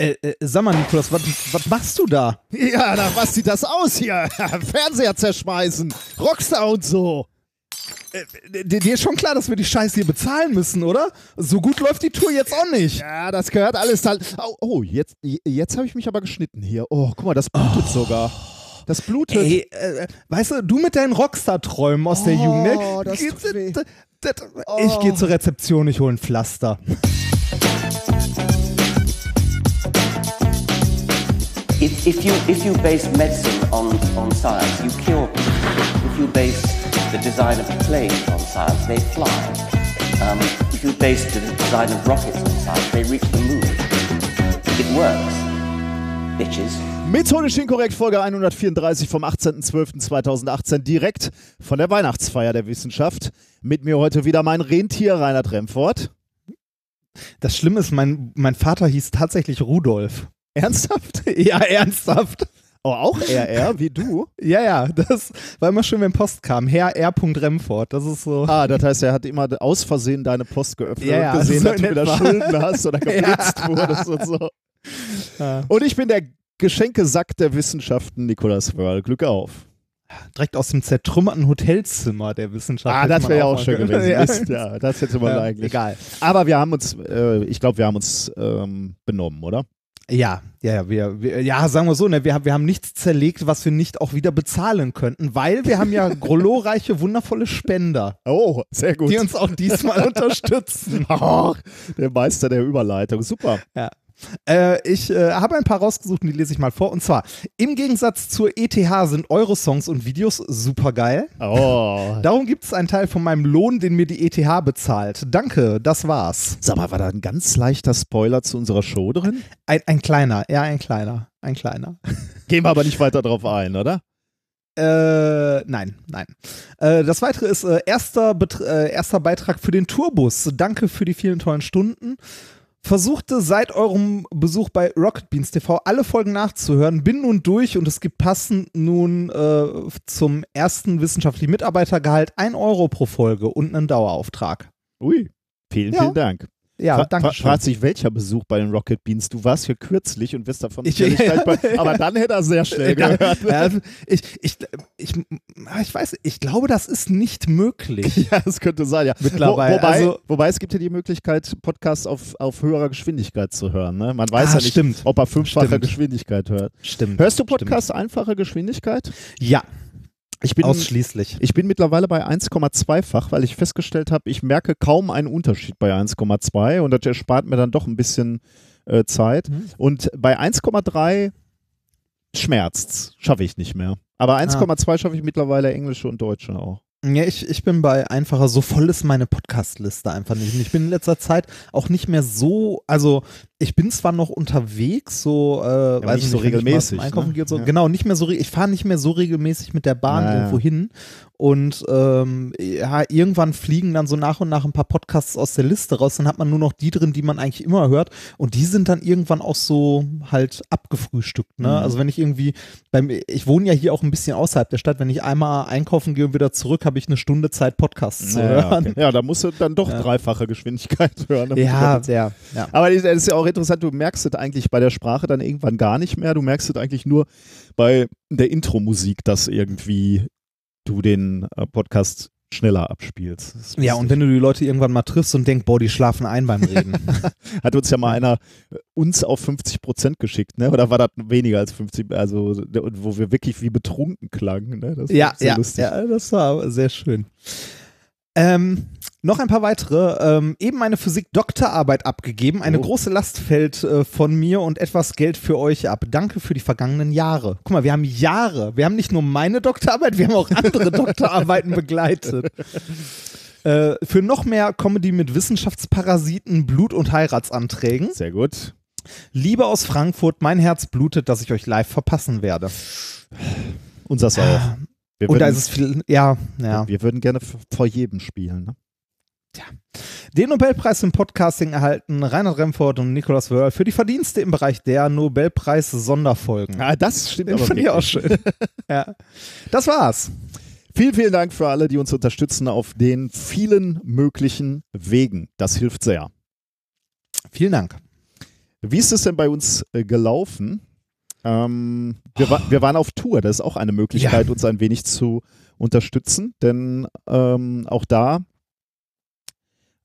Äh, äh, sag mal, Nikolas, was, machst du da? Ja, na, was sieht das aus hier? Fernseher zerschmeißen, Rockstar und so. Äh, dir ist schon klar, dass wir die Scheiße hier bezahlen müssen, oder? So gut läuft die Tour jetzt auch nicht. Ja, das gehört alles halt. Oh, oh jetzt, jetzt habe ich mich aber geschnitten hier. Oh, guck mal, das blutet oh. sogar. Das blutet. Ey, äh, weißt du, du mit deinen Rockstar-Träumen aus oh, der Jugend, ne? Das tut weh. Ich gehe zur Rezeption, ich hole ein Pflaster. If, you, if you base medicine on, on science, you cure people. If you base the design of planes on science, they fly. Um, if you base the design of rockets on science, they reach the moon. It works. Bitches. Methodisch inkorrekt, Folge 134 vom 18.12.2018, direkt von der Weihnachtsfeier der Wissenschaft. Mit mir heute wieder mein Rentier Reinhard Remfort. Das Schlimme ist, mein, mein Vater hieß tatsächlich Rudolf. Ernsthaft? Ja, ernsthaft. Oh, auch RR, wie du? Ja, ja, das war immer schön, wenn Post kam. Herr R. Remfort, das ist so. Ah, das heißt, er hat immer aus Versehen deine Post geöffnet ja, ja, und gesehen, dass du wieder Schulden hast oder geblitzt ja. wurdest und so. Ja. Und ich bin der Geschenkesack der Wissenschaften, Nikolaus Wörl. Glück auf. Direkt aus dem zertrümmerten Hotelzimmer der Wissenschaft. Ah, das wäre ja auch schön gewesen. ja. Mist, ja, das hätte man eigentlich. Egal. Aber wir haben uns, äh, ich glaube, wir haben uns ähm, benommen, oder? Ja, ja, wir, wir, ja, sagen wir so, ne, wir, wir haben nichts zerlegt, was wir nicht auch wieder bezahlen könnten, weil wir haben ja glorreiche, wundervolle Spender. Oh, sehr gut. Die uns auch diesmal unterstützen. Oh, der Meister der Überleitung, super. Ja. Äh, ich äh, habe ein paar rausgesucht und die lese ich mal vor. Und zwar, im Gegensatz zur ETH sind eure Songs und Videos super geil. Oh. Darum gibt es einen Teil von meinem Lohn, den mir die ETH bezahlt. Danke, das war's. Sag mal, war da ein ganz leichter Spoiler zu unserer Show drin? Ein, ein kleiner, ja, ein kleiner. Ein kleiner. Gehen wir aber nicht weiter drauf ein, oder? Äh, nein, nein. Äh, das weitere ist äh, erster, äh, erster Beitrag für den Tourbus. Danke für die vielen tollen Stunden versuchte seit eurem Besuch bei Rocket Beans TV alle Folgen nachzuhören, bin nun durch und es gibt passend nun äh, zum ersten wissenschaftlichen Mitarbeitergehalt 1 Euro pro Folge und einen Dauerauftrag. Ui, vielen, ja. vielen Dank. Ja, Fra danke schön. Fragt sich, welcher Besuch bei den Rocket Beans? Du warst hier kürzlich und wirst davon ich, ja, bei, aber dann hätte er sehr schnell gehört. Ja, also ich, ich, ich, ich weiß, ich glaube, das ist nicht möglich. Ja, das könnte sein, ja. Mittlerweile. Wo, wobei, also, wobei es gibt ja die Möglichkeit, Podcasts auf, auf höherer Geschwindigkeit zu hören. Ne? Man weiß ah, ja nicht, stimmt. ob er fünffache Geschwindigkeit hört. Stimmt. Hörst du Podcasts einfacher Geschwindigkeit? Ja. Ich bin, Ausschließlich. Ich bin mittlerweile bei 1,2-fach, weil ich festgestellt habe, ich merke kaum einen Unterschied bei 1,2 und das erspart mir dann doch ein bisschen äh, Zeit. Mhm. Und bei 1,3 schmerzt's, schaffe ich nicht mehr. Aber 1,2 ah. schaffe ich mittlerweile Englische und Deutsche auch. Ja, ich, ich bin bei einfacher, so voll ist meine Podcast-Liste einfach nicht. Und ich bin in letzter Zeit auch nicht mehr so, also ich bin zwar noch unterwegs, so, äh, ja, weiß nicht so regelmäßig. Einkaufen ne? geht, so, ja. Genau, nicht mehr so, ich fahre nicht mehr so regelmäßig mit der Bahn naja. irgendwo hin. Und ähm, ja, irgendwann fliegen dann so nach und nach ein paar Podcasts aus der Liste raus. Dann hat man nur noch die drin, die man eigentlich immer hört. Und die sind dann irgendwann auch so halt abgefrühstückt. Ne? Mhm. Also wenn ich irgendwie, beim, ich wohne ja hier auch ein bisschen außerhalb der Stadt, wenn ich einmal einkaufen gehe und wieder zurück, habe ich eine Stunde Zeit, Podcasts zu hören. Okay. Ja, da musst du dann doch dreifache Geschwindigkeit hören. Ja, ja, ja. Aber das ist ja auch interessant, du merkst es eigentlich bei der Sprache dann irgendwann gar nicht mehr. Du merkst es eigentlich nur bei der Intro-Musik, dass irgendwie du den äh, Podcast schneller abspielst. Ja, und wenn du die Leute irgendwann mal triffst und denkst, boah, die schlafen ein beim Reden. Hat uns ja mal einer äh, uns auf 50 Prozent geschickt, ne? Oder war das weniger als 50, also wo wir wirklich wie betrunken klangen, ne? Das ja, ja, lustig. ja, das war sehr schön. Ähm, noch ein paar weitere. Ähm, eben meine Physik-Doktorarbeit abgegeben. Eine oh. große Last fällt äh, von mir und etwas Geld für euch ab. Danke für die vergangenen Jahre. Guck mal, wir haben Jahre. Wir haben nicht nur meine Doktorarbeit, wir haben auch andere Doktorarbeiten begleitet. Äh, für noch mehr Comedy mit Wissenschaftsparasiten, Blut- und Heiratsanträgen. Sehr gut. Liebe aus Frankfurt, mein Herz blutet, dass ich euch live verpassen werde. Unseres auch. Wir und da ist es viel, ja, ja. Wir würden gerne vor jedem spielen, ne? Tja. Den Nobelpreis im Podcasting erhalten Reinhard Remford und Nicolas Wörl für die Verdienste im Bereich der Nobelpreis-Sonderfolgen. Ah, das stimmt Den finde ich auch schön. ja. Das war's. Vielen, vielen Dank für alle, die uns unterstützen auf den vielen möglichen Wegen. Das hilft sehr. Vielen Dank. Wie ist es denn bei uns äh, gelaufen? Ähm, wir, wa wir waren auf Tour, das ist auch eine Möglichkeit, Ja. uns ein wenig zu unterstützen, denn ähm, auch da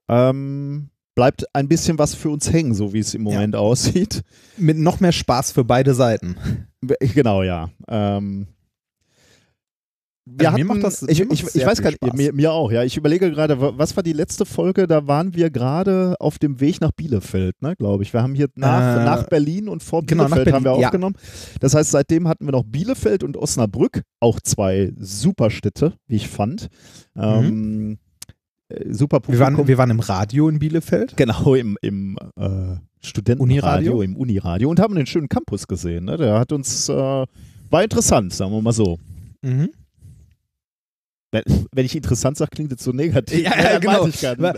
ähm, bleibt ein bisschen was für uns hängen, so wie es im Ja. Moment aussieht. Mit noch mehr Spaß für beide Seiten. Genau, ja. Ähm, wir Also mir hatten, macht das- ich, ich, ich weiß gar nicht, mir, mir auch, ja. Ich überlege gerade, wa- was war die letzte Folge? Da waren wir gerade auf dem Weg nach Bielefeld, ne, glaube ich. Wir haben hier nach, Äh, nach Berlin und vor genau, Bielefeld haben wir Berlin, ja. aufgenommen. Das heißt, seitdem hatten wir noch Bielefeld und Osnabrück, auch zwei super Städte, wie ich fand. Ähm, äh, super Wir Publikum. waren, wir waren im Radio in Bielefeld. Genau, im, im äh, Studentenradio, im Uniradio und haben den schönen Campus gesehen. Ne? Der hat uns, äh, war interessant, sagen wir mal so. Mhm. Wenn, ich interessant sage, klingt es so negativ. Ja, ja, dann genau.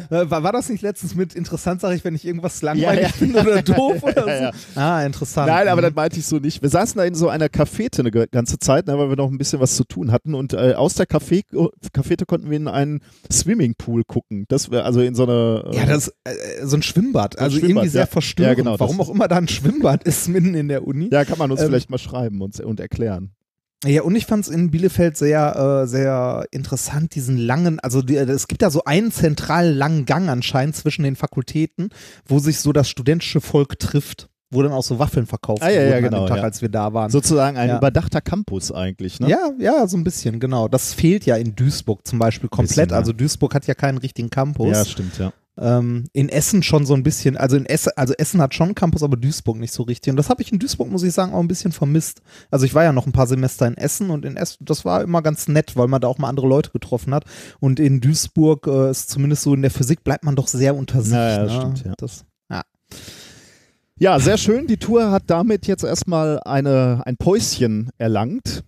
War, war, war das nicht letztens mit interessant, sage ich, wenn ich irgendwas langweilig Ja, ja. finde oder doof oder Ja, ja. so? Ah, interessant. Nein, aber Mhm. das meinte ich so nicht. Wir saßen da in so einer Cafete eine ganze Zeit, ne, weil wir noch ein bisschen was zu tun hatten. Und äh, aus der Café, Cafete konnten wir in einen Swimmingpool gucken. Das wäre also in so eine. Äh, Ja, das äh, so ein Schwimmbad, also Schwimmbad, irgendwie sehr ja. verstörend. Ja, genau, Warum das- auch immer da ein Schwimmbad ist mitten in der Uni. ja, kann man uns ähm, vielleicht mal schreiben und, und erklären. Ja, und ich fand es in Bielefeld sehr, äh, sehr interessant, diesen langen, also die, es gibt da so einen zentral langen Gang anscheinend zwischen den Fakultäten, wo sich so das studentische Volk trifft, wo dann auch so Waffeln verkauft Ah, ja, ja, wurden an genau, dem Tag, ja. als wir da waren. Sozusagen ein ja. überdachter Campus eigentlich, ne? Ja, ja, so ein bisschen, genau. Das fehlt ja in Duisburg zum Beispiel komplett. Bisschen, ja. Also Duisburg hat ja keinen richtigen Campus. Ja, stimmt, ja. Ähm, in Essen schon so ein bisschen, also in Essen, also Essen hat schon einen Campus, aber Duisburg nicht so richtig. Und das habe ich in Duisburg, muss ich sagen, auch ein bisschen vermisst. Also ich war ja noch ein paar Semester in Essen und in Essen, das war immer ganz nett, weil man da auch mal andere Leute getroffen hat. Und in Duisburg äh, ist zumindest so in der Physik bleibt man doch sehr unter sich. Ja, ja, ne? stimmt, ja. Das, Ja, sehr schön. Die Tour hat damit jetzt erstmal eine, ein Päuschen erlangt.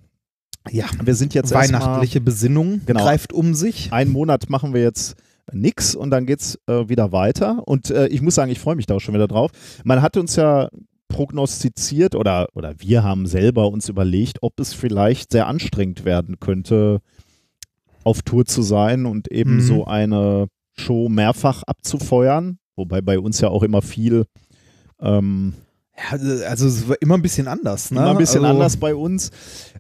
ja, Wir sind jetzt weihnachtliche Besinnung Genau. greift um sich. einen Monat machen wir jetzt nix und dann geht's äh, wieder weiter. Und äh, ich muss sagen, ich freue mich da auch schon wieder drauf. Man hat uns ja prognostiziert oder, oder wir haben selber uns überlegt, ob es vielleicht sehr anstrengend werden könnte, auf Tour zu sein und eben Mhm. so eine Show mehrfach abzufeuern. Wobei bei uns ja auch immer viel ähm, also es war immer ein bisschen anders. Ne? Immer ein bisschen also, anders bei uns.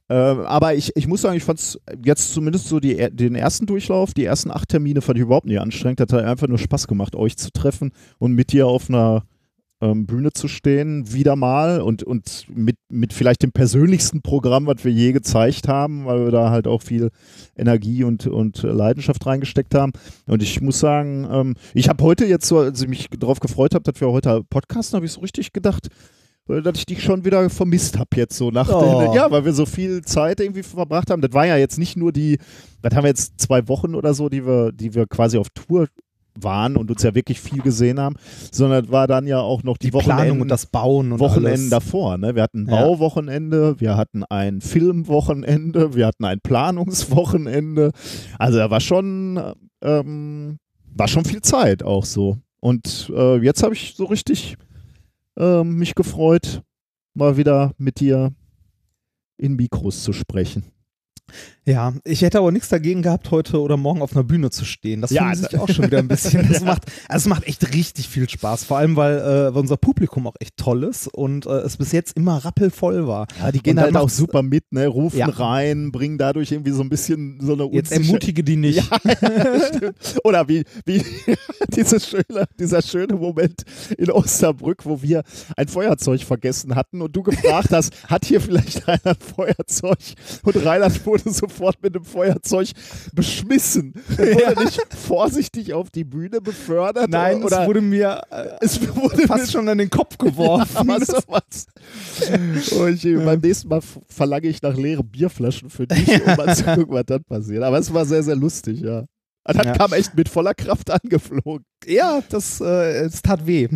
Äh, aber ich, ich muss sagen, ich fand es jetzt zumindest so die, den ersten Durchlauf, die ersten acht Termine fand ich überhaupt nicht anstrengend. Das hat einfach nur Spaß gemacht, euch zu treffen und mit dir auf einer ähm, Bühne zu stehen, wieder mal und, und mit, mit vielleicht dem persönlichsten Programm, was wir je gezeigt haben, weil wir da halt auch viel Energie und, und Leidenschaft reingesteckt haben. Und ich muss sagen, ähm, ich habe heute jetzt so, als ich mich darauf gefreut habe, dass wir heute podcasten, habe ich so richtig gedacht, äh, dass ich dich schon wieder vermisst habe jetzt so nach Oh. den, ja, weil wir so viel Zeit irgendwie verbracht haben. Das war ja jetzt nicht nur die, was haben wir jetzt zwei Wochen oder so, die wir, die wir quasi auf Tour waren und uns ja wirklich viel gesehen haben, sondern war dann ja auch noch die, die Planung und das Bauen und Wochenenden alles. davor. Ne? Wir hatten ein Ja. Bauwochenende, wir hatten ein Filmwochenende, wir hatten ein Planungswochenende. Also da war schon, ähm, war schon viel Zeit auch so. Und äh, jetzt habe ich so richtig ähm, mich gefreut, mal wieder mit dir in Mikros zu sprechen. Ja, ich hätte aber nichts dagegen gehabt, heute oder morgen auf einer Bühne zu stehen. Das Ja, finde ich auch schon wieder ein bisschen. Das Ja. macht, also es macht echt richtig viel Spaß. Vor allem, weil, äh, weil unser Publikum auch echt toll ist und äh, es bis jetzt immer rappelvoll war. Ja, die gehen halt auch super mit, ne? rufen Ja. rein, bringen dadurch irgendwie so ein bisschen so eine Jetzt Unsicher- ermutige die nicht. Ja. Oder wie, wie schöne, dieser schöne Moment in Osnabrück, wo wir ein Feuerzeug vergessen hatten und du gefragt hast, hat hier vielleicht einer ein Feuerzeug? Und Reinhard wurde sofort mit dem Feuerzeug beschmissen. Er wurde nicht vorsichtig auf die Bühne befördert. Nein, oder es wurde mir äh, es wurde fast schon an den Kopf geworfen. aber sowas. Und ich, Beim nächsten Mal verlange ich nach leeren Bierflaschen für dich, um mal zu gucken, was dann passiert. Aber es war sehr, sehr lustig, ja. Und dann Ja. kam echt mit voller Kraft angeflogen. ja, das, äh, es tat weh.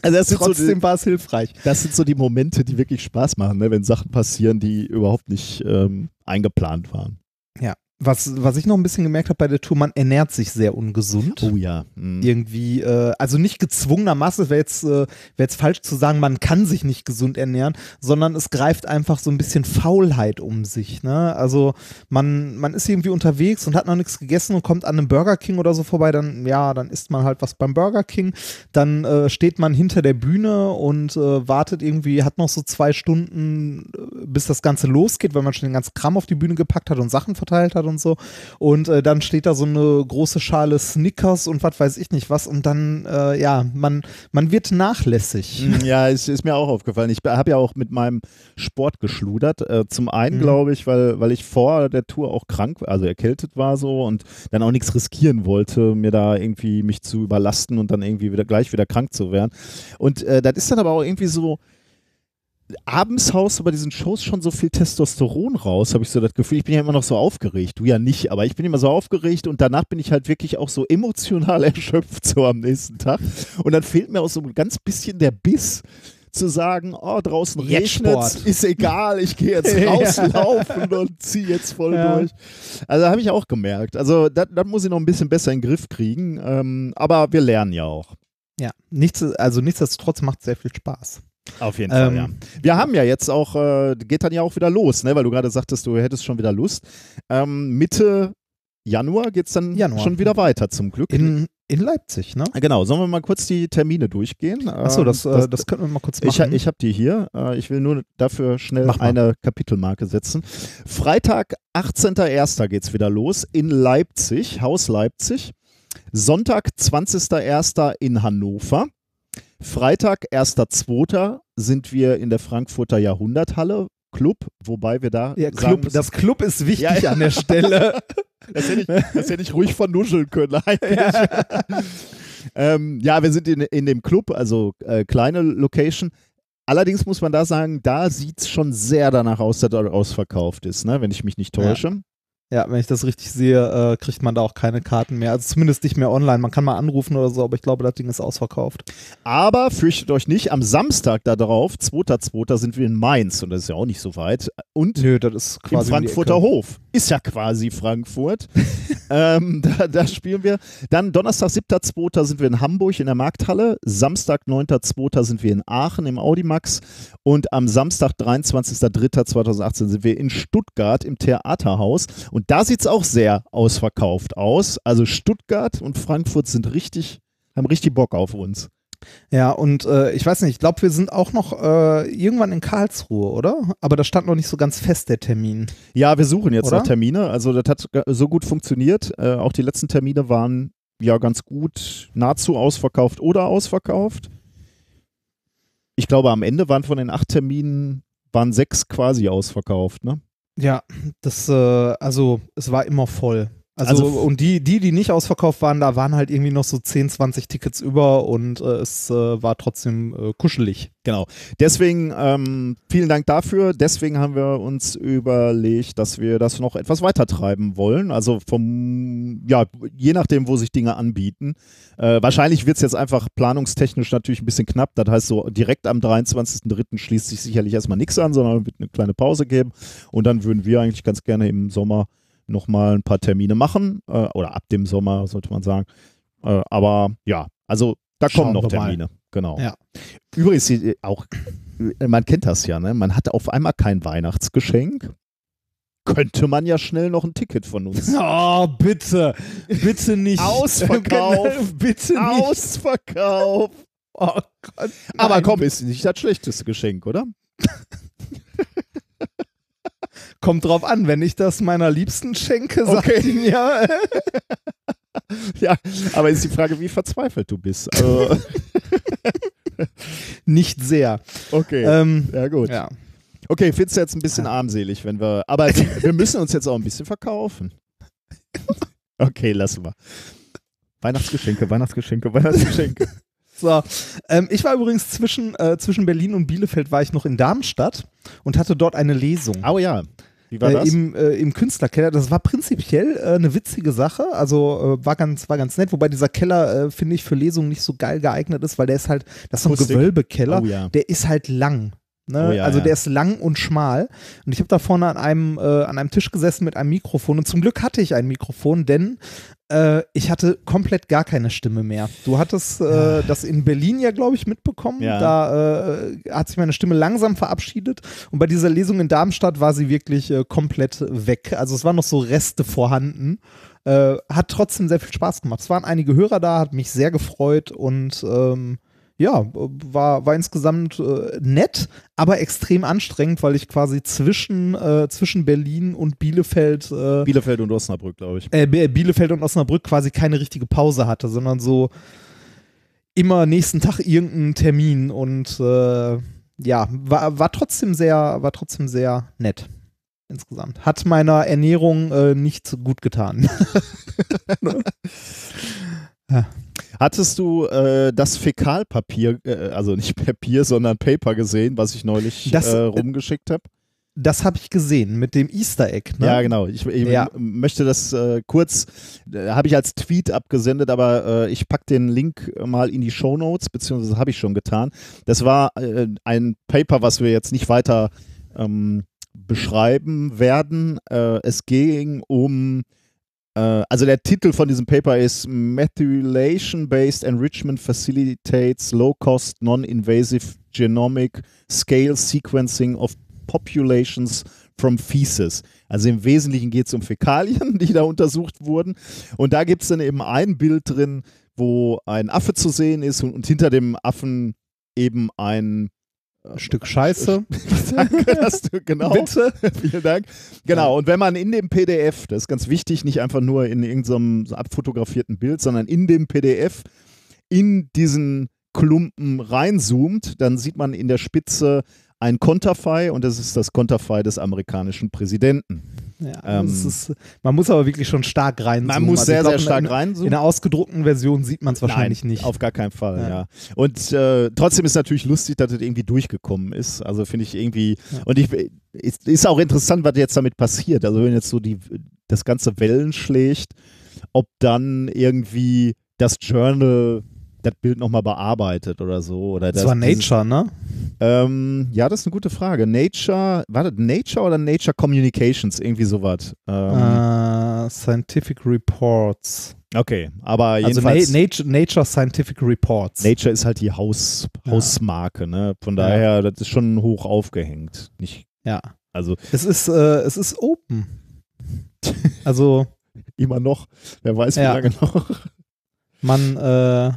Also das so Trotzdem die, war es hilfreich. das sind so die Momente, die wirklich Spaß machen, ne? wenn Sachen passieren, die überhaupt nicht ähm, eingeplant waren. Was, was ich noch ein bisschen gemerkt habe bei der Tour, man ernährt sich sehr ungesund. Oh ja. Mhm. Irgendwie, äh, also nicht gezwungenermaßen, wäre jetzt, äh, wär jetzt falsch zu sagen, man kann sich nicht gesund ernähren, sondern es greift einfach so ein bisschen Faulheit um sich. Ne? Also man, man ist irgendwie unterwegs und hat noch nichts gegessen und kommt an einem Burger King oder so vorbei, dann, ja, dann isst man halt was beim Burger King. Dann äh, steht man hinter der Bühne und äh, wartet irgendwie, hat noch so zwei Stunden, äh, bis das Ganze losgeht, weil man schon den ganzen Kram auf die Bühne gepackt hat und Sachen verteilt hat und so. Und äh, dann steht da so eine große Schale Snickers und was weiß ich nicht was. Und dann, äh, ja, man, man wird nachlässig. Mm, ja, es ist mir auch aufgefallen. Ich habe ja auch mit meinem Sport geschludert. Äh, zum einen, Mhm. glaube ich, weil, weil ich vor der Tour auch krank, also erkältet war so und dann auch nichts riskieren wollte, mir da irgendwie mich zu überlasten und dann irgendwie wieder gleich wieder krank zu werden. Und äh, das ist dann aber auch irgendwie so, abends haust du bei diesen Shows schon so viel Testosteron raus, habe ich so das Gefühl. Ich bin ja immer noch so aufgeregt. Du ja nicht, aber ich bin immer so aufgeregt und danach bin ich halt wirklich auch so emotional erschöpft so am nächsten Tag. Und dann fehlt mir auch so ein ganz bisschen der Biss zu sagen, oh, draußen regnet ist egal, ich gehe jetzt Ja. rauslaufen und ziehe jetzt voll Ja. durch. Also habe ich auch gemerkt. Also das das muss ich noch ein bisschen besser in den Griff kriegen. Ähm, aber wir lernen ja auch. Ja, nichts, also nichtsdestotrotz macht sehr viel Spaß. Auf jeden Ähm, Fall, ja. Wir haben ja jetzt auch, äh, geht dann ja auch wieder los, ne? weil du gerade sagtest, du hättest schon wieder Lust. Ähm, Mitte Januar geht es dann Januar. schon wieder weiter, zum Glück. In, in Leipzig, ne? genau, sollen wir mal kurz die Termine durchgehen? Achso, Ähm, das, äh, das könnten wir mal kurz ich, machen. ich habe die hier. Äh, ich will nur dafür schnell eine Kapitelmarke setzen. Freitag, 18.01. geht es wieder los in Leipzig, Haus Leipzig. Sonntag, 20.01. in Hannover. Freitag, 1.02. sind wir in der Frankfurter Jahrhunderthalle. Club, wobei wir da ja, Club, das Club ist wichtig Ja, ja. an der Stelle. das hätte, ich, das hätte ich ruhig vernuscheln können eigentlich. ähm, ja, wir sind in, in dem Club, also äh, kleine Location. Allerdings muss man da sagen, da sieht es schon sehr danach aus, dass er ausverkauft ist, ne? wenn ich mich nicht täusche. Ja, wenn ich das richtig sehe, äh, kriegt man da auch keine Karten mehr. Also zumindest nicht mehr online. Man kann mal anrufen oder so, aber ich glaube, das Ding ist ausverkauft. Aber fürchtet euch nicht, am Samstag da drauf, 2.2., sind wir in Mainz und das ist ja auch nicht so weit. Und Nö, das ist im quasi. die Frankfurter. Hof. Ist ja quasi Frankfurt. ähm, da, da spielen wir. Dann Donnerstag, 7.2. sind wir in Hamburg in der Markthalle. Samstag, 9.2. sind wir in Aachen im Audimax. Und am Samstag, 23.3.2018 sind wir in Stuttgart im Theaterhaus. Und da sieht es auch sehr ausverkauft aus. Also Stuttgart und Frankfurt sind richtig, haben richtig Bock auf uns. Ja, und äh, ich weiß nicht, ich glaube, wir sind auch noch äh, irgendwann in Karlsruhe, oder? Aber da stand noch nicht so ganz fest der Termin. Ja, wir suchen jetzt Oder? nach Termine. Also das hat so gut funktioniert. Äh, auch die letzten Termine waren ja ganz gut nahezu ausverkauft oder ausverkauft. Ich glaube, am Ende waren von den acht Terminen waren sechs quasi ausverkauft. Ne? Ja, das, äh, also es war immer voll. Also, Also- und die, die, die nicht ausverkauft waren, da waren halt irgendwie noch so 10, 20 Tickets über und äh, es äh, war trotzdem äh, kuschelig. Genau. Deswegen ähm, vielen Dank dafür. Deswegen haben wir uns überlegt, dass wir das noch etwas weiter treiben wollen. Also vom, ja, je nachdem, wo sich Dinge anbieten. Äh, wahrscheinlich wird es jetzt einfach planungstechnisch natürlich ein bisschen knapp. Das heißt, so direkt am 23.03. schließt sich sicherlich erstmal nichts an, sondern wird eine kleine Pause geben. Und dann würden wir eigentlich ganz gerne im Sommer nochmal ein paar Termine machen. Äh, oder ab dem Sommer, sollte man sagen. Äh, aber ja, also da kommen Schauen noch wir mal. Termine. Genau. Ja. Übrigens, die- auch, äh, man kennt das ja, ne? Man hat auf einmal kein Weihnachtsgeschenk. Könnte man ja schnell noch ein Ticket von uns. Oh, bitte. Bitte nicht. Ausverkauf. bitte nicht. Ausverkauf. Oh Gott. Aber komm, ist nicht das schlechteste Geschenk, oder? Kommt drauf an, wenn ich das meiner Liebsten schenke, sagt Okay. die mir. Ja, aber ist die Frage, wie verzweifelt du bist. Also, nicht sehr. okay. Ähm, ja, gut. ja. Okay, findest du jetzt ein bisschen armselig, wenn wir. Aber wir, wir müssen uns jetzt auch ein bisschen verkaufen. Okay, lassen wir. Weihnachtsgeschenke, Weihnachtsgeschenke, Weihnachtsgeschenke. So, ähm, ich war übrigens zwischen, äh, zwischen Berlin und Bielefeld war ich noch in Darmstadt und hatte dort eine Lesung. Oh ja. Wie war äh, das? Im, äh, Im Künstlerkeller. Das war prinzipiell äh, eine witzige Sache. Also äh, war ganz, war ganz nett. Wobei dieser Keller, äh, finde ich, für Lesungen nicht so geil geeignet ist, weil der ist halt, das ist so ein. Gewölbekeller. Oh ja. Der ist halt lang. Ne? Oh ja, also ja. der ist lang und schmal. Und ich habe da vorne an einem, äh, an einem Tisch gesessen mit einem Mikrofon. Und zum Glück hatte ich ein Mikrofon, denn äh, ich hatte komplett gar keine Stimme mehr. Du hattest äh, das in Berlin ja, glaube ich, mitbekommen. Ja. Da äh, hat sich meine Stimme langsam verabschiedet. Und bei dieser Lesung in Darmstadt war sie wirklich äh, komplett weg. Also es waren noch so Reste vorhanden. Äh, hat trotzdem sehr viel Spaß gemacht. Es waren einige Hörer da, hat mich sehr gefreut und ähm, ja, war, war insgesamt äh, nett, aber extrem anstrengend, weil ich quasi zwischen, äh, zwischen Berlin und Bielefeld, äh, Bielefeld und Osnabrück, glaube ich. äh, Bielefeld und Osnabrück quasi keine richtige Pause hatte, sondern so immer nächsten Tag irgendeinen Termin und äh, ja, war, war trotzdem sehr, war trotzdem sehr nett. Insgesamt. Hat meiner Ernährung äh, nicht gut getan. Hattest du äh, das Fäkalpapier, äh, also nicht Papier, sondern Paper gesehen, was ich neulich Das- äh, rumgeschickt habe? Das habe ich gesehen mit dem Easter Egg. Ne? Ja, genau. Ich, ich Ja. möchte das äh, kurz, äh, habe ich als Tweet abgesendet, aber äh, ich packe den Link mal in die Show Notes, beziehungsweise habe ich schon getan. Das war äh, ein Paper, was wir jetzt nicht weiter ähm, beschreiben werden. Äh, es ging um, äh, also der Titel von diesem Paper ist Methylation-Based Enrichment Facilitates Low-Cost Non-Invasive Genomic Scale Sequencing of Populations from Feces. Also im Wesentlichen geht es um Fäkalien, die da untersucht wurden. Und da gibt es dann eben ein Bild drin, wo ein Affe zu sehen ist und, und hinter dem Affen eben ein Stück Scheiße. Danke, dass du genau. Bitte. Vielen Dank. Genau, und wenn man in dem PDF, das ist ganz wichtig, nicht einfach nur in irgendeinem so abfotografierten Bild, sondern in dem PDF in diesen Klumpen reinzoomt, dann sieht man in der Spitze ein Konterfei und das ist das Konterfei des amerikanischen Präsidenten. Ja, Ähm, ist, man muss aber wirklich schon stark rein. Man muss sehr, sehr stark In reinzoomen. der ausgedruckten Version sieht man es wahrscheinlich Nein, nicht. Auf gar keinen Fall, ja. Ja. Und äh, trotzdem ist natürlich lustig, dass das irgendwie durchgekommen ist. Also finde ich irgendwie, Ja. und ich ist, ist auch interessant, was jetzt damit passiert. Also wenn jetzt so die das ganze Wellen schlägt, ob dann irgendwie das Journal das Bild nochmal bearbeitet oder so. Oder das war dieses- Nature, ne? Ähm, ja, das ist eine gute Frage. Nature, war das Nature oder Nature Communications? Irgendwie sowas. Ähm, Äh, Scientific Reports. okay, aber Also Na jedenfalls. Nature, Nature Scientific Reports. Nature ist halt die Haus, Ja. Hausmarke, ne? Von daher, das ist schon hoch aufgehängt. Nicht, ja. also Es ist, äh, es ist open. Also immer noch, wer weiß, wie Ja. lange noch. man, äh,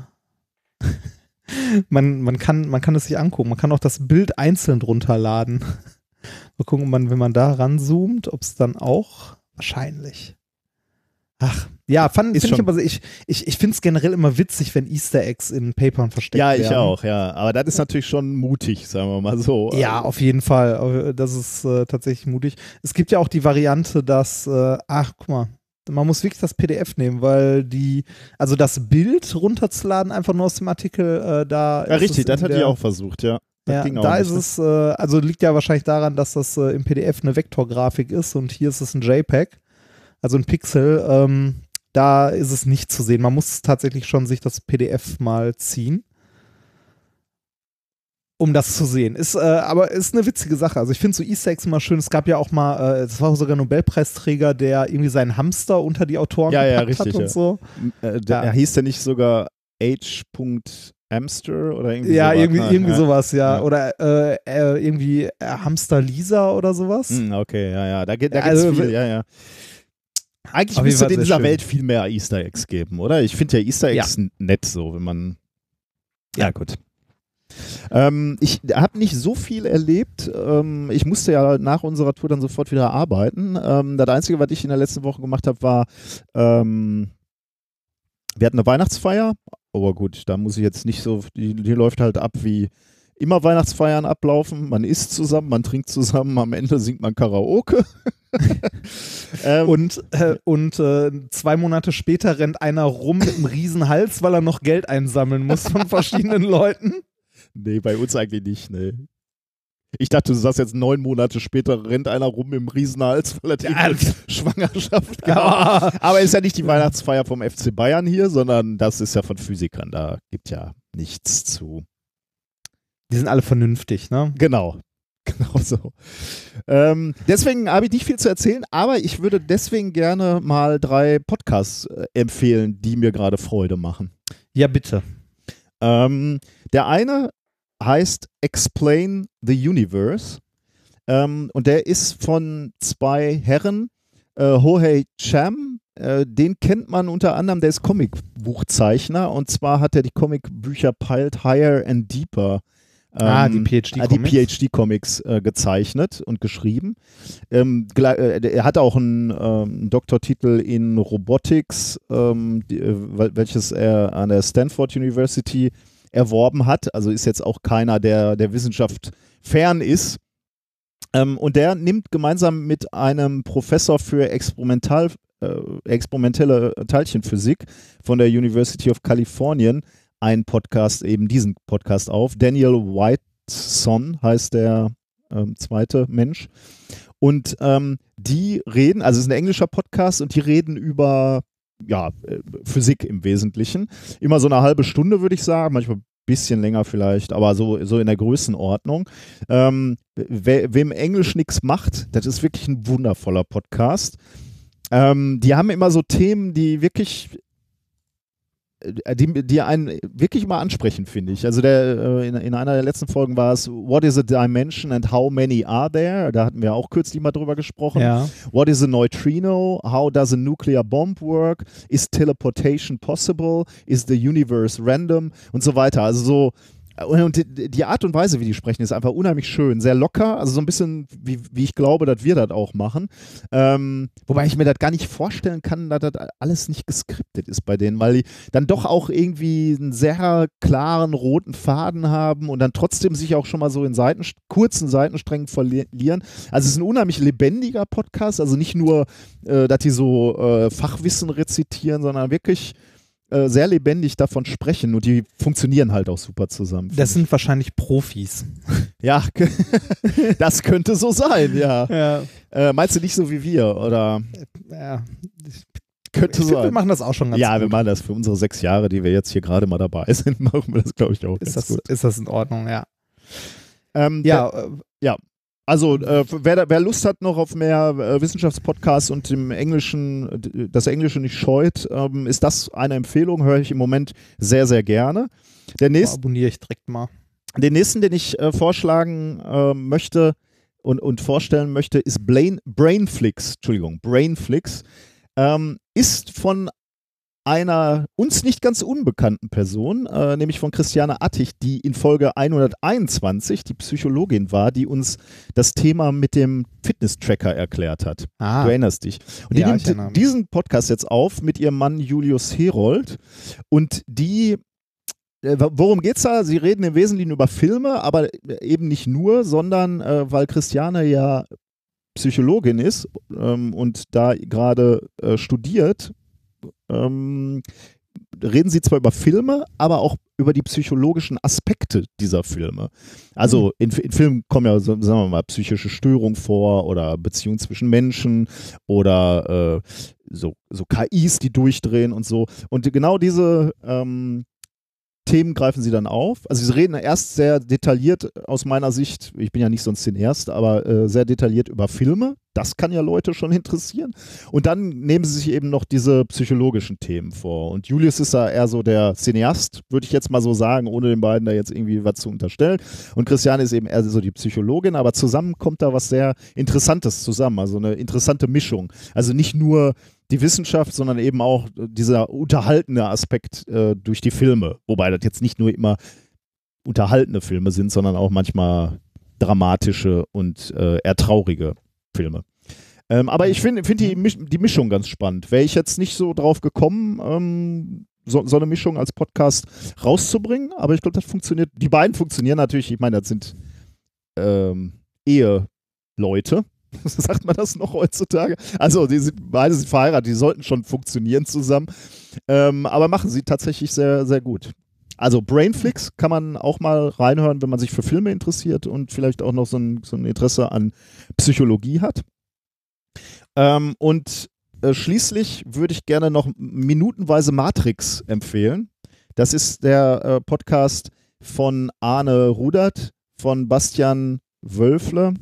man, man, kann, man kann es sich angucken. Man kann auch das Bild einzeln runterladen. Mal gucken, man, wenn man da ranzoomt, ob es dann auch wahrscheinlich. Ach, ja, fand ich aber ich, ich, ich finde es generell immer witzig, wenn Easter Eggs in Papern versteckt Ja, werden. ich auch, ja. Aber das ist natürlich schon mutig, sagen wir mal so. Ja, auf jeden Fall. Das ist äh, tatsächlich mutig. Es gibt ja auch die Variante, dass, äh, ach, guck mal, man muss wirklich das PDF nehmen, weil die, also das Bild runterzuladen, einfach nur aus dem Artikel, äh, da. Ja, ist richtig, das hatte ich der- auch versucht, ja. Das Ja, ging auch da ist ne? es, äh, also liegt ja wahrscheinlich daran, dass das äh, im PDF eine Vektorgrafik ist und hier ist es ein JPEG, also ein Pixel. Ähm, da ist es nicht zu sehen. Man muss tatsächlich schon sich das PDF mal ziehen, um das zu sehen. Ist, äh, aber ist eine witzige Sache. Also ich finde so Easter Eggs immer schön. Es gab ja auch mal, äh, es war sogar ein Nobelpreisträger, der irgendwie seinen Hamster unter die Autoren Ja, ja, gepackt richtig, hat und ja. so. Äh, der, Ja. Hieß der nicht sogar H. Amster oder irgendwie Ja, sowas, irgendwie, ne? irgendwie ja. sowas, ja. Ja. Oder äh, äh, irgendwie äh, Hamster Lisa oder sowas. Hm, okay, ja, ja. Da, geht- da Also, gibt's viel, ja, ja. Eigentlich müsste es in dieser schön. Welt viel mehr Easter Eggs geben, oder? Ich finde ja Easter Eggs nett so, wenn man. Ja, gut. Ähm, ich habe nicht so viel erlebt. Ähm, ich musste ja nach unserer Tour dann sofort wieder arbeiten. Ähm, das Einzige, was ich in der letzten Woche gemacht habe, war, ähm, wir hatten eine Weihnachtsfeier. Aber gut, da muss ich jetzt nicht so, die, die läuft halt ab wie immer Weihnachtsfeiern ablaufen. Man isst zusammen, man trinkt zusammen, am Ende singt man Karaoke. ähm, Und, äh, und äh, zwei Monate später rennt einer rum mit einem riesen Hals, weil er noch Geld einsammeln muss von verschiedenen Leuten. Nee, bei uns eigentlich nicht, nee. Ich dachte, du sagst jetzt neun Monate später rennt einer rum im Riesenhals, weil er die Ja. Schwangerschaft gehabt Ja. Aber ist ja nicht die Weihnachtsfeier vom FC Bayern hier, sondern das ist ja von Physikern. Da gibt ja nichts zu. Die sind alle vernünftig, ne? Genau. Genau so. Ähm, deswegen habe ich nicht viel zu erzählen, aber ich würde deswegen gerne mal drei Podcasts äh, empfehlen, die mir gerade Freude machen. Ja, bitte. Ähm, der eine heißt Explain the Universe ähm, und der ist von zwei Herren, äh, Hohei Cham, äh, den kennt man unter anderem, der ist Comicbuchzeichner und zwar hat er die Comicbücher Piled Higher and Deeper ah, die ähm, PhD-Comics. die PhD-Comics äh, gezeichnet und geschrieben. Ähm, äh, er hat auch einen ähm, Doktortitel in Robotics, ähm, die, äh, wel- welches er an der Stanford University erworben hat. Also ist jetzt auch keiner, der der Wissenschaft fern ist. Ähm, und der nimmt gemeinsam mit einem Professor für Experimental, äh, experimentelle Teilchenphysik von der University of Californian einen Podcast, eben diesen Podcast auf. Daniel Whiteson heißt der ähm, zweite Mensch. Und ähm, die reden, also es ist ein englischer Podcast und die reden über ja, äh, Physik im Wesentlichen. Immer so eine halbe Stunde, würde ich sagen, manchmal ein bisschen länger vielleicht, aber so, so in der Größenordnung. Ähm, wer, wem Englisch nichts macht, das ist wirklich ein wundervoller Podcast. Ähm, die haben immer so Themen, die wirklich die, die einen wirklich mal ansprechen, finde ich. Also der, äh, in, in einer der letzten Folgen war es What is a dimension and how many are there? Da hatten wir auch kürzlich mal drüber gesprochen. Ja. What is a neutrino? How does a nuclear bomb work? Is teleportation possible? Is the universe random? Und so weiter. Also so und die Art und Weise, wie die sprechen, ist einfach unheimlich schön. Sehr locker, also so ein bisschen, wie, wie ich glaube, dass wir das auch machen. Ähm, wobei ich mir das gar nicht vorstellen kann, dass das alles nicht geskriptet ist bei denen, weil die dann doch auch irgendwie einen sehr klaren roten Faden haben und dann trotzdem sich auch schon mal so in Seiten, kurzen Seitensträngen verlieren. Also es ist ein unheimlich lebendiger Podcast, also nicht nur, äh, dass die so äh, Fachwissen rezitieren, sondern wirklich äh, sehr lebendig davon sprechen und die funktionieren halt auch super zusammen. Das sind wahrscheinlich Profis. ich. ja, das könnte so sein, ja. Ja. Äh, meinst du nicht so wie wir oder ja. könnte Ich finde, wir sein? machen das auch schon ganz Ja, gut. wir machen das für unsere sechs Jahre, die wir jetzt hier gerade mal dabei sind, machen wir das, glaube ich, auch ist, das, gut. ist das in Ordnung, ja. Ähm, Ja, äh, Also, äh, wer, wer Lust hat noch auf mehr äh, Wissenschaftspodcasts und dem Englischen, das Englische nicht scheut, ähm, ist das eine Empfehlung, höre ich im Moment sehr, sehr gerne. Der nächste, abonniere ich direkt mal. den nächsten, den ich äh, vorschlagen äh, möchte und, und vorstellen möchte, ist Brain, Brainflix. Entschuldigung, Brainflix. Ähm, ist von einer uns nicht ganz unbekannten Person, äh, nämlich von Christiane Attich, die in Folge 121 die Psychologin war, die uns das Thema mit dem Fitness-Tracker erklärt hat. Ah, Du erinnerst dich. Und die Ja, ich nimmt diesen Podcast jetzt auf mit ihrem Mann Julius Herold. Und die, äh, worum geht's da? Sie reden im Wesentlichen über Filme, aber eben nicht nur, sondern äh, weil Christiane ja Psychologin ist ähm, und da gerade äh, studiert, ähm, reden sie zwar über Filme, aber auch über die psychologischen Aspekte dieser Filme. Also in, in Filmen kommen ja, sagen wir mal, psychische Störungen vor oder Beziehungen zwischen Menschen oder äh, so, so KIs, die durchdrehen und so. Und genau diese ähm, Themen greifen sie dann auf. Also sie reden erst sehr detailliert aus meiner Sicht, ich bin ja nicht so ein Cineast, aber äh, sehr detailliert über Filme. Das kann ja Leute schon interessieren. Und dann nehmen sie sich eben noch diese psychologischen Themen vor. Und Julius ist da eher so der Cineast, würde ich jetzt mal so sagen, ohne den beiden da jetzt irgendwie was zu unterstellen. Und Christiane ist eben eher so die Psychologin, aber zusammen kommt da was sehr Interessantes zusammen, also eine interessante Mischung. Also nicht nur die Wissenschaft, sondern eben auch dieser unterhaltende Aspekt äh, durch die Filme. Wobei das jetzt nicht nur immer unterhaltene Filme sind, sondern auch manchmal dramatische und äh, eher traurige Filme. Ähm, aber ich finde find die, die Mischung ganz spannend. Wäre ich jetzt nicht so drauf gekommen, ähm, so, so eine Mischung als Podcast rauszubringen, aber ich glaube, das funktioniert. Die beiden funktionieren natürlich, ich meine, das sind ähm, Eheleute. Sagt man das noch heutzutage? Also, die sind, beide sind verheiratet, die sollten schon funktionieren zusammen. Ähm, aber machen sie tatsächlich sehr, sehr gut. Also Brainflix kann man auch mal reinhören, wenn man sich für Filme interessiert und vielleicht auch noch so ein, so ein Interesse an Psychologie hat. Ähm, und äh, schließlich würde ich gerne noch minutenweise Matrix empfehlen. Das ist der äh, Podcast von Arne Rudert, von Bastian Wölfle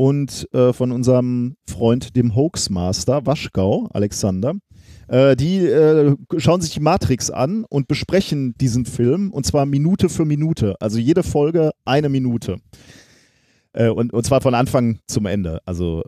und äh, von unserem Freund, dem Hoaxmaster Waschgau, Alexander. Äh, die äh, schauen sich die Matrix an und besprechen diesen Film und zwar Minute für Minute. Also jede Folge eine Minute. Äh, und, und zwar von Anfang zum Ende. Also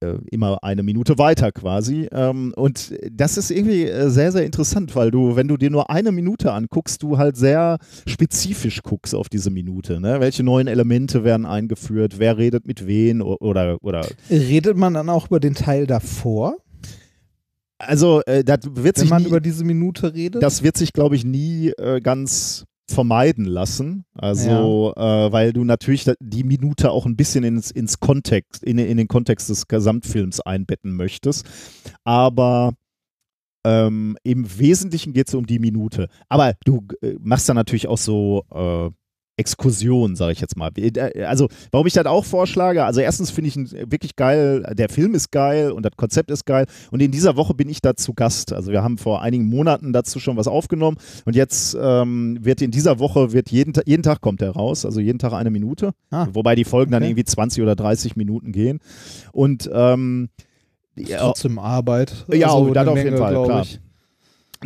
äh, immer eine Minute weiter quasi. Ähm, und das ist irgendwie äh, sehr, sehr interessant, weil du, wenn du dir nur eine Minute anguckst, du halt sehr spezifisch guckst auf diese Minute. Ne? Welche neuen Elemente werden eingeführt? Wer redet mit wen? Oder, oder Redet man dann auch über den Teil davor? Also, äh, das wird Wenn sich man nie, über diese Minute redet? das wird sich, glaube ich, nie äh, ganz vermeiden lassen. Also, äh, weil du natürlich da- die Minute auch ein bisschen ins, ins Kontext, in, in den Kontext des Gesamtfilms einbetten möchtest. Aber ähm, im Wesentlichen geht es um die Minute. Aber du äh, machst dann natürlich auch so äh, Exkursionen, sage ich jetzt mal. Äh, Also, warum ich das auch vorschlage, also erstens finde ich ihn wirklich geil, der Film ist geil und das Konzept ist geil und in dieser Woche bin ich da zu Gast. Also wir haben vor einigen Monaten dazu schon was aufgenommen und jetzt ähm, wird in dieser Woche, wird jeden, jeden Tag kommt er raus, also jeden Tag eine Minute, Ah, wobei die Folgen dann okay. irgendwie 20 oder 30 Minuten gehen und ähm, Trotzdem Arbeit. Ja, Also das eine auf jeden Fall, klar. ich.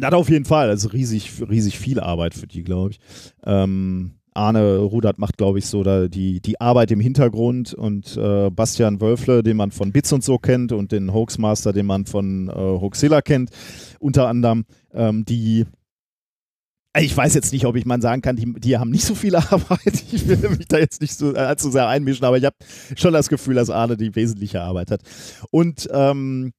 Das auf jeden Fall. Also riesig, riesig viel Arbeit für die, glaube ich. Ähm, Arne Rudert macht, glaube ich, so da die, die Arbeit im Hintergrund und äh, Bastian Wölfle, den man von Bits und so kennt und den Hoaxmaster, den man von äh, Hoaxilla kennt, unter anderem, ähm, die ich weiß jetzt nicht, ob ich mal sagen kann, die, die haben nicht so viel Arbeit. Ich will mich da jetzt nicht so äh, allzu sehr einmischen, aber ich habe schon das Gefühl, dass Arne die wesentliche Arbeit hat. Und ähm,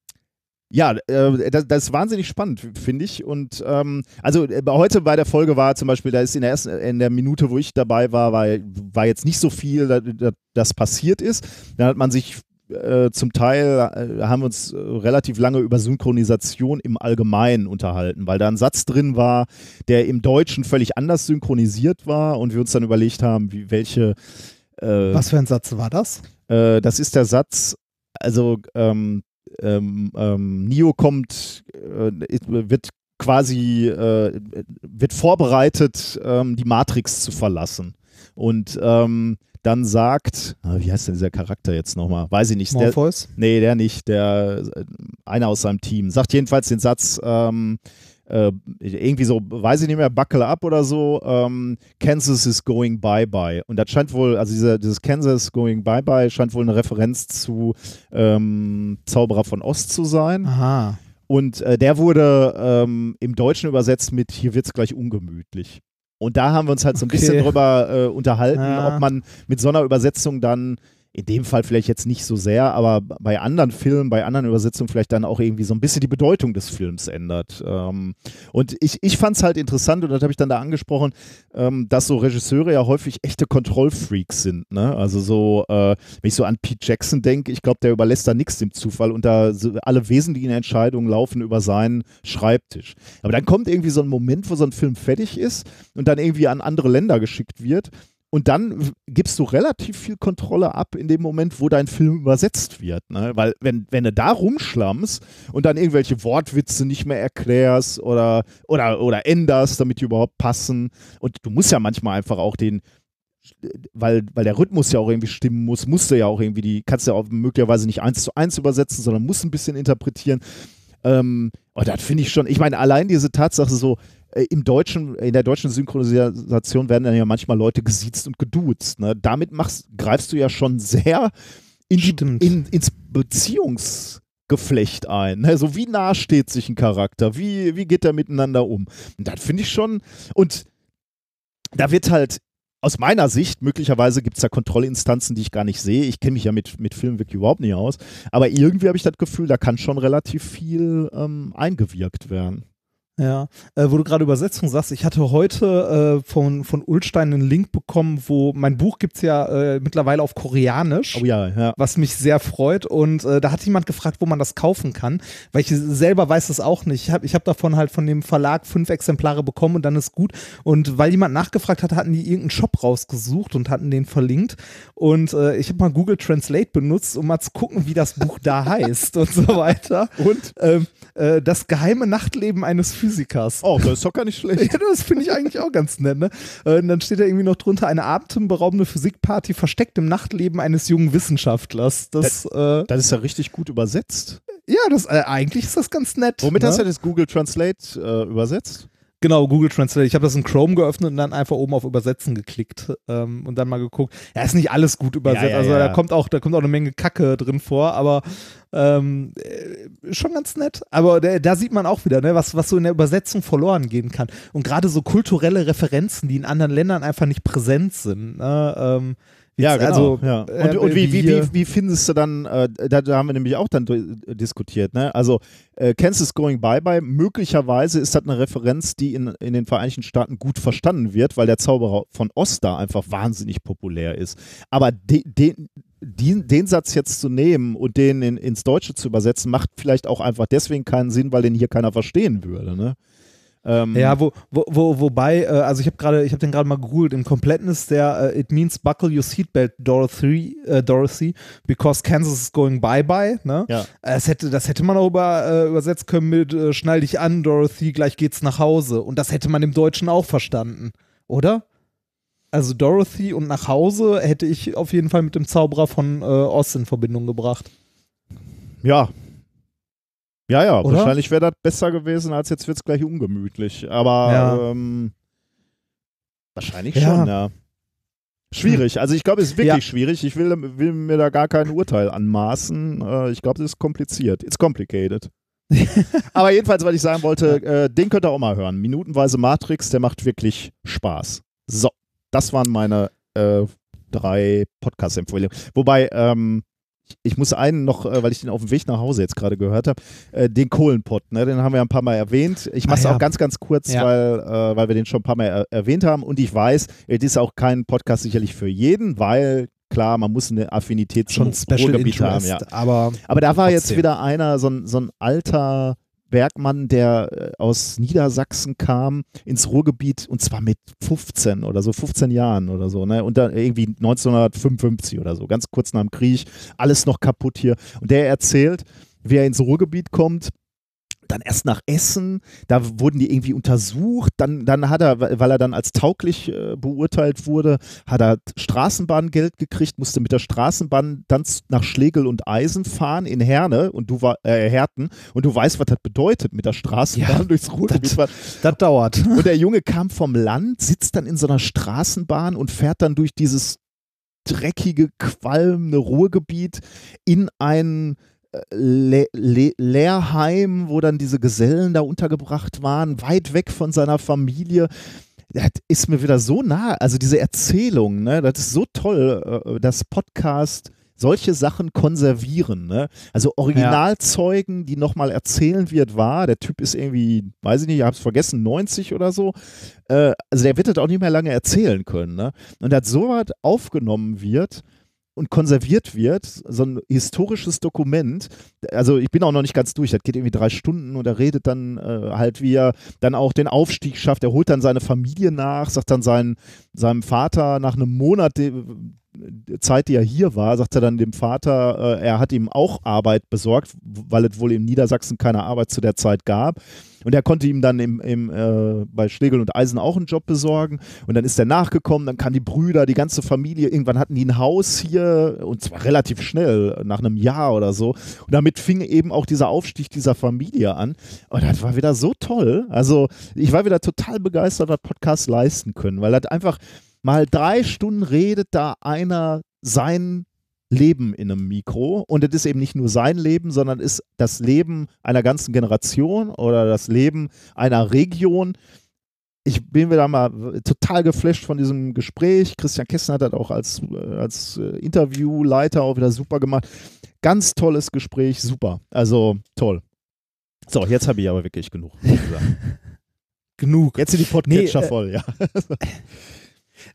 ja, äh, das, das ist wahnsinnig spannend, finde ich. Und ähm, also äh, heute bei der Folge war zum Beispiel, da ist in der ersten, in der Minute, wo ich dabei war, war, war jetzt nicht so viel, da, da, das passiert ist. Dann hat man sich äh, zum Teil äh, haben wir uns äh, relativ lange über Synchronisation im Allgemeinen unterhalten, weil da ein Satz drin war, der im Deutschen völlig anders synchronisiert war und wir uns dann überlegt haben, wie welche äh, Was für ein Satz war das? äh, das ist der Satz, also ähm, ähm, ähm, Neo kommt, äh, wird quasi, äh, wird vorbereitet, ähm, die Matrix zu verlassen. Und ähm, dann sagt, ah, wie heißt denn dieser Charakter jetzt nochmal? Weiß ich nicht. Der, Morpheus? nee, der nicht, der äh, einer aus seinem Team. Sagt jedenfalls den Satz, ähm, äh, irgendwie so, weiß ich nicht mehr, buckle up oder so, ähm, Kansas is going bye-bye. Und das scheint wohl, also dieser, dieses Kansas going bye-bye scheint wohl eine Referenz zu ähm, Zauberer von Ost zu sein. Aha. Und äh, der wurde ähm, im Deutschen übersetzt mit Hier wird's gleich ungemütlich. Und da haben wir uns halt so ein Okay. bisschen drüber äh, unterhalten, Ja. ob man mit so einer Übersetzung dann, in dem Fall vielleicht jetzt nicht so sehr, aber bei anderen Filmen, bei anderen Übersetzungen vielleicht dann auch irgendwie so ein bisschen die Bedeutung des Films ändert. Ähm, und ich, ich fand es halt interessant, und das habe ich dann da angesprochen, ähm, dass so Regisseure ja häufig echte Kontrollfreaks sind. Ne? Also so, äh, wenn ich so an Pete Jackson denke, ich glaube, der überlässt da nichts dem Zufall und da alle wesentlichen Entscheidungen laufen über seinen Schreibtisch. Aber dann kommt irgendwie so ein Moment, wo so ein Film fertig ist und dann irgendwie an andere Länder geschickt wird. Und dann gibst du relativ viel Kontrolle ab in dem Moment, wo dein Film übersetzt wird. Ne? Weil wenn, wenn du da rumschlammst und dann irgendwelche Wortwitze nicht mehr erklärst oder, oder, oder änderst, damit die überhaupt passen. Und du musst ja manchmal einfach auch den, weil, weil der Rhythmus ja auch irgendwie stimmen muss, musst du ja auch irgendwie die, kannst du ja auch möglicherweise nicht eins zu eins übersetzen, sondern musst ein bisschen interpretieren. Ähm, und das finde ich schon, ich meine, allein diese Tatsache so, im deutschen, in der deutschen Synchronisation werden dann ja manchmal Leute gesiezt und geduzt. Ne? Damit machst, greifst du ja schon sehr in die, in, ins Beziehungsgeflecht ein. Ne? So wie nah steht sich ein Charakter, wie, wie geht der miteinander um? Und das finde ich schon, und da wird halt aus meiner Sicht, möglicherweise gibt es da Kontrollinstanzen, die ich gar nicht sehe. Ich kenne mich ja mit, mit Filmen wirklich überhaupt nicht aus. Aber irgendwie habe ich das Gefühl, da kann schon relativ viel ähm, eingewirkt werden. Ja, äh, wo du gerade Übersetzung sagst, ich hatte heute äh, von, von Ulstein einen Link bekommen, wo mein Buch gibt's ja äh, mittlerweile auf Koreanisch. Oh ja, ja. was mich sehr freut. Und äh, da hat jemand gefragt, wo man das kaufen kann, weil ich selber weiß es auch nicht. Ich habe ich hab davon halt von dem Verlag fünf Exemplare bekommen und dann ist gut. Und weil jemand nachgefragt hat, hatten die irgendeinen Shop rausgesucht und hatten den verlinkt. Und äh, ich habe mal Google Translate benutzt, um mal zu gucken, wie das Buch da heißt und so weiter. Und? Ähm, äh, das geheime Nachtleben eines Physikers. Oh, das ist doch gar nicht schlecht. Ja, das finde ich eigentlich auch ganz nett. Ne? Äh, Und dann steht da irgendwie noch drunter eine atemberaubende Physikparty versteckt im Nachtleben eines jungen Wissenschaftlers. Das, äh, Das ist ja richtig gut übersetzt. ja, das äh, eigentlich ist das ganz nett. Womit ne? hast du das Google Translate äh, übersetzt? Genau, Google Translate. Ich habe das in Chrome geöffnet und dann einfach oben auf Übersetzen geklickt ähm, und dann mal geguckt. Ja, ist nicht alles gut übersetzt. Ja, ja, also da kommt auch, da kommt auch eine Menge Kacke drin vor, aber ähm, äh, schon ganz nett. Aber da, da sieht man auch wieder, ne, was, was so in der Übersetzung verloren gehen kann. Und gerade so kulturelle Referenzen, die in anderen Ländern einfach nicht präsent sind. Ne? Ähm, Ja, genau. Also, ja. äh, Und, und wie, wie, wie, wie findest du dann, äh, da, da haben wir nämlich auch dann diskutiert, ne? Also äh, Kansas Going Bye-Bye, möglicherweise ist das eine Referenz, die in, in den Vereinigten Staaten gut verstanden wird, weil der Zauberer von Oz da einfach wahnsinnig populär ist. Aber de, de, den, den Satz jetzt zu nehmen und den in, ins Deutsche zu übersetzen, macht vielleicht auch einfach deswegen keinen Sinn, weil den hier keiner verstehen würde, ne? Ähm, Ja, wo, wo, wo, wobei, äh, also ich habe gerade, ich habe den gerade mal gegoogelt, im Kompletten ist der äh, It means buckle your seatbelt, Dorothy, äh, Dorothy, because Kansas is going bye-bye, ne? Ja. Das hätte, das hätte man auch über, äh, übersetzt können mit äh, Schnall dich an, Dorothy, gleich geht's nach Hause. Und das hätte man im Deutschen auch verstanden, oder? Also Dorothy und nach Hause hätte ich auf jeden Fall mit dem Zauberer von äh, Oz in Verbindung gebracht. Ja. Ja, ja, Oder? wahrscheinlich wäre das besser gewesen, als jetzt wird es gleich ungemütlich. Aber Ja. ähm, wahrscheinlich Ja. schon, ja. Schwierig. Also ich glaube, es ist wirklich Ja. schwierig. Ich will, will mir da gar kein Urteil anmaßen. Äh, ich glaube, es ist kompliziert. It's complicated. Aber jedenfalls, was ich sagen wollte, äh, den könnt ihr auch mal hören. Minutenweise Matrix, der macht wirklich Spaß. So, das waren meine äh, drei Podcast-Empfehlungen. Wobei, ähm, ich muss einen noch, äh, weil ich den auf dem Weg nach Hause jetzt gerade gehört habe, äh, den Kohlenpott, ne, den haben wir ein paar Mal erwähnt. Ich mache es Ah, ja. auch ganz, ganz kurz, Ja. weil, äh, weil wir den schon ein paar Mal er erwähnt haben. Und ich weiß, es ist auch kein Podcast sicherlich für jeden, weil klar, man muss eine Affinität zum Schon Special Ruhrgebiet Interest, haben. Ja. aber Aber da war jetzt Trotzdem. wieder einer, so ein, so ein alter Bergmann, der äh, aus Niedersachsen kam ins Ruhrgebiet und zwar mit 15 oder so, 15 Jahren oder so, ne? Und dann irgendwie 1955 oder so, ganz kurz nach dem Krieg, alles noch kaputt hier. Und der erzählt, wie er ins Ruhrgebiet kommt. Dann erst nach Essen, da wurden die irgendwie untersucht, dann, dann hat er, weil er dann als tauglich äh, beurteilt wurde, hat er Straßenbahngeld gekriegt, musste mit der Straßenbahn dann nach Schlegel und Eisen fahren in Herne und du war, äh, Herten und du weißt, was das bedeutet, mit der Straßenbahn Ja, durchs Ruhrgebiet fahren. das dauert. Und der Junge kam vom Land, sitzt dann in so einer Straßenbahn und fährt dann durch dieses dreckige, qualmende Ruhrgebiet in ein äh, Le Le Lehrheim, wo dann diese Gesellen da untergebracht waren, weit weg von seiner Familie. Das ist mir wieder so nah, also diese Erzählung, ne, das ist so toll, äh, dass Podcast solche Sachen konservieren, ne? Also Originalzeugen, die nochmal erzählen wird, war, der Typ ist irgendwie, weiß ich nicht, ich hab's vergessen, 90 oder so. Äh, also der wird das auch nicht mehr lange erzählen können, ne? Und dass sowas aufgenommen wird und konserviert wird, so ein historisches Dokument, also ich bin auch noch nicht ganz durch, das geht irgendwie drei Stunden und er redet dann äh, halt, wie er dann auch den Aufstieg schafft, er holt dann seine Familie nach, sagt dann seinen, seinem Vater nach einem Monat, Zeit, die er hier war, sagt er dann dem Vater, äh, er hat ihm auch Arbeit besorgt, weil es wohl in Niedersachsen keine Arbeit zu der Zeit gab. Und er konnte ihm dann im, im, äh, bei Schlegel und Eisen auch einen Job besorgen. Und dann ist er nachgekommen, dann kamen die Brüder, die ganze Familie. Irgendwann hatten die ein Haus hier und zwar relativ schnell, nach einem Jahr oder so. Und damit fing eben auch dieser Aufstieg dieser Familie an. Und das war wieder so toll. Also ich war wieder total begeistert, was Podcasts leisten können, weil das einfach mal drei Stunden redet da einer sein Leben in einem Mikro und es ist eben nicht nur sein Leben, sondern ist das Leben einer ganzen Generation oder das Leben einer Region. Ich bin wieder mal total geflasht von diesem Gespräch. Christian Kessner hat das auch als, äh, als äh, Interviewleiter auch wieder super gemacht. Ganz tolles Gespräch, super. Also toll. So, jetzt habe ich aber wirklich genug. genug. Jetzt sind die Podcatcher Nee, äh, voll, ja.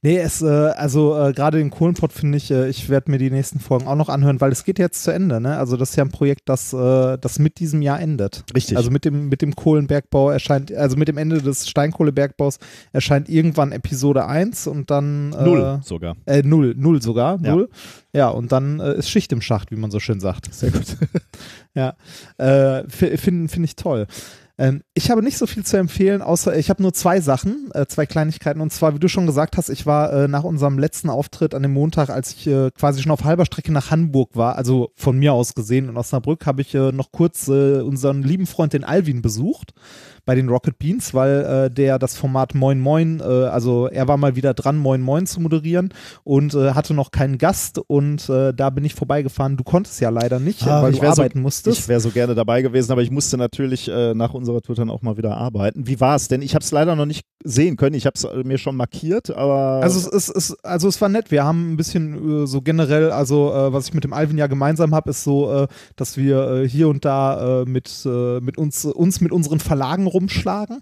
Nee, es, äh, also äh, gerade den Kohlenpott finde ich, äh, ich werde mir die nächsten Folgen auch noch anhören, weil es geht jetzt zu Ende, ne? Also das ist ja ein Projekt, das, äh, das mit diesem Jahr endet. Richtig. Also mit dem, mit dem Kohlenbergbau erscheint, also mit dem Ende des Steinkohlebergbaus erscheint irgendwann Episode 1 und dann äh, Null sogar. Äh, null, null sogar, Ja. null. Ja, und dann äh, ist Schicht im Schacht, wie man so schön sagt. Sehr gut. Ja, äh, finde find ich toll. Ähm, ich habe nicht so viel zu empfehlen, außer ich habe nur zwei Sachen, äh, zwei Kleinigkeiten. Und zwar, wie du schon gesagt hast, ich war äh, nach unserem letzten Auftritt an dem Montag, als ich äh, quasi schon auf halber Strecke nach Hamburg war, also von mir aus gesehen in Osnabrück, habe ich äh, noch kurz äh, unseren lieben Freund, den Alvin, besucht bei den Rocket Beans, weil äh, der das Format Moin Moin, äh, also er war mal wieder dran, Moin Moin zu moderieren und äh, hatte noch keinen Gast und äh, da bin ich vorbeigefahren. Du konntest ja leider nicht, Ah, weil ich du wär so- arbeiten musstest. Ich wäre so gerne dabei gewesen, aber ich musste natürlich äh, nach unserer Tour dann auch mal wieder arbeiten. Wie war es? Denn ich habe es leider noch nicht sehen können. Ich habe es mir schon markiert, aber Also es, ist, es, also es war nett. Wir haben ein bisschen äh, so generell, also äh, was ich mit dem Alvin ja gemeinsam habe, ist so, äh, dass wir äh, hier und da äh, mit, äh, mit uns, uns mit unseren Verlagen rumschlagen.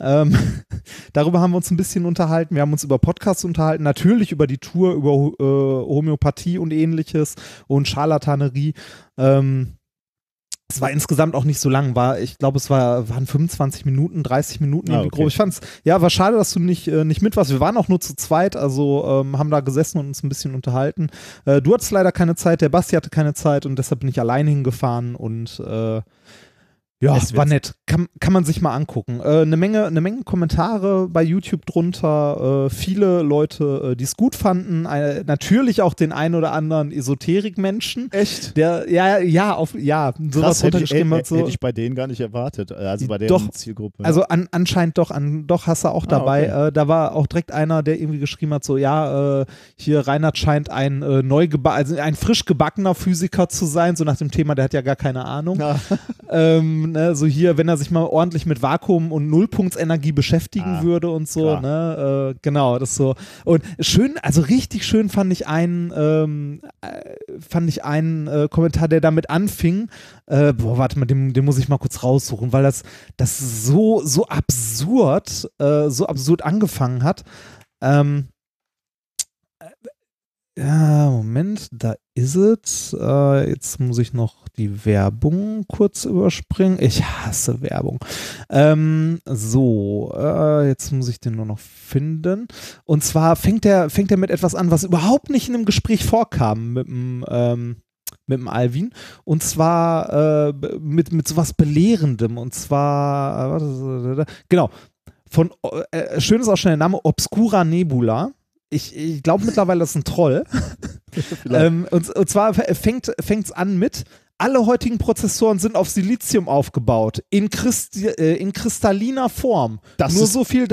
Ähm, darüber haben wir uns ein bisschen unterhalten. Wir haben uns über Podcasts unterhalten, natürlich über die Tour, über äh, Homöopathie und ähnliches und Scharlatanerie. Ähm, es war insgesamt auch nicht so lang, war, ich glaube, es war, waren 25 Minuten, 30 Minuten Ah, irgendwie okay. grob. Ich fand's, ja, war schade, dass du nicht, äh, nicht mit warst. Wir waren auch nur zu zweit, also ähm, haben da gesessen und uns ein bisschen unterhalten. Äh, du hattest leider keine Zeit, der Basti hatte keine Zeit und deshalb bin ich alleine hingefahren und äh, ja, Es war nett. Kann, kann man sich mal angucken. Äh, eine Menge, eine Menge Kommentare bei YouTube drunter. Äh, viele Leute, äh, die es gut fanden. Äh, natürlich auch den einen oder anderen Esoterik-Menschen. echt. Der, ja, ja, auf, ja, sowas Krass, hätte ich, hätte. So. hätte ich bei denen gar nicht erwartet. Also bei der Zielgruppe. Also an, anscheinend doch, an, doch hast du auch dabei. okay. äh, da war auch direkt einer, der irgendwie geschrieben hat, so ja, äh, hier Reinhard scheint ein äh, neu also ein frisch gebackener Physiker zu sein, so nach dem Thema, der hat ja gar keine Ahnung. Ja. Ähm, ne, so hier, wenn er sich mal ordentlich mit Vakuum und Nullpunktsenergie beschäftigen Ah, würde und so, klar. ne, äh, genau, das so. Und schön, also richtig schön fand ich einen, ähm, äh, fand ich einen äh, Kommentar, der damit anfing. Äh, boah, warte mal, den, den muss ich mal kurz raussuchen, weil das, das so, so absurd, äh, so absurd angefangen hat. Ähm, äh, ja, Moment, da ist es. Äh, jetzt muss ich noch die Werbung kurz überspringen. Ich hasse Werbung. Ähm, so, äh, jetzt muss ich den nur noch finden. Und zwar fängt er fängt mit etwas an, was überhaupt nicht in einem Gespräch vorkam mit dem, ähm, mit dem Alvin. Und zwar äh, mit, mit sowas Belehrendem. Und zwar, äh, genau, von, äh, schön ist auch schon der Name, Obscura Nebula. Ich, ich glaube mittlerweile, das ist ein Troll. ähm, und, und zwar fängt es an mit, alle heutigen Prozessoren sind auf Silizium aufgebaut, in, Christi, äh, in kristalliner Form. Das nur, ist- so viel,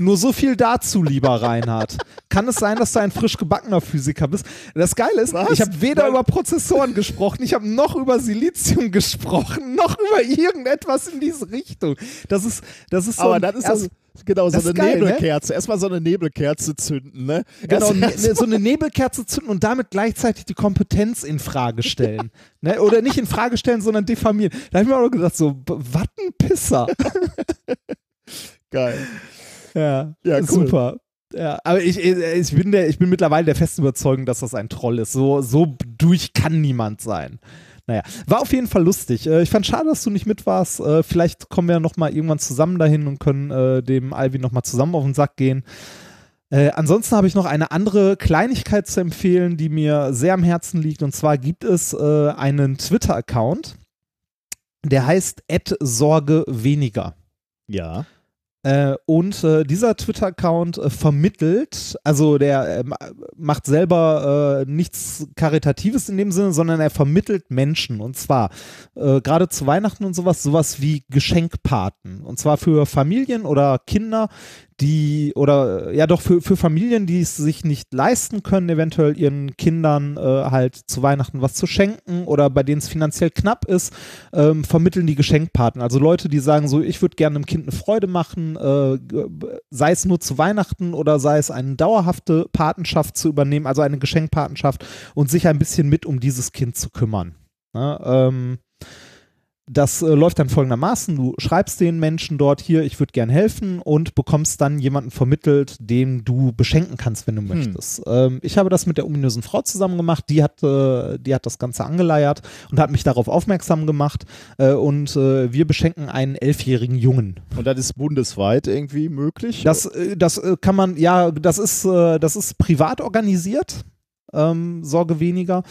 nur so viel dazu, lieber Reinhard. Kann es sein, dass du ein frisch gebackener Physiker bist? Das Geile ist, Was? ich habe weder Nein. über Prozessoren gesprochen, ich habe noch über Silizium gesprochen, noch über irgendetwas in diese Richtung. Das ist, das ist so aber dann ist das, genau, so eine geil, ne? Nebelkerze. Erstmal so eine Nebelkerze zünden, ne? Genau, Das- ne, so eine Nebelkerze zünden und damit gleichzeitig die Kompetenz in Frage stellen. Ne? Oder nicht in Frage stellen, sondern diffamieren. Da habe ich mir auch gedacht, so, b- was ein Pisser. Geil. Ja, Ja, cool. super. Ja, aber ich, ich, bin der, ich bin mittlerweile der festen Überzeugung, dass das ein Troll ist. So, so durch kann niemand sein. Naja, war auf jeden Fall lustig. Äh, Ich fand schade, dass du nicht mit warst. Äh, Vielleicht kommen wir noch mal irgendwann zusammen dahin und können äh, dem Alvin noch mal zusammen auf den Sack gehen. Äh, ansonsten habe ich noch eine andere Kleinigkeit zu empfehlen, die mir sehr am Herzen liegt. Und zwar gibt es äh, einen Twitter-Account, der heißt Sorge weniger. Ja. Äh, und äh, dieser Twitter-Account äh, vermittelt, also der äh, ma- macht selber äh, nichts Karitatives in dem Sinne, sondern er vermittelt Menschen. Und zwar äh, gerade zu Weihnachten und sowas, sowas wie Geschenkpaten. Und zwar für Familien oder Kinder, die, oder äh, ja doch für, für Familien, die es sich nicht leisten können, eventuell ihren Kindern äh, halt zu Weihnachten was zu schenken oder bei denen es finanziell knapp ist, ähm, vermitteln die Geschenkpaten. Also Leute, die sagen so, ich würde gerne einem Kind eine Freude machen, äh, sei es nur zu Weihnachten oder sei es eine dauerhafte Patenschaft zu übernehmen, also eine Geschenkpatenschaft und sich ein bisschen mit um dieses Kind zu kümmern. Ne? Ähm, das äh, läuft dann folgendermaßen, du schreibst den Menschen dort hier, ich würde gern helfen und bekommst dann jemanden vermittelt, den du beschenken kannst, wenn du möchtest. Ähm, ich habe das mit der ominösen Frau zusammen gemacht, die hat, äh, die hat das Ganze angeleiert und hat mich darauf aufmerksam gemacht äh, und äh, wir beschenken einen elfjährigen Jungen. Und das ist bundesweit irgendwie möglich? Das, äh, das äh, kann man, ja, das ist, das ist privat organisiert, ähm, Sorge weniger.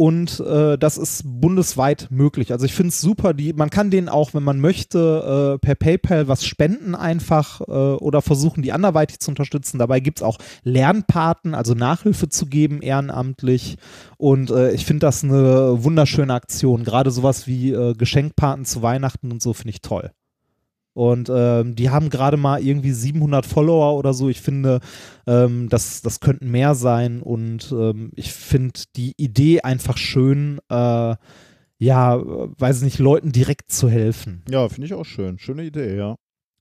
Und äh, das ist bundesweit möglich. Also ich finde es super, die, man kann denen auch, wenn man möchte, äh, per PayPal was spenden einfach äh, oder versuchen, die anderweitig zu unterstützen. Dabei gibt es auch Lernpaten, also Nachhilfe zu geben, ehrenamtlich. Und äh, ich finde das eine wunderschöne Aktion. Gerade sowas wie äh, Geschenkpaten zu Weihnachten und so finde ich toll. Und ähm, die haben gerade mal irgendwie 700 Follower oder so. Ich finde, ähm, das, das könnten mehr sein. Und ähm, ich finde die Idee einfach schön, äh, ja, weiß nicht, Leuten direkt zu helfen. Ja, finde ich auch schön. Schöne Idee, ja.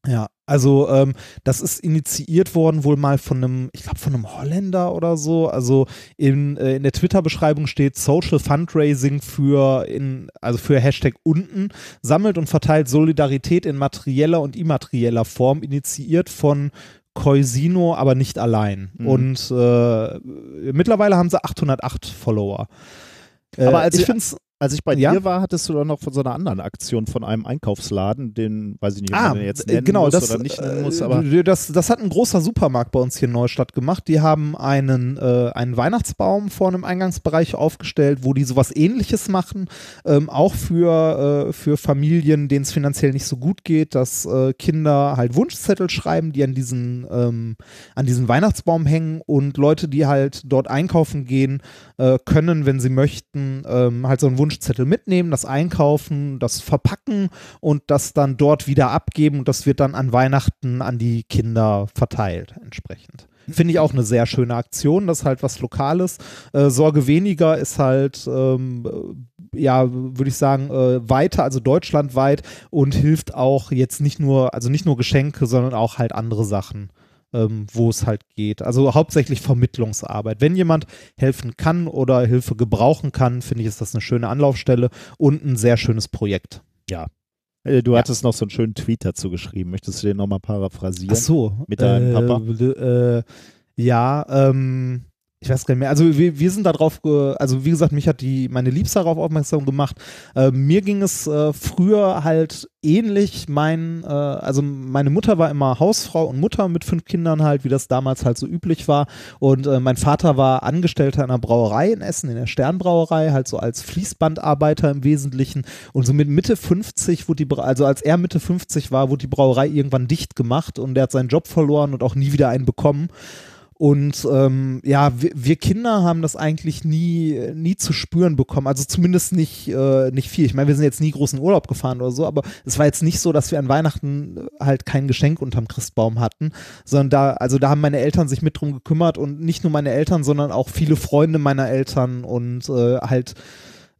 Ja, also ähm, das ist initiiert worden wohl mal von einem, ich glaube von einem Holländer oder so. Also in, äh, in der Twitter-Beschreibung steht Social Fundraising für in, also für Hashtag unten, sammelt und verteilt Solidarität in materieller und immaterieller Form, initiiert von Coisino, aber nicht allein. Mhm. Und äh, mittlerweile haben sie 808 Follower. Aber äh, als ich finde es als ich bei ja? dir war, hattest du doch noch von so einer anderen Aktion von einem Einkaufsladen, den weiß ich nicht, ob ah, man den jetzt nennen genau, muss das, oder nicht nennen muss. Äh, Aber das, das hat ein großer Supermarkt bei uns hier in Neustadt gemacht. Die haben einen, äh, einen Weihnachtsbaum vor einem Eingangsbereich aufgestellt, wo die sowas ähnliches machen. Ähm, auch für, äh, für Familien, denen es finanziell nicht so gut geht, dass äh, Kinder halt Wunschzettel schreiben, die an diesen, ähm, an diesen Weihnachtsbaum hängen und Leute, die halt dort einkaufen gehen, äh, können, wenn sie möchten, ähm, halt so einen Wunschzettel mitnehmen, das einkaufen, das verpacken und das dann dort wieder abgeben und das wird dann an Weihnachten an die Kinder verteilt entsprechend. Finde ich auch eine sehr schöne Aktion, das ist halt was Lokales. Äh, Sorge weniger ist halt, ähm, ja, würde ich sagen, äh, weiter, also deutschlandweit und hilft auch jetzt nicht nur, also nicht nur Geschenke, sondern auch halt andere Sachen ähm, wo es halt geht. Also hauptsächlich Vermittlungsarbeit. Wenn jemand helfen kann oder Hilfe gebrauchen kann, finde ich, ist das eine schöne Anlaufstelle und ein sehr schönes Projekt. Ja. Äh, du ja. hattest noch so einen schönen Tweet dazu geschrieben. Möchtest du den nochmal paraphrasieren? Ach so. Mit deinem äh, Papa? Äh, ja, ähm, ich weiß gar nicht mehr. Also wir, wir sind darauf, also wie gesagt, mich hat die meine Liebste darauf aufmerksam gemacht. Äh, mir ging es äh, früher halt ähnlich. Mein, äh, also meine Mutter war immer Hausfrau und Mutter mit fünf Kindern halt, wie das damals halt so üblich war. Und äh, mein Vater war Angestellter in einer Brauerei in Essen, in der Sternbrauerei, halt so als Fließbandarbeiter im Wesentlichen. Und so mit Mitte 50 wurde die, also als er Mitte 50 war, wurde die Brauerei irgendwann dicht gemacht und er hat seinen Job verloren und auch nie wieder einen bekommen. Und ähm, ja, wir, wir, Kinder haben das eigentlich nie, nie zu spüren bekommen. Also zumindest nicht, äh, nicht viel. Ich meine, wir sind jetzt nie großen Urlaub gefahren oder so, aber es war jetzt nicht so, dass wir an Weihnachten halt kein Geschenk unterm Christbaum hatten, sondern da, also da haben meine Eltern sich mit drum gekümmert und nicht nur meine Eltern, sondern auch viele Freunde meiner Eltern und äh, halt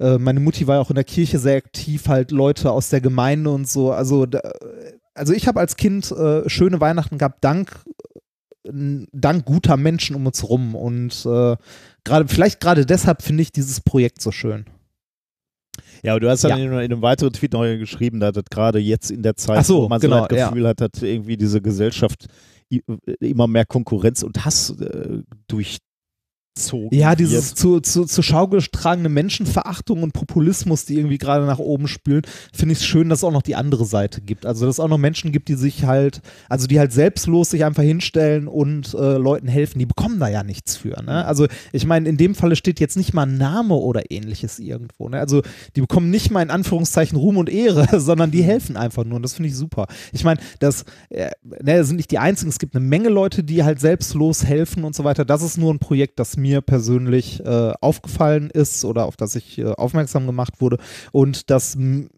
äh, meine Mutti war ja auch in der Kirche sehr aktiv, halt Leute aus der Gemeinde und so. Also, da, also ich habe als Kind äh, schöne Weihnachten gehabt, dank dank guter Menschen um uns rum. Und äh, gerade, vielleicht gerade deshalb finde ich dieses Projekt so schön. Ja, aber du hast dann ja. in, in, einem weiteren Tweet noch geschrieben, dass das gerade jetzt in der Zeit, so, wo man genau, so das Gefühl ja. hat, dass irgendwie diese Gesellschaft immer mehr Konkurrenz und Hass äh, durch gezogen Ja, dieses zu, zu, zu Schau getragene Menschenverachtung und Populismus, die irgendwie gerade nach oben spülen, finde ich es schön, dass es auch noch die andere Seite gibt. Also, dass es auch noch Menschen gibt, die sich halt, also die halt selbstlos sich einfach hinstellen und äh, Leuten helfen. Die bekommen da ja nichts für. Ne? Also, ich meine, in dem Falle steht jetzt nicht mal ein Name oder ähnliches irgendwo. Ne? Also, die bekommen nicht mal in Anführungszeichen Ruhm und Ehre, sondern die helfen einfach nur. Und das finde ich super. Ich meine, das, äh, ne, das sind nicht die einzigen. Es gibt eine Menge Leute, die halt selbstlos helfen und so weiter. Das ist nur ein Projekt, das mir persönlich äh, aufgefallen ist oder auf das ich äh, aufmerksam gemacht wurde und das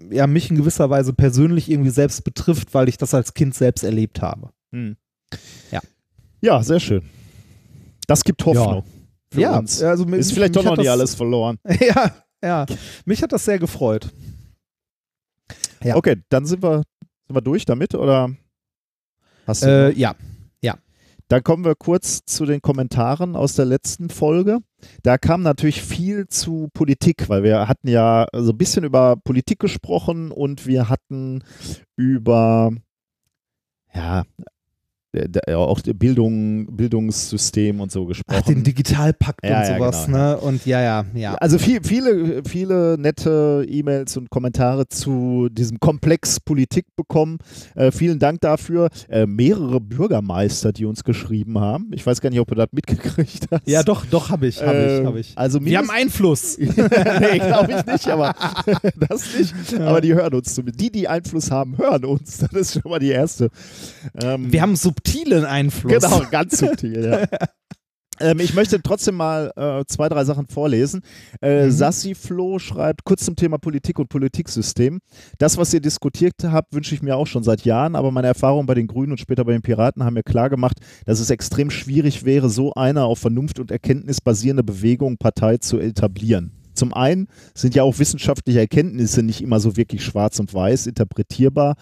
ja mich in gewisser Weise persönlich irgendwie selbst betrifft, weil ich das als Kind selbst erlebt habe. Hm. Ja. Ja, sehr schön. Das gibt Hoffnung. Ja, ja uns. also ist vielleicht doch noch nicht alles verloren. ja, ja. Mich hat das sehr gefreut. Ja. Okay, dann sind wir, sind wir durch damit oder hast du? Äh, ja, dann kommen wir kurz zu den Kommentaren aus der letzten Folge. Da kam natürlich viel zu Politik, weil wir hatten ja so ein bisschen über Politik gesprochen und wir hatten über, ja, auch Bildung, Bildungssystem und so gesprochen. Ach, den Digitalpakt ja, und sowas, genau, ne? Und ja, ja, ja. Also viel, viele, viele nette E-Mails und Kommentare zu diesem Komplex Politik bekommen. Äh, vielen Dank dafür. Äh, mehrere Bürgermeister, die uns geschrieben haben. Ich weiß gar nicht, ob du das mitgekriegt hast. Ja, doch, doch, habe ich, habe ich, ähm, habe ich. Also Wir haben Einfluss. nee, glaube ich nicht, aber das nicht. Ja. Aber die hören uns zumindest. Die, die Einfluss haben, hören uns. Das ist schon mal die erste. Ähm, Wir haben so subtilen Einfluss. Genau, ganz subtil, ja. Ähm, ich möchte trotzdem mal äh, zwei, drei Sachen vorlesen. Äh, mhm. Sassi Flo schreibt kurz zum Thema Politik und Politiksystem. Das, was ihr diskutiert habt, wünsche ich mir auch schon seit Jahren, aber meine Erfahrungen bei den Grünen und später bei den Piraten haben mir klargemacht, dass es extrem schwierig wäre, so eine auf Vernunft und Erkenntnis basierende Bewegung, Partei zu etablieren. Zum einen sind ja auch wissenschaftliche Erkenntnisse nicht immer so wirklich schwarz und weiß interpretierbar,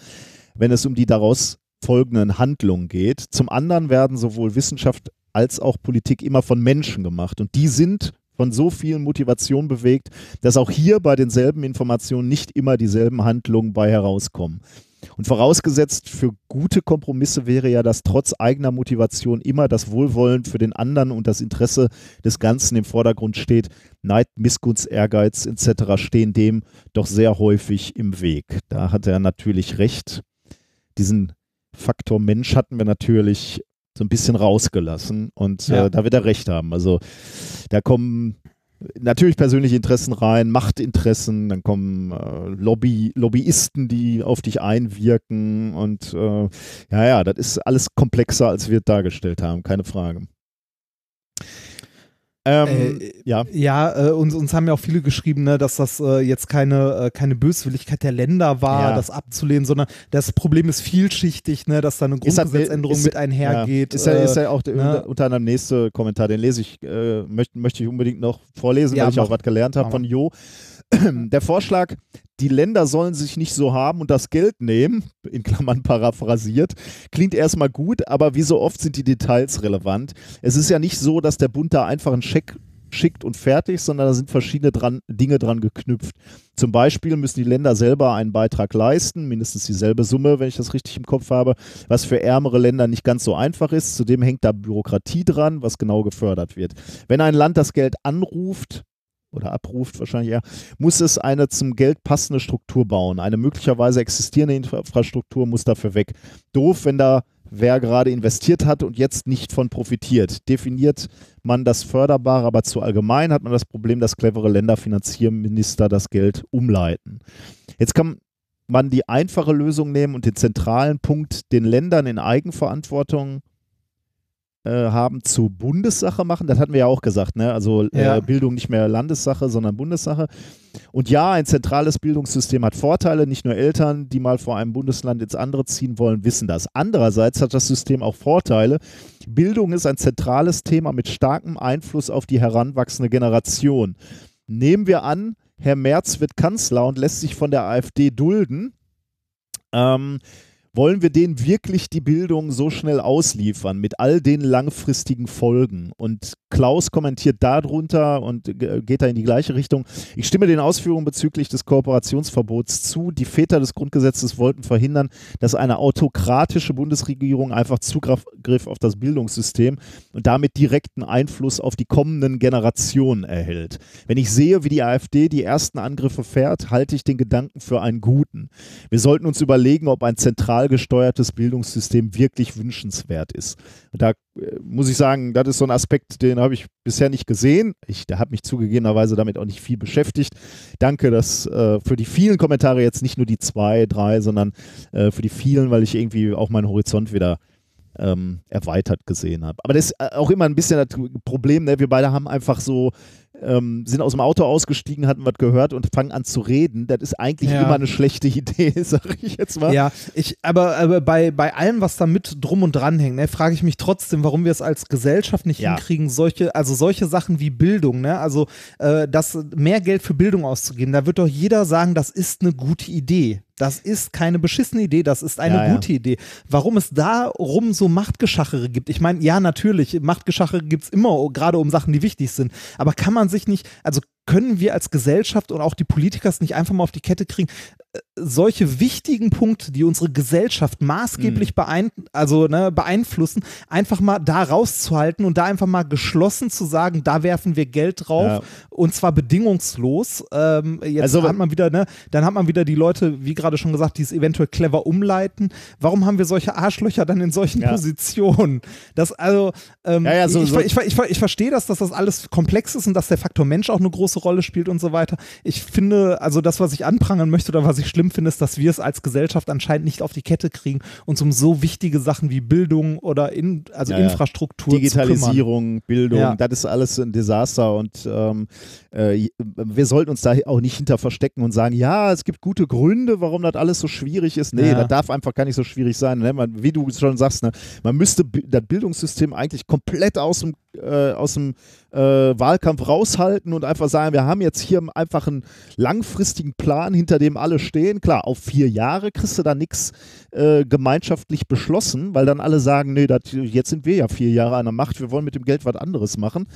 wenn es um die daraus folgenden Handlungen geht. Zum anderen werden sowohl Wissenschaft als auch Politik immer von Menschen gemacht und die sind von so vielen Motivationen bewegt, dass auch hier bei denselben Informationen nicht immer dieselben Handlungen bei herauskommen. Und vorausgesetzt für gute Kompromisse wäre ja, dass trotz eigener Motivation immer das Wohlwollen für den anderen und das Interesse des Ganzen im Vordergrund steht. Neid, Missgunst, Ehrgeiz etc. stehen dem doch sehr häufig im Weg. Da hat er natürlich recht. Diesen Faktor Mensch hatten wir natürlich so ein bisschen rausgelassen und äh, ja. äh, da wird er recht haben. Also da kommen natürlich persönliche Interessen rein, Machtinteressen, dann kommen äh, Lobby, Lobbyisten, die auf dich einwirken und äh, ja, ja, das ist alles komplexer, als wir dargestellt haben, keine Frage. Ähm, äh, ja, ja äh, uns, uns haben ja auch viele geschrieben, ne, dass das äh, jetzt keine, äh, keine Böswilligkeit der Länder war, ja. das abzulehnen, sondern das Problem ist vielschichtig, ne, dass da eine Grundgesetzänderung ist, mit einhergeht. Ja. Ist, ja, ist ja auch ne? unter anderem nächste Kommentar, den lese ich, äh, möchte, möchte ich unbedingt noch vorlesen, weil ich auch was gelernt habe von Jo. Der Vorschlag, die Länder sollen sich nicht so haben und das Geld nehmen, in Klammern paraphrasiert, klingt erstmal gut, aber wie so oft sind die Details relevant. Es ist ja nicht so, dass der Bund da einfach einen Scheck schickt und fertig, sondern da sind verschiedene dran, Dinge dran geknüpft. Zum Beispiel müssen die Länder selber einen Beitrag leisten, mindestens dieselbe Summe, wenn ich das richtig im Kopf habe, was für ärmere Länder nicht ganz so einfach ist. Zudem hängt da Bürokratie dran, was genau gefördert wird. Wenn ein Land das Geld anruft, oder abruft wahrscheinlich eher, muss es eine zum Geld passende Struktur bauen. Eine möglicherweise existierende Infrastruktur muss dafür weg. Doof, wenn da wer gerade investiert hat und jetzt nicht von profitiert. Definiert man das Förderbare aber zu allgemein, hat man das Problem, dass clevere Länderfinanzierminister das Geld umleiten. Jetzt kann man die einfache Lösung nehmen und den zentralen Punkt den Ländern in Eigenverantwortung haben zu Bundessache machen. Das hatten wir ja auch gesagt, ne? Also äh, ja. Bildung nicht mehr Landessache, sondern Bundessache. Und ja, ein zentrales Bildungssystem hat Vorteile. Nicht nur Eltern, die mal vor einem Bundesland ins andere ziehen wollen, wissen das. Andererseits hat das System auch Vorteile. Bildung ist ein zentrales Thema mit starkem Einfluss auf die heranwachsende Generation. Nehmen wir an, Herr Merz wird Kanzler und lässt sich von der AfD dulden. Ähm, wollen wir denen wirklich die Bildung so schnell ausliefern mit all den langfristigen Folgen? Und Klaus kommentiert darunter und geht da in die gleiche Richtung. Ich stimme den Ausführungen bezüglich des Kooperationsverbots zu. Die Väter des Grundgesetzes wollten verhindern, dass eine autokratische Bundesregierung einfach Zugriff auf das Bildungssystem und damit direkten Einfluss auf die kommenden Generationen erhält. Wenn ich sehe, wie die AfD die ersten Angriffe fährt, halte ich den Gedanken für einen guten. Wir sollten uns überlegen, ob ein zentral zentral gesteuertes Bildungssystem wirklich wünschenswert ist. Und da äh, muss ich sagen, das ist so ein Aspekt, den habe ich bisher nicht gesehen. Ich habe mich zugegebenerweise damit auch nicht viel beschäftigt. Danke dass, äh, für die vielen Kommentare, jetzt nicht nur die zwei, drei, sondern äh, für die vielen, weil ich irgendwie auch meinen Horizont wieder ähm, erweitert gesehen habe. Aber das ist äh, auch immer ein bisschen das Problem, ne? wir beide haben einfach so ähm, sind aus dem Auto ausgestiegen, hatten was gehört und fangen an zu reden. Das ist eigentlich ja. immer eine schlechte Idee, sage ich jetzt mal. Ja, ich, aber, aber bei, bei allem, was da mit drum und dran hängt, ne, frage ich mich trotzdem, warum wir es als Gesellschaft nicht ja. hinkriegen, solche, also solche Sachen wie Bildung, ne, also äh, das mehr Geld für Bildung auszugeben, da wird doch jeder sagen, das ist eine gute Idee. Das ist keine beschissene Idee, das ist eine ja, gute ja. Idee. Warum es darum so Machtgeschachere gibt. Ich meine, ja, natürlich, Machtgeschachere gibt es immer, gerade um Sachen, die wichtig sind. Aber kann man sich nicht, also können wir als Gesellschaft und auch die Politiker es nicht einfach mal auf die Kette kriegen, solche wichtigen Punkte, die unsere Gesellschaft maßgeblich mhm. beein also, ne, beeinflussen, einfach mal da rauszuhalten und da einfach mal geschlossen zu sagen, da werfen wir Geld drauf ja. und zwar bedingungslos. Ähm, jetzt also, hat man wieder, ne, dann hat man wieder die Leute, wie gerade schon gesagt, die es eventuell clever umleiten. Warum haben wir solche Arschlöcher dann in solchen ja. Positionen? Das also, ähm, ja, so, ich, so. Ich, ich, ich, verstehe das, dass das alles komplex ist und dass der Faktor Mensch auch eine große Rolle spielt und so weiter. Ich finde, also das, was ich anprangern möchte oder was ich schlimm finde, ist, dass wir es als Gesellschaft anscheinend nicht auf die Kette kriegen, uns um so wichtige Sachen wie Bildung oder in, also ja, Infrastruktur Digitalisierung, Bildung, ja. das ist alles ein Desaster und ähm, äh, wir sollten uns da auch nicht hinter verstecken und sagen, ja, es gibt gute Gründe, warum das alles so schwierig ist. Nee, ja. das darf einfach gar nicht so schwierig sein. Ne? Man, wie du schon sagst, ne? man müsste das Bildungssystem eigentlich komplett aus dem äh, aus dem äh, Wahlkampf raushalten und einfach sagen, wir haben jetzt hier einfach einen langfristigen Plan, hinter dem alle stehen. Klar, auf vier Jahre kriegst du da nichts äh, gemeinschaftlich beschlossen, weil dann alle sagen, nee, dat, jetzt sind wir ja vier Jahre an der Macht, wir wollen mit dem Geld was anderes machen.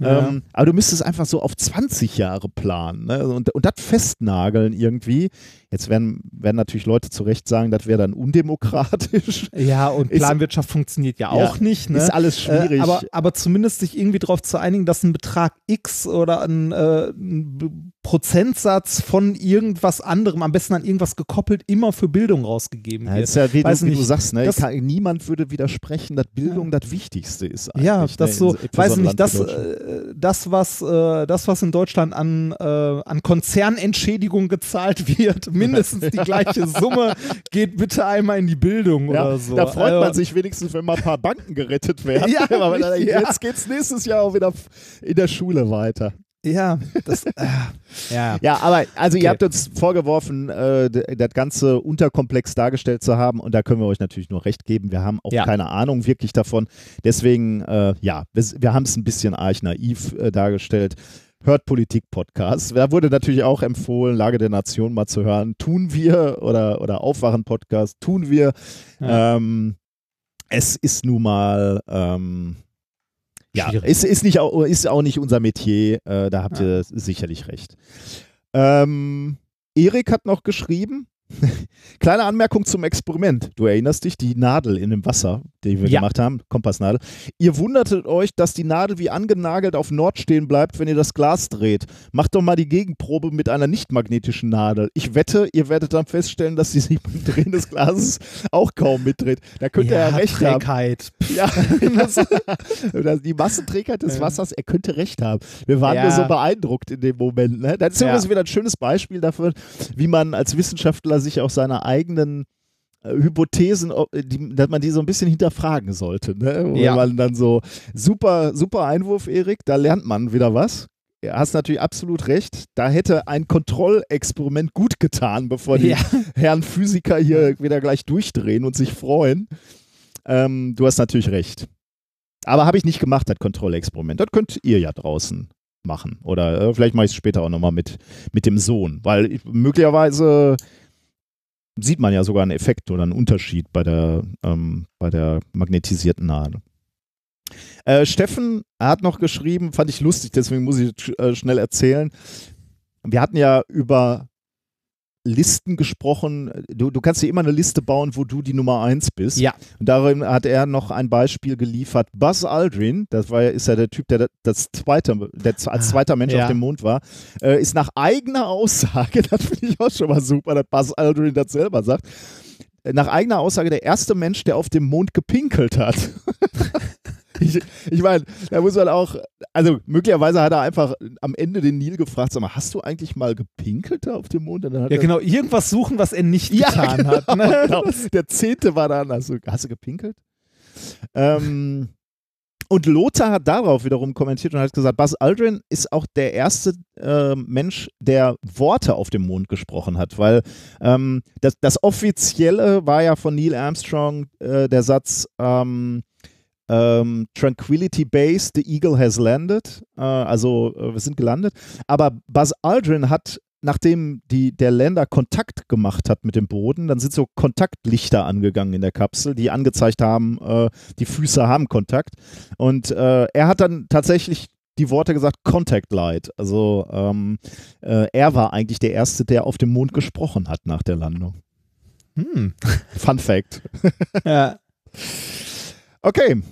Ja. Ähm, aber du müsstest einfach so auf 20 Jahre planen ne? und, und das festnageln irgendwie. Jetzt werden, werden natürlich Leute zu Recht sagen, das wäre dann undemokratisch. Ja, und Planwirtschaft ist, funktioniert ja auch ja, nicht. Ne? Ist alles schwierig. Äh, aber, aber zumindest sich irgendwie darauf zu einigen, dass ein Betrag X oder ein, äh, ein Prozentsatz von irgendwas anderem, am besten an irgendwas gekoppelt, immer für Bildung rausgegeben wird. Ja, ist ja, wie, du, wie du, sagst, ne? kann, niemand würde widersprechen, dass Bildung ja. das Wichtigste ist. Ja, das ne? so, weiß nicht, das, äh, das, was, äh, das, was in Deutschland an, äh, an Konzernentschädigung gezahlt wird, mindestens die gleiche Summe, geht bitte einmal in die Bildung ja, oder so. Da freut man also sich wenigstens, wenn mal ein paar Banken gerettet werden. ja, aber jetzt geht es nächstes Jahr auch wieder in der Schule weiter. Ja, das, äh, ja. ja, aber also okay. ihr habt uns vorgeworfen, äh, das Ganze unterkomplex dargestellt zu haben und da können wir euch natürlich nur recht geben. Wir haben auch ja. keine Ahnung wirklich davon. Deswegen, äh, ja, wir, wir haben es ein bisschen arg naiv äh, dargestellt. Hört Politik-Podcast. Da wurde natürlich auch empfohlen, Lage der Nation mal zu hören. Tun wir oder, oder Aufwachen-Podcast, tun wir. Ja. Ähm, es ist nun mal ähm, ja, ist, ist, nicht, ist auch nicht unser Metier, äh, da habt ihr sicherlich recht. Ähm, Erik hat noch geschrieben, Kleine Anmerkung zum Experiment. Du erinnerst dich, die Nadel in dem Wasser, die wir ja. gemacht haben, Kompassnadel. Ihr wundertet euch, dass die Nadel wie angenagelt auf Nord stehen bleibt, wenn ihr das Glas dreht. Macht doch mal die Gegenprobe mit einer nicht magnetischen Nadel. Ich wette, ihr werdet dann feststellen, dass sie sich beim Drehen des Glases auch kaum mitdreht. Da könnt ihr ja, ja recht Trägheit. haben. Ja, das, die Massenträgheit des Wassers, er könnte recht haben. Wir waren ja. nur so beeindruckt in dem Moment. Ne? Das ist ja. wieder ein schönes Beispiel dafür, wie man als Wissenschaftler sich auch seine eigenen Hypothesen, die, dass man die so ein bisschen hinterfragen sollte. Ne? Ja. man dann so, super, super Einwurf, Erik, da lernt man wieder was. Du hast natürlich absolut recht. Da hätte ein Kontrollexperiment gut getan, bevor die ja. Herren Physiker hier wieder gleich durchdrehen und sich freuen. Ähm, du hast natürlich recht. Aber habe ich nicht gemacht, das Kontrollexperiment. Das könnt ihr ja draußen machen. Oder äh, vielleicht mache ich es später auch nochmal mit, mit dem Sohn. Weil ich, möglicherweise sieht man ja sogar einen Effekt oder einen Unterschied bei der, ähm, bei der magnetisierten Nadel. Äh, Steffen hat noch geschrieben, fand ich lustig, deswegen muss ich äh, schnell erzählen. Wir hatten ja über Listen gesprochen. Du, du kannst dir immer eine Liste bauen, wo du die Nummer eins bist. Ja. Und darin hat er noch ein Beispiel geliefert. Buzz Aldrin, das war, ist ja der Typ, der das zweite, der als ah, zweiter Mensch ja. auf dem Mond war, äh, ist nach eigener Aussage, das finde ich auch schon mal super, dass Buzz Aldrin das selber sagt, nach eigener Aussage der erste Mensch, der auf dem Mond gepinkelt hat. ich, ich meine, da muss man auch, also möglicherweise hat er einfach am Ende den Nil gefragt, sag mal, hast du eigentlich mal gepinkelt da auf dem Mond? ja, genau, irgendwas suchen, was er nicht ja, getan genau, hat. Ne? Genau. Der zehnte war dann, hast du, hast du gepinkelt? Ähm, und Lothar hat darauf wiederum kommentiert und hat gesagt, Buzz Aldrin ist auch der erste äh, Mensch, der Worte auf dem Mond gesprochen hat, weil ähm, das, das Offizielle war ja von Neil Armstrong äh, der Satz, ähm, ähm, Tranquility Base, the Eagle has landed. Äh, also äh, wir sind gelandet. Aber Buzz Aldrin hat, nachdem die, der Lander Kontakt gemacht hat mit dem Boden, dann sind so Kontaktlichter angegangen in der Kapsel, die angezeigt haben, äh, die Füße haben Kontakt. Und äh, er hat dann tatsächlich die Worte gesagt, Contact Light. Also ähm, äh, er war eigentlich der Erste, der auf dem Mond gesprochen hat nach der Landung. Hm. Fun Fact. Ja. Okay,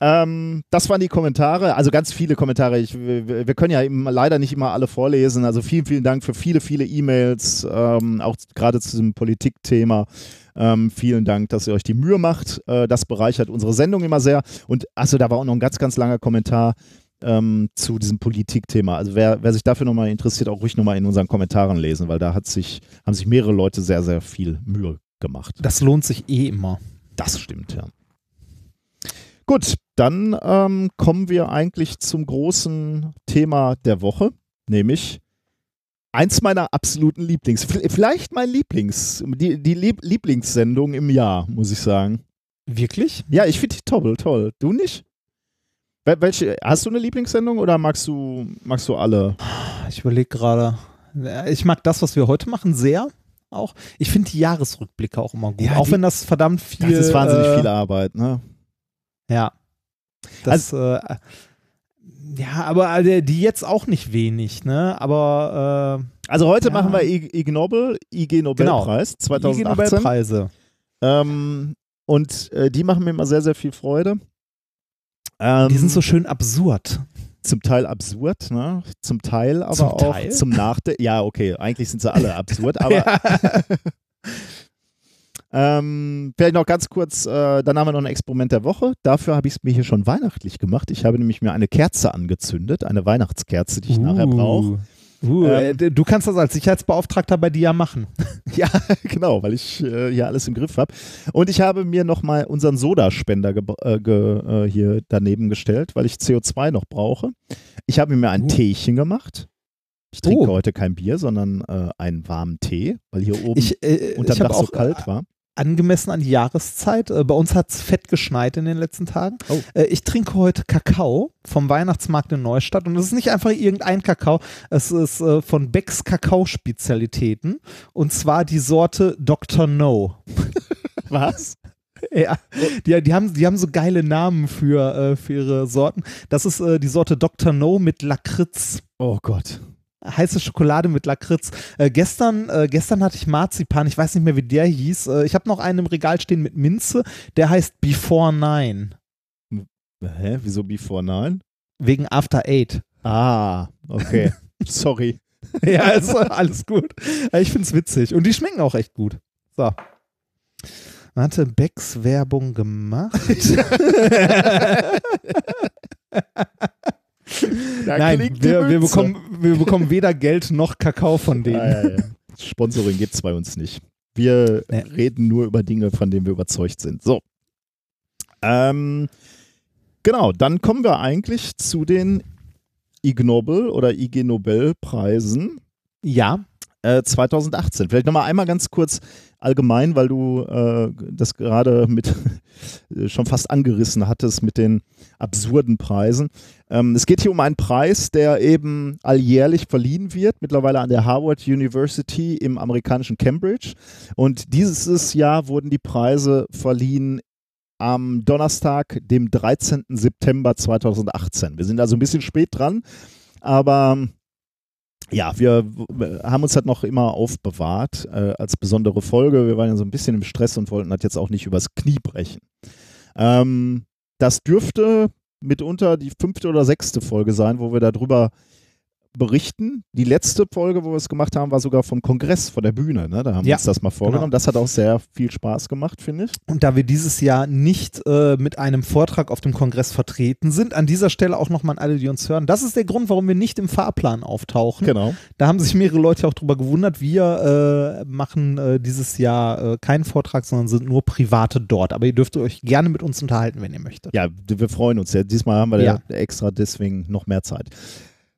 ähm, das waren die Kommentare. Also ganz viele Kommentare. Ich, wir, wir können ja leider nicht immer alle vorlesen. Also vielen, vielen Dank für viele, viele E-Mails, ähm, auch gerade zu diesem Politikthema. Ähm, vielen Dank, dass ihr euch die Mühe macht. Äh, das bereichert unsere Sendung immer sehr. Und achso, da war auch noch ein ganz, ganz langer Kommentar ähm, zu diesem Politikthema. Also wer, wer sich dafür nochmal interessiert, auch ruhig nochmal in unseren Kommentaren lesen, weil da hat sich, haben sich mehrere Leute sehr, sehr viel Mühe gemacht. Das lohnt sich eh immer. Das stimmt, ja. Gut, dann ähm, kommen wir eigentlich zum großen Thema der Woche, nämlich eins meiner absoluten Lieblings, vielleicht mein Lieblings, die, die Lieb Lieblingssendung im Jahr, muss ich sagen. Wirklich? Ja, ich finde die toll, toll. Du nicht? Wel welche, hast du eine Lieblingssendung oder magst du, magst du alle? Ich überlege gerade. Ich mag das, was wir heute machen, sehr. Auch. Ich finde die Jahresrückblicke auch immer gut. Ja, auch die- wenn das verdammt viel. Das ist wahnsinnig äh, viel Arbeit, ne? Ja. Das, äh, ja, aber äh, die jetzt auch nicht wenig, ne? Aber Also heute Ja. machen wir Ig Ig Nobel, IG Nobelpreis äh, die 2018. Nobelpreise. Ähm, und äh, die machen mir immer sehr, sehr viel Freude. Ähm, Die sind so schön absurd. zum Teil absurd, ne? Zum Teil aber Zum auch Teil? zum Nachdenken. Ja, okay, eigentlich sind sie alle absurd, aber ähm, vielleicht noch ganz kurz, äh, dann haben wir noch ein Experiment der Woche. Dafür habe ich es mir hier schon weihnachtlich gemacht. Ich habe nämlich mir eine Kerze angezündet, eine Weihnachtskerze, die ich nachher brauche. Uh, Ähm, äh, du kannst das als Sicherheitsbeauftragter bei dir ja machen. Ja, genau, weil ich äh, hier alles im Griff habe. Und ich habe mir nochmal unseren Sodaspender äh, ge äh, hier daneben gestellt, weil ich CO2 noch brauche. Ich habe mir ein Uh. Teechen gemacht. Ich trinke Oh. heute kein Bier, sondern äh, einen warmen Tee, weil hier oben Ich, äh, ich habe Dach so auch kalt war. Angemessen an die Jahreszeit. Äh, bei uns hat es fett geschneit in den letzten Tagen. Oh. Äh, ich trinke heute Kakao vom Weihnachtsmarkt in Neustadt und es ist nicht einfach irgendein Kakao, es ist äh, von Becks Kakao-Spezialitäten und zwar die Sorte Dr. No. Was? Ja, die, die, haben, die haben so geile Namen für, äh, für ihre Sorten. Das ist äh, die Sorte Dr. No mit Lakritz. Oh Gott. Heiße Schokolade mit Lakritz. Äh, gestern, äh, gestern hatte ich Marzipan, ich weiß nicht mehr, wie der hieß. Äh, ich habe noch einen im Regal stehen mit Minze, der heißt Before Nine. Hä? Wieso Before Nine? Wegen After Eight. Ah, okay. Sorry. ja, ist alles gut. Äh, Ich finde es witzig. Und die schmecken auch echt gut. So. Hatte Becks Werbung gemacht? Nein, wir, wir, bekommen, wir bekommen weder Geld noch Kakao von denen. Ja, ja, ja. Sponsoring gibt es bei uns nicht. Wir Nee. reden nur über Dinge, von denen wir überzeugt sind. So. Ähm, genau, dann kommen wir eigentlich zu den Ig Nobel oder IG Nobelpreisen Ja, äh, 2018. Vielleicht nochmal einmal ganz kurz allgemein, weil du äh, das gerade mit schon fast angerissen hattest mit den absurden Preisen. Ähm, es geht hier um einen Preis, der eben alljährlich verliehen wird, mittlerweile an der Harvard University im amerikanischen Cambridge. Und dieses Jahr wurden die Preise verliehen am Donnerstag, dem 13. September 2018. Wir sind also ein bisschen spät dran, aber ja, wir haben uns das noch immer aufbewahrt äh, als besondere Folge. Wir waren ja so ein bisschen im Stress und wollten das jetzt auch nicht übers Knie brechen. Ähm, das dürfte mitunter die fünfte oder sechste Folge sein, wo wir darüber berichten. Die letzte Folge, wo wir es gemacht haben, war sogar vom Kongress, von der Bühne. Ne? Da haben wir Ja, uns das mal vorgenommen. genau. Das hat auch sehr viel Spaß gemacht, finde ich. und da wir dieses Jahr nicht äh, mit einem Vortrag auf dem Kongress vertreten sind, an dieser Stelle auch nochmal an alle, die uns hören. Das ist der Grund, warum wir nicht im Fahrplan auftauchen. Genau. Da haben sich mehrere Leute auch drüber gewundert. Wir äh, machen äh, dieses Jahr äh, keinen Vortrag, sondern sind nur Private dort. Aber ihr dürft euch gerne mit uns unterhalten, wenn ihr möchtet. Ja, wir freuen uns. Ja. Diesmal haben wir ja. extra deswegen noch mehr Zeit.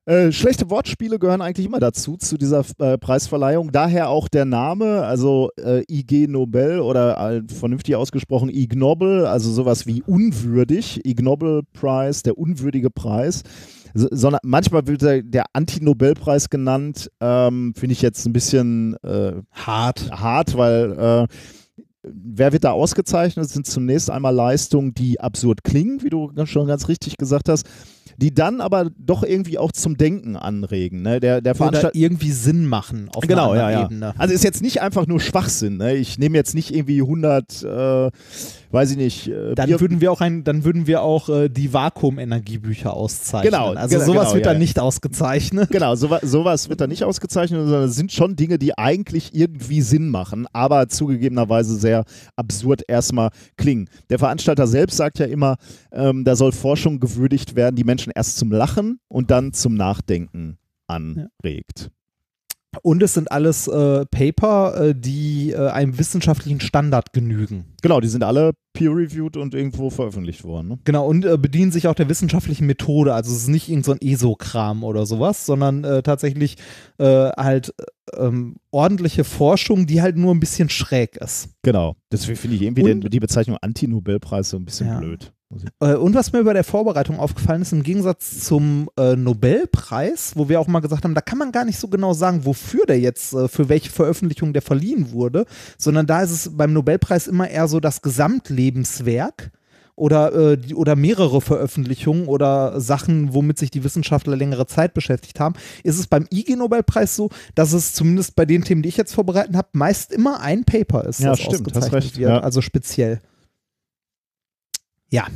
Äh, schlechte Wortspiele gehören eigentlich immer dazu, zu dieser äh, Preisverleihung. Daher auch der Name, also äh, IG Nobel oder äh, vernünftig ausgesprochen Ig Nobel, also sowas wie unwürdig. Ig Nobel Prize, der unwürdige Preis. So, sondern manchmal wird der, der Anti-Nobelpreis genannt. Ähm, Finde ich jetzt ein bisschen äh, Hart. hart, weil wer wird da ausgezeichnet? Das sind zunächst einmal Leistungen, die absurd klingen, wie du schon ganz richtig gesagt hast. Die dann aber doch irgendwie auch zum Denken anregen. Ne? Der, der Veranstalter. irgendwie Sinn machen auf Genau, einer ja, ja. Ebene. Also ist jetzt nicht einfach nur Schwachsinn. Ne? Ich nehme jetzt nicht irgendwie 100, äh, weiß ich nicht. Äh, Dann Bier- würden wir auch ein, dann würden wir auch äh, die Vakuumenergiebücher auszeichnen. Genau, also genau, sowas genau, wird ja, dann ja. nicht ausgezeichnet. Genau, sowas, sowas wird da nicht ausgezeichnet, sondern es sind schon Dinge, die eigentlich irgendwie Sinn machen, aber zugegebenerweise sehr absurd erstmal klingen. Der Veranstalter selbst sagt ja immer, ähm, da soll Forschung gewürdigt werden, die Menschen erst zum Lachen und dann zum Nachdenken anregt. Und es sind alles äh, Paper, äh, die äh, einem wissenschaftlichen Standard genügen. Genau, die sind alle peer-reviewed und irgendwo veröffentlicht worden. Ne? Genau, und äh, bedienen sich auch der wissenschaftlichen Methode. Also es ist nicht irgend so ein ESO-Kram oder sowas, sondern äh, tatsächlich halt äh, ähm, ordentliche Forschung, die halt nur ein bisschen schräg ist. Genau, deswegen finde ich irgendwie den, die Bezeichnung Anti-Nobelpreis so ein bisschen Ja. blöd. Äh, und was mir bei der Vorbereitung aufgefallen ist, im Gegensatz zum äh, Nobelpreis, wo wir auch mal gesagt haben, da kann man gar nicht so genau sagen, wofür der jetzt, äh, für welche Veröffentlichung der verliehen wurde, sondern da ist es beim Nobelpreis immer eher so das Gesamtlebenswerk oder, äh, die, oder mehrere Veröffentlichungen oder Sachen, womit sich die Wissenschaftler längere Zeit beschäftigt haben, ist es beim IG-Nobelpreis so, dass es zumindest bei den Themen, die ich jetzt vorbereitet habe, meist immer ein Paper ist, Ja, das stimmt, ausgezeichnet wird, ja. also speziell. Ja,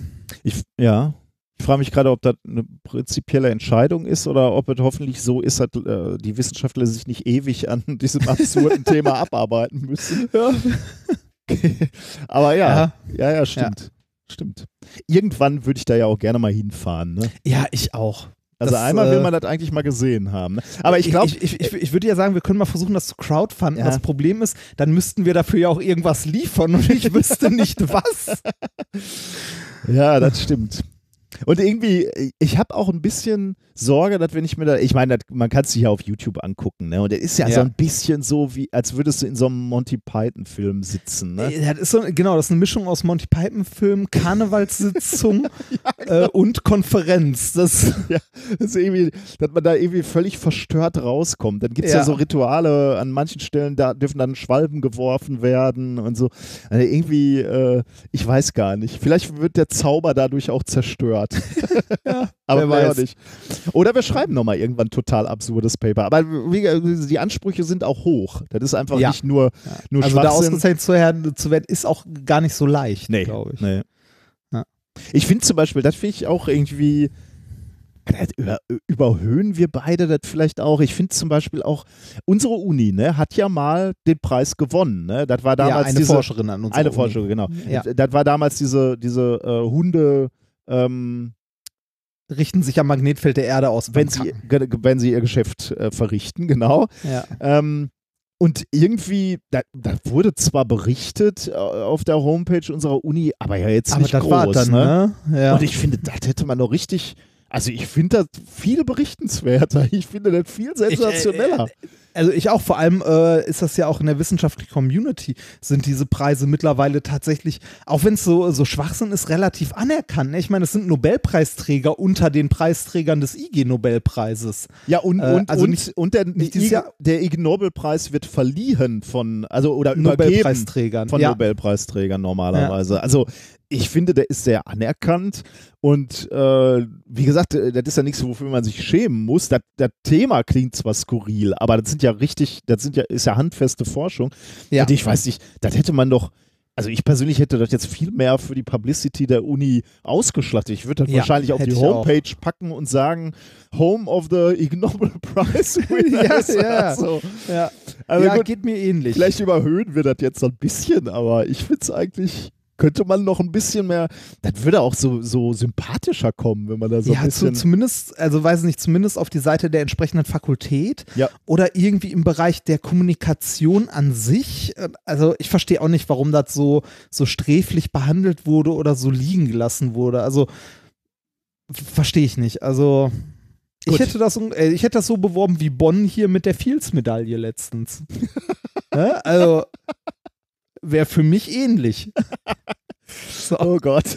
Ich, ja. Ich frage mich gerade, ob das eine prinzipielle Entscheidung ist oder ob es hoffentlich so ist, dass äh, die Wissenschaftler sich nicht ewig an diesem absurden Thema abarbeiten müssen. Aber ja, ja, ja, stimmt. Stimmt. Irgendwann würde ich da ja auch gerne mal hinfahren. Ne? ja, ich auch. Also Das, einmal will äh, man das eigentlich mal gesehen haben. Ne? Aber ich glaube, ich, ich, ich, ich würde ja sagen, wir können mal versuchen, das zu crowdfunden. Ja. Das Problem ist, dann müssten wir dafür ja auch irgendwas liefern und ich wüsste nicht was. Ja, das stimmt. Und irgendwie, ich habe auch ein bisschen Sorge, dass wenn ich mir da, ich meine, man kann es sich ja auf YouTube angucken, ne? Und es ist ja, so Ja. ein bisschen so, wie als würdest du in so einem Monty Python-Film sitzen, ne? Äh, Das ist so, genau, das ist eine Mischung aus Monty Python-Film, Karnevalssitzung äh, und Konferenz. Das, Das ist irgendwie, dass man da irgendwie völlig verstört rauskommt. Dann gibt es ja. Ja. so Rituale, an manchen Stellen, da dürfen dann Schwalben geworfen werden und so. Also irgendwie, äh, ich weiß gar nicht. Vielleicht wird der Zauber dadurch auch zerstört. Ja, Aber wer weiß. nicht. Oder wir schreiben nochmal irgendwann total absurdes Paper. Aber wie, die Ansprüche sind auch hoch. Das ist einfach Ja. nicht nur, nur Also da ausgezeichnet zu werden, zu werden, ist auch gar nicht so leicht, Nee, glaube ich. nee. Ja. Ich finde zum Beispiel, das finde ich auch irgendwie, über, überhöhen wir beide das vielleicht auch. Ich finde zum Beispiel auch, unsere Uni ne, hat ja mal den Preis gewonnen. Ne? Das war Ja, damals eine diese, Forscherin an uns. Eine Forscherin, genau. Ja. Das war damals diese, diese äh, Hunde, ähm, Richten sich am Magnetfeld der Erde aus. wenn, sie, wenn sie ihr Geschäft äh, verrichten, genau. Ja. Ähm, und irgendwie, da, da wurde zwar berichtet äh, auf der Homepage unserer Uni, aber ja jetzt Aber nicht groß. dann, ne? ne? Ja. Und ich finde, das hätte man doch richtig. Also ich finde das viel berichtenswerter. Ich finde das viel sensationeller. Also ich auch, vor allem äh, ist das ja auch in der wissenschaftlichen Community, sind diese Preise mittlerweile tatsächlich, auch wenn es so, so Schwachsinn ist, relativ anerkannt. Ne? Ich meine, es sind Nobelpreisträger unter den Preisträgern des IG-Nobelpreises. ja, und, Äh, und, also und, nicht- und der, nicht Ig, der Ig Nobelpreis wird verliehen von, also oder übergeben Nobelpreisträgern. von ja. Nobelpreisträgern normalerweise. Also ich finde, der ist sehr anerkannt und äh, wie gesagt, äh, das ist ja nichts, wofür man sich schämen muss. Das, das Thema klingt zwar skurril, aber das sind ja richtig, das sind ja, ist ja handfeste Forschung. Ja. Und ich weiß nicht, das hätte man doch, also ich persönlich hätte das jetzt viel mehr für die Publicity der Uni ausgeschlachtet. Ich würde das Ja, wahrscheinlich auf die ich auch. Homepage packen und sagen, Home of the Ig Nobel Prize Winners. Ja, ja. Also, Ja, also ja gut, geht mir ähnlich. Vielleicht überhöhen wir das jetzt so ein bisschen, aber ich finde es eigentlich, könnte man noch ein bisschen mehr, das würde auch so, so sympathischer kommen, wenn man da so ein ja, zu, bisschen. zumindest, also weiß nicht, zumindest auf die Seite der entsprechenden Fakultät Ja. oder irgendwie im Bereich der Kommunikation an sich. Also ich verstehe auch nicht, warum das so, so sträflich behandelt wurde oder so liegen gelassen wurde. Also verstehe ich nicht. Also ich hätte, das, äh, ich hätte das so beworben wie Bonn hier mit der Fields-Medaille letztens. ne? Also wäre für mich ähnlich. So, oh Gott.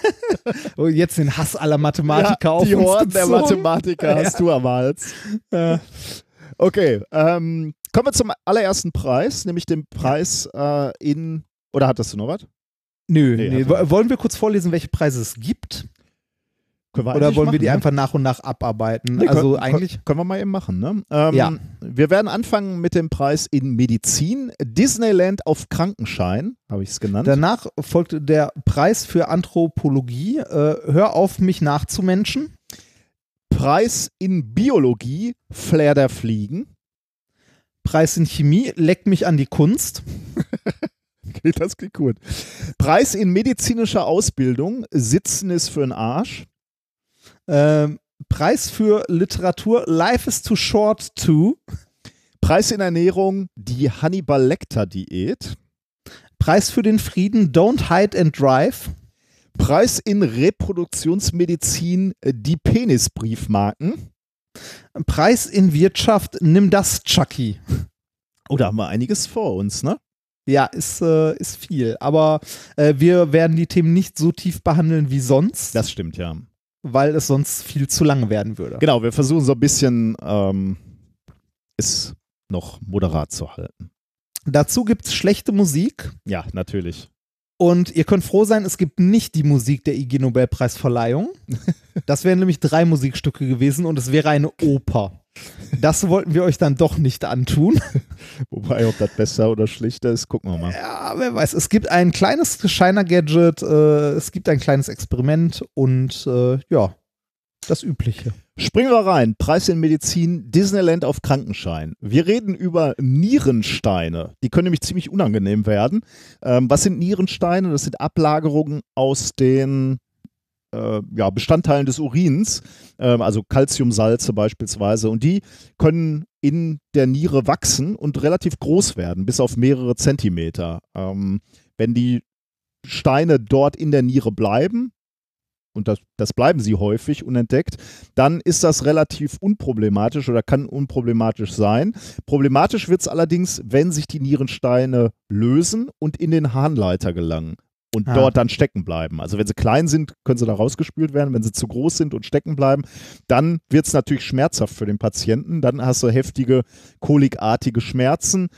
oh, jetzt den Hass aller Mathematiker auf die uns Horden der gezogen. Mathematiker hast du am Hals. Ja. Okay, ähm, kommen wir zum allerersten Preis, nämlich dem Preis äh, in, oder hattest du noch was? Nö, Nee, nee. Wollen wir kurz vorlesen, welche Preise es gibt? Oder wollen wir die machen, einfach nach und nach abarbeiten? Nee, also können, eigentlich können wir mal eben machen. Ne? Ähm, ja. Wir werden anfangen mit dem Preis in Medizin. Disneyland auf Krankenschein, habe ich es genannt. Danach folgt der Preis für Anthropologie. Äh, hör auf, mich nachzumenschen. Preis in Biologie. Flair der Fliegen. Preis in Chemie. Leck mich an die Kunst. okay, das klingt gut. Preis in medizinischer Ausbildung. Sitzen ist für den Arsch. Ähm, Preis für Literatur Life is too short to. Preis in Ernährung die Hannibal Lecter Diät. Preis für den Frieden Don't Hide and Drive. Preis in Reproduktionsmedizin die Penisbriefmarken. Preis in Wirtschaft Nimm das Chucky. Oh, da haben wir einiges vor uns, ne? Ja, ist, äh, ist viel. Aber äh, wir werden die Themen nicht so tief behandeln wie sonst. Das stimmt, ja weil es sonst viel zu lang werden würde. Genau, wir versuchen so ein bisschen ähm, es noch moderat zu halten. Dazu gibt es schlechte Musik. Ja, natürlich. Und ihr könnt froh sein, es gibt nicht die Musik der IG Nobelpreisverleihung. Das wären nämlich drei Musikstücke gewesen und es wäre eine Oper. Das wollten wir euch dann doch nicht antun. Wobei, ob das besser oder schlechter ist, gucken wir mal. Ja, wer weiß. Es gibt ein kleines Shiner-Gadget, äh, es gibt ein kleines Experiment und äh, ja, das Übliche. Springen wir rein. Preis in Medizin, Disneyland auf Krankenschein. Wir reden über Nierensteine. Die können nämlich ziemlich unangenehm werden. Ähm, was sind Nierensteine? Das sind Ablagerungen aus den äh, ja, Bestandteilen des Urins, äh, also Calciumsalze beispielsweise. Und die können in der Niere wachsen und relativ groß werden, bis auf mehrere Zentimeter. Ähm, wenn die Steine dort in der Niere bleiben, und das, das, bleiben sie häufig unentdeckt, dann ist das relativ unproblematisch oder kann unproblematisch sein. Problematisch wird es allerdings, wenn sich die Nierensteine lösen und in den Harnleiter gelangen und ah. dort dann stecken bleiben. Also wenn sie klein sind, können sie da rausgespült werden. Wenn sie zu groß sind und stecken bleiben, dann wird es natürlich schmerzhaft für den Patienten. Dann hast du heftige kolikartige Schmerzen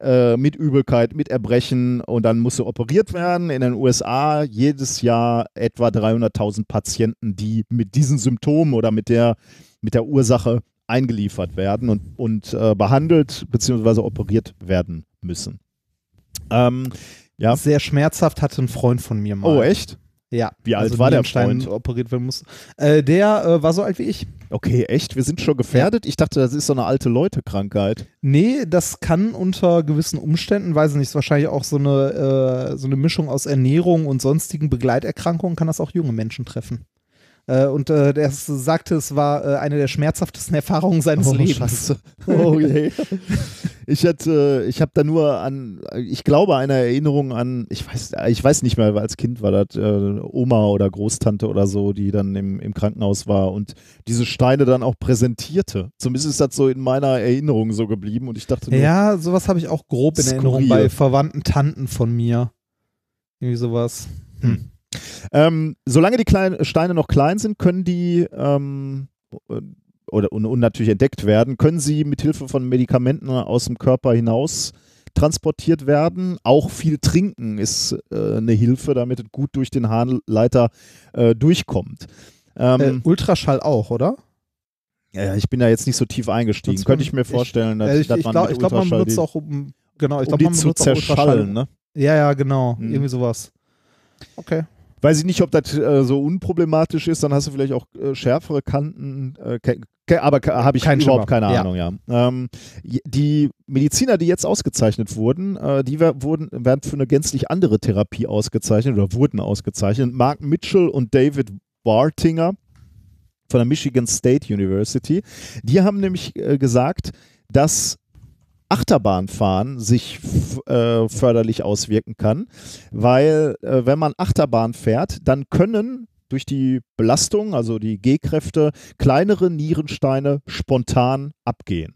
äh, mit Übelkeit, mit Erbrechen und dann musst du operiert werden. In den USA jedes Jahr etwa 300.000 Patienten, die mit diesen Symptomen oder mit der, mit der Ursache eingeliefert werden und, und äh, behandelt bzw. operiert werden müssen. Ähm, ja. Sehr schmerzhaft hatte ein Freund von mir mal. Oh, echt? Ja. Wie alt also war der Freund? operiert werden musste. Äh, der äh, war so alt wie ich. Okay, echt? Wir sind schon gefährdet? Ja. Ich dachte, das ist so eine alte Leute-Krankheit. Nee, das kann unter gewissen Umständen, weiß ich nicht, ist wahrscheinlich auch so eine, äh, so eine Mischung aus Ernährung und sonstigen Begleiterkrankungen, kann das auch junge Menschen treffen. Äh, und äh, der sagte, es war äh, eine der schmerzhaftesten Erfahrungen seines oh, Lebens. Scheiße. Oh je. ich hatte, ich habe da nur an, ich glaube, eine Erinnerung an, ich weiß, ich weiß nicht mehr, als Kind war das äh, Oma oder Großtante oder so, die dann im, im Krankenhaus war und diese Steine dann auch präsentierte. Zumindest ist das so in meiner Erinnerung so geblieben und ich dachte nur, Ja, sowas habe ich auch grob in Erinnerung bei verwandten Tanten von mir. Irgendwie sowas. Hm. Ähm, solange die kleinen Steine noch klein sind, können die ähm, oder und, und, natürlich entdeckt werden, können sie mit Hilfe von Medikamenten aus dem Körper hinaus transportiert werden. Auch viel Trinken ist äh, eine Hilfe, damit es gut durch den Harnleiter äh, durchkommt. Ähm, äh, Ultraschall auch, oder? Ja, ich bin da jetzt nicht so tief eingestiegen. Könnte ich mir vorstellen, dass, ich, dass ich, man glaub, ich glaube, man benutzt auch, um, genau, ich um glaube, man zu zerschallen, ne? Ja, ja, genau, hm. irgendwie sowas. Okay weiß ich nicht, ob das äh, so unproblematisch ist, dann hast du vielleicht auch äh, schärfere Kanten, äh, aber habe ich Kein überhaupt Schimmer. keine Ahnung, ja. ja. Ähm, die Mediziner, die jetzt ausgezeichnet wurden, äh, die wurden, werden für eine gänzlich andere Therapie ausgezeichnet oder wurden ausgezeichnet. Mark Mitchell und David Wartinger von der Michigan State University, die haben nämlich äh, gesagt, dass Achterbahnfahren sich äh, förderlich auswirken kann, weil äh, wenn man Achterbahn fährt, dann können durch die Belastung, also die G-Kräfte, kleinere Nierensteine spontan abgehen.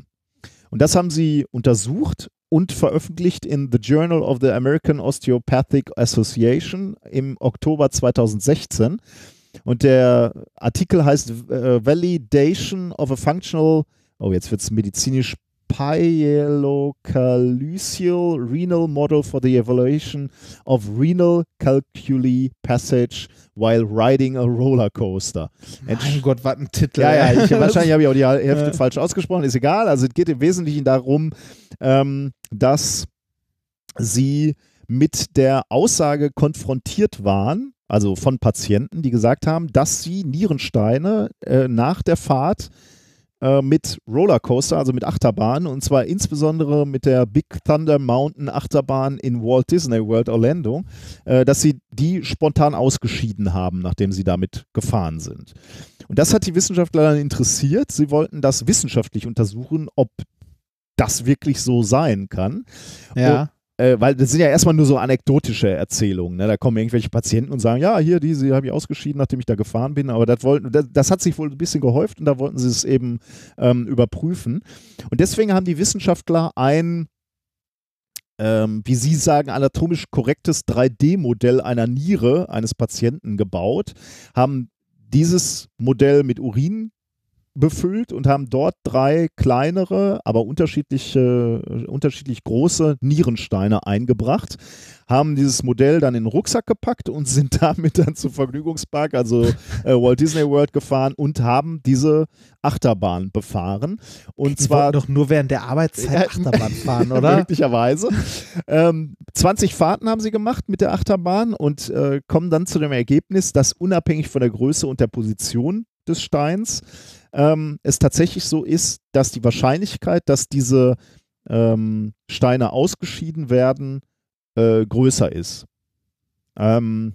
Und das haben sie untersucht und veröffentlicht in The Journal of the American Osteopathic Association im Oktober 2016. Und der Artikel heißt äh, Validation of a Functional, oh jetzt wird es medizinisch Pyelocalyceal Renal Model for the Evaluation of Renal Calculi Passage while riding a roller coaster. Mein Gott, was ein Titel. Ja, ja, ich, wahrscheinlich habe ich auch die Hälfte falsch ausgesprochen, ist egal. Also es geht im Wesentlichen darum, ähm, dass sie mit der Aussage konfrontiert waren, also von Patienten, die gesagt haben, dass sie Nierensteine äh, nach der Fahrt äh, mit Rollercoaster, also mit Achterbahn, und zwar insbesondere mit der Big Thunder Mountain Achterbahn in Walt Disney World Orlando, äh, dass sie die spontan ausgeschieden haben, nachdem sie damit gefahren sind. Und das hat die Wissenschaftler dann interessiert. Sie wollten das wissenschaftlich untersuchen, ob das wirklich so sein kann. Ja. Äh, weil das sind ja erstmal nur so anekdotische Erzählungen. Ne? Da kommen irgendwelche Patienten und sagen, ja, hier, diese habe ich ausgeschieden, nachdem ich da gefahren bin. Aber das, wollten, das, das hat sich wohl ein bisschen gehäuft und da wollten sie es eben ähm, überprüfen. Und deswegen haben die Wissenschaftler ein, ähm, wie sie sagen, anatomisch korrektes 3D-Modell einer Niere eines Patienten gebaut, haben dieses Modell mit Urin befüllt und haben dort drei kleinere, aber unterschiedliche, unterschiedlich große Nierensteine eingebracht, haben dieses Modell dann in den Rucksack gepackt und sind damit dann zum Vergnügungspark, also äh, Walt Disney World gefahren und haben diese Achterbahn befahren. Und Die zwar doch nur während der Arbeitszeit Achterbahn fahren, oder? Möglicherweise. Ähm, 20 Fahrten haben sie gemacht mit der Achterbahn und äh, kommen dann zu dem Ergebnis, dass unabhängig von der Größe und der Position des Steins ähm, es tatsächlich so ist, dass die Wahrscheinlichkeit, dass diese ähm, Steine ausgeschieden werden, äh, größer ist. Ähm,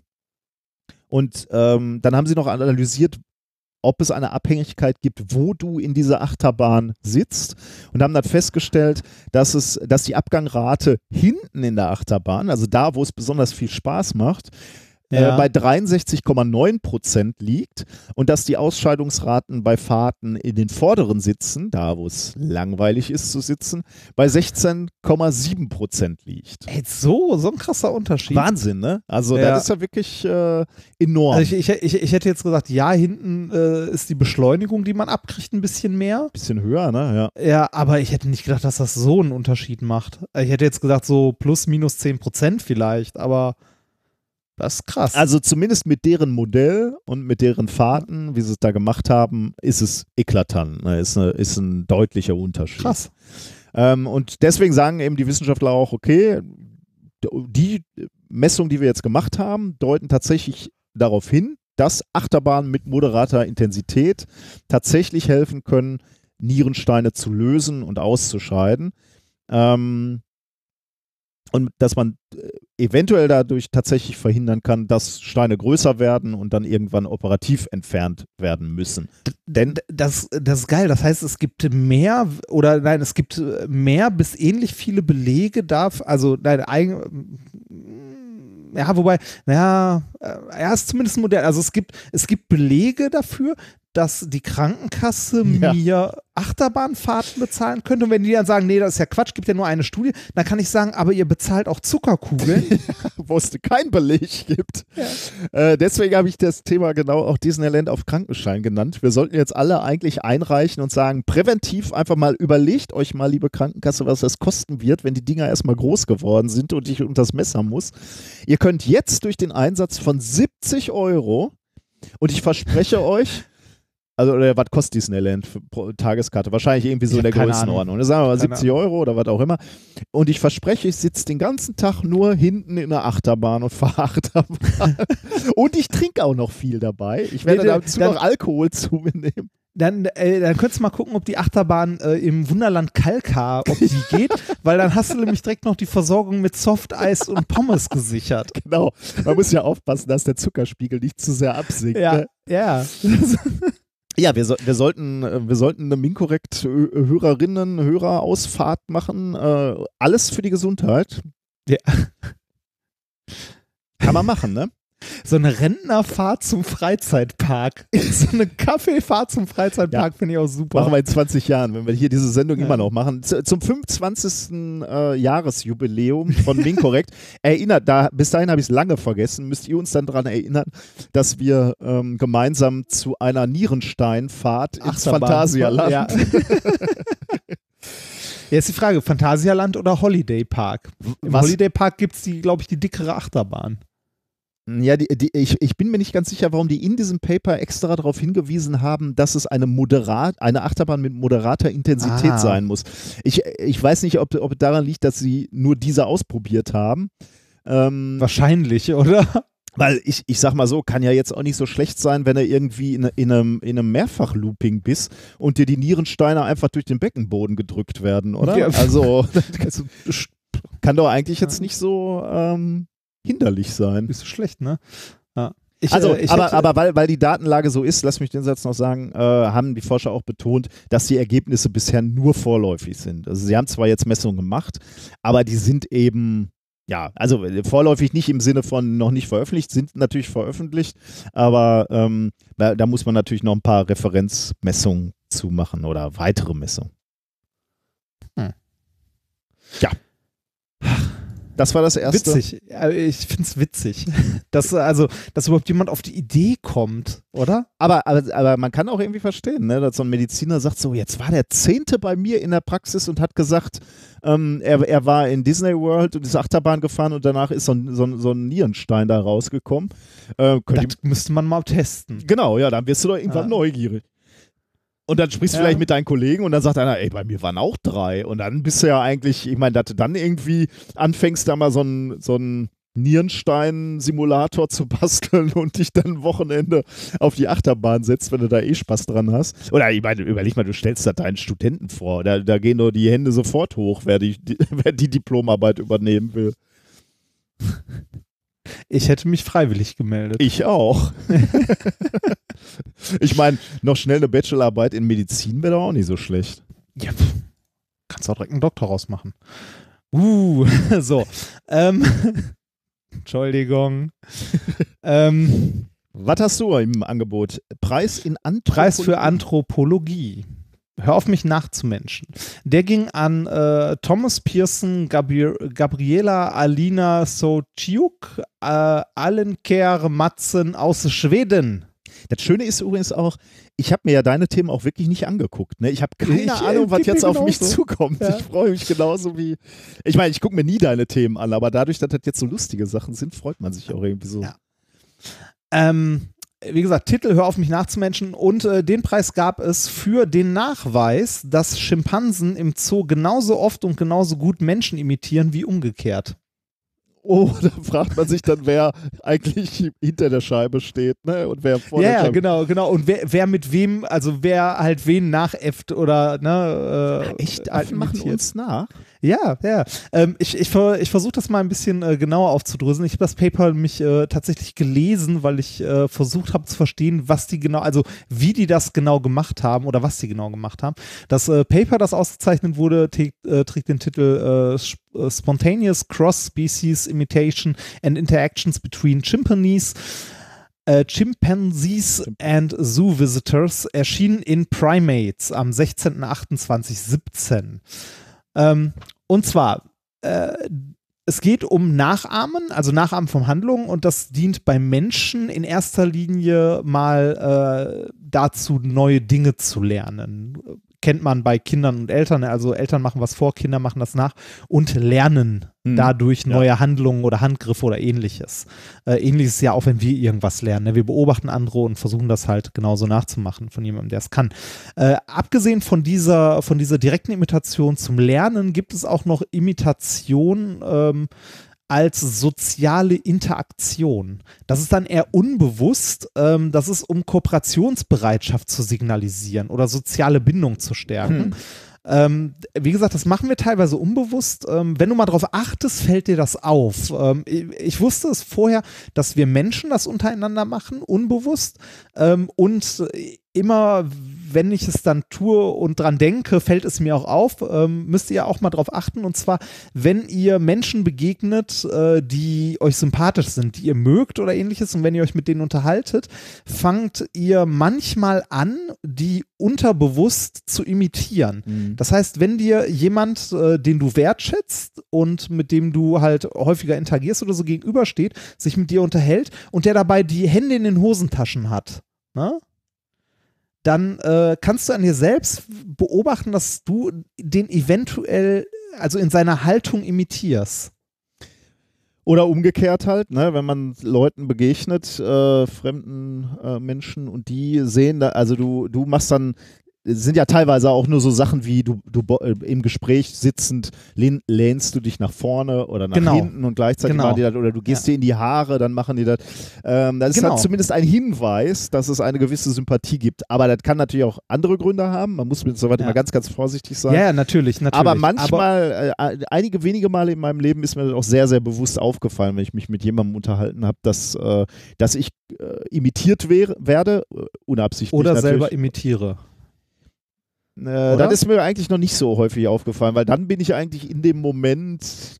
und ähm, dann haben sie noch analysiert, ob es eine Abhängigkeit gibt, wo du in dieser Achterbahn sitzt und haben dann festgestellt, dass es, dass die Abgangrate hinten in der Achterbahn, also da, wo es besonders viel Spaß macht, Ja. äh, bei 63,9 Prozent liegt und dass die Ausscheidungsraten bei Fahrten in den vorderen Sitzen, da wo es langweilig ist zu sitzen, bei 16,7 Prozent liegt. Ey, so, so ein krasser Unterschied. Wahnsinn, ne? Also Ja. das ist ja wirklich äh, enorm. Also ich, ich, ich, ich hätte jetzt gesagt, ja, hinten äh, ist die Beschleunigung, die man abkriegt, ein bisschen mehr. Bisschen höher, ne? Ja. Ja, aber ich hätte nicht gedacht, dass das so einen Unterschied macht. Ich hätte jetzt gesagt, so plus minus 10 Prozent vielleicht, aber das ist krass. Also zumindest mit deren Modell und mit deren Fahrten, wie sie es da gemacht haben, ist es eklatant. Ne? Ist, eine, ist ein deutlicher Unterschied. krass. Ähm, und deswegen sagen eben die Wissenschaftler auch, okay, die Messungen, die wir jetzt gemacht haben, deuten tatsächlich darauf hin, dass Achterbahnen mit moderater Intensität tatsächlich helfen können, Nierensteine zu lösen und auszuscheiden. Ähm, und dass man äh, eventuell dadurch tatsächlich verhindern kann, dass Steine größer werden und dann irgendwann operativ entfernt werden müssen. Denn Das, das ist geil. Das heißt, es gibt mehr oder nein, es gibt mehr bis ähnlich viele Belege dafür. Also, nein, eigen, ja, wobei, naja, äh, ja, ist zumindest ein Modell. Also, es gibt, es gibt Belege dafür, dass die Krankenkasse Ja. mir Achterbahnfahrten bezahlen könnte. Und wenn die dann sagen, nee, das ist ja Quatsch, gibt ja nur eine Studie, dann kann ich sagen, aber ihr bezahlt auch Zuckerkugeln. wo es keinen Beleg gibt. Äh, deswegen habe ich das Thema genau auch Disneyland auf Krankenschein genannt. Wir sollten jetzt alle eigentlich einreichen und sagen, präventiv einfach mal überlegt euch mal, liebe Krankenkasse, was das kosten wird, wenn die Dinger erstmal groß geworden sind und ich unter das Messer muss. Ihr könnt jetzt durch den Einsatz von 70 Euro und ich verspreche euch, also, oder was kostet Disneyland pro Tageskarte? Wahrscheinlich irgendwie so in der Größenordnung. Ne? Sagen wir mal Keine 70 Euro oder was auch immer. Und ich verspreche, ich sitze den ganzen Tag nur hinten in der Achterbahn und fahre Achterbahn. und ich trinke auch noch viel dabei. Ich werde nee, dazu dann- noch Alkohol zu mir nehmen. Dann, äh, dann könntest du mal gucken, ob die Achterbahn äh, im Wunderland Kalkar, ob die geht, weil dann hast du nämlich direkt noch die Versorgung mit Softeis und Pommes gesichert. Genau. Man muss ja aufpassen, dass der Zuckerspiegel nicht zu sehr absinkt. Ja, Ne? ja. Ja, wir, so, wir, sollten, äh, wir sollten eine Minkorrekt Hörerinnen, Hörerausfahrt machen. Äh, alles für die Gesundheit. Ja. Kann man machen, ne? So eine Rentnerfahrt zum Freizeitpark. So eine Kaffeefahrt zum Freizeitpark finde ich auch super. Machen wir in 20 Jahren, wenn wir hier diese Sendung Ja. immer noch machen. Z zum 25. Äh, Jahresjubiläum von Minkorrekt. Erinnert, da, bis dahin habe ich es lange vergessen, müsst ihr uns dann daran erinnern, dass wir ähm, gemeinsam zu einer Nierensteinfahrt ins Achterbahn. Phantasialand Ja. Jetzt die Frage, Phantasialand oder Holiday Park? Im Was? Holiday Park gibt es die, glaube ich, die dickere Achterbahn. Ja, die, die, ich, ich bin mir nicht ganz sicher, warum die in diesem Paper extra darauf hingewiesen haben, dass es eine, moderat, eine Achterbahn mit moderater Intensität Ah. sein muss. Ich, ich weiß nicht, ob, ob daran liegt, dass sie nur diese ausprobiert haben. Ähm, Wahrscheinlich, oder? weil ich, ich sag mal so, kann ja jetzt auch nicht so schlecht sein, wenn du irgendwie in, in einem, in einem Mehrfach-Looping bist und dir die Nierensteine einfach durch den Beckenboden gedrückt werden, oder? Ja. Also, kann doch eigentlich jetzt nicht so ähm, hinderlich sein. Ist so schlecht, ne? Ja. Ich, Also, äh, ich aber, aber weil, weil die Datenlage so ist, lass mich den Satz noch sagen, äh, haben die Forscher auch betont, dass die Ergebnisse bisher nur vorläufig sind. Also sie haben zwar jetzt Messungen gemacht, aber die sind eben, ja, also äh, vorläufig nicht im Sinne von noch nicht veröffentlicht, sind natürlich veröffentlicht, aber ähm, da, da muss man natürlich noch ein paar Referenzmessungen zu machen oder weitere Messungen. Hm. Ja. Das war das erste. Witzig. Ich finde es witzig, dass, also, dass überhaupt jemand auf die Idee kommt, oder? Aber, aber, aber man kann auch irgendwie verstehen, ne, dass so ein Mediziner sagt, so, jetzt war der Zehnte bei mir in der Praxis und hat gesagt, ähm, er, er war in Disney World und ist Achterbahn gefahren und danach ist so ein, so ein, so ein Nierenstein da rausgekommen. Äh, Das müsste man mal testen. genau, ja, dann wirst du doch irgendwann Ja. neugierig. Und dann sprichst du Ja. vielleicht mit deinen Kollegen und dann sagt einer, ey, bei mir waren auch drei. Und dann bist du ja eigentlich, ich meine, dass du dann irgendwie anfängst, da mal so einen so einen Nierenstein-Simulator zu basteln und dich dann Wochenende auf die Achterbahn setzt, wenn du da eh Spaß dran hast. Oder ich meine, überleg mal, du stellst da deinen Studenten vor. Da, da gehen doch die Hände sofort hoch, wer die, die, wer die Diplomarbeit übernehmen will. Ich hätte mich freiwillig gemeldet. Ich auch. ich meine, noch schnell eine Bachelorarbeit in Medizin wäre doch auch nicht so schlecht. Ja, pff. kannst auch direkt einen Doktor rausmachen. Uh, so. Ähm, Entschuldigung. ähm, Was hast du im Angebot? Preis in Anthropologie. Preis für Anthropologie. Hör auf mich nachzumenschen. Der ging an äh, Thomas Pearson, Gabri Gabriela Alina Sociuk, äh, Alenker Matzen aus Schweden. Das Schöne ist übrigens auch, ich habe mir ja deine Themen auch wirklich nicht angeguckt. Ne? Ich habe keine Ich, Ahnung, was jetzt auf mich zukommt. Ja. Ich freue mich genauso wie. Ich meine, ich gucke mir nie deine Themen an, aber dadurch, dass das jetzt so lustige Sachen sind, freut man sich auch irgendwie so. Ja. Ähm, wie gesagt, Titel Hör auf mich nachzumenschen und äh, den Preis gab es für den Nachweis, dass Schimpansen im Zoo genauso oft und genauso gut Menschen imitieren wie umgekehrt. Oh, da fragt man sich dann, wer eigentlich hinter der Scheibe steht, ne? Und wer vor Ja, der ja, Scheibe. genau, genau. Und wer, wer mit wem, also wer halt wen nachäfft oder, ne, äh, Echt, halt Affen machen imitiert. uns nach. Ja, ja. Ähm, ich ich, ich versuche das mal ein bisschen äh, genauer aufzudröseln. Ich habe das Paper mich äh, tatsächlich gelesen, weil ich äh, versucht habe zu verstehen, was die genau, also wie die das genau gemacht haben oder was die genau gemacht haben. Das äh, Paper, das ausgezeichnet wurde, trägt, äh, trägt den Titel äh, Sp- Spontaneous Cross-Species Imitation and Interactions Between Chimpanzees. Äh, Chimpanzees and Zoo Visitors erschien in Primates am 16.28.17. Ähm, und zwar, äh, es geht um Nachahmen, also Nachahmen von Handlungen und das dient bei Menschen in erster Linie mal äh, dazu, neue Dinge zu lernen. Kennt man bei Kindern und Eltern, also Eltern machen was vor, Kinder machen das nach und lernen Hm. dadurch neue Handlungen oder Handgriffe oder ähnliches. Äh, ähnliches ja auch, wenn wir irgendwas lernen. Ne? Wir beobachten andere und versuchen das halt genauso nachzumachen von jemandem, der es kann. Äh, abgesehen von dieser, von dieser direkten Imitation zum Lernen gibt es auch noch Imitation ähm, als soziale Interaktion. Das ist dann eher unbewusst, ähm, das ist um Kooperationsbereitschaft zu signalisieren oder soziale Bindung zu stärken. Hm. Ähm, wie gesagt, das machen wir teilweise unbewusst. Ähm, wenn du mal drauf achtest, fällt dir das auf. Ähm, ich, ich wusste es vorher, dass wir Menschen das untereinander machen, unbewusst. Ähm, und immer, wenn ich es dann tue und dran denke, fällt es mir auch auf. Ähm, müsst ihr auch mal drauf achten. Und zwar, wenn ihr Menschen begegnet, äh, die euch sympathisch sind, die ihr mögt oder ähnliches, und wenn ihr euch mit denen unterhaltet, fangt ihr manchmal an, die unterbewusst zu imitieren. Mhm. Das heißt, wenn dir jemand, äh, den du wertschätzt und mit dem du halt häufiger interagierst oder so gegenübersteht, sich mit dir unterhält und der dabei die Hände in den Hosentaschen hat, ne? Dann äh, kannst du an dir selbst beobachten, dass du den eventuell, also in seiner Haltung imitierst. Oder umgekehrt halt, ne, wenn man Leuten begegnet, äh, fremden äh, Menschen und die sehen da, also du, du machst dann sind ja teilweise auch nur so Sachen wie du, du äh, im Gespräch sitzend lehn, lehnst du dich nach vorne oder nach Genau. hinten und gleichzeitig Genau. machen die das oder du gehst Ja. dir in die Haare, dann machen die das. Ähm, das ist Genau. halt zumindest ein Hinweis, dass es eine gewisse Sympathie gibt. Aber das kann natürlich auch andere Gründe haben. Man muss mit so weit Ja. immer ganz, ganz vorsichtig sein. Ja, natürlich, natürlich. Aber manchmal, äh, einige wenige Male in meinem Leben ist mir das auch sehr, sehr bewusst aufgefallen, wenn ich mich mit jemandem unterhalten habe, dass, äh, dass ich äh, imitiert wär, werde, äh, unabsichtlich oder natürlich. selber imitiere. Äh, das ist mir eigentlich noch nicht so häufig aufgefallen, weil dann bin ich eigentlich in dem Moment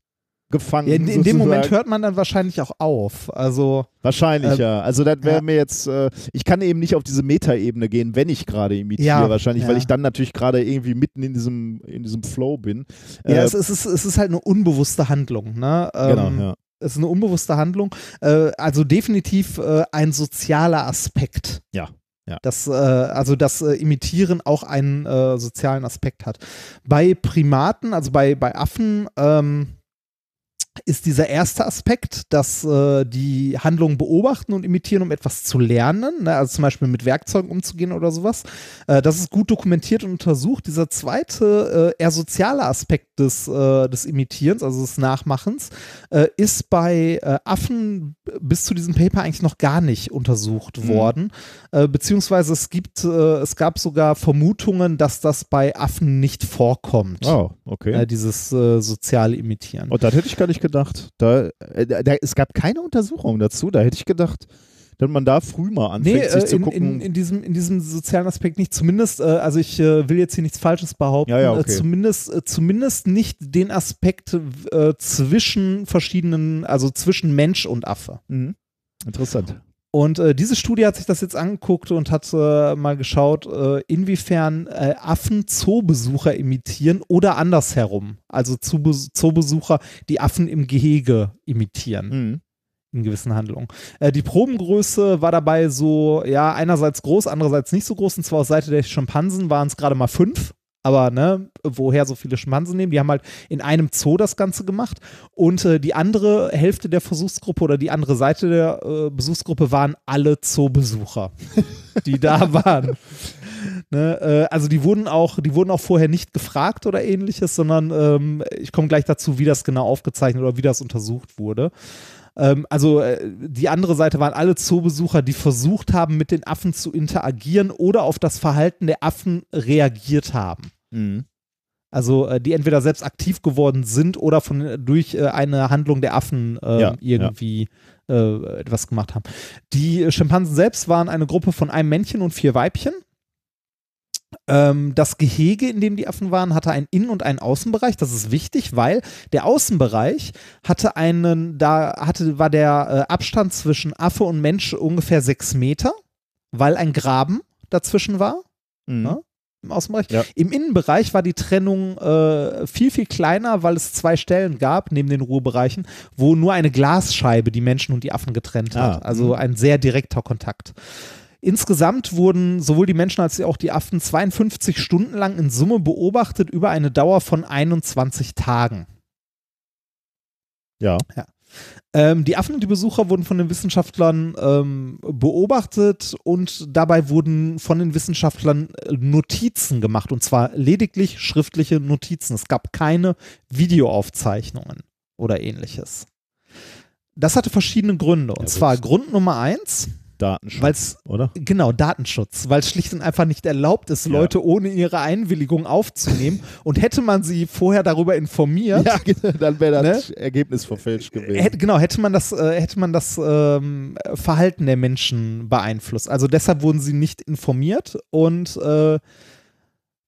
gefangen. Ja, in, in dem Moment hört man dann wahrscheinlich auch auf. Also, Wahrscheinlich, ähm, ja. Also das wäre ja. mir jetzt, äh, ich kann eben nicht auf diese Metaebene gehen, wenn ich gerade imitiere, Ja, wahrscheinlich, weil ich dann natürlich gerade irgendwie mitten in diesem, in diesem Flow bin. ja, Äh, es, es, ist, es ist halt eine unbewusste Handlung. Ne? genau, Ähm, ja. Es ist eine unbewusste Handlung. Äh, also definitiv äh, ein sozialer Aspekt. Ja, ja. Das, äh, also das äh, Imitieren auch einen äh, sozialen Aspekt hat. Bei Primaten, also bei, bei Affen, ähm, ist dieser erste Aspekt, dass äh, die Handlungen beobachten und imitieren, um etwas zu lernen, ne? also zum Beispiel mit Werkzeugen umzugehen oder sowas. Äh, das ist gut dokumentiert und untersucht. Dieser zweite, äh, eher soziale Aspekt des, äh, des Imitierens, also des Nachmachens, äh, ist bei äh, Affen bis zu diesem Paper eigentlich noch gar nicht untersucht Mhm. worden. Beziehungsweise es gibt, es gab sogar Vermutungen, dass das bei Affen nicht vorkommt. Oh, okay. Dieses soziale Imitieren. Und das hätte ich gar nicht gedacht. Da, äh, da, da, es gab keine Untersuchung dazu. Da hätte ich gedacht, dass man da früh mal anfängt, Nee, sich äh, zu in, gucken. in, in, diesem, in diesem sozialen Aspekt nicht. Zumindest, äh, also ich äh, will jetzt hier nichts Falsches behaupten, Ja, ja, okay. äh, zumindest, äh, zumindest nicht den Aspekt zwischen verschiedenen, also zwischen Mensch und Affe. mhm. Interessant. Und äh, diese Studie hat sich das jetzt angeguckt und hat äh, mal geschaut, äh, inwiefern äh, Affen Zoobesucher imitieren oder andersherum. Also Zoobes Zoobesucher, die Affen im Gehege imitieren Mhm. in gewissen Handlungen. Äh, die Probengröße war dabei so, ja, einerseits groß, andererseits nicht so groß. Und zwar aus Seite der Schimpansen waren es gerade mal fünf. Aber ne, woher so viele Schimpansen nehmen? Die haben halt in einem Zoo das Ganze gemacht. Und äh, die andere Hälfte der Versuchsgruppe oder die andere Seite der äh, Besuchsgruppe waren alle Zoobesucher, die da waren. Ne, äh, also die wurden auch, die wurden auch vorher nicht gefragt oder ähnliches, sondern ähm, ich komme gleich dazu, wie das genau aufgezeichnet oder wie das untersucht wurde. Ähm, also äh, die andere Seite waren alle Zoobesucher, die versucht haben, mit den Affen zu interagieren oder auf das Verhalten der Affen reagiert haben. Mhm. Also äh, die entweder selbst aktiv geworden sind oder von durch äh, eine Handlung der Affen äh, Ja, irgendwie Äh, etwas gemacht haben. Die Schimpansen selbst waren eine Gruppe von einem Männchen und vier Weibchen. Ähm, das Gehege, in dem die Affen waren, hatte einen Innen- und einen Außenbereich. Das ist wichtig, weil der Außenbereich hatte einen, da hatte, war der äh, Abstand zwischen Affe und Mensch ungefähr sechs Meter, weil ein Graben dazwischen war Mhm. Ja? im Außenbereich. Ja. Im Innenbereich war die Trennung äh, viel, viel kleiner, weil es zwei Stellen gab, neben den Ruhebereichen, wo nur eine Glasscheibe die Menschen und die Affen getrennt hat. Ah, Also mhm. ein sehr direkter Kontakt. Insgesamt wurden sowohl die Menschen als auch die Affen 52 Stunden lang in Summe beobachtet über eine Dauer von 21 Tagen. Ja. Ähm, die Affen und die Besucher wurden von den Wissenschaftlern ähm, beobachtet und dabei wurden von den Wissenschaftlern äh, Notizen gemacht und zwar lediglich schriftliche Notizen. Es gab keine Videoaufzeichnungen oder ähnliches. Das hatte verschiedene Gründe. Und Ja, zwar Grund Nummer eins, Datenschutz, oder? Genau, Datenschutz, weil es schlicht und einfach nicht erlaubt ist, Ja. Leute ohne ihre Einwilligung aufzunehmen. und hätte man sie vorher darüber informiert, Ja, genau, dann wäre das Ne? Ergebnis verfälscht gewesen. hätte, genau, hätte man das, äh, hätte man das ähm, Verhalten der Menschen beeinflusst. Also deshalb wurden sie nicht informiert und äh,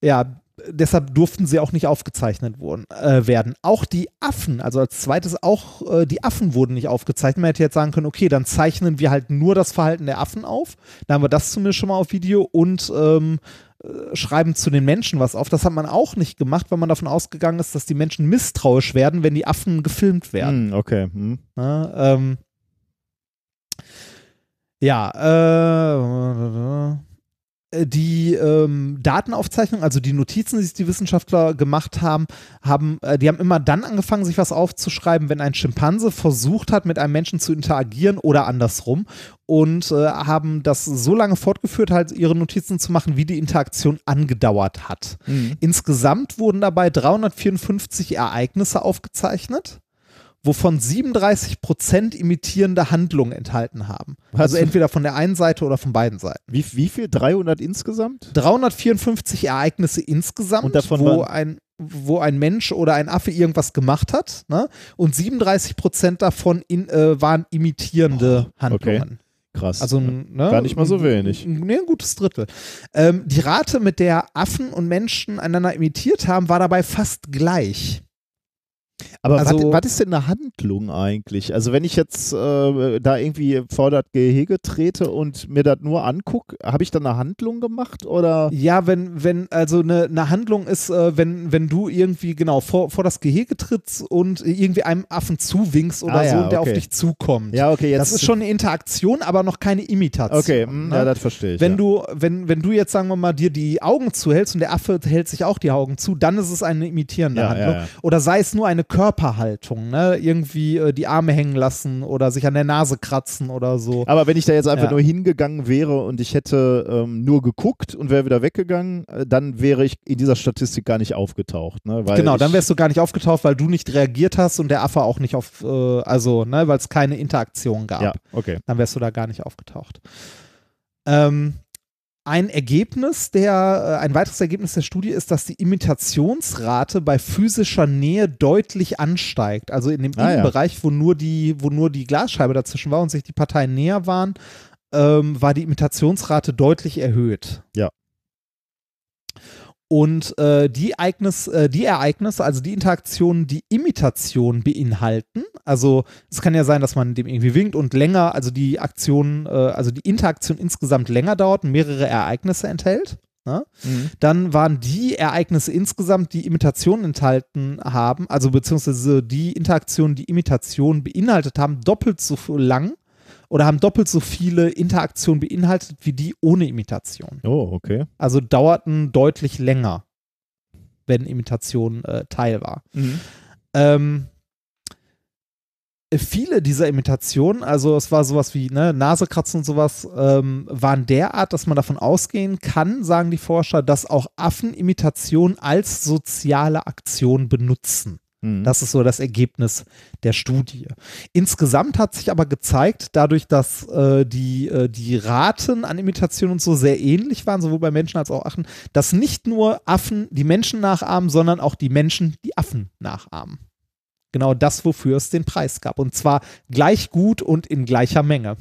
ja, deshalb durften sie auch nicht aufgezeichnet wurden, äh, werden. Auch die Affen, also als zweites auch äh, die Affen wurden nicht aufgezeichnet. Man hätte jetzt sagen können, okay, dann zeichnen wir halt nur das Verhalten der Affen auf. Da haben wir das zumindest schon mal auf Video und ähm, äh, schreiben zu den Menschen was auf. Das hat man auch nicht gemacht, weil man davon ausgegangen ist, dass die Menschen misstrauisch werden, wenn die Affen gefilmt werden. Hm, okay. Hm. Ne? Ähm, ja, äh, die ähm, Datenaufzeichnung, also die Notizen, die sich die Wissenschaftler gemacht haben, haben, äh, die haben immer dann angefangen, sich was aufzuschreiben, wenn ein Schimpanse versucht hat, mit einem Menschen zu interagieren oder andersrum und äh, haben das so lange fortgeführt, halt ihre Notizen zu machen, wie die Interaktion angedauert hat. Mhm. Insgesamt wurden dabei 354 Ereignisse aufgezeichnet wovon 37 Prozent imitierende Handlungen enthalten haben. Also entweder von der einen Seite oder von beiden Seiten. Wie, wie viel? 300 insgesamt? 354 Ereignisse insgesamt, Und davon wo ein wo ein Mensch oder ein Affe irgendwas gemacht hat, ne? Und 37 Prozent davon in, äh, waren imitierende Handlungen. Krass. Also ne, Gar nicht mal so wenig. Nee, ein gutes Drittel. Ähm, die Rate, mit der Affen und Menschen einander imitiert haben, war dabei fast gleich. Aber also- was, ist denn eine Handlung eigentlich? Also wenn ich jetzt äh, da irgendwie vor das Gehege trete und mir das nur angucke, habe ich dann eine Handlung gemacht oder? Ja, wenn, wenn, also eine, eine Handlung ist, äh, wenn, wenn du irgendwie genau vor, vor das Gehege trittst und irgendwie einem Affen zuwinkst oder Ah, so ja, und der okay. auf dich zukommt. Ja, okay, jetzt. das ist schon eine Interaktion, aber noch keine Imitation. Okay, hm, ne? ja, das verstehe ich. wenn ja. du, wenn, wenn du jetzt, sagen wir mal, dir die Augen zuhältst und der Affe hält sich auch die Augen zu, dann ist es eine imitierende Ja, Handlung. Oder sei es nur eine Körperhaltung, ne? Irgendwie äh, die Arme hängen lassen oder sich an der Nase kratzen oder so. Aber wenn ich da jetzt einfach Ja. nur hingegangen wäre und ich hätte ähm, nur geguckt und wäre wieder weggegangen, äh, dann wäre ich in dieser Statistik gar nicht aufgetaucht. Ne? Genau, dann wärst du gar nicht aufgetaucht, weil du nicht reagiert hast und der Affe auch nicht auf, äh, also, ne, weil es keine Interaktion gab. Ja, okay. Dann wärst du da gar nicht aufgetaucht. Ähm, ein Ergebnis der, äh, ein weiteres Ergebnis der Studie ist, dass die Imitationsrate bei physischer Nähe deutlich ansteigt. Also in dem Ah, ja. Innenbereich, wo nur die, wo nur die Glasscheibe dazwischen war und sich die Parteien näher waren, ähm, war die Imitationsrate deutlich erhöht. Ja. Und äh, die, Ereignis, äh, die Ereignisse, also die Interaktionen, die Imitation beinhalten, also es kann ja sein, dass man dem irgendwie winkt und länger, also die Aktion, äh, also die Interaktion insgesamt länger dauert und mehrere Ereignisse enthält. Ne? Mhm. Dann waren die Ereignisse insgesamt, die Imitation enthalten haben, also beziehungsweise die Interaktionen, die Imitation beinhaltet haben, doppelt so lang oder haben doppelt so viele Interaktionen beinhaltet wie die ohne Imitation. Oh, okay. Also dauerten deutlich länger, wenn Imitation äh, Teil war. Mhm. Ähm, viele dieser Imitationen, also es war sowas wie ne, Nasekratzen und sowas, ähm, waren derart, dass man davon ausgehen kann, sagen die Forscher, dass auch Affen Imitation als soziale Aktion benutzen. Mhm. Das ist so das Ergebnis der Studie. Insgesamt hat sich aber gezeigt, dadurch, dass äh, die, äh, die Raten an Imitationen und so sehr ähnlich waren, sowohl bei Menschen als auch Affen, dass nicht nur Affen die Menschen nachahmen, sondern auch die Menschen die Affen nachahmen. Genau das, wofür es den Preis gab. Und zwar gleich gut und in gleicher Menge.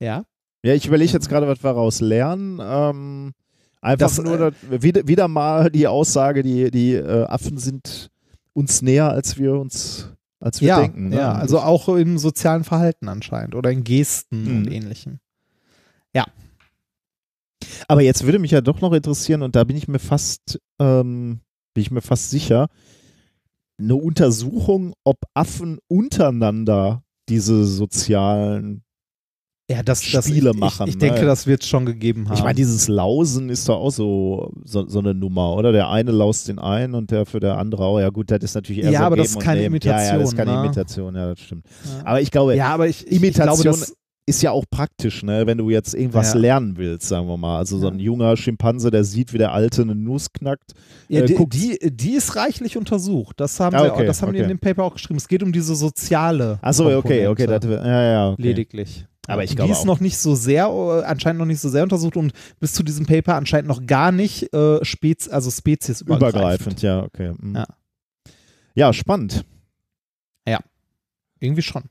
Ja. Ja, ich überlege jetzt gerade, was wir daraus lernen. Ähm, einfach Das, nur äh, wieder, wieder mal die Aussage, die, die äh, Affen sind uns näher, als wir uns, als wir ja, denken. Ne? ja, also auch im sozialen Verhalten anscheinend oder in Gesten und Mhm. ähnlichem. Aber jetzt würde mich ja doch noch interessieren, und da bin ich mir fast, ähm, bin ich mir fast sicher, eine Untersuchung, ob Affen untereinander diese sozialen Ja, das, das Spiele ich, machen, Ich, ich denke, ne? das wird es schon gegeben haben. Ich meine, dieses Lausen ist doch auch so, so, so eine Nummer, oder? Der eine laust den einen und der für der andere auch. Ja, gut, das ist natürlich eher Ja, so aber das ist keine Nehmen. Ja, ja, das ist Imitation, keine ne? Imitation, ja, das stimmt. ja. Aber ich glaube, ja, aber ich, ich, Imitation ich glaube, das, ist ja auch praktisch, ne? wenn du jetzt irgendwas Ja. lernen willst, sagen wir mal. Also so ein junger Schimpanse, der sieht, wie der Alte eine Nuss knackt. ja, äh, die, die, die ist reichlich untersucht. Das haben, Ah, okay, das haben die in okay. dem Paper auch geschrieben. Es geht um diese soziale Achso, okay, okay. Das, ja, ja, okay. lediglich. Aber ich glaube die ist noch nicht so sehr, äh, anscheinend noch nicht so sehr untersucht und bis zu diesem Paper anscheinend noch gar nicht äh, Spez also speziesübergreifend. Übergreifend, ja, okay. Mhm. Ja. ja, spannend. Irgendwie schon.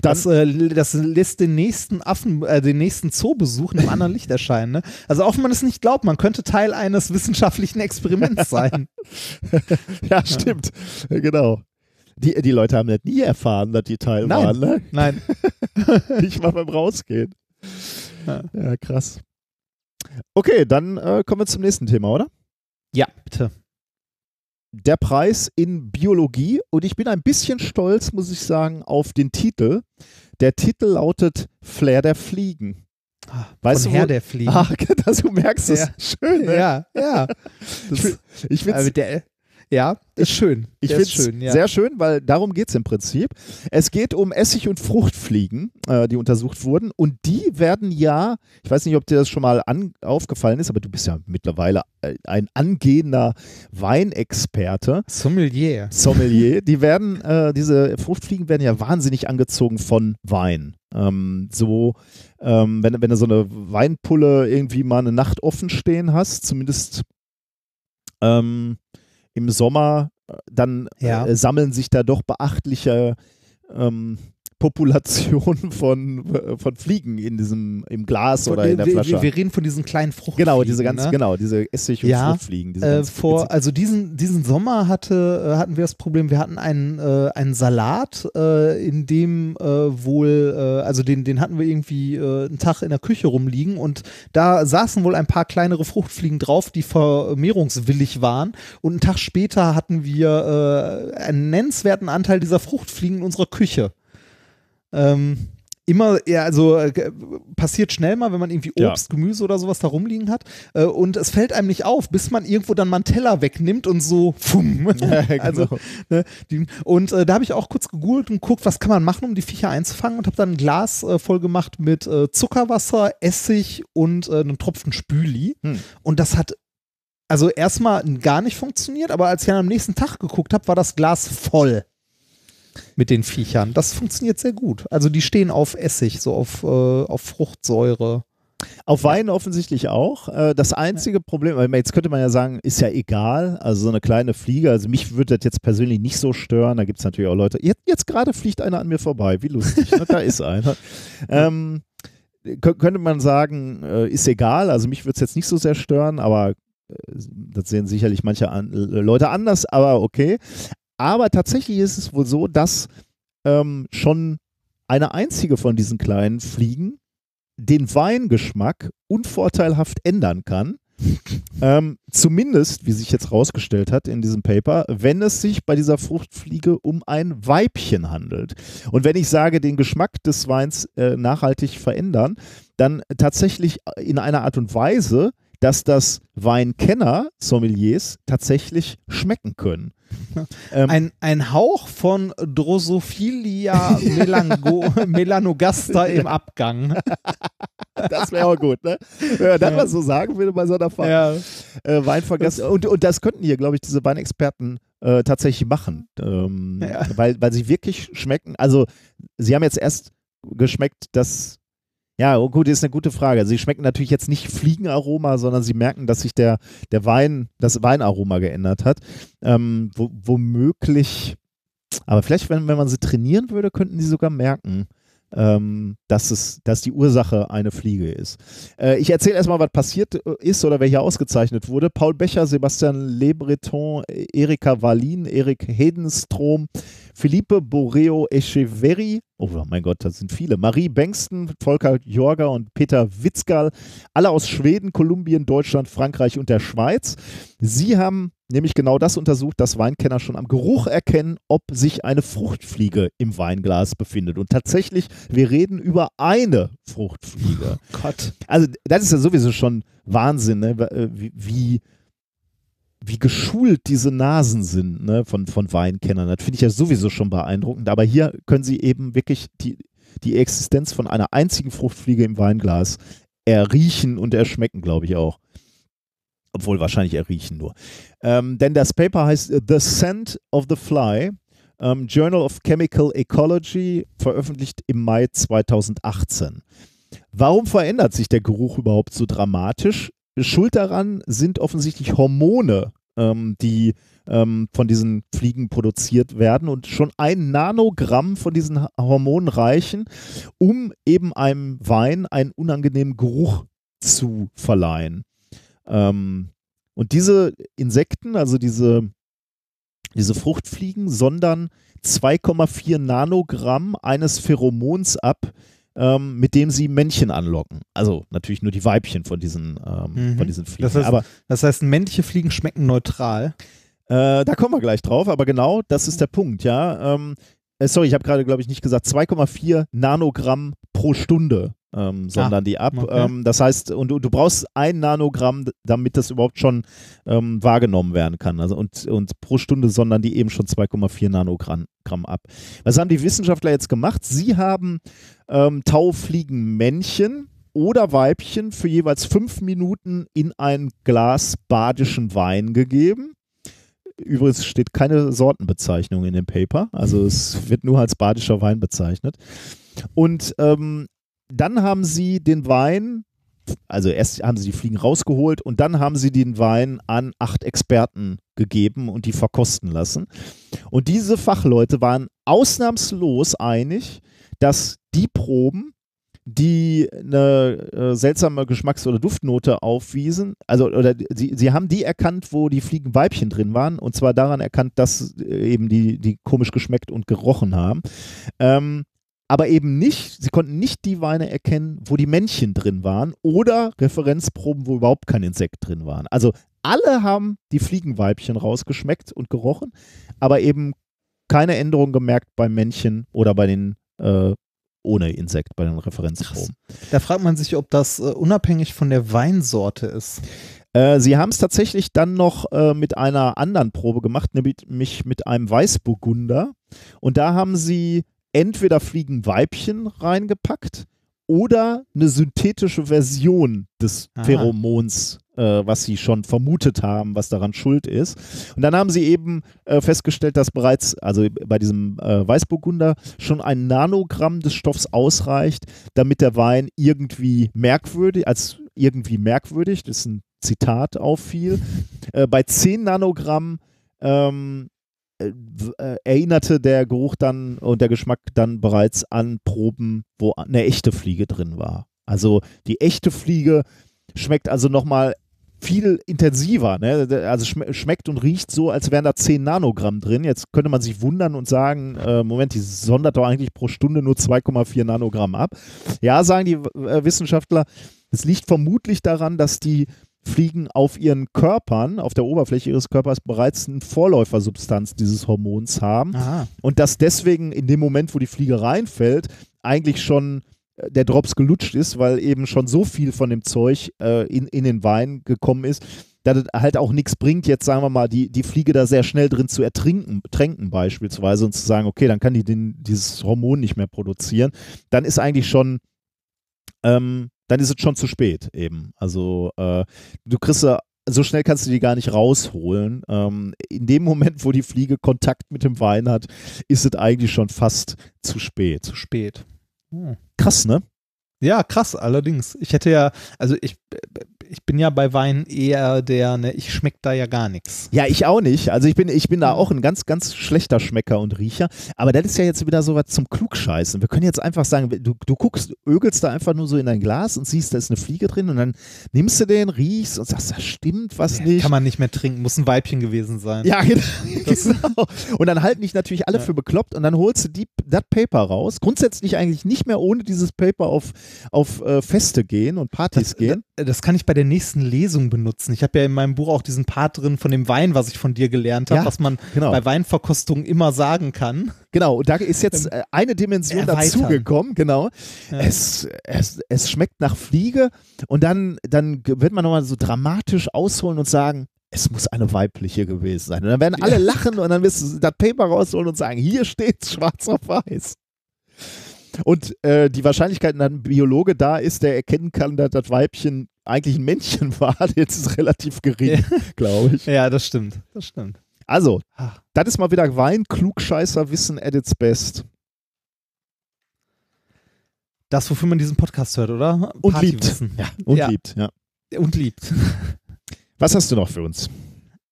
Dann- das, äh, das lässt den nächsten Affen, äh, den nächsten Zoobesuch in einem anderen Licht erscheinen. Ne? Also auch wenn man es nicht glaubt, man könnte Teil eines wissenschaftlichen Experiments sein. Ja, stimmt. Genau. Die, die Leute haben das nie erfahren, dass die Teil Nein. waren, ne? Nein. Nicht mal beim Rausgehen. Ja. Ja, krass. Okay, dann äh, kommen wir zum nächsten Thema, oder? Ja, bitte. der Preis in Biologie und ich bin ein bisschen stolz, muss ich sagen, auf den Titel. Der Titel lautet Flair der Fliegen. Ah, weißt Von du, Herr der Fliegen. Ach, das, du merkst es. Ja. Schön, ne? Ja, ja. Das, ich, ich finde ja, ist schön. Ich finde es schön, ja. sehr schön, weil darum geht es im Prinzip. Es geht um Essig- und Fruchtfliegen, äh, die untersucht wurden. Und die werden ja, ich weiß nicht, ob dir das schon mal an, aufgefallen ist, aber du bist ja mittlerweile äh, ein angehender Weinexperte. Sommelier. Sommelier. Die werden, äh, diese Fruchtfliegen werden ja wahnsinnig angezogen von Wein. Ähm, so, ähm, wenn, wenn du so eine Weinpulle irgendwie mal eine Nacht offen stehen hast, zumindest ähm, im Sommer, äh, dann ja. äh, sammeln sich da doch beachtliche ähm, Population von, äh, von Fliegen in diesem im Glas oder in der Flasche. Wir, reden von diesen kleinen Fruchtfliegen. Genau, diese ganz ne? genau, diese Essig- und ja, Fruchtfliegen. Äh, vor, also diesen, diesen Sommer hatte, äh, hatten wir das Problem, wir hatten einen, äh, einen Salat, äh, in dem äh, wohl, also den, den hatten wir irgendwie einen Tag in der Küche rumliegen und da saßen wohl ein paar kleinere Fruchtfliegen drauf, die vermehrungswillig waren und einen Tag später hatten wir einen nennenswerten Anteil dieser Fruchtfliegen in unserer Küche. Ähm, immer, ja, also äh, passiert schnell mal, wenn man irgendwie Obst, ja. Gemüse oder sowas da rumliegen hat. Äh, und es fällt einem nicht auf, bis man irgendwo dann mal einen Teller wegnimmt und so, fumm. Ja, genau. also, ne, die, und äh, da habe ich auch kurz gegoogelt und guckt, was kann man machen, um die Viecher einzufangen und habe dann ein Glas äh, voll gemacht mit äh, Zuckerwasser, Essig und äh, einem Tropfen Spüli. Hm. Und das hat also erstmal gar nicht funktioniert, aber als ich dann am nächsten Tag geguckt habe, war das Glas voll mit den Viechern. Das funktioniert sehr gut. Also die stehen auf Essig, so auf, äh, auf Fruchtsäure. Auf Wein offensichtlich auch. Äh, das einzige Problem, jetzt könnte man ja sagen, ist ja egal. Also so eine kleine Fliege, also mich würde das jetzt persönlich nicht so stören. Da gibt es natürlich auch Leute. Jetzt, jetzt gerade fliegt einer an mir vorbei. Wie lustig. ne? Da ist einer. Ähm, könnte man sagen, äh, ist egal. Also mich würde es jetzt nicht so sehr stören, aber äh, das sehen sicherlich manche an, Leute anders, aber okay. Aber tatsächlich ist es wohl so, dass ähm, schon eine einzige von diesen kleinen Fliegen den Weingeschmack unvorteilhaft ändern kann. ähm, zumindest, wie sich jetzt rausgestellt hat in diesem Paper, wenn es sich bei dieser Fruchtfliege um ein Weibchen handelt. Und wenn ich sage, den Geschmack des Weins äh, nachhaltig verändern, dann tatsächlich in einer Art und Weise, dass das Weinkenner, Sommeliers, tatsächlich schmecken können. Ähm, ein, ein Hauch von Drosophilia melanogaster im Abgang. Das wäre auch gut, ne? Wenn man das mal so sagen würde bei so einer Ver ja. äh, Weinvergass. Und, und das könnten hier, glaube ich, diese Weinexperten äh, tatsächlich machen. Ähm, ja. weil, weil sie wirklich schmecken. Also, sie haben jetzt erst geschmeckt, dass ja, oh gut, ist eine gute Frage. Sie schmecken natürlich jetzt nicht Fliegenaroma, sondern sie merken, dass sich der, der Wein, das Weinaroma geändert hat. Ähm, wo, womöglich, aber vielleicht, wenn, wenn man sie trainieren würde, könnten sie sogar merken, ähm, dass, es, dass die Ursache eine Fliege ist. Äh, ich erzähle erstmal, was passiert äh, ist oder wer hier ausgezeichnet wurde. Paul Becher, Sebastian Le Breton, Erika Wallin, Erik Hedenstrom, Philippe Boreo Echeverri, oh mein Gott, das sind viele, Marie Bengsten, Volker Jorger und Peter Witzgal, alle aus Schweden, Kolumbien, Deutschland, Frankreich und der Schweiz. Sie haben nämlich genau das untersucht, dass Weinkenner schon am Geruch erkennen, ob sich eine Fruchtfliege im Weinglas befindet. Und tatsächlich, wir reden über eine Fruchtfliege. Oh Gott. Also das ist ja sowieso schon Wahnsinn, ne? Äh, wie, wie geschult diese Nasen sind ne, von, von Weinkennern. Das finde ich ja sowieso schon beeindruckend. Aber hier können sie eben wirklich die, die Existenz von einer einzigen Fruchtfliege im Weinglas erriechen und erschmecken, glaube ich auch. Obwohl wahrscheinlich erriechen nur. Ähm, denn das Paper heißt The Scent of the Fly, ähm, Journal of Chemical Ecology, veröffentlicht im Mai 2018. Warum verändert sich der Geruch überhaupt so dramatisch? Schuld daran sind offensichtlich Hormone, ähm, die ähm, von diesen Fliegen produziert werden und schon ein Nanogramm von diesen Hormonen reichen, um eben einem Wein einen unangenehmen Geruch zu verleihen. Ähm, und diese Insekten, also diese, diese Fruchtfliegen, sondern 2,4 Nanogramm eines Pheromons ab, ähm, mit dem sie Männchen anlocken. Also natürlich nur die Weibchen von diesen, ähm, mhm. von diesen Fliegen. Das heißt, Aber, das heißt, männliche Fliegen schmecken neutral. Äh, da kommen wir gleich drauf, aber genau das ist der Punkt, ja. Ähm, äh, sorry, ich habe gerade, glaube ich, nicht gesagt, 2,4 Nanogramm pro Stunde ähm, sondern ah, die ab. Okay. Ähm, das heißt, und du, du, brauchst ein Nanogramm, damit das überhaupt schon ähm, wahrgenommen werden kann. Also und, und pro Stunde sondern die eben schon 2,4 Nanogramm ab. Was haben die Wissenschaftler jetzt gemacht? Sie haben ähm, Taufliegenmännchen oder Weibchen für jeweils fünf Minuten in ein Glas badischen Wein gegeben. Übrigens steht keine Sortenbezeichnung in dem Paper, also es wird nur als badischer Wein bezeichnet. Und ähm, dann haben sie den Wein, also erst haben sie die Fliegen rausgeholt und dann haben sie den Wein an acht Experten gegeben und die verkosten lassen. Und diese Fachleute waren ausnahmslos einig, dass die Proben, die eine äh, seltsame Geschmacks- oder Duftnote aufwiesen. Also, oder sie, sie haben die erkannt, wo die Fliegenweibchen drin waren, und zwar daran erkannt, dass äh, eben die, die komisch geschmeckt und gerochen haben. Ähm, aber eben nicht, sie konnten nicht die Weine erkennen, wo die Männchen drin waren oder Referenzproben, wo überhaupt kein Insekt drin waren. Also alle haben die Fliegenweibchen rausgeschmeckt und gerochen, aber eben keine Änderung gemerkt beim Männchen oder bei den äh, ohne Insekt, bei den Referenzproben. Krass. Da fragt man sich, ob das äh, unabhängig von der Weinsorte ist. Äh, sie haben es tatsächlich dann noch äh, mit einer anderen Probe gemacht, nämlich mit einem Weißburgunder. Und da haben sie entweder fliegen Weibchen reingepackt oder eine synthetische Version des Aha. Pheromons, äh, was sie schon vermutet haben, was daran schuld ist. Und dann haben sie eben äh, festgestellt, dass bereits, also bei diesem äh, Weißburgunder, schon ein Nanogramm des Stoffs ausreicht, damit der Wein irgendwie merkwürdig, als irgendwie merkwürdig, das ist ein Zitat auffiel. Äh, bei 10 Nanogramm ähm, äh, äh, erinnerte der Geruch dann und der Geschmack dann bereits an Proben, wo eine echte Fliege drin war. Also die echte Fliege schmeckt also nochmal viel intensiver. Ne? Also schmeckt und riecht so, als wären da 10 Nanogramm drin. Jetzt könnte man sich wundern und sagen, äh, Moment, die sondert doch eigentlich pro Stunde nur 2,4 Nanogramm ab. Ja, sagen die äh, Wissenschaftler, es liegt vermutlich daran, dass die Fliegen auf ihren Körpern, auf der Oberfläche ihres Körpers bereits eine Vorläufersubstanz dieses Hormons haben Aha. und dass deswegen in dem Moment, wo die Fliege reinfällt, eigentlich schon äh, der Drops gelutscht ist, weil eben schon so viel von dem Zeug äh, in, in den Wein gekommen ist, dass es halt auch nichts bringt, jetzt sagen wir mal, die, die Fliege da sehr schnell drin zu ertrinken, tränken beispielsweise und zu sagen, okay, dann kann die den, dieses Hormon nicht mehr produzieren. Dann ist eigentlich schon ähm, dann ist es schon zu spät eben. Also äh, du kriegst so schnell kannst du die gar nicht rausholen. Ähm, in dem Moment, wo die Fliege Kontakt mit dem Wein hat, ist es eigentlich schon fast zu spät. Zu spät. Hm. Krass, ne? Ja, krass, allerdings. Ich hätte ja, also ich, ich bin ja bei Wein eher der, ne, ich schmeck da ja gar nichts. Ja, ich auch nicht. Also ich bin, ich bin da auch ein ganz, ganz schlechter Schmecker und Riecher. Aber das ist ja jetzt wieder so was zum Klugscheißen. Wir können jetzt einfach sagen, du, du guckst, ögelst da einfach nur so in dein Glas und siehst, da ist eine Fliege drin und dann nimmst du den, riechst und sagst, das stimmt was ja, nicht. Kann man nicht mehr trinken, muss ein Weibchen gewesen sein. Ja, genau. genau. Und dann halten dich natürlich alle ja. für bekloppt und dann holst du das Paper raus. Grundsätzlich eigentlich nicht mehr ohne dieses Paper auf, auf äh, Feste gehen und Partys das, gehen. Das kann ich bei der nächsten Lesung benutzen. Ich habe ja in meinem Buch auch diesen Part drin von dem Wein, was ich von dir gelernt habe, ja, was man genau. bei Weinverkostungen immer sagen kann. Genau, und da ist jetzt ähm, äh, eine Dimension dazugekommen, genau. Ja. Es, es, es schmeckt nach Fliege und dann, dann wird man nochmal so dramatisch ausholen und sagen, es muss eine weibliche gewesen sein. Und dann werden alle lachen und dann wirst du das Paper rausholen und sagen, hier steht schwarz auf weiß. Und äh, die Wahrscheinlichkeit, dass ein Biologe da ist, der erkennen kann, dass das Weibchen eigentlich ein Männchen war, jetzt ist relativ gering, glaube ich. Ja, das stimmt. Das stimmt. Also, das ist mal wieder Wein, Klugscheißer, Wissen at its best. Das, wofür man diesen Podcast hört, oder? Und liebt. Ja, und ja. liebt, ja. Und liebt. Was hast du noch für uns?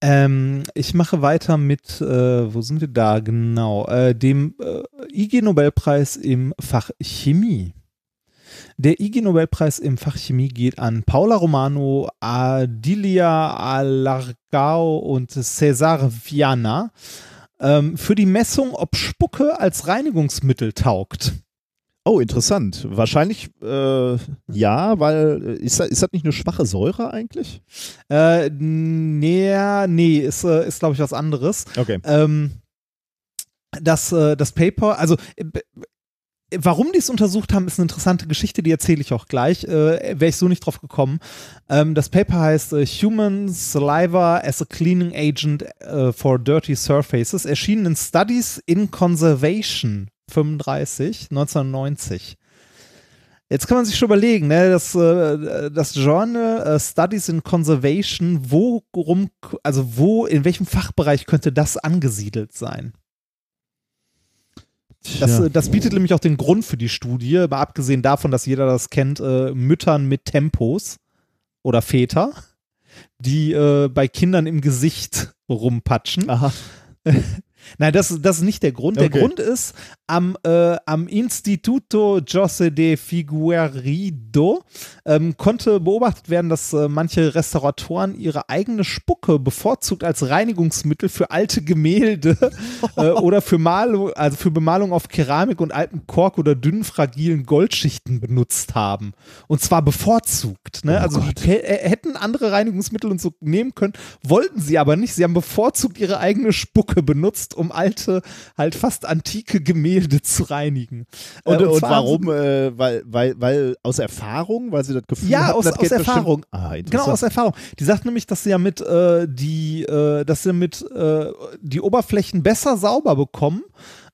Ähm, ich mache weiter mit, äh, wo sind wir da genau, äh, dem äh, IG Nobelpreis im Fach Chemie. Der IG Nobelpreis im Fach Chemie geht an Paula Romano, Adilia Alargao und Cesar Viana ähm, für die Messung, ob Spucke als Reinigungsmittel taugt. Oh, interessant. Wahrscheinlich äh, ja, weil äh, ist das, ist das nicht eine schwache Säure eigentlich? Äh, nee, nee, ist, äh, ist glaube ich was anderes. Okay. Ähm, das, äh, das Paper, also warum die es untersucht haben, ist eine interessante Geschichte, die erzähle ich auch gleich. Äh, Wäre ich so nicht drauf gekommen. Ähm, das Paper heißt äh, Human Saliva as a Cleaning Agent äh, for Dirty Surfaces, erschienen in Studies in Conservation 35, 1990. Jetzt kann man sich schon überlegen, ne, das, äh, das Journal äh, Studies in Conservation, worum, also wo, in welchem Fachbereich könnte das angesiedelt sein? Das, äh, das bietet nämlich auch den Grund für die Studie, mal abgesehen davon, dass jeder das kennt, Müttern mit Tempos oder Väter, die bei Kindern im Gesicht rumpatschen. Aha. Nein, das, das ist nicht der Grund. Der Okay. Grund ist, am, äh, am Instituto José de Figueiredo ähm, konnte beobachtet werden, dass äh, manche Restauratoren ihre eigene Spucke bevorzugt als Reinigungsmittel für alte Gemälde äh, oder für Malung, also für Bemalung auf Keramik und alten Kork oder dünnen, fragilen Goldschichten benutzt haben. Und zwar bevorzugt. Ne? Oh also die Gott. ke- äh, hätten andere Reinigungsmittel und so nehmen können, wollten sie aber nicht. Sie haben bevorzugt ihre eigene Spucke benutzt, um alte, halt fast antike Gemälde zu reinigen. Und, Äh, und haben warum? Äh, weil, weil, weil aus Erfahrung, weil sie das Gefühl Ja, hatten, aus- aus Erfahrung. Ah, Genau, aus Erfahrung. Die sagt nämlich, dass sie ja mit äh, die, äh, dass sie mit äh, die Oberflächen besser sauber bekommen.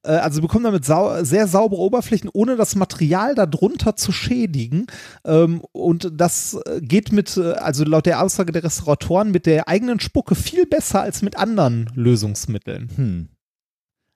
Äh, also sie bekommen damit sau sehr saubere Oberflächen, ohne das Material darunter zu schädigen. Ähm, und das geht mit, also laut der Aussage der Restauratoren, mit der eigenen Spucke viel besser als mit anderen Lösungsmitteln Hm.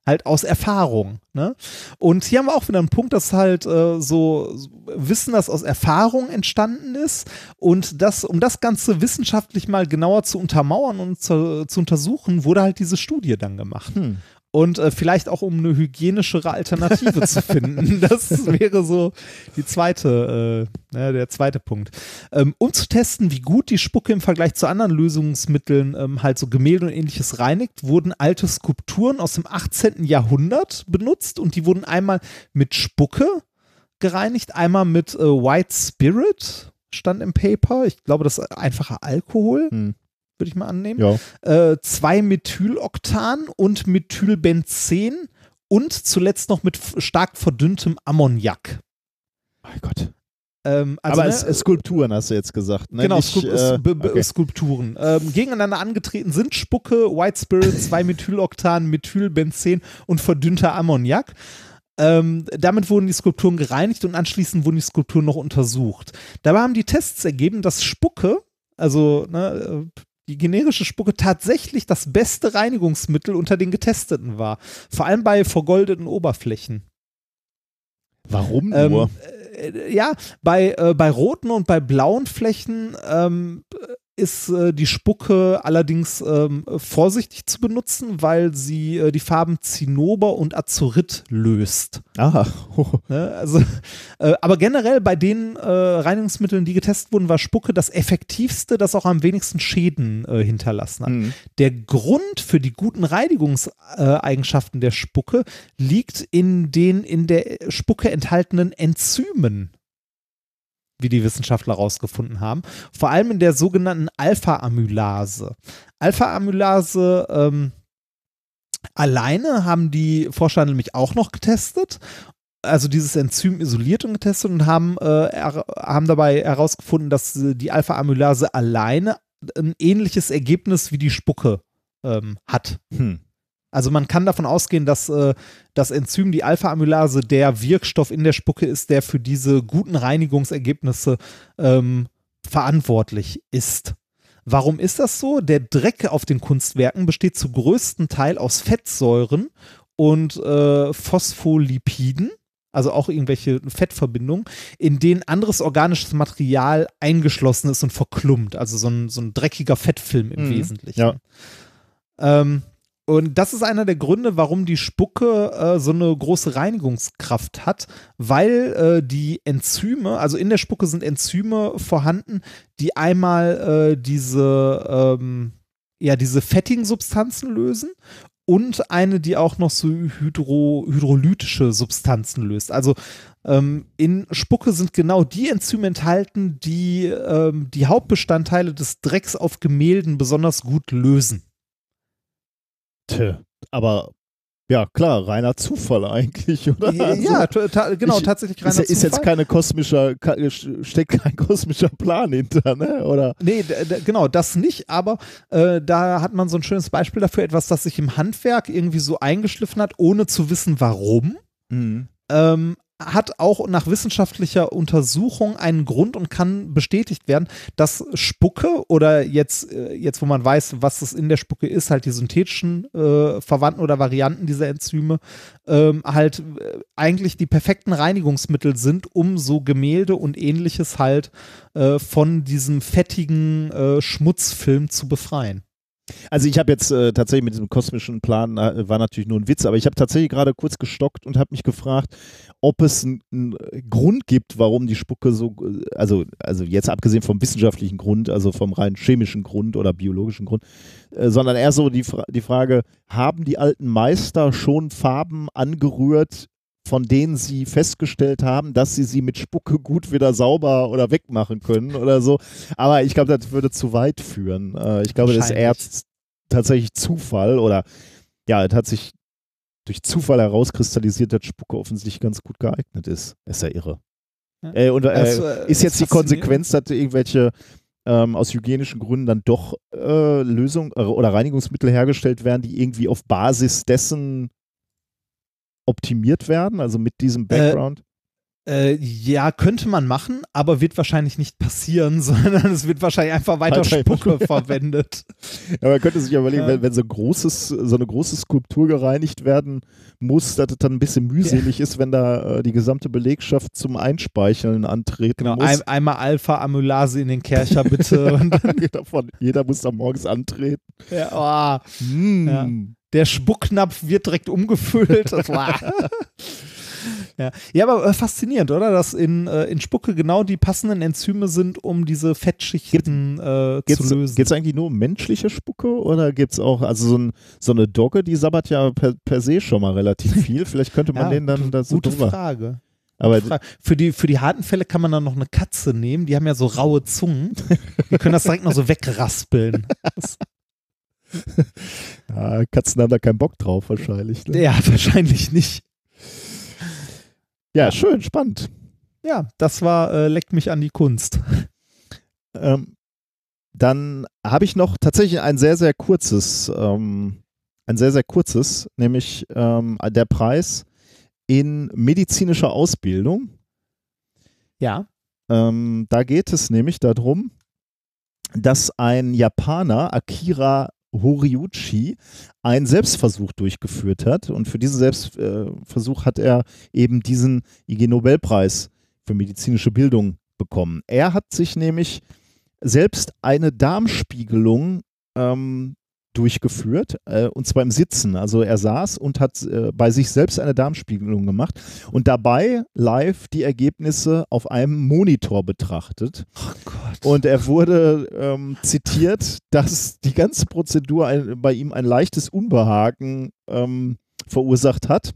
Halt aus Erfahrung. Ne? Und hier haben wir auch wieder einen Punkt, dass halt äh, so Wissen, das aus Erfahrung entstanden ist und das, um das Ganze wissenschaftlich mal genauer zu untermauern und zu, zu untersuchen, wurde halt diese Studie dann gemacht. Hm. Und äh, vielleicht auch um eine hygienischere Alternative zu finden. Das wäre so die zweite, äh, ja, der zweite Punkt. Ähm, um zu testen, wie gut die Spucke im Vergleich zu anderen Lösungsmitteln ähm, halt so Gemälde und ähnliches reinigt, wurden alte Skulpturen aus dem 18. Jahrhundert benutzt und die wurden einmal mit Spucke gereinigt, einmal mit äh, White Spirit, stand im Paper. Ich glaube, das ist einfacher Alkohol, Hm. Würde ich mal annehmen Ja. äh, zwei Methyloktan und Methylbenzen und zuletzt noch mit stark verdünntem Ammoniak. Mein Gott. Ähm, also, Aber ne, Skulpturen hast du jetzt gesagt. Ne? Genau, Skulp äh, okay. Skulpturen. Ähm, gegeneinander angetreten sind Spucke, White Spirit, 2-Methyloktan, Methylbenzen und verdünnter Ammoniak. Ähm, damit wurden die Skulpturen gereinigt und anschließend wurden die Skulpturen noch untersucht. Dabei haben die Tests ergeben, dass Spucke, also ne, äh, die generische Spucke tatsächlich das beste Reinigungsmittel unter den Getesteten war. Vor allem bei vergoldeten Oberflächen. Warum Ähm, nur? äh, ja, bei, äh, bei roten und bei blauen Flächen ähm, ist äh, die Spucke allerdings ähm, vorsichtig zu benutzen, weil sie äh, die Farben Zinnober und Azurit löst. Aha. Ne? Also, äh, aber generell bei den äh, Reinigungsmitteln, die getestet wurden, war Spucke das effektivste, das auch am wenigsten Schäden äh, hinterlassen hat. Hm. Der Grund für die guten Reinigungseigenschaften der Spucke liegt in den in der Spucke enthaltenen Enzymen, wie die Wissenschaftler herausgefunden haben. Vor allem in der sogenannten Alpha-Amylase. Alpha-Amylase ähm, alleine haben die Forscher nämlich auch noch getestet. Also dieses Enzym isoliert und getestet und haben, äh, haben dabei herausgefunden, dass äh, die Alpha-Amylase alleine ein ähnliches Ergebnis wie die Spucke ähm, hat. Hm. Also man kann davon ausgehen, dass äh, das Enzym, die Alpha-Amylase, der Wirkstoff in der Spucke ist, der für diese guten Reinigungsergebnisse ähm, verantwortlich ist. Warum ist das so? Der Dreck auf den Kunstwerken besteht zu größten Teil aus Fettsäuren und äh, Phospholipiden, also auch irgendwelche Fettverbindungen, in denen anderes organisches Material eingeschlossen ist und verklumpt. Also so ein, so ein dreckiger Fettfilm im Mhm. Wesentlichen. Ja. Ähm, und das ist einer der Gründe, warum die Spucke äh, so eine große Reinigungskraft hat, weil äh, die Enzyme, also in der Spucke sind Enzyme vorhanden, die einmal äh, diese, ähm, ja, diese fettigen Substanzen lösen und eine, die auch noch so hydro, hydrolytische Substanzen löst. Also ähm, in Spucke sind genau die Enzyme enthalten, die ähm, die Hauptbestandteile des Drecks auf Gemälden besonders gut lösen. Tö, aber ja, klar, reiner Zufall eigentlich, oder? Ja, also, ta genau, ich, tatsächlich reiner ist, Zufall. Ist jetzt keine kosmischer, steckt kein kosmischer Plan hinter, ne? Oder? Nee, genau, das nicht, aber äh, da hat man so ein schönes Beispiel dafür, etwas, das sich im Handwerk irgendwie so eingeschliffen hat, ohne zu wissen, warum. Mhm. Ähm, hat auch nach wissenschaftlicher Untersuchung einen Grund und kann bestätigt werden, dass Spucke oder jetzt, äh, jetzt wo man weiß, was es in der Spucke ist, halt die synthetischen äh, Verwandten oder Varianten dieser Enzyme, ähm, halt äh, eigentlich die perfekten Reinigungsmittel sind, um so Gemälde und ähnliches halt äh, von diesem fettigen äh, Schmutzfilm zu befreien. Also ich habe jetzt äh, tatsächlich mit diesem kosmischen Plan, äh, war natürlich nur ein Witz, aber ich habe tatsächlich gerade kurz gestockt und habe mich gefragt, ob es einen Grund gibt, warum die Spucke so, äh, also, also jetzt abgesehen vom wissenschaftlichen Grund, also vom rein chemischen Grund oder biologischen Grund, äh, sondern eher so die, Fra die Frage, haben die alten Meister schon Farben angerührt, von denen sie festgestellt haben, dass sie sie mit Spucke gut wieder sauber oder wegmachen können oder so. Aber ich glaube, das würde zu weit führen. Äh, ich glaube, das ist eher tatsächlich Zufall oder ja, es hat sich durch Zufall herauskristallisiert, dass Spucke offensichtlich ganz gut geeignet ist. Ist ja irre. Ja. Äh, und äh, es, äh, ist jetzt die Konsequenz, dass irgendwelche ähm, aus hygienischen Gründen dann doch äh, Lösungen äh, oder Reinigungsmittel hergestellt werden, die irgendwie auf Basis dessen optimiert werden, also mit diesem äh, Background? Äh, ja, könnte man machen, aber wird wahrscheinlich nicht passieren, sondern es wird wahrscheinlich einfach weiter Spucke verwendet. Ja, man könnte sich überlegen, ja. wenn, wenn so, großes, so eine große Skulptur gereinigt werden muss, dass es dann ein bisschen mühselig ja. ist, wenn da äh, die gesamte Belegschaft zum Einspeicheln antreten genau, muss. Ein, einmal Alpha-Amylase in den Kercher bitte. und Davon, jeder muss da morgens antreten. Ja, oh. mm. ja der Spucknapf wird direkt umgefüllt. ja. ja, aber äh, faszinierend, oder? Dass in, äh, in Spucke genau die passenden Enzyme sind, um diese Fettschichten äh, zu lösen. Geht es eigentlich nur um menschliche Spucke oder gibt es auch, also so, ein, so, eine Dogge, die sabbert ja per, per se schon mal relativ viel. Vielleicht könnte man ja, den dann da so Gute drüber. Frage. Aber für die, für die harten Fälle kann man dann noch eine Katze nehmen, die haben ja so raue Zungen. Die können das direkt noch so wegraspeln. ja, Katzen haben da keinen Bock drauf, wahrscheinlich. Ne? Ja, wahrscheinlich nicht. Ja, schön, spannend. Ja, das war äh, Leckt mich an die Kunst. Ähm, dann habe ich noch tatsächlich ein sehr, sehr kurzes, ähm, ein sehr, sehr kurzes, nämlich ähm, der Preis in medizinischer Ausbildung. Ja. Ähm, da geht es nämlich darum, dass ein Japaner, Akira Horiuchi einen Selbstversuch durchgeführt hat. Und für diesen Selbstversuch hat er eben diesen IG Nobelpreis für medizinische Bildung bekommen. Er hat sich nämlich selbst eine Darmspiegelung ähm, durchgeführt, äh, und zwar im Sitzen. Also er saß und hat äh, bei sich selbst eine Darmspiegelung gemacht und dabei live die Ergebnisse auf einem Monitor betrachtet. Oh. Und er wurde ähm, zitiert, dass die ganze Prozedur ein, bei ihm ein leichtes Unbehagen ähm, verursacht hat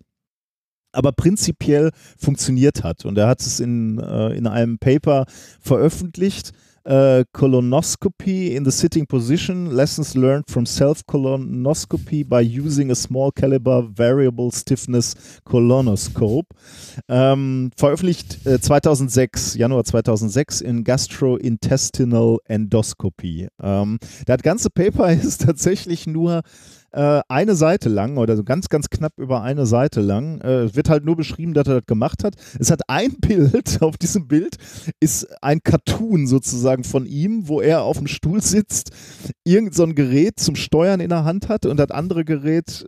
aber prinzipiell funktioniert hat. Und er hat es in, äh, in einem Paper veröffentlicht, colonoscopy in the sitting position, lessons learned from self-colonoscopy by using a small caliber variable stiffness colonoscope. Ähm, veröffentlicht äh, 2006, Januar 2006 in Gastrointestinal Endoscopy. Ähm, das ganze Paper ist tatsächlich nur äh, eine Seite lang oder so ganz, ganz knapp über eine Seite lang. Äh, wird halt nur beschrieben, dass er das gemacht hat. Es hat ein Bild, auf diesem Bild ist ein Cartoon sozusagen von ihm, wo er auf dem Stuhl sitzt, irgend so ein Gerät zum Steuern in der Hand hat und das andere Gerät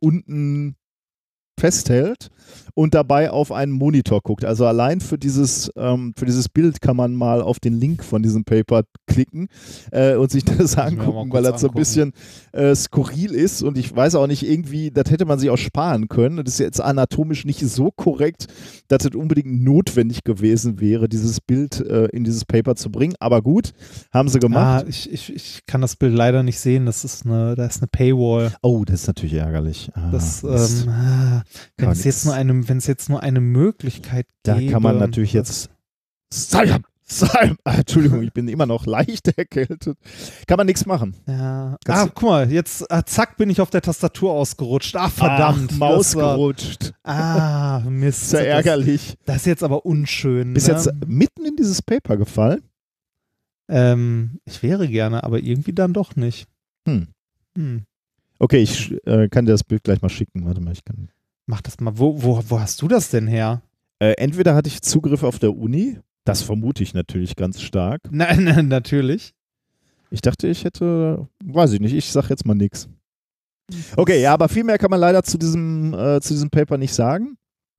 unten festhält und dabei auf einen Monitor guckt. Also allein für dieses, ähm, für dieses Bild kann man mal auf den Link von diesem Paper klicken äh, und sich das angucken, weil das so ein bisschen äh, skurril ist und ich weiß auch nicht irgendwie, das hätte man sich auch sparen können. Das ist jetzt anatomisch nicht so korrekt, dass es unbedingt notwendig gewesen wäre, dieses Bild äh, in dieses Paper zu bringen. Aber gut, haben sie gemacht. Ah, ich, ich, ich kann das Bild leider nicht sehen. Das ist eine, da ist eine Paywall. Oh, das ist natürlich ärgerlich. Ah, das, ähm, ah, wenn es jetzt nur eine, wenn es jetzt nur eine Möglichkeit da gäbe. Da kann man natürlich jetzt Sam, Sam, ah, Entschuldigung, ich bin immer noch leicht erkältet. Kann man nichts machen. Ja. ah, guck mal, jetzt ah, zack bin ich auf der Tastatur ausgerutscht. Ach verdammt, Ach, Maus war, gerutscht. Ah, Mist. Sehr ärgerlich. Das, das, ist jetzt aber unschön. Bist ne? jetzt mitten in dieses Paper gefallen? Ähm, ich wäre gerne, aber irgendwie dann doch nicht. Hm. hm. Okay, ich äh, kann dir das Bild gleich mal schicken. Warte mal, ich kann. Mach das mal. Wo, wo, wo hast du das denn her? Äh, entweder hatte ich Zugriff auf der Uni, das vermute ich natürlich ganz stark. Nein, nein, natürlich. Ich dachte, ich hätte, weiß ich nicht, ich sag jetzt mal nichts. Okay, ja, aber viel mehr kann man leider zu diesem, äh, zu diesem Paper nicht sagen.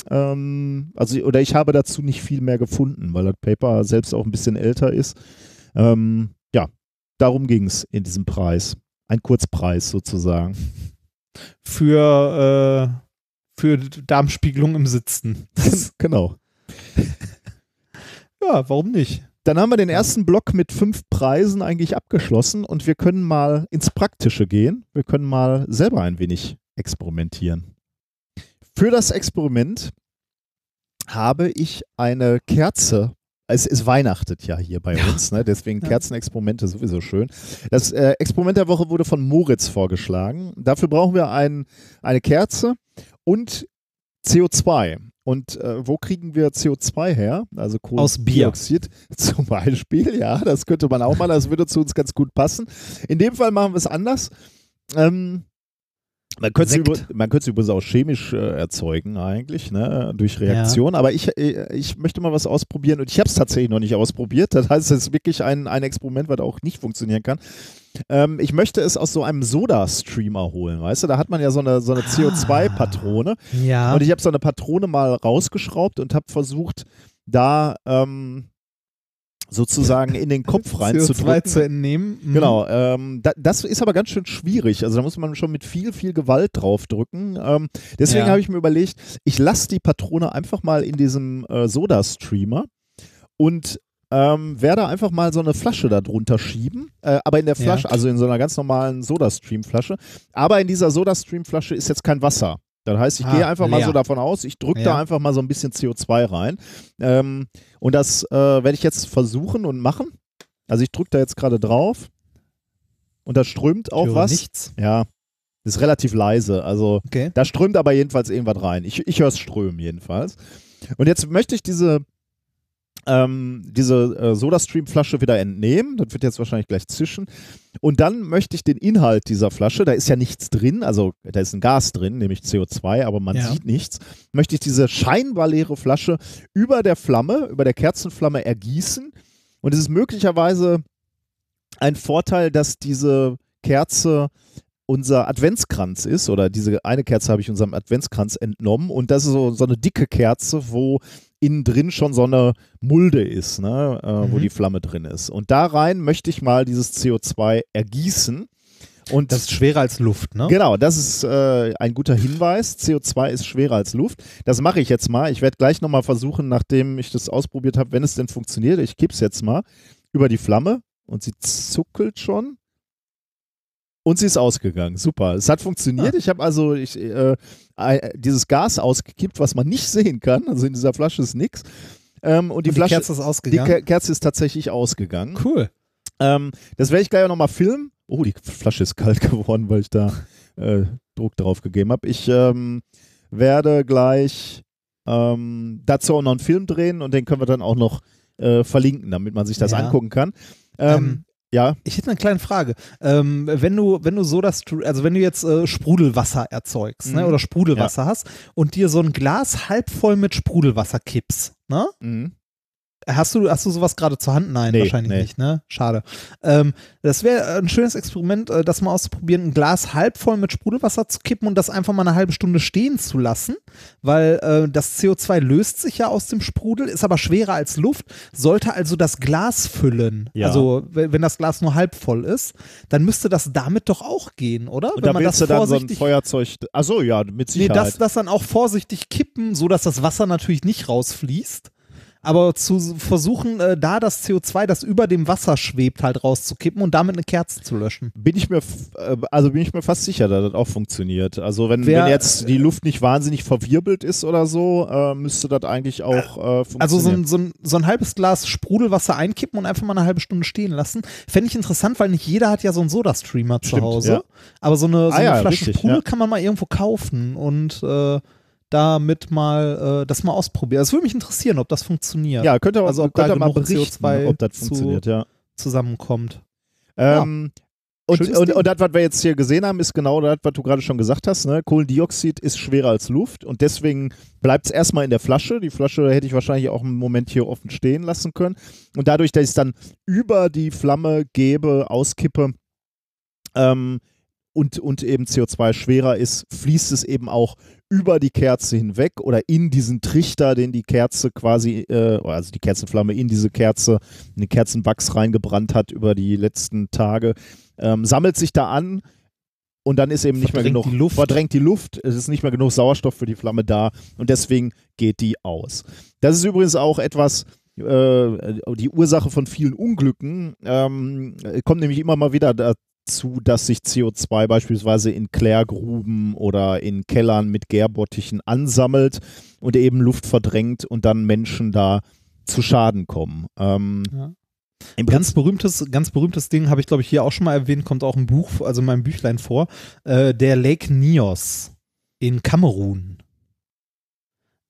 Ähm, also, oder ich habe dazu nicht viel mehr gefunden, weil das Paper selbst auch ein bisschen älter ist. Ähm, ja, darum ging es in diesem Preis. Ein Kurzpreis sozusagen. Für äh, für Darmspiegelung im Sitzen. genau. ja, warum nicht? Dann haben wir den ersten Block mit fünf Preisen eigentlich abgeschlossen und wir können mal ins Praktische gehen. Wir können mal selber ein wenig experimentieren. Für das Experiment habe ich eine Kerze. Es, es weihnachtet ja hier bei ja. uns, ne? deswegen ja. Kerzenexperimente sowieso schön. Das äh, Experiment der Woche wurde von Moritz vorgeschlagen. Dafür brauchen wir ein, eine Kerze und CO2. Und äh, wo kriegen wir CO2 her? Also Kohlendioxid zum Beispiel. Ja, das könnte man auch mal. Das würde zu uns ganz gut passen. In dem Fall machen wir es anders. Ähm, man könnte, es man könnte es übrigens auch chemisch äh, erzeugen eigentlich, ne, durch Reaktion. Ja. Aber ich, äh, ich möchte mal was ausprobieren und ich habe es tatsächlich noch nicht ausprobiert. Das heißt, es ist wirklich ein, ein Experiment, was auch nicht funktionieren kann. Ähm, ich möchte es aus so einem Soda-Streamer holen, weißt du? Da hat man ja so eine, so eine ah. CO2-Patrone. Ja. Und ich habe so eine Patrone mal rausgeschraubt und habe versucht, da ähm, sozusagen in den Kopf reinzudrücken. zu entnehmen. Mhm. Genau. Ähm, da, das ist aber ganz schön schwierig. Also da muss man schon mit viel, viel Gewalt draufdrücken. Ähm, deswegen ja. habe ich mir überlegt, ich lasse die Patrone einfach mal in diesem äh, Soda-Streamer und ähm, werde einfach mal so eine Flasche da drunter schieben, äh, aber in der Flasche, ja. also in so einer ganz normalen Soda-Stream-Flasche. Aber in dieser Soda-Stream-Flasche ist jetzt kein Wasser. Das heißt, ich ah, gehe einfach leer. mal so davon aus, ich drücke ja. da einfach mal so ein bisschen CO2 rein. Ähm, und das äh, werde ich jetzt versuchen und machen. Also ich drücke da jetzt gerade drauf. Und da strömt auch was. Nichts. Ja. Ist relativ leise. Also okay. da strömt aber jedenfalls irgendwas rein. Ich, ich höre es strömen jedenfalls. Und jetzt möchte ich diese ähm, diese äh, Sodastream-Flasche wieder entnehmen. Das wird jetzt wahrscheinlich gleich zischen. Und dann möchte ich den Inhalt dieser Flasche, da ist ja nichts drin, also da ist ein Gas drin, nämlich CO2, aber man ja. sieht nichts, möchte ich diese scheinbar leere Flasche über der Flamme, über der Kerzenflamme ergießen. Und es ist möglicherweise ein Vorteil, dass diese Kerze unser Adventskranz ist, oder diese eine Kerze habe ich unserem Adventskranz entnommen und das ist so, so eine dicke Kerze, wo innen drin schon so eine Mulde ist, ne, äh, mhm. wo die Flamme drin ist. Und da rein möchte ich mal dieses CO2 ergießen. Und das ist schwerer als Luft, ne? Genau, das ist äh, ein guter Hinweis. CO2 ist schwerer als Luft. Das mache ich jetzt mal. Ich werde gleich nochmal versuchen, nachdem ich das ausprobiert habe, wenn es denn funktioniert. Ich kippe es jetzt mal über die Flamme und sie zuckelt schon. Und sie ist ausgegangen. Super. Es hat funktioniert. Ah. Ich habe also ich, äh, dieses Gas ausgekippt, was man nicht sehen kann. Also in dieser Flasche ist nichts. Ähm, und die, und die Flasche, Kerze ist ausgegangen. Die Kerze ist tatsächlich ausgegangen. Cool. Ähm, das werde ich gleich auch nochmal filmen. Oh, die Flasche ist kalt geworden, weil ich da äh, Druck drauf gegeben habe. Ich ähm, werde gleich ähm, dazu auch noch einen Film drehen und den können wir dann auch noch äh, verlinken, damit man sich das ja. angucken kann. Ähm, ähm ja. Ich hätte eine kleine Frage. Ähm, wenn du, wenn du so das, also wenn du jetzt äh, Sprudelwasser erzeugst, ne, mhm. ne, oder Sprudelwasser ja. hast und dir so ein Glas halb voll mit Sprudelwasser kippst, ne? Mhm. Hast du, hast du sowas gerade zur Hand? Nein, Nee, wahrscheinlich nee. nicht, ne? Schade. Ähm, das wäre ein schönes Experiment, äh, das mal auszuprobieren, ein Glas halb voll mit Sprudelwasser zu kippen und das einfach mal eine halbe Stunde stehen zu lassen, weil äh, das CO2 löst sich ja aus dem Sprudel, ist aber schwerer als Luft, sollte also das Glas füllen. Ja. Also, wenn, das Glas nur halb voll ist, dann müsste das damit doch auch gehen, oder? Und wenn da man willst das du dann so ein Feuerzeug. Achso, ja, mit Nee, Sicherheit. das, das dann auch vorsichtig kippen, so dass das Wasser natürlich nicht rausfließt. Aber zu versuchen, äh, da das CO2, das über dem Wasser schwebt, halt rauszukippen und damit eine Kerze zu löschen. bin ich mir, äh, also bin ich mir fast sicher, dass das auch funktioniert. Also wenn, Wer- wenn jetzt die Luft nicht wahnsinnig verwirbelt ist oder so, äh, müsste das eigentlich auch äh, funktionieren. Also so ein, so, ein, so ein halbes Glas Sprudelwasser einkippen und einfach mal eine halbe Stunde stehen lassen. Fände ich interessant, weil nicht jeder hat ja so einen Soda-Streamer zu Hause. ja. Aber so eine, so Ah eine ja, Flasche richtig, Sprudel ja. kann man mal irgendwo kaufen und äh, damit mal äh, das mal ausprobieren. Es würde mich interessieren, ob das funktioniert. ja, könnte also ob da könnte mal berichten, CO2 ob das zu- funktioniert, ja. zusammenkommt. Ähm, und, Schönes und, Ding. und das, was wir jetzt hier gesehen haben, ist genau das, was du gerade schon gesagt hast. Ne? Kohlendioxid ist schwerer als Luft und deswegen bleibt es erstmal in der Flasche. Die Flasche hätte ich wahrscheinlich auch einen Moment hier offen stehen lassen können. Und dadurch, dass ich es dann über die Flamme gebe, auskippe ähm, und, und eben CO2 schwerer ist, fließt es eben auch über die Kerze hinweg oder in diesen Trichter, den die Kerze quasi, äh, also die Kerzenflamme in diese Kerze, in den Kerzenwachs reingebrannt hat über die letzten Tage, ähm, sammelt sich da an und dann ist eben nicht mehr Verdrängt genug, die Luft. verdrängt die Luft, es ist nicht mehr genug Sauerstoff für die Flamme da und deswegen geht die aus. Das ist übrigens auch etwas, äh, die Ursache von vielen Unglücken, ähm, kommt nämlich immer mal wieder dazu, dass sich CO2 beispielsweise in Klärgruben oder in Kellern mit Gärbottichen ansammelt und eben Luft verdrängt und dann Menschen da zu Schaden kommen. Ähm, Ja. Im Ganz berühmtes, ganz berühmtes Ding habe ich, glaube ich, hier auch schon mal erwähnt, kommt auch im Buch, also in meinem Büchlein vor. Äh, der Lake Nios in Kamerun.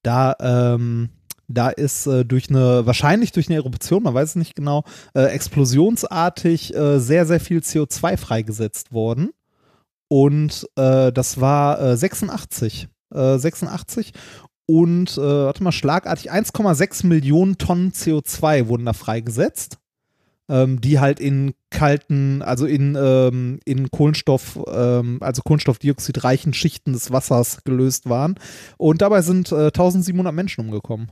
Da, ähm, da ist äh, durch eine, wahrscheinlich durch eine Eruption, man weiß es nicht genau, äh, explosionsartig äh, sehr, sehr viel CO2 freigesetzt worden. Und äh, das war äh, 86. Äh, 86. Und, äh, warte mal, schlagartig 1,6 Millionen Tonnen CO2 wurden da freigesetzt ähm, die halt in kalten, also in, ähm, in Kohlenstoff, ähm, also Kohlenstoffdioxidreichen Schichten des Wassers gelöst waren. Und dabei sind äh, 1700 Menschen umgekommen.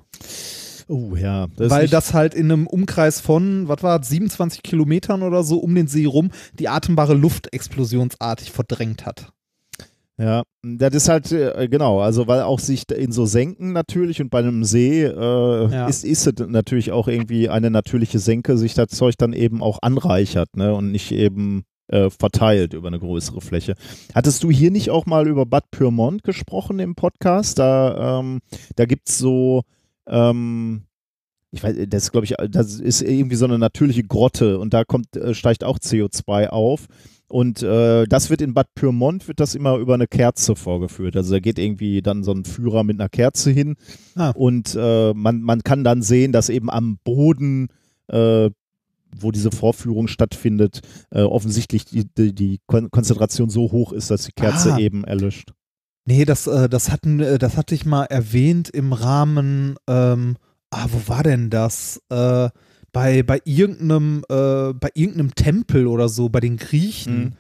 Oh ja, das weil das halt in einem Umkreis von, was war das, 27 Kilometern oder so um den See rum die atembare Luft explosionsartig verdrängt hat. Ja, das ist halt, äh, genau, also weil auch sich in so Senken natürlich und bei einem See äh, Ja. ist, ist es natürlich auch irgendwie eine natürliche Senke, sich das Zeug dann eben auch anreichert ne, und nicht eben äh, verteilt über eine größere Fläche. Hattest du hier nicht auch mal über Bad Pyrmont gesprochen im Podcast? Da, ähm, da gibt es so, ähm, ich weiß, das ist, glaube ich, das ist irgendwie so eine natürliche Grotte und da kommt, äh, steigt auch CO2 auf. Und äh, das wird in Bad Pyrmont, wird das immer über eine Kerze vorgeführt. Also da geht irgendwie dann so ein Führer mit einer Kerze hin Ah. und äh, man, man kann dann sehen, dass eben am Boden, äh, wo diese Vorführung stattfindet, äh, offensichtlich die, die, die Kon Konzentration so hoch ist, dass die Kerze Ah. eben erlischt. Nee, das, äh, das, hatten, äh, das hatte ich mal erwähnt im Rahmen, ähm, ah, wo war denn das? Äh, bei, bei, irgendeinem, äh, bei irgendeinem Tempel oder so, bei den Griechen, Mhm.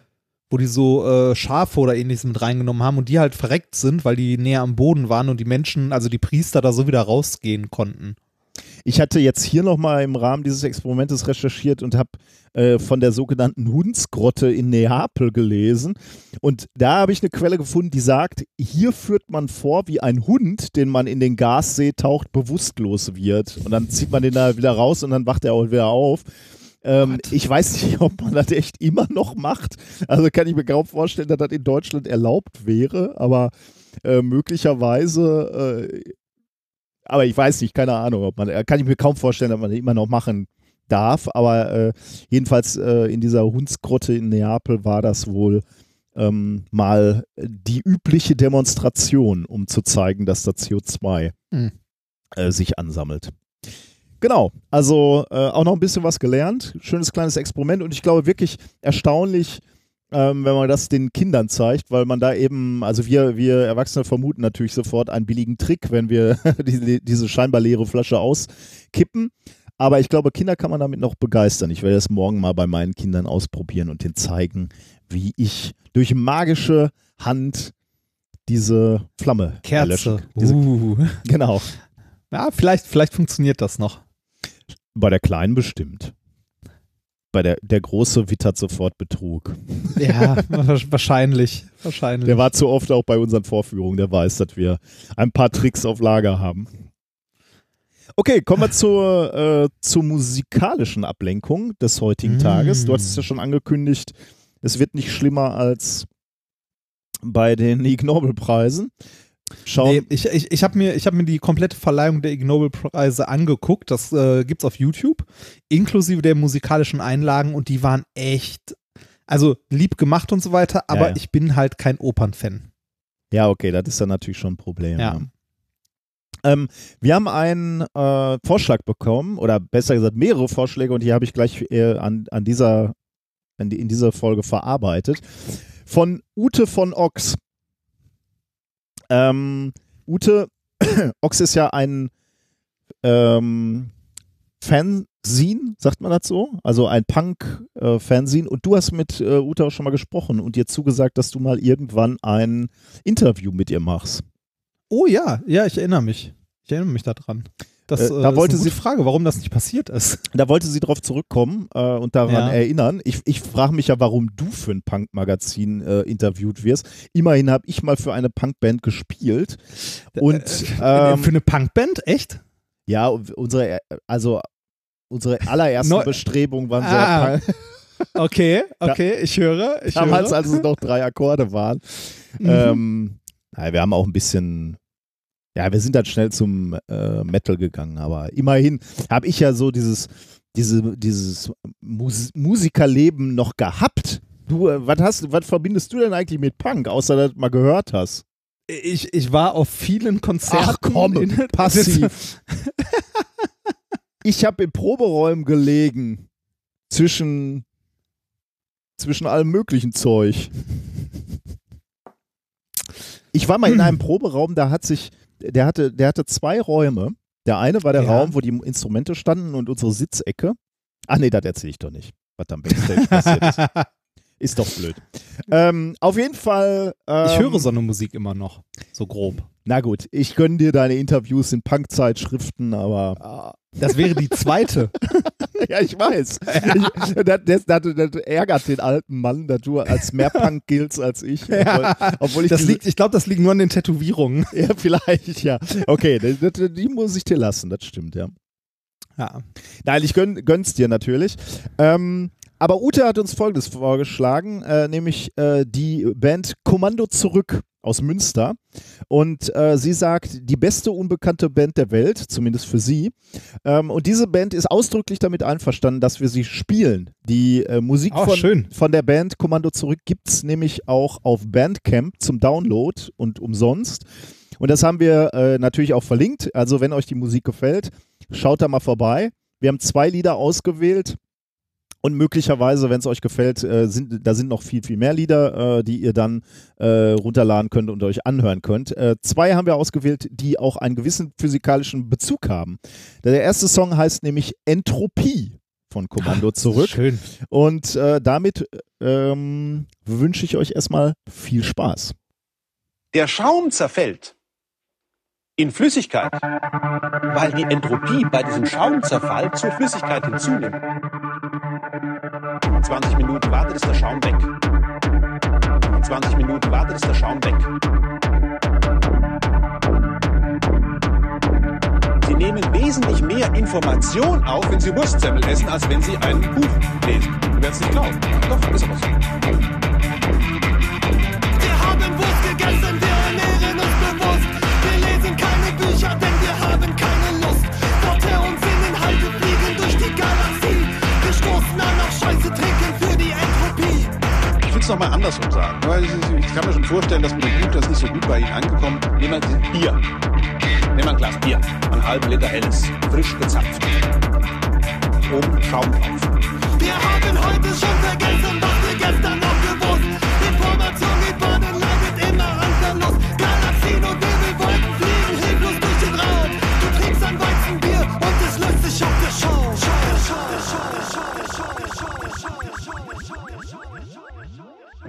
wo die so äh, Schafe oder ähnliches mit reingenommen haben und die halt verreckt sind, weil die näher am Boden waren und die Menschen, also die Priester da so wieder rausgehen konnten. Ich hatte jetzt hier nochmal im Rahmen dieses Experimentes recherchiert und habe äh, von der sogenannten Hundsgrotte in Neapel gelesen. Und da habe ich eine Quelle gefunden, die sagt, hier führt man vor, wie ein Hund, den man in den Gassee taucht, bewusstlos wird. Und dann zieht man den da wieder raus und dann wacht er auch wieder auf. Ähm, ich weiß nicht, ob man das echt immer noch macht. Also kann ich mir kaum vorstellen, dass das in Deutschland erlaubt wäre, aber äh, möglicherweise äh, aber ich weiß nicht, keine Ahnung, ob man, äh, kann ich mir kaum vorstellen, dass man das immer noch machen darf, aber äh, jedenfalls äh, in dieser Hundsgrotte in Neapel war das wohl ähm, mal die übliche Demonstration, um zu zeigen, dass da CO2 Hm. äh, sich ansammelt. Genau, also äh, auch noch ein bisschen was gelernt. Schönes kleines Experiment und ich glaube wirklich erstaunlich, ähm, wenn man das den Kindern zeigt, weil man da eben, also wir, wir Erwachsene vermuten natürlich sofort einen billigen Trick, wenn wir die, diese scheinbar leere Flasche auskippen. Aber ich glaube, Kinder kann man damit noch begeistern. Ich werde das morgen mal bei meinen Kindern ausprobieren und denen zeigen, wie ich durch magische Hand diese Flamme Kerze. Diese, uh. Genau. Ja, vielleicht, vielleicht funktioniert das noch. Bei der Kleinen bestimmt. Bei der, der Große wittert sofort Betrug. Ja, wahrscheinlich. Wahrscheinlich. Der war zu oft auch bei unseren Vorführungen, der weiß, dass wir ein paar Tricks auf Lager haben. Okay, kommen wir zur, äh, zur musikalischen Ablenkung des heutigen Mm. Tages. Du hattest es ja schon angekündigt, es wird nicht schlimmer als bei den Ig Nobel-Preisen. Schauen. Nee, ich ich, ich habe mir, ich hab mir die komplette Verleihung der Ig Nobel-Preise angeguckt. Das äh, gibt's auf YouTube, inklusive der musikalischen Einlagen und die waren echt, also lieb gemacht und so weiter, aber ja. ich bin halt kein Opernfan. Ja, okay, das ist dann natürlich schon ein Problem. Ja. Ja. Ähm, wir haben einen äh, Vorschlag bekommen, oder besser gesagt mehrere Vorschläge, und die habe ich gleich äh, an, an dieser, in, die, in dieser Folge verarbeitet. Von Ute von Ochs. Ähm, Ute, Ochs ist ja ein ähm, Fanzine, sagt man das so? Also ein Punk-Fanzine. und du hast mit äh, Ute auch schon mal gesprochen und ihr zugesagt, dass du mal irgendwann ein Interview mit ihr machst. Oh ja, ja, ich erinnere mich. Ich erinnere mich daran. Das Äh, äh, da ist wollte sie- Frage, warum das nicht passiert ist. Da wollte sie drauf zurückkommen äh, und daran Ja. erinnern. Ich, ich frage mich ja, warum du für ein Punk-Magazin äh, interviewt wirst. Immerhin habe ich mal für eine Punkband gespielt. Und Äh, ähm, Für eine Punkband? Echt? ja, unsere, also unsere allerersten Neu- Bestrebungen waren sehr Ah, punk. Okay, okay, ich höre. Ich Damals, höre. als es noch drei Akkorde waren. Mhm. Ähm, naja, wir haben auch ein bisschen, ja, wir sind dann schnell zum äh, Metal gegangen, aber immerhin habe ich ja so dieses, diese, dieses Mus Musikerleben noch gehabt. Du, äh, was hast, was verbindest du denn eigentlich mit Punk, außer dass du mal gehört hast? ich, ich war auf vielen Konzerten. Ach komm, in- passiv. ich habe in Proberäumen gelegen zwischen zwischen allem möglichen Zeug. Ich war mal in einem Proberaum, da hat sich, der hatte, der hatte zwei Räume. Der eine war der Ja. Raum, wo die Instrumente standen und unsere Sitzecke. Ach nee, das erzähle ich doch nicht, was am Backstage passiert ist. Ist doch blöd. Ähm, auf jeden Fall. Ähm, ich höre so eine Musik immer noch. So grob. Na gut, ich gönne dir deine Interviews in Punk-Zeitschriften, aber. Das wäre die zweite. ja, ich weiß. Ich, das, das, das, das ärgert den alten Mann, dass du als mehr Punk giltst als ich. Obwohl, obwohl ich das liegt, ich glaube, das liegt nur an den Tätowierungen. Ja, vielleicht, ja. Okay, die muss ich dir lassen, das stimmt, ja. Ja. Nein, ich gönn, gönn's dir natürlich. Ähm, aber Ute hat uns Folgendes vorgeschlagen, äh, nämlich äh, die Band Kommando zurück aus Münster. Und äh, sie sagt, die beste unbekannte Band der Welt, zumindest für sie. Ähm, und diese Band ist ausdrücklich damit einverstanden, dass wir sie spielen. Die äh, Musik Oh, von, schön. von der Band Kommando zurück gibt's nämlich auch auf Bandcamp zum Download und umsonst. Und das haben wir äh, natürlich auch verlinkt. Also wenn euch die Musik gefällt, schaut da mal vorbei. Wir haben zwei Lieder ausgewählt. Und möglicherweise, wenn es euch gefällt, äh, sind, da sind noch viel, viel mehr Lieder, äh, die ihr dann äh, runterladen könnt und euch anhören könnt. Äh, zwei haben wir ausgewählt, die auch einen gewissen physikalischen Bezug haben. Der erste Song heißt nämlich Entropie von Kommando zurück. Schön. Und äh, damit ähm, wünsche ich euch erstmal viel Spaß. Der Schaum zerfällt in Flüssigkeit, weil die Entropie bei diesem Schaumzerfall zur Flüssigkeit hinzunimmt. 20 Minuten wartet, ist der Schaum weg. 20 Minuten wartet, ist der Schaum weg. Sie nehmen wesentlich mehr Information auf, wenn Sie Wurstsemmel essen, als wenn Sie ein Buch lesen. Du wirst nicht glauben. Doch, ist aber so. Es nochmal andersrum sagen. Ich, kann mir schon vorstellen, dass mit dem Buch das nicht so gut bei Ihnen angekommen Nehmen wir Bier. Nehmen wir ein Glas Bier. Einen halben Liter helles. Frisch gezapft. Oben Schaum drauf. Wir haben heute schon vergessen,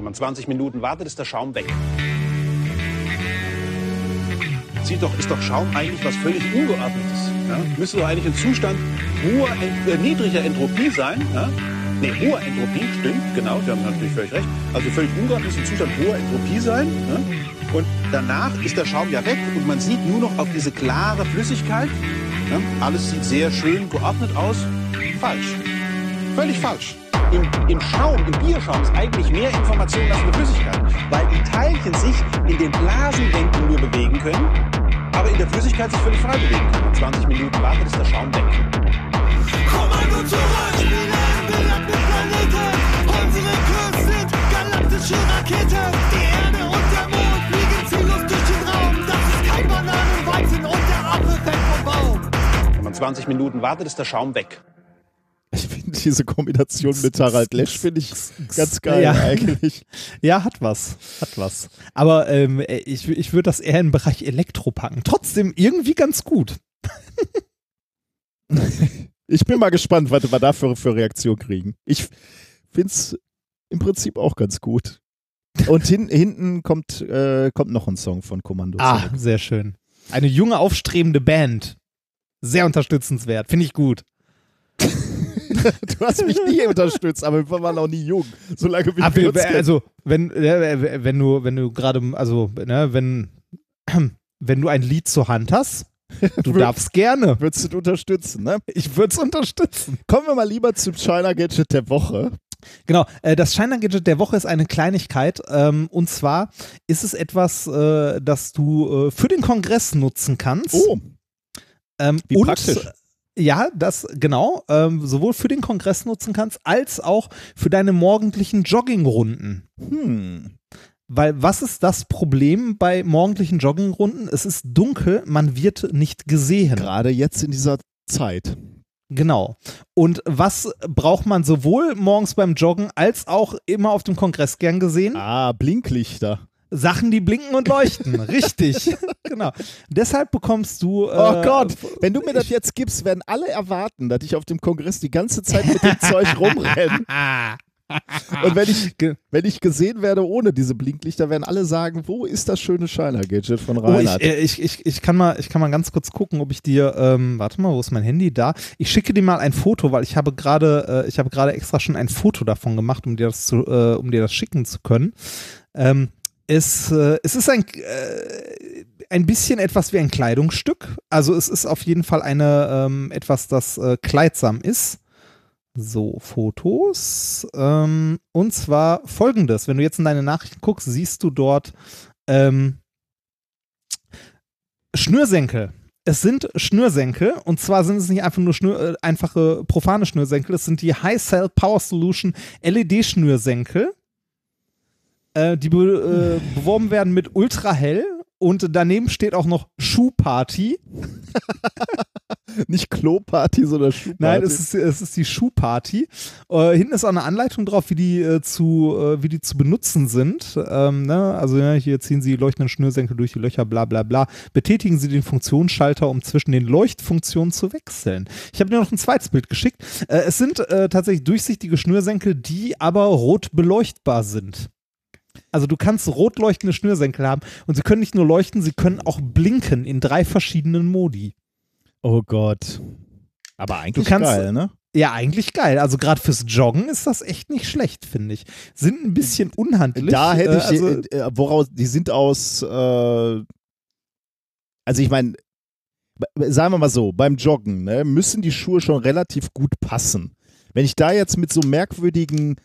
man 20 Minuten wartet, ist der Schaum weg. Sieht doch, ist doch Schaum eigentlich was völlig Ungeordnetes. Ja? Müsste doch eigentlich ein Zustand hoher, Ent- äh, niedriger Entropie sein. Ja? Nee, hoher Entropie, stimmt, genau, Sie haben natürlich völlig recht. Also völlig ungeordnet ist ein Zustand hoher Entropie sein. Ja? Und danach ist der Schaum ja weg und man sieht nur noch auf diese klare Flüssigkeit. Ja? Alles sieht sehr schön geordnet aus. Falsch. Völlig falsch. Im, Im Schaum, im Bierschaum ist eigentlich mehr Information als in der Flüssigkeit, weil die Teilchen sich in den Blasenbänken nur bewegen können, aber in der Flüssigkeit sich völlig frei bewegen können. In 20 Minuten wartet, ist der Schaum weg. Kommando zurück, Billard mit Planeten. Unsere Kurs sind galaktische Raketen. Die Erde und der Mond fliegen ziellos durch den Raum. Das ist kein Bananenweizen und der Apfel fällt vom Baum. Wenn man 20 Minuten wartet, ist der Schaum weg. Ich finde diese Kombination mit Harald Lesch finde ich ganz geil Ja. eigentlich. Ja, hat was. Hat was. Aber ähm, ich, ich würde das eher im Bereich Elektro packen. Trotzdem irgendwie ganz gut. Ich bin mal gespannt, was wir da für, für Reaktion kriegen. Ich finde es im Prinzip auch ganz gut. Und hin, hinten kommt, äh, kommt noch ein Song von Kommando. Ah, zurück. sehr schön. Eine junge, aufstrebende Band. Sehr unterstützenswert. Finde ich gut. Du hast mich nie unterstützt, aber wir waren auch nie jung. Solange wir, Aber, wir kennen. also, wenn, wenn du, wenn du gerade, also, ne, wenn, wenn du ein Lied zur Hand hast, du darfst gerne. würdest du unterstützen, ne? Ich würde es unterstützen. Kommen wir mal lieber zum China Gadget der Woche. Genau, äh, das China Gadget der Woche ist eine Kleinigkeit. Ähm, und zwar ist es etwas, äh, das du äh, für den Kongress nutzen kannst. Oh, Ähm, Wie und, praktisch. Ja, das genau, ähm, sowohl für den Kongress nutzen kannst, als auch für deine morgendlichen Joggingrunden. hm. Weil was ist das Problem bei morgendlichen Joggingrunden? Es ist dunkel, man wird nicht gesehen. Gerade jetzt in dieser Zeit. Genau. Und was braucht man sowohl morgens beim Joggen als auch immer auf dem Kongress gern gesehen? Ah, Blinklichter. Sachen, die blinken und leuchten. Richtig. genau. Deshalb bekommst du. Äh, Oh Gott, wenn du mir das jetzt gibst, werden alle erwarten, dass ich auf dem Kongress die ganze Zeit mit dem Zeug rumrenne. Und wenn ich, wenn ich gesehen werde ohne diese Blinklichter, werden alle sagen, wo ist das schöne Shiner-Gadget von Oh, ich, Reinhard? äh, ich, ich, ich, kann mal, ich kann mal ganz kurz gucken, ob ich dir, ähm, warte mal, wo ist mein Handy? Da. Ich schicke dir mal ein Foto, weil ich habe gerade, äh, ich habe gerade extra schon ein Foto davon gemacht, um dir das zu, äh, um dir das schicken zu können. Ähm, es, äh, es ist ein, äh, ein bisschen etwas wie ein Kleidungsstück. Also es ist auf jeden Fall eine, ähm, etwas, das äh, kleidsam ist. So, Fotos. Ähm, und zwar folgendes. Wenn du jetzt in deine Nachrichten guckst, siehst du dort ähm, Schnürsenkel. Es sind Schnürsenkel und zwar sind es nicht einfach nur Schnür, äh, einfache profane Schnürsenkel, es sind die High Cell Power Solution LED-Schnürsenkel, äh, die be äh, beworben werden mit ultrahell und daneben steht auch noch Schuhparty. Nicht Kloparty, sondern Schuhparty. Nein, es ist, es ist die Schuhparty. Äh, hinten ist auch eine Anleitung drauf, wie die, äh, zu, äh, wie die zu benutzen sind. Ähm, ne? Also ja, hier ziehen Sie die leuchtenden Schnürsenkel durch die Löcher, bla bla bla. Betätigen Sie den Funktionsschalter, um zwischen den Leuchtfunktionen zu wechseln. Ich habe dir noch ein zweites Bild geschickt. Äh, es sind äh, tatsächlich durchsichtige Schnürsenkel, die aber rot beleuchtbar sind. Also du kannst rot leuchtende Schnürsenkel haben und sie können nicht nur leuchten, sie können auch blinken in drei verschiedenen Modi. Oh Gott. Aber eigentlich kannst- geil, ne? Ja, eigentlich geil. Also gerade fürs Joggen ist das echt nicht schlecht, finde ich. Sind ein bisschen unhandlich. Da hätte äh, ich, also, äh, woraus, die sind aus, äh, also ich meine, sagen wir mal so, beim Joggen ne, müssen die Schuhe schon relativ gut passen. Wenn ich da jetzt mit so merkwürdigen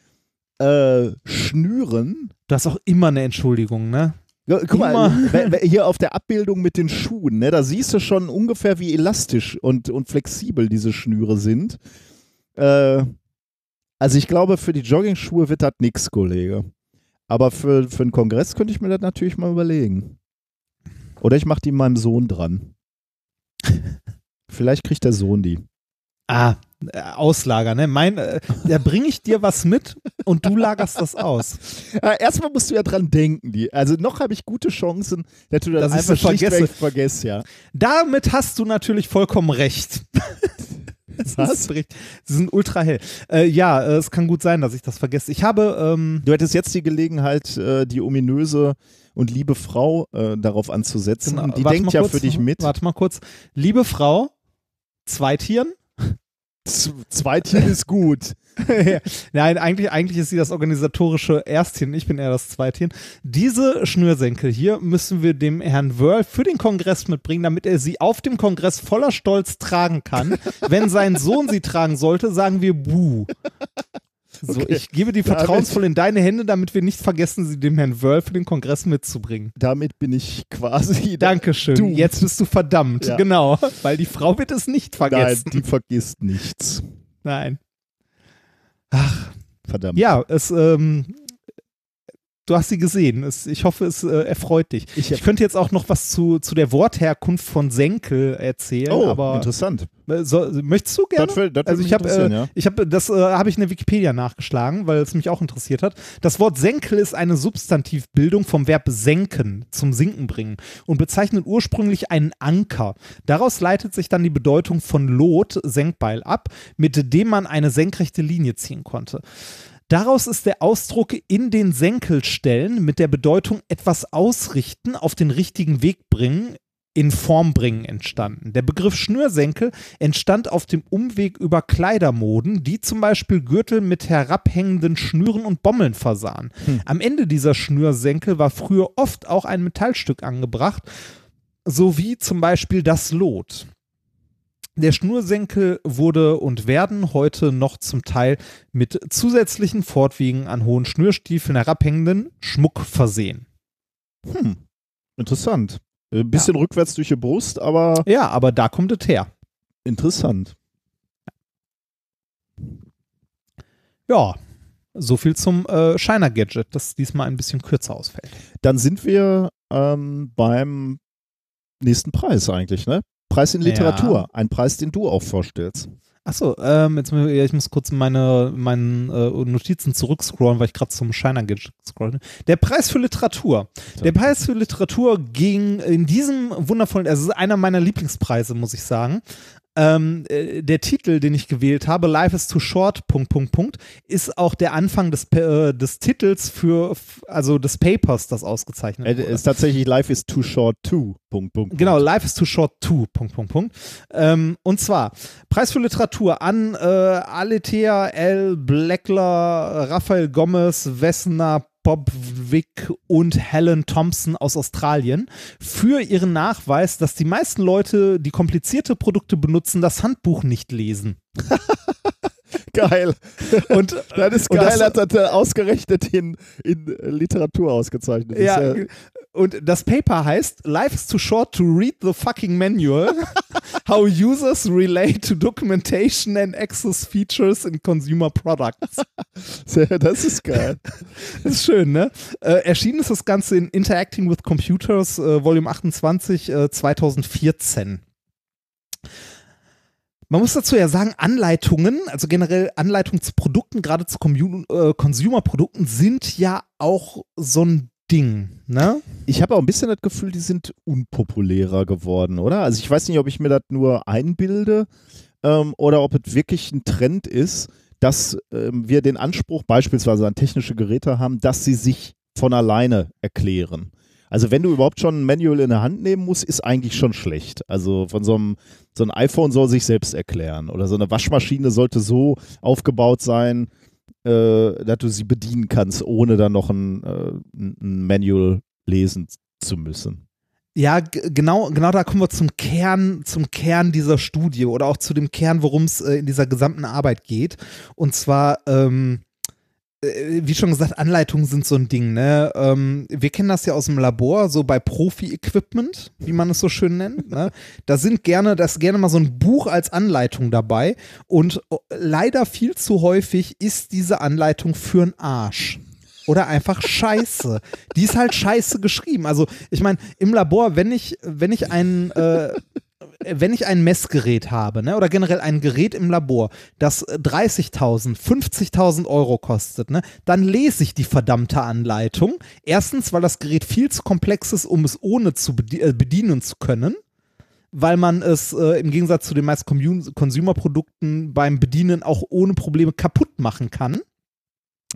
äh, Schnüren, du hast auch immer eine Entschuldigung, ne? Ja, guck mal, Immer. we- hier auf der Abbildung mit den Schuhen, ne, da siehst du schon ungefähr, wie elastisch und, und flexibel diese Schnüre sind. Äh, also ich glaube, für die Jogging-Schuhe wird das nix, Kollege. Aber für, für einen Kongress könnte ich mir das natürlich mal überlegen. Oder ich mache die meinem Sohn dran. Vielleicht kriegt der Sohn die. Ah, äh, Auslager, ne? Mein, äh, da bringe ich dir was mit und du lagerst das aus. Ja, erstmal musst du ja dran denken. Die, also noch habe ich gute Chancen, dass du das Dass einfach vergesse. vergisst, ja. Damit hast du natürlich vollkommen recht. Was? Sie sind ultra hell. Äh, ja, äh, es kann gut sein, dass ich das vergesse. Ich habe. Ähm, du hättest jetzt die Gelegenheit, äh, die ominöse und liebe Frau äh, darauf anzusetzen. Genau, die warte denkt ja kurz, für dich mit. Warte mal kurz. Liebe Frau, Zweitieren. Z Zweitier ist gut. Nein, eigentlich, eigentlich ist sie das organisatorische Erstchen. Ich bin eher das Zweitchen. Diese Schnürsenkel hier müssen wir dem Herrn Wörl für den Kongress mitbringen, damit er sie auf dem Kongress voller Stolz tragen kann. Wenn sein Sohn sie tragen sollte, sagen wir Buh. So, Okay. ich gebe die vertrauensvoll in deine Hände, damit wir nicht vergessen, sie dem Herrn Wörl für den Kongress mitzubringen. Damit bin ich quasi. Dankeschön. Du. Jetzt bist du verdammt. Ja. Genau. Weil die Frau wird es nicht Nein, vergessen. die vergisst nichts. Nein. Verdammt. Ja, es, ähm, du hast sie gesehen. Es, ich hoffe, es äh, erfreut dich. Ich- Ich, könnte jetzt auch noch was zu, zu der Wortherkunft von Senkel erzählen, Oh, aber interessant. äh, so, möchtest du gerne? Das will, das will also ich habe äh, ja. ich habe das äh, habe ich in der Wikipedia nachgeschlagen, weil es mich auch interessiert hat. Das Wort Senkel ist eine Substantivbildung vom Verb senken, zum Sinken bringen und bezeichnet ursprünglich einen Anker. Daraus leitet sich dann die Bedeutung von Lot, Senkbeil ab, mit dem man eine senkrechte Linie ziehen konnte. Daraus ist der Ausdruck in den Senkel stellen mit der Bedeutung etwas ausrichten, auf den richtigen Weg bringen, in Form bringen entstanden. Der Begriff Schnürsenkel entstand auf dem Umweg über Kleidermoden, die zum Beispiel Gürtel mit herabhängenden Schnüren und Bommeln versahen. Am Ende dieser Schnürsenkel war früher oft auch ein Metallstück angebracht, sowie zum Beispiel das Lot. Der Schnursenkel wurde und werden heute noch zum Teil mit zusätzlichen Fortwegen an hohen Schnürstiefeln herabhängenden Schmuck versehen. Hm. Interessant. Ein bisschen rückwärts durch die Brust, aber Ja, aber da kommt es her. interessant. Ja, so viel zum äh, Shiner Gadget, das diesmal ein bisschen kürzer ausfällt. Dann sind wir ähm, beim nächsten Preis eigentlich, ne? Preis in Ja. Literatur. Ein Preis, den du auch vorstellst. Achso, ähm, jetzt, ja, ich muss kurz meine meinen äh, Notizen zurückscrollen, weil ich gerade zum Shiner Gadget scrollen. Der Preis für Literatur. Der Preis für Literatur ging in diesem wundervollen, also es ist einer meiner Lieblingspreise, muss ich sagen. Ähm, äh, der Titel, den ich gewählt habe, Life is too short, Punkt, Punkt, Punkt, ist auch der Anfang des, äh, des Titels für, also des Papers, das ausgezeichnet Äh, wurde. ist tatsächlich Life is too short to. Punkt, Punkt. Genau. Life is too short to. Punkt, Punkt, Punkt. Ähm, und zwar Preis für Literatur an äh, Aletea L. Blackler, Raphael Gomez, Wessner, Bob Wick und Helen Thompson aus Australien für ihren Nachweis, dass die meisten Leute, die komplizierte Produkte benutzen, das Handbuch nicht lesen. Geil. Und Das ist und geil, das- hat er ausgerechnet in, in Literatur ausgezeichnet. Ja, ist ja, und das Paper heißt Life is too short to read the fucking manual. How users relate to documentation and access features in consumer products. das ist geil. Das ist schön, ne? Äh, erschienen ist das Ganze in Interacting with Computers, äh, Volume 28, äh, 2014. Man muss dazu ja sagen, Anleitungen, also generell Anleitungen zu Produkten, gerade zu äh, Consumer-Produkten, sind ja auch so ein Ding, ne? Ich habe auch ein bisschen das Gefühl, die sind unpopulärer geworden, oder? Also ich weiß nicht, ob ich mir das nur einbilde ähm, oder ob es wirklich ein Trend ist, dass ähm, wir den Anspruch beispielsweise an technische Geräte haben, dass sie sich von alleine erklären. Also wenn du überhaupt schon ein Manual in der Hand nehmen musst, ist eigentlich schon schlecht. Also von so einem so ein iPhone soll sich selbst erklären oder so eine Waschmaschine sollte so aufgebaut sein, äh, dass du sie bedienen kannst, ohne dann noch ein, äh, ein Manual lesen zu müssen. Ja, genau, genau da kommen wir zum Kern, zum Kern dieser Studie oder auch zu dem Kern, worum es äh, in dieser gesamten Arbeit geht. Und zwar, ähm, äh, wie schon gesagt, Anleitungen sind so ein Ding, ne? Ähm, wir kennen das ja aus dem Labor, so bei Profi-Equipment, wie man es so schön nennt. Ne? Da sind gerne, da ist gerne mal so ein Buch als Anleitung dabei. Und äh, leider viel zu häufig ist diese Anleitung für einen Arsch. Oder einfach scheiße. Die ist halt scheiße geschrieben. Also, ich meine, im Labor, wenn ich, wenn ich ein, äh, wenn ich ein Messgerät habe, ne, oder generell ein Gerät im Labor, das äh, 30.000, 50.000 Euro kostet, ne, dann lese ich die verdammte Anleitung. Erstens, weil das Gerät viel zu komplex ist, um es ohne zu äh, bedienen zu können. weil man es äh, im Gegensatz zu den meisten Consumer-Produkten beim Bedienen auch ohne Probleme kaputt machen kann.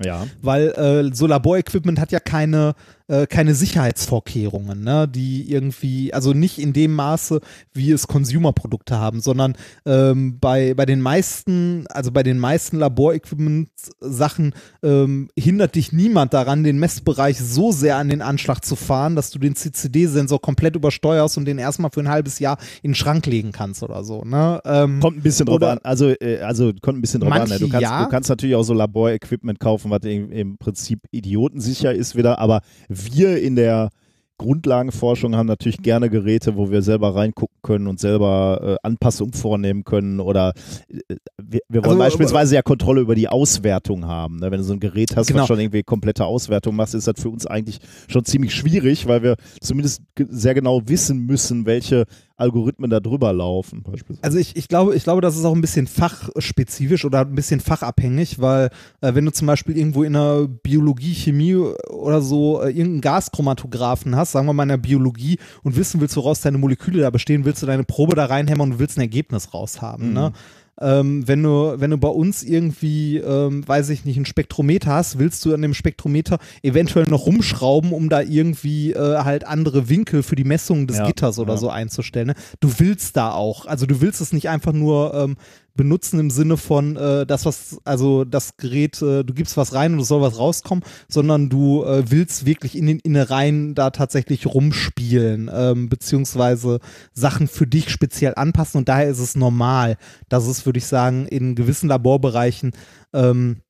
Ja. Weil äh, so Laborequipment hat ja keine, äh, keine Sicherheitsvorkehrungen, ne? die irgendwie, also nicht in dem Maße, wie es Consumer-Produkte haben, sondern ähm, bei, bei den meisten, also bei den meisten Laborequipment-Sachen ähm, hindert dich niemand daran, den Messbereich so sehr an den Anschlag zu fahren, dass du den CCD-Sensor komplett übersteuerst und den erstmal für ein halbes Jahr in den Schrank legen kannst oder so. Ne? Ähm, Kommt ein bisschen drauf Oder- an. Also, äh, also kommt ein bisschen drauf an. Ne? Du kannst, ja. du kannst natürlich auch so Laborequipment kaufen, was im, im Prinzip idiotensicher ist wieder. Aber wir in der Grundlagenforschung haben natürlich gerne Geräte, wo wir selber reingucken können und selber äh, Anpassungen vornehmen können oder äh, wir, wir wollen Also, beispielsweise ja Kontrolle über die Auswertung haben. Ne? Wenn du so ein Gerät hast, Genau. was schon irgendwie komplette Auswertung macht, ist das für uns eigentlich schon ziemlich schwierig, weil wir zumindest sehr genau wissen müssen, welche Algorithmen da drüber laufen. Beispielsweise. Also ich, ich glaube, ich glaube, das ist auch ein bisschen fachspezifisch oder ein bisschen fachabhängig, weil äh, wenn du zum Beispiel irgendwo in der Biologie, Chemie oder so äh, irgendeinen Gaschromatographen hast, sagen wir mal in der Biologie und wissen willst, woraus deine Moleküle da bestehen, willst du deine Probe da reinhämmern und willst ein Ergebnis raushaben. Ne? Ähm, wenn du, wenn du bei uns irgendwie, ähm, weiß ich nicht, ein Spektrometer hast, willst du an dem Spektrometer eventuell noch rumschrauben, um da irgendwie äh, halt andere Winkel für die Messung des Ja, Gitters oder ja. so einzustellen. Ne? Du willst da auch, also du willst es nicht einfach nur ähm, benutzen im Sinne von äh, das, was, also das Gerät, äh, du gibst was rein und es soll was rauskommen, sondern du äh, willst wirklich in den Innereien da tatsächlich rumspielen, ähm, beziehungsweise Sachen für dich speziell anpassen. Und daher ist es normal, dass es, würde ich sagen, in gewissen Laborbereichen ähm,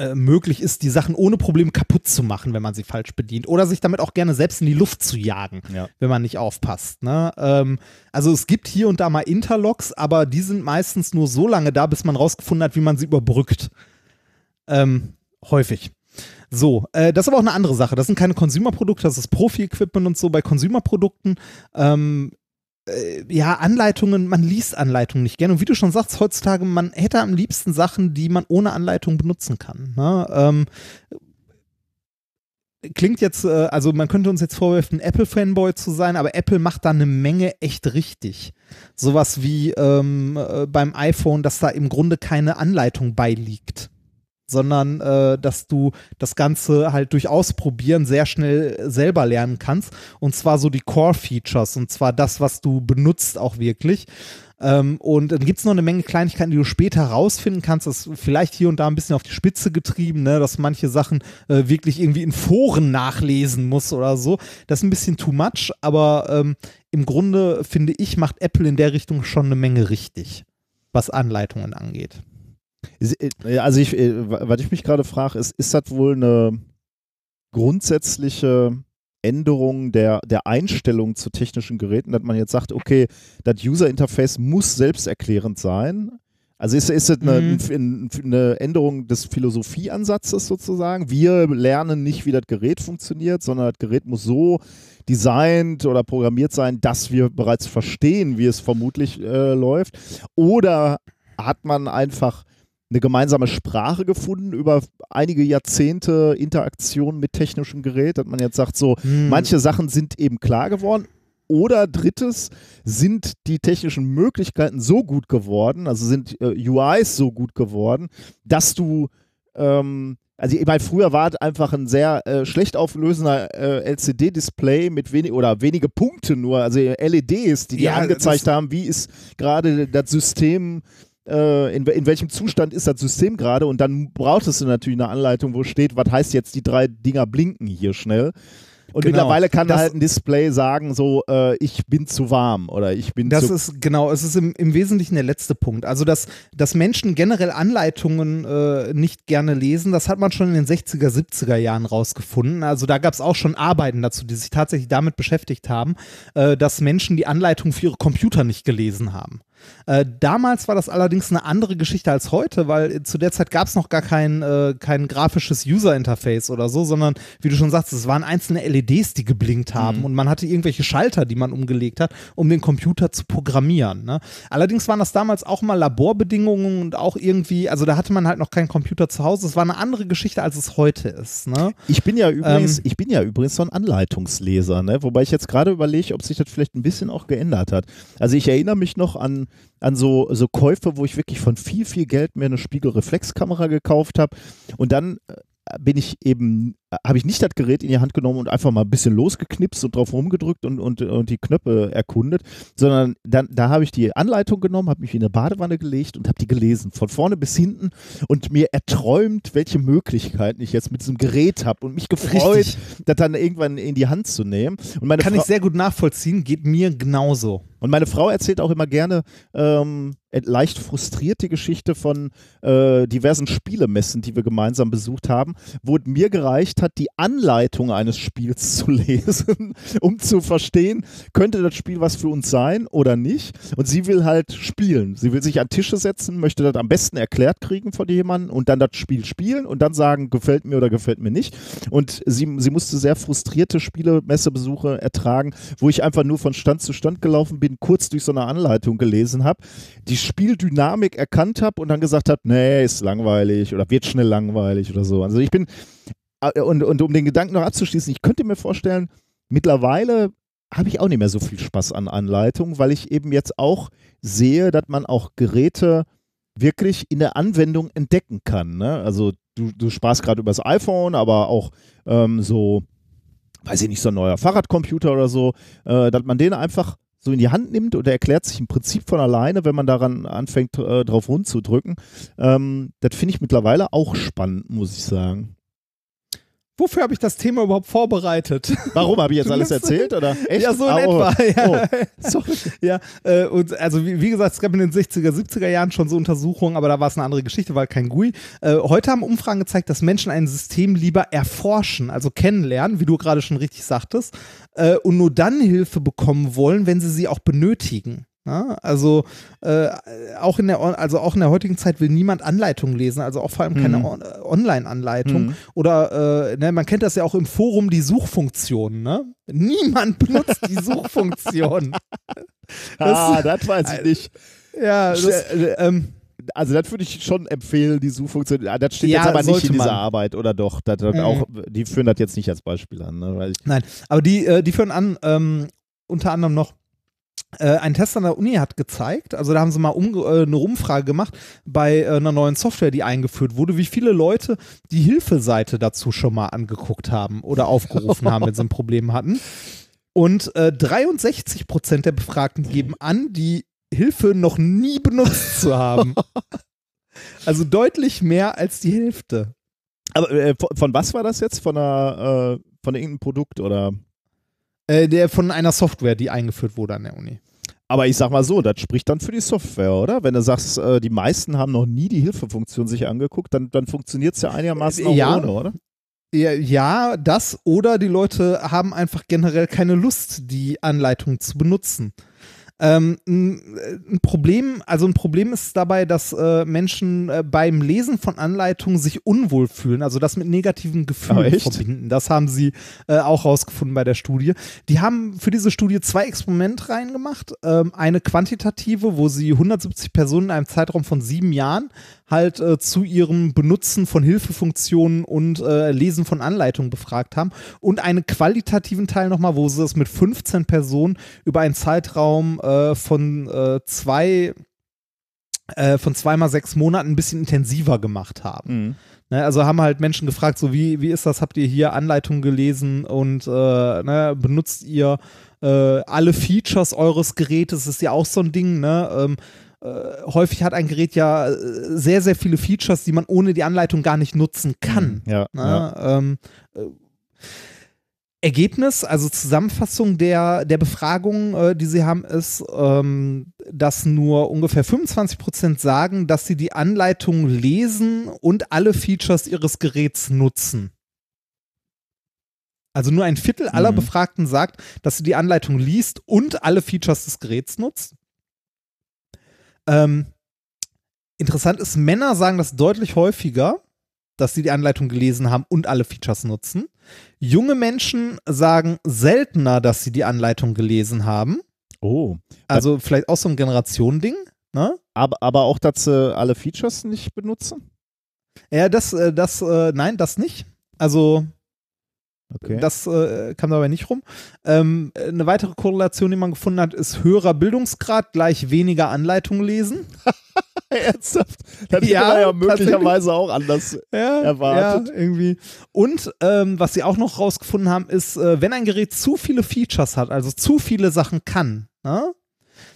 äh, möglich ist, die Sachen ohne Probleme kaputt zu machen, wenn man sie falsch bedient. Oder sich damit auch gerne selbst in die Luft zu jagen, Ja. wenn man nicht aufpasst. Ne? Ähm, also es gibt hier und da mal Interlocks, aber die sind meistens nur so lange da, bis man rausgefunden hat, wie man sie überbrückt. Ähm, häufig. So, äh, das ist aber auch eine andere Sache. Das sind keine Consumer-Produkte, das ist Profi-Equipment und so. Bei Consumer-Produkten, ähm, äh, ja, Anleitungen, man liest Anleitungen nicht gerne. Und wie du schon sagst, heutzutage, man hätte am liebsten Sachen, die man ohne Anleitung benutzen kann. Ne? Ähm, klingt jetzt, äh, also man könnte uns jetzt vorwerfen, Apple-Fanboy zu sein, aber Apple macht da eine Menge echt richtig. Sowas wie ähm, äh, beim iPhone, dass da im Grunde keine Anleitung beiliegt sondern äh, dass du das Ganze halt durch Ausprobieren sehr schnell selber lernen kannst. Und zwar so die Core-Features und zwar das, was du benutzt auch wirklich. Ähm, und dann gibt es noch eine Menge Kleinigkeiten, die du später rausfinden kannst. Das ist vielleicht hier und da ein bisschen auf die Spitze getrieben, ne? dass manche Sachen äh, wirklich irgendwie in Foren nachlesen muss oder so. Das ist ein bisschen too much, aber ähm, im Grunde finde ich, macht Apple in der Richtung schon eine Menge richtig, was Anleitungen angeht. Äh, Also ich, äh, wa- was ich mich gerade frage, ist, ist das wohl eine grundsätzliche Änderung der, der Einstellung zu technischen Geräten, dass man jetzt sagt, okay, das User-Interface muss selbsterklärend sein. Also ist, ist das eine, Mhm. ein- eine Änderung des Philosophieansatzes sozusagen? Wir lernen nicht, wie das Gerät funktioniert, sondern das Gerät muss so designt oder programmiert sein, dass wir bereits verstehen, wie es vermutlich äh, läuft. Oder hat man einfach eine gemeinsame Sprache gefunden über einige Jahrzehnte Interaktion mit technischem Gerät, dass man jetzt sagt, so, Hm. manche Sachen sind eben klar geworden. Oder drittes, sind die technischen Möglichkeiten so gut geworden, also sind äh, UIs so gut geworden, dass du, ähm, also meine, früher war es einfach ein sehr äh, schlecht auflösender äh, LCD-Display mit wenig oder wenige Punkte nur, also LEDs, die dir Ja, angezeigt haben, wie ist gerade das System äh, in, in welchem Zustand ist das System gerade und dann brauchtest du natürlich eine Anleitung, wo steht, was heißt jetzt, die drei Dinger blinken hier schnell. Und Genau. mittlerweile kann Das- halt ein Display sagen, so, äh, ich bin zu warm oder ich bin Das zu. ist genau, es ist im, im Wesentlichen der letzte Punkt. Also, dass, dass Menschen generell Anleitungen äh, nicht gerne lesen, das hat man schon in den 60er, 70er Jahren rausgefunden. Also, da gab es auch schon Arbeiten dazu, die sich tatsächlich damit beschäftigt haben, äh, dass Menschen die Anleitung für ihre Computer nicht gelesen haben. Äh, damals war das allerdings eine andere Geschichte als heute, weil zu der Zeit gab es noch gar kein, äh, kein grafisches User-Interface oder so, sondern wie du schon sagst, es waren einzelne LEDs, die geblinkt haben Mhm. und man hatte irgendwelche Schalter, die man umgelegt hat, um den Computer zu programmieren. Ne? Allerdings waren das damals auch mal Laborbedingungen und auch irgendwie, also da hatte man halt noch keinen Computer zu Hause. Es war eine andere Geschichte, als es heute ist. Ne? Ich bin ja übrigens, Ähm, ich bin ja übrigens so ein Anleitungsleser, ne? wobei ich jetzt gerade überlege, ob sich das vielleicht ein bisschen auch geändert hat. Also ich erinnere mich noch an, an so, so Käufe, wo ich wirklich von viel, viel Geld mir eine Spiegelreflexkamera gekauft habe. Und dann äh, bin ich eben, habe ich nicht das Gerät in die Hand genommen und einfach mal ein bisschen losgeknipst und drauf rumgedrückt und, und, und die Knöpfe erkundet, sondern dann, da habe ich die Anleitung genommen, habe mich in eine Badewanne gelegt und habe die gelesen, von vorne bis hinten und mir erträumt, welche Möglichkeiten ich jetzt mit diesem Gerät habe und mich gefreut, Richtig. das dann irgendwann in die Hand zu nehmen. Und meine, Kann Frau, ich sehr gut nachvollziehen, geht mir genauso. und meine Frau erzählt auch immer gerne ähm, leicht frustrierte Geschichte von äh, diversen Spielemessen, die wir gemeinsam besucht haben, wo es mir gereicht hat, die Anleitung eines Spiels zu lesen, um zu verstehen, könnte das Spiel was für uns sein oder nicht. Und sie will halt spielen. Sie will sich an Tische setzen, möchte das am besten erklärt kriegen von jemandem und dann das Spiel spielen und dann sagen, gefällt mir oder gefällt mir nicht. Und sie, sie musste sehr frustrierte Spielemessebesuche ertragen, wo ich einfach nur von Stand zu Stand gelaufen bin, kurz durch so eine Anleitung gelesen habe, die Spieldynamik erkannt habe und dann gesagt habe, nee, ist langweilig oder wird schnell langweilig oder so. Also ich bin, und, und um den Gedanken noch abzuschließen, ich könnte mir vorstellen, mittlerweile habe ich auch nicht mehr so viel Spaß an Anleitungen, weil ich eben jetzt auch sehe, dass man auch Geräte wirklich in der Anwendung entdecken kann. Ne? Also du, du sprachst gerade über das iPhone, aber auch ähm, so, weiß ich nicht, so ein neuer Fahrradcomputer oder so, äh, dass man den einfach so in die Hand nimmt und er erklärt sich im Prinzip von alleine, wenn man daran anfängt, äh, drauf rumzudrücken. Ähm, das finde ich mittlerweile auch spannend, muss ich sagen. Wofür habe ich das Thema überhaupt vorbereitet? Warum habe ich jetzt alles erzählt? Oder? Echt? Ja, so in Ah, oh. etwa. Ja. Oh. Ja, äh, und also wie, wie gesagt, es gab in den 60er, 70er Jahren schon so Untersuchungen, aber da war es eine andere Geschichte, weil kein GUI. Äh, heute haben Umfragen gezeigt, dass Menschen ein System lieber erforschen, also kennenlernen, wie du gerade schon richtig sagtest, äh, und nur dann Hilfe bekommen wollen, wenn sie sie auch benötigen. Ja, also äh, auch in der also auch in der heutigen Zeit will niemand Anleitungen lesen, also auch vor allem keine Mhm. On äh, Online-Anleitung. Mhm. Oder äh, ne, man kennt das ja auch im Forum die Suchfunktion. Ne? Niemand benutzt die Suchfunktion. Ah, das weiß ich nicht. Ja, das, Äh, ähm, Also das würde ich schon empfehlen, die Suchfunktion. Ah, Das steht Ja, jetzt aber nicht in dieser man. Arbeit, oder doch? Das, das Mhm. auch, die führen das jetzt nicht als Beispiel an. Ne? Nein, aber die, äh, die führen an, ähm, unter anderem noch, äh, ein Test an der Uni hat gezeigt, also da haben sie mal umge- äh, eine Umfrage gemacht bei äh, einer neuen Software, die eingeführt wurde, wie viele Leute die Hilfeseite dazu schon mal angeguckt haben oder aufgerufen haben, wenn sie ein Problem hatten. Und äh, 63 Prozent der Befragten geben an, die Hilfe noch nie benutzt zu haben. Also deutlich mehr als die Hälfte. aber äh, von, von was war das jetzt? Von einer, äh, von irgendeinem Produkt oder? Äh, der von einer Software, die eingeführt wurde an der Uni. Aber ich sag mal so, das spricht dann für die Software, oder? Wenn du sagst, äh, die meisten haben noch nie die Hilfefunktion sich angeguckt, dann, dann funktioniert es ja einigermaßen auch Ja. ohne, oder? Ja, ja, das oder die Leute haben einfach generell keine Lust, die Anleitung zu benutzen. Ähm, ein, ein Problem, also ein Problem ist dabei, dass äh, Menschen äh, beim Lesen von Anleitungen sich unwohl fühlen, also das mit negativen Gefühlen echt? verbinden. Das haben sie äh, auch rausgefunden bei der Studie. Die haben für diese Studie zwei Experimente reingemacht. Ähm, eine quantitative, wo sie 170 Personen in einem Zeitraum von sieben Jahren halt äh, zu ihrem Benutzen von Hilfefunktionen und äh, Lesen von Anleitungen befragt haben. Und einen qualitativen Teil nochmal, wo sie es mit 15 Personen über einen Zeitraum äh, von äh, zwei äh, von zweimal sechs Monaten ein bisschen intensiver gemacht haben. Mhm. Ne, also haben halt Menschen gefragt, so wie, wie ist das, habt ihr hier Anleitungen gelesen und äh, ne, benutzt ihr äh, alle Features eures Gerätes, ist ja auch so ein Ding, ne? Ähm, äh, häufig hat ein Gerät ja äh, sehr, sehr viele Features, die man ohne die Anleitung gar nicht nutzen kann. Ja, Ne? ja. Ähm, äh, Ergebnis, also Zusammenfassung der, der Befragung, äh, die sie haben, ist, ähm, dass nur ungefähr 25 Prozent sagen, dass sie die Anleitung lesen und alle Features ihres Geräts nutzen. Also nur ein Viertel aller Mhm. Befragten sagt, dass sie die Anleitung liest und alle Features des Geräts nutzt. Ähm, interessant ist, Männer sagen das deutlich häufiger, dass sie die Anleitung gelesen haben und alle Features nutzen. Junge Menschen sagen seltener, dass sie die Anleitung gelesen haben. Oh. Also vielleicht auch so ein Generationending. Ne? Aber, aber auch, dass sie alle Features nicht benutzen? Ja, das, äh, das, äh, nein, das nicht. Also Okay. Das äh, kam dabei nicht rum. Ähm, eine weitere Korrelation, die man gefunden hat, ist höherer Bildungsgrad gleich weniger Anleitung lesen. Ernsthaft? Das Ja, ja, ja möglicherweise auch anders Ja, erwartet. Ja, irgendwie. Und ähm, was sie auch noch rausgefunden haben, ist, äh, wenn ein Gerät zu viele Features hat, also zu viele Sachen kann, ne,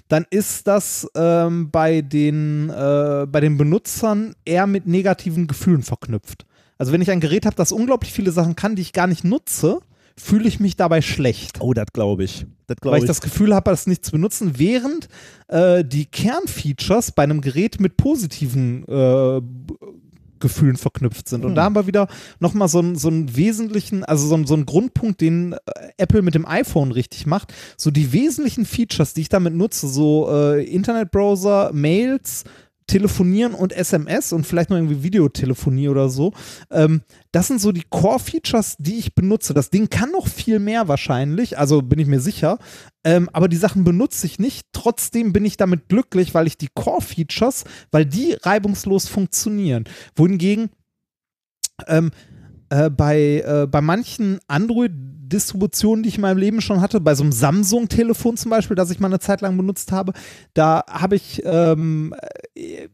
dann ist das ähm, bei, den, äh, bei den Benutzern eher mit negativen Gefühlen verknüpft. Also wenn ich ein Gerät habe, das unglaublich viele Sachen kann, die ich gar nicht nutze, fühle ich mich dabei schlecht. Oh, das glaube ich. Das Weil glaube ich ich. das Gefühl habe, das nicht zu benutzen, während äh, die Kernfeatures bei einem Gerät mit positiven äh, Gefühlen verknüpft sind. Und Hm. da haben wir wieder nochmal so einen, so einen wesentlichen, also so einen, so einen Grundpunkt, den äh, Apple mit dem iPhone richtig macht. So die wesentlichen Features, die ich damit nutze, so äh, Internetbrowser, Mails, Telefonieren und SMS und vielleicht noch irgendwie Videotelefonie oder so. Ähm, das sind so die Core-Features, die ich benutze. Das Ding kann noch viel mehr wahrscheinlich, also bin ich mir sicher. Ähm, aber die Sachen benutze ich nicht. Trotzdem bin ich damit glücklich, weil ich die Core-Features, weil die reibungslos funktionieren. Wohingegen ähm, äh, bei, äh, bei manchen Android-Distributionen, die ich in meinem Leben schon hatte, bei so einem Samsung-Telefon zum Beispiel, das ich mal eine Zeit lang benutzt habe, da habe ich ähm, äh,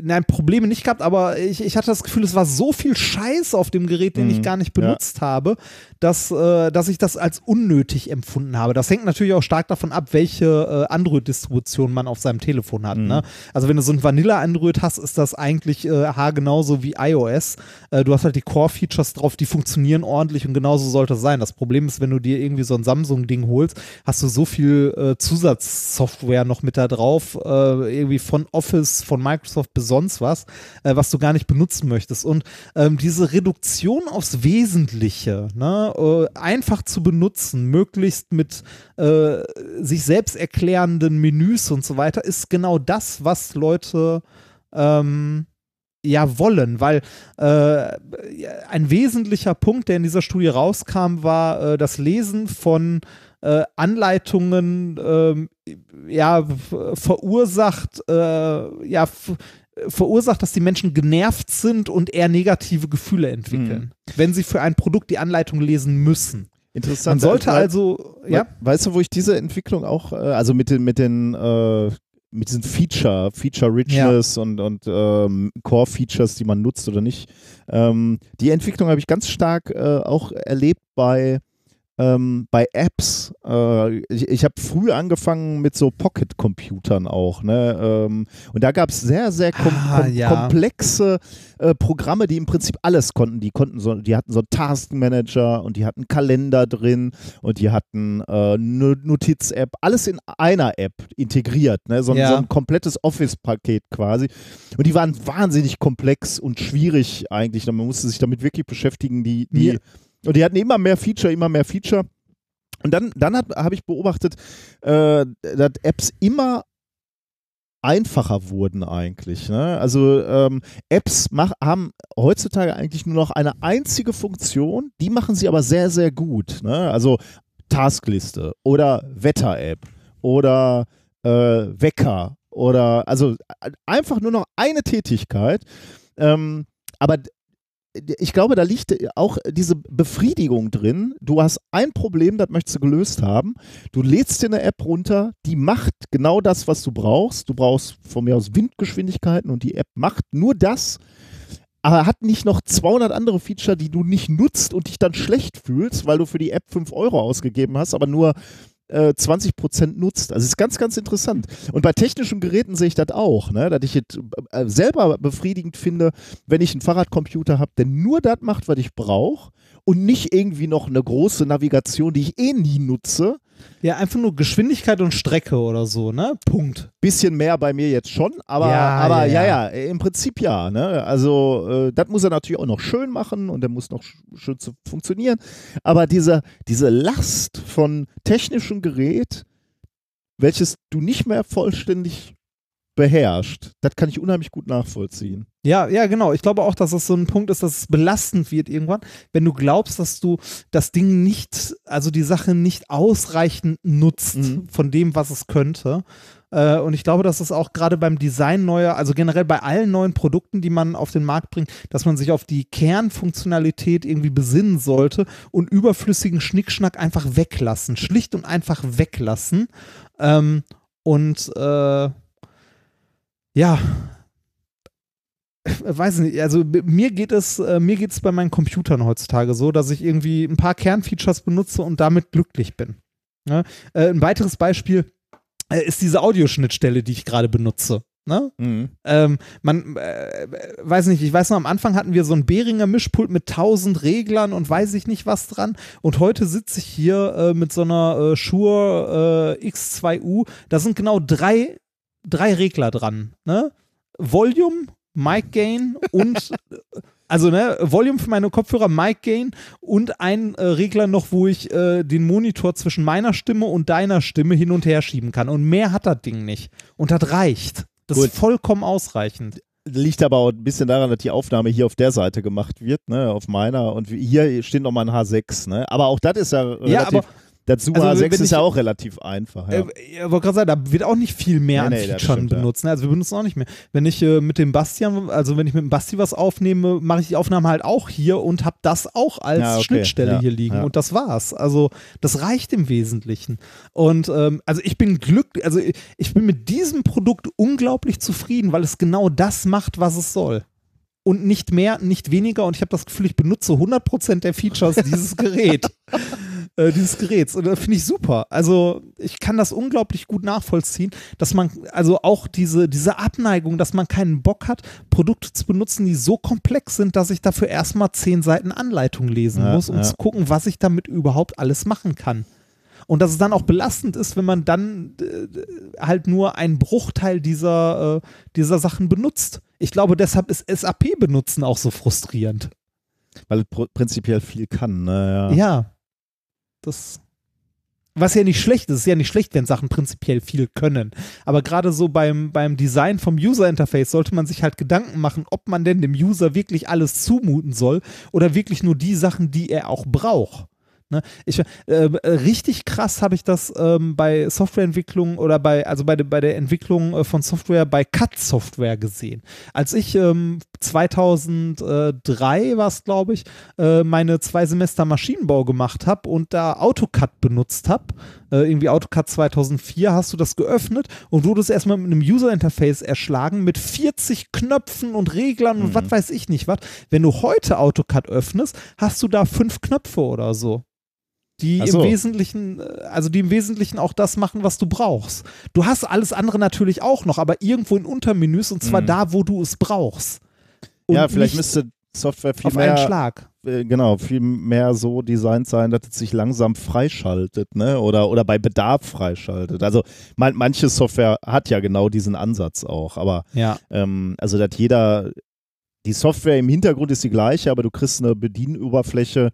Nein, Probleme nicht gehabt, aber ich, ich hatte das Gefühl, es war so viel Scheiß auf dem Gerät, den Mhm. ich gar nicht Ja. benutzt habe, dass, äh, dass ich das als unnötig empfunden habe. Das hängt natürlich auch stark davon ab, welche äh, Android-Distribution man auf seinem Telefon hat. Mhm. Ne? Also wenn du so ein Vanilla-Android hast, ist das eigentlich äh, haargenauso wie iOS. Äh, du hast halt die Core-Features drauf, die funktionieren ordentlich und genauso sollte es sein. Das Problem ist, wenn du dir irgendwie so ein Samsung-Ding holst, hast du so viel äh, Zusatzsoftware noch mit da drauf, äh, irgendwie von Office, von Microsoft bis sonst was, äh, was du gar nicht benutzen möchtest. Und ähm, diese Reduktion aufs Wesentliche, ne, äh, einfach zu benutzen, möglichst mit äh, sich selbst erklärenden Menüs und so weiter, ist genau das, was Leute ähm, ja wollen, weil äh, ein wesentlicher Punkt, der in dieser Studie rauskam, war äh, das Lesen von äh, Anleitungen, ähm, ja, verursacht, äh, ja, verursacht, dass die Menschen genervt sind und eher negative Gefühle entwickeln, wenn sie für ein Produkt die Anleitung lesen müssen. Interessant. Man sollte Weil- also, ja, Weißt du, wo ich diese Entwicklung auch, äh, also mit den, mit den, äh, mit diesen Feature, Feature Richness und, und ähm, Core-Features, die man nutzt oder nicht, ähm, die Entwicklung habe ich ganz stark äh, auch erlebt bei, ähm, bei Apps. Äh, ich ich habe früh angefangen mit so Pocket-Computern auch. Ne? Ähm, und da gab es sehr, sehr kom Ah, kom ja. komplexe äh, Programme, die im Prinzip alles konnten. Die konnten so, die hatten so einen Taskmanager und die hatten Kalender drin und die hatten äh, eine Notiz-App, alles in einer App integriert, ne? so, ein- Ja. so ein komplettes Office-Paket quasi. Und die waren wahnsinnig komplex und schwierig eigentlich. Man musste sich damit wirklich beschäftigen. Die, die, Ja. Und die hatten immer mehr Feature, immer mehr Feature. Und dann, dann habe ich beobachtet, äh, dass Apps immer einfacher wurden eigentlich. Ne? Also ähm, Apps mach, haben heutzutage eigentlich nur noch eine einzige Funktion, die machen sie aber sehr, sehr gut. Ne? Also Taskliste oder Wetter-App oder äh, Wecker oder also äh, einfach nur noch eine Tätigkeit. Ähm, aber ich glaube, da liegt auch diese Befriedigung drin. Du hast ein Problem, das möchtest du gelöst haben. Du lädst dir eine App runter, die macht genau das, was du brauchst. Du brauchst von mir aus Windgeschwindigkeiten und die App macht nur das, aber hat nicht noch 200 andere Feature, die du nicht nutzt und dich dann schlecht fühlst, weil du für die App 5 Euro ausgegeben hast, aber nur äh, 20% nutzt. Also ist ganz, ganz interessant. Und bei technischen Geräten sehe ich das auch, ne? dass ich es äh, selber befriedigend finde, wenn ich einen Fahrradcomputer habe, der nur das macht, was ich brauche und nicht irgendwie noch eine große Navigation, die ich eh nie nutze. ja, einfach nur Geschwindigkeit und Strecke oder so, ne? Punkt. Bisschen mehr bei mir jetzt schon, aber Ja, aber ja, ja, ja. im Prinzip ja. Ne? Also äh, das muss er natürlich auch noch schön machen und der muss noch sch schön zu funktionieren. Aber diese, diese Last von technischem Gerät, welches du nicht mehr vollständig beherrscht. Das kann ich unheimlich gut nachvollziehen. Ja, ja, genau. Ich glaube auch, dass das so ein Punkt ist, dass es belastend wird irgendwann, wenn du glaubst, dass du das Ding nicht, also die Sache nicht ausreichend nutzt Mhm. von dem, was es könnte. Äh, und ich glaube, dass es auch gerade beim Design neuer, also generell bei allen neuen Produkten, die man auf den Markt bringt, dass man sich auf die Kernfunktionalität irgendwie besinnen sollte und überflüssigen Schnickschnack einfach weglassen. Schlicht und einfach weglassen. Ähm, und äh, ja, weiß nicht, also mir geht es, äh, mir geht es bei meinen Computern heutzutage so, dass ich irgendwie ein paar Kernfeatures benutze und damit glücklich bin. Ne? Äh, ein weiteres Beispiel äh, ist diese Audioschnittstelle, die ich gerade benutze. Ne? Ähm, man äh, weiß nicht, ich weiß noch, am Anfang hatten wir so ein Behringer Mischpult mit tausend Reglern und weiß ich nicht was dran. Und heute sitze ich hier äh, mit so einer äh, Shure äh, X2U. Da sind genau drei, drei Regler dran. Ne? Volume, Mic Gain und also ne, Volume für meine Kopfhörer, Mic Gain und ein äh, Regler noch, wo ich äh, den Monitor zwischen meiner Stimme und deiner Stimme hin und her schieben kann. Und mehr hat das Ding nicht. Und das reicht. Das Gut. ist vollkommen ausreichend. Liegt aber auch ein bisschen daran, dass die Aufnahme hier auf der Seite gemacht wird, ne, auf meiner. Und hier steht nochmal ein H6, ne? Aber auch das ist ja relativ. Ja, aber Zoom also H6 wenn ist ich- ja auch relativ einfach. Ja. Äh, ich wollte gerade sagen, da wird auch nicht viel mehr Nee, an nee, Features benutzt. Ne? Also wir benutzen auch nicht mehr. Wenn ich äh, mit dem Bastian, also wenn ich mit dem Basti was aufnehme, mache ich die Aufnahme halt auch hier und habe das auch als Ja, okay, Schnittstelle ja, hier liegen. Und das war's. Also das reicht im Wesentlichen. Und ähm, also ich bin glücklich, also ich- ich bin mit diesem Produkt unglaublich zufrieden, weil es genau das macht, was es soll. Und nicht mehr, nicht weniger. Und ich habe das Gefühl, ich benutze 100% der Features dieses Gerät. äh, dieses Geräts. Und das finde ich super. Also ich kann das unglaublich gut nachvollziehen, dass man, also auch diese, diese Abneigung, dass man keinen Bock hat, Produkte zu benutzen, die so komplex sind, dass ich dafür erstmal zehn Seiten Anleitung lesen Ja, muss, um ja. zu gucken, was ich damit überhaupt alles machen kann. Und dass es dann auch belastend ist, wenn man dann äh, halt nur einen Bruchteil dieser, äh, dieser Sachen benutzt. Ich glaube, deshalb ist SAP-Benutzen auch so frustrierend. Weil es pr- prinzipiell viel kann, ne? Ja. Ja. Das. Was ja nicht schlecht ist, ist ja nicht schlecht, wenn Sachen prinzipiell viel können. Aber gerade so beim, beim Design vom User Interface sollte man sich halt Gedanken machen, ob man denn dem User wirklich alles zumuten soll oder wirklich nur die Sachen, die er auch braucht. Ne? Ich, äh, äh, richtig krass habe ich das ähm, bei Softwareentwicklung oder bei, also bei, de, bei der Entwicklung äh, von Software bei CAD-Software gesehen. Als ich ähm, 2003 war es, glaube ich, äh, meine zwei Semester Maschinenbau gemacht habe und da AutoCAD benutzt habe, äh, irgendwie AutoCAD 2004, hast du das geöffnet und wurdest erstmal mit einem User-Interface erschlagen mit 40 Knöpfen und Reglern und was weiß ich nicht was. Wenn du heute AutoCAD öffnest, hast du da fünf Knöpfe oder so die Ach im so. Wesentlichen, äh, also die im Wesentlichen auch das machen, was du brauchst. Du hast alles andere natürlich auch noch, aber irgendwo in Untermenüs und zwar Mhm. da, wo du es brauchst. Und ja, vielleicht müsste Software viel auf einen mehr, Schlag. äh, genau, viel mehr so designt sein, dass es sich langsam freischaltet, ne? Oder, oder bei Bedarf freischaltet. Also man, manche Software hat ja genau diesen Ansatz auch, aber Ja. ähm, also dass jeder, die Software im Hintergrund ist die gleiche, aber du kriegst eine Bedienoberfläche,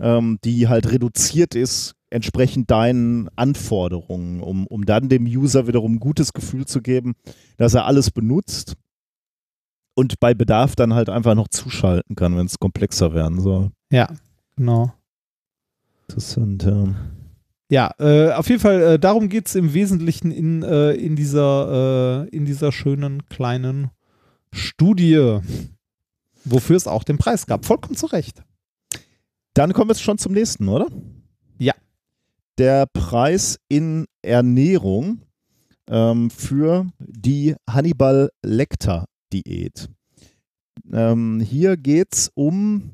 ähm, die halt reduziert ist entsprechend deinen Anforderungen, um, um dann dem User wiederum ein gutes Gefühl zu geben, dass er alles benutzt und bei Bedarf dann halt einfach noch zuschalten kann, wenn es komplexer werden soll. Ja, genau. Interessant, ja. Ja, äh, auf jeden Fall, äh, darum geht es im Wesentlichen in, äh, in, dieser, äh, in dieser schönen kleinen Studie, wofür es auch den Preis gab. Vollkommen zu Recht. Dann kommen wir schon zum nächsten, oder? Ja. Der Preis in Ernährung ähm, für die Hannibal Lecter Diät. Ähm, hier geht es um,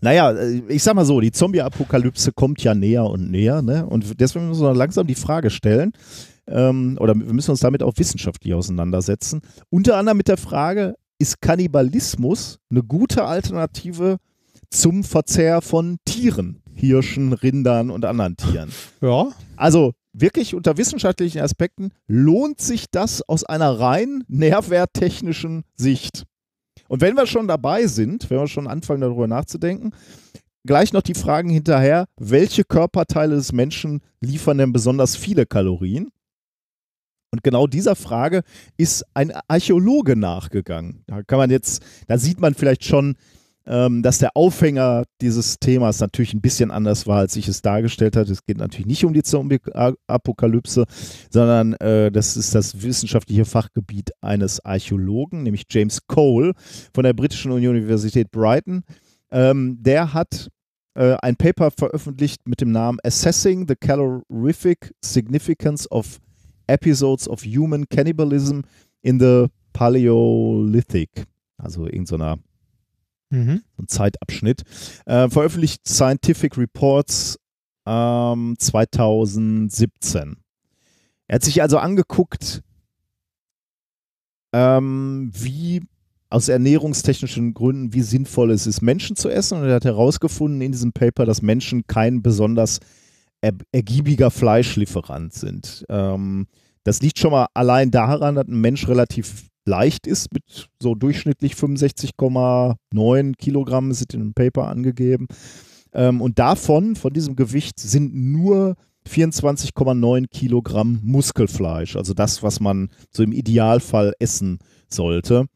naja, äh, ich sag mal so, die Zombie-Apokalypse kommt ja näher und näher, ne? Und deswegen müssen wir langsam die Frage stellen, ähm, oder wir müssen uns damit auch wissenschaftlich auseinandersetzen. Unter anderem mit der Frage, ist Kannibalismus eine gute Alternative zum Verzehr von Tieren, Hirschen, Rindern und anderen Tieren. Ja, Also wirklich unter wissenschaftlichen Aspekten lohnt sich das aus einer rein nährwerttechnischen Sicht. Und wenn wir schon dabei sind, wenn wir schon anfangen darüber nachzudenken, gleich noch die Fragen hinterher, welche Körperteile des Menschen liefern denn besonders viele Kalorien? Und genau dieser Frage ist ein Archäologe nachgegangen. Da kann man jetzt, da sieht man vielleicht schon, ähm, dass der Aufhänger dieses Themas natürlich ein bisschen anders war, als ich es dargestellt hatte. Es geht natürlich nicht um die Zombie-Apokalypse, sondern äh, das ist das wissenschaftliche Fachgebiet eines Archäologen, nämlich James Cole von der britischen Universität Brighton. Ähm, der hat äh, ein Paper veröffentlicht mit dem Namen Assessing the Calorific Significance of Episodes of Human Cannibalism in the Paleolithic. Also irgendeiner so Mhm. ein Zeitabschnitt. Äh, veröffentlicht Scientific Reports ähm, 2017. Er hat sich also angeguckt, ähm, wie aus ernährungstechnischen Gründen, wie sinnvoll es ist, Menschen zu essen. Und er hat herausgefunden in diesem Paper, dass Menschen kein besonders er ergiebiger Fleischlieferant sind. Ähm, das liegt schon mal allein daran, dass ein Mensch relativ leicht ist mit so durchschnittlich 65,9 Kilogramm, sind in einem Paper angegeben. Ähm, und davon, von diesem Gewicht, sind nur 24,9 Kilogramm Muskelfleisch, also das, was man so im Idealfall essen sollte.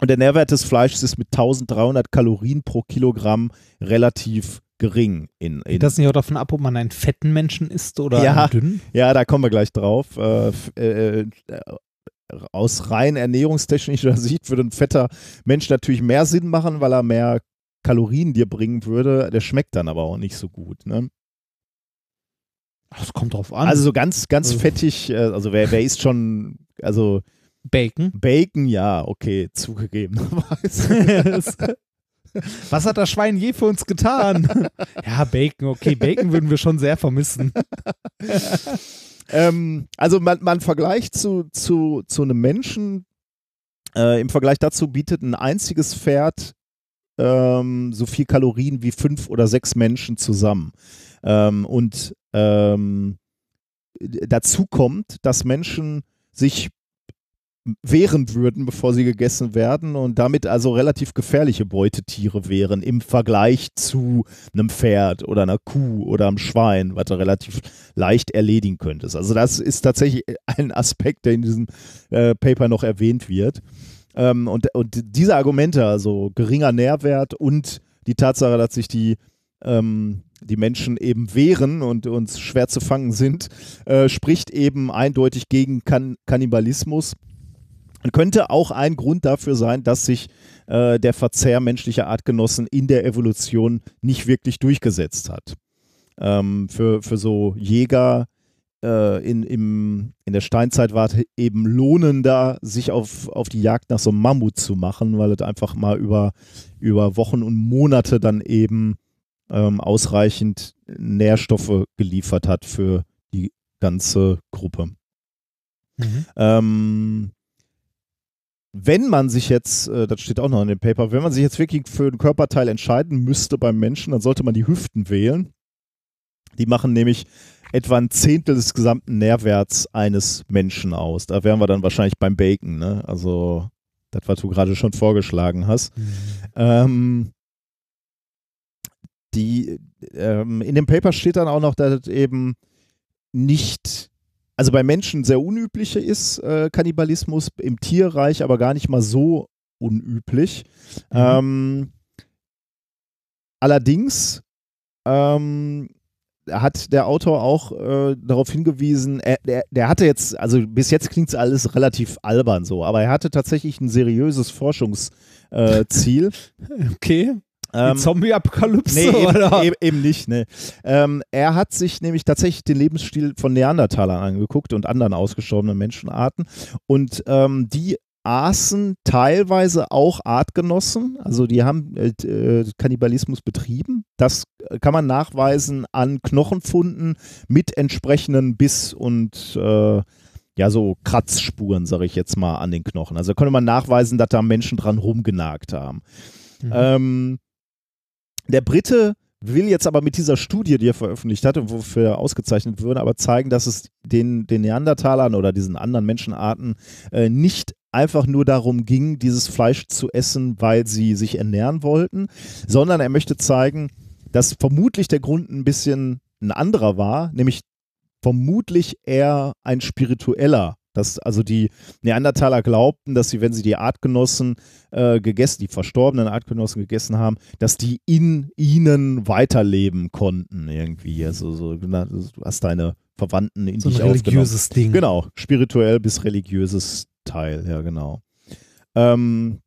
Und der Nährwert des Fleisches ist mit 1300 Kalorien pro Kilogramm relativ gering. In, in das nicht auch davon ab, ob man einen fetten Menschen isst oder Ja. einen dünnen? ja, da kommen wir gleich drauf. Äh, äh, äh, aus rein ernährungstechnischer Sicht würde ein fetter Mensch natürlich mehr Sinn machen, weil er mehr Kalorien dir bringen würde. Der schmeckt dann aber auch nicht so gut. Ne? Das kommt drauf an. Also so ganz, ganz Also- fettig, äh, also wer, wer isst schon, also Bacon. Bacon, ja, okay, zugegebenerweise. Was hat das Schwein je für uns getan? ja, Bacon, okay, Bacon würden wir schon sehr vermissen. ähm, also man, man vergleicht zu, zu, zu einem Menschen, äh, im Vergleich dazu bietet ein einziges Pferd ähm, so viel Kalorien wie fünf oder sechs Menschen zusammen. Ähm, und ähm, dazu kommt, dass Menschen sich wehren würden, bevor sie gegessen werden und damit also relativ gefährliche Beutetiere wären im Vergleich zu einem Pferd oder einer Kuh oder einem Schwein, was du relativ leicht erledigen könntest. Also das ist tatsächlich ein Aspekt, der in diesem äh, Paper noch erwähnt wird. Ähm, und, und diese Argumente, also geringer Nährwert und die Tatsache, dass sich die ähm, die Menschen eben wehren und uns schwer zu fangen sind, äh, spricht eben eindeutig gegen kan Kannibalismus und könnte auch ein Grund dafür sein, dass sich äh, der Verzehr menschlicher Artgenossen in der Evolution nicht wirklich durchgesetzt hat. Ähm, für, für so Jäger äh, in, im, in der Steinzeit war es eben lohnender, sich auf, auf die Jagd nach so einem Mammut zu machen, weil es einfach mal über, über Wochen und Monate dann eben ähm, ausreichend Nährstoffe geliefert hat für die ganze Gruppe. Mhm. Ähm, wenn man sich jetzt, äh, das steht auch noch in dem Paper, wenn man sich jetzt wirklich für ein Körperteil entscheiden müsste beim Menschen, dann sollte man die Hüften wählen. Die machen nämlich etwa ein Zehntel des gesamten Nährwerts eines Menschen aus. Da wären wir dann wahrscheinlich beim Bacon, ne? Also das, was du gerade schon vorgeschlagen hast. Ähm, die, ähm, in dem Paper steht dann auch noch, dass es eben nicht, also bei Menschen sehr unübliche ist, äh, Kannibalismus, im Tierreich aber gar nicht mal so unüblich. Ähm, allerdings ähm, hat der Autor auch äh, darauf hingewiesen, er, der, der hatte jetzt, also bis jetzt klingt es alles relativ albern so, aber er hatte tatsächlich ein seriöses Forschungsziel. Äh. Okay. Ähm, Zombie-Apokalypse, Nee, eben, oder? eben, eben nicht. Ne. Ähm, er hat sich nämlich tatsächlich den Lebensstil von Neandertalern angeguckt und anderen ausgestorbenen Menschenarten. Und ähm, die aßen teilweise auch Artgenossen, also die haben äh, äh, Kannibalismus betrieben. Das kann man nachweisen an Knochenfunden mit entsprechenden Biss- und äh, ja, so Kratzspuren, sage ich jetzt mal, an den Knochen. Also konnte man nachweisen, dass da Menschen dran rumgenagt haben. Mhm. Ähm, der Brite will jetzt aber mit dieser Studie, die er veröffentlicht hat und wofür er ausgezeichnet würde, aber zeigen, dass es den, den Neandertalern oder diesen anderen Menschenarten äh, nicht einfach nur darum ging, dieses Fleisch zu essen, weil sie sich ernähren wollten, sondern er möchte zeigen, dass vermutlich der Grund ein bisschen ein anderer war, nämlich vermutlich eher ein spiritueller. Dass also die Neandertaler glaubten, dass sie, wenn sie die Artgenossen äh, gegessen, die verstorbenen Artgenossen gegessen haben, dass die in ihnen weiterleben konnten irgendwie. Also so, du hast deine Verwandten in So ein dich aufgenommen. religiöses Ding. Genau, spirituell bis religiöses Teil, ja genau. Ähm,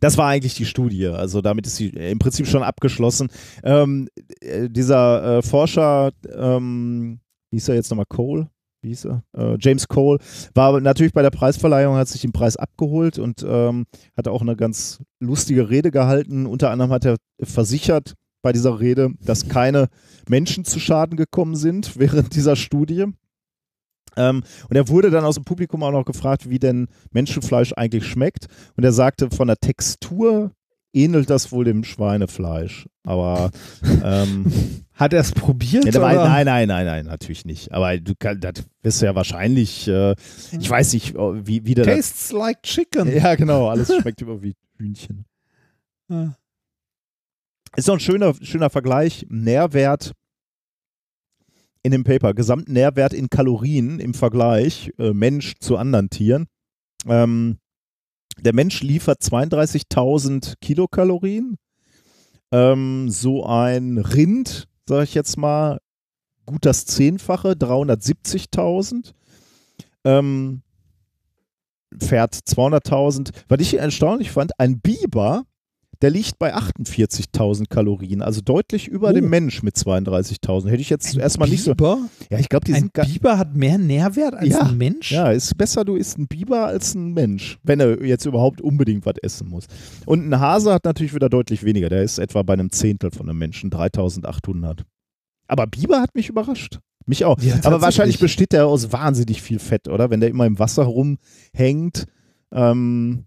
das war eigentlich die Studie, also damit ist sie im Prinzip schon abgeschlossen. Ähm, äh, dieser äh, Forscher, ähm, wie hieß er jetzt nochmal, Cole? Wie hieß er? Äh, James Cole war natürlich bei der Preisverleihung, hat sich den Preis abgeholt und ähm, hat auch eine ganz lustige Rede gehalten. Unter anderem hat er versichert bei dieser Rede, dass keine Menschen zu Schaden gekommen sind während dieser Studie. Ähm, und er wurde dann aus dem Publikum auch noch gefragt, wie denn Menschenfleisch eigentlich schmeckt. Und er sagte, von der Textur ähnelt das wohl dem Schweinefleisch. Aber ähm, Hat er es probiert? ja, oder? nein, nein, nein, nein, natürlich nicht. Aber du kann, das wirst du ja wahrscheinlich, äh, ich weiß nicht, oh, wie, wie der das, Tastes like chicken. Ja, genau, alles schmeckt immer wie Hühnchen. Ja. Ist doch ein schöner, schöner Vergleich. Nährwert in dem Paper, Gesamtnährwert in Kalorien im Vergleich äh, Mensch zu anderen Tieren. Ähm, der Mensch liefert 32.000 Kilokalorien. Ähm, so ein Rind, sage ich jetzt mal, gut das Zehnfache, 370.000. Ähm, Pferd 200.000. Was ich erstaunlich fand, ein Biber, der liegt bei 48.000 Kalorien, also deutlich über Oh. dem Mensch mit 32.000. Hätte ich jetzt Ein erstmal nicht so. Biber? Ja, ich glaube, Ein Biber hat mehr Nährwert als Ja. ein Mensch? ja, ist besser, du isst ein Biber als ein Mensch, wenn er jetzt überhaupt unbedingt was essen muss. Und ein Hase hat natürlich wieder deutlich weniger. Der ist etwa bei einem Zehntel von einem Menschen, 3800. Aber Biber hat mich überrascht. Mich auch. Ja, Aber wahrscheinlich besteht der aus wahnsinnig viel Fett, oder? Wenn der immer im Wasser rumhängt. Ähm,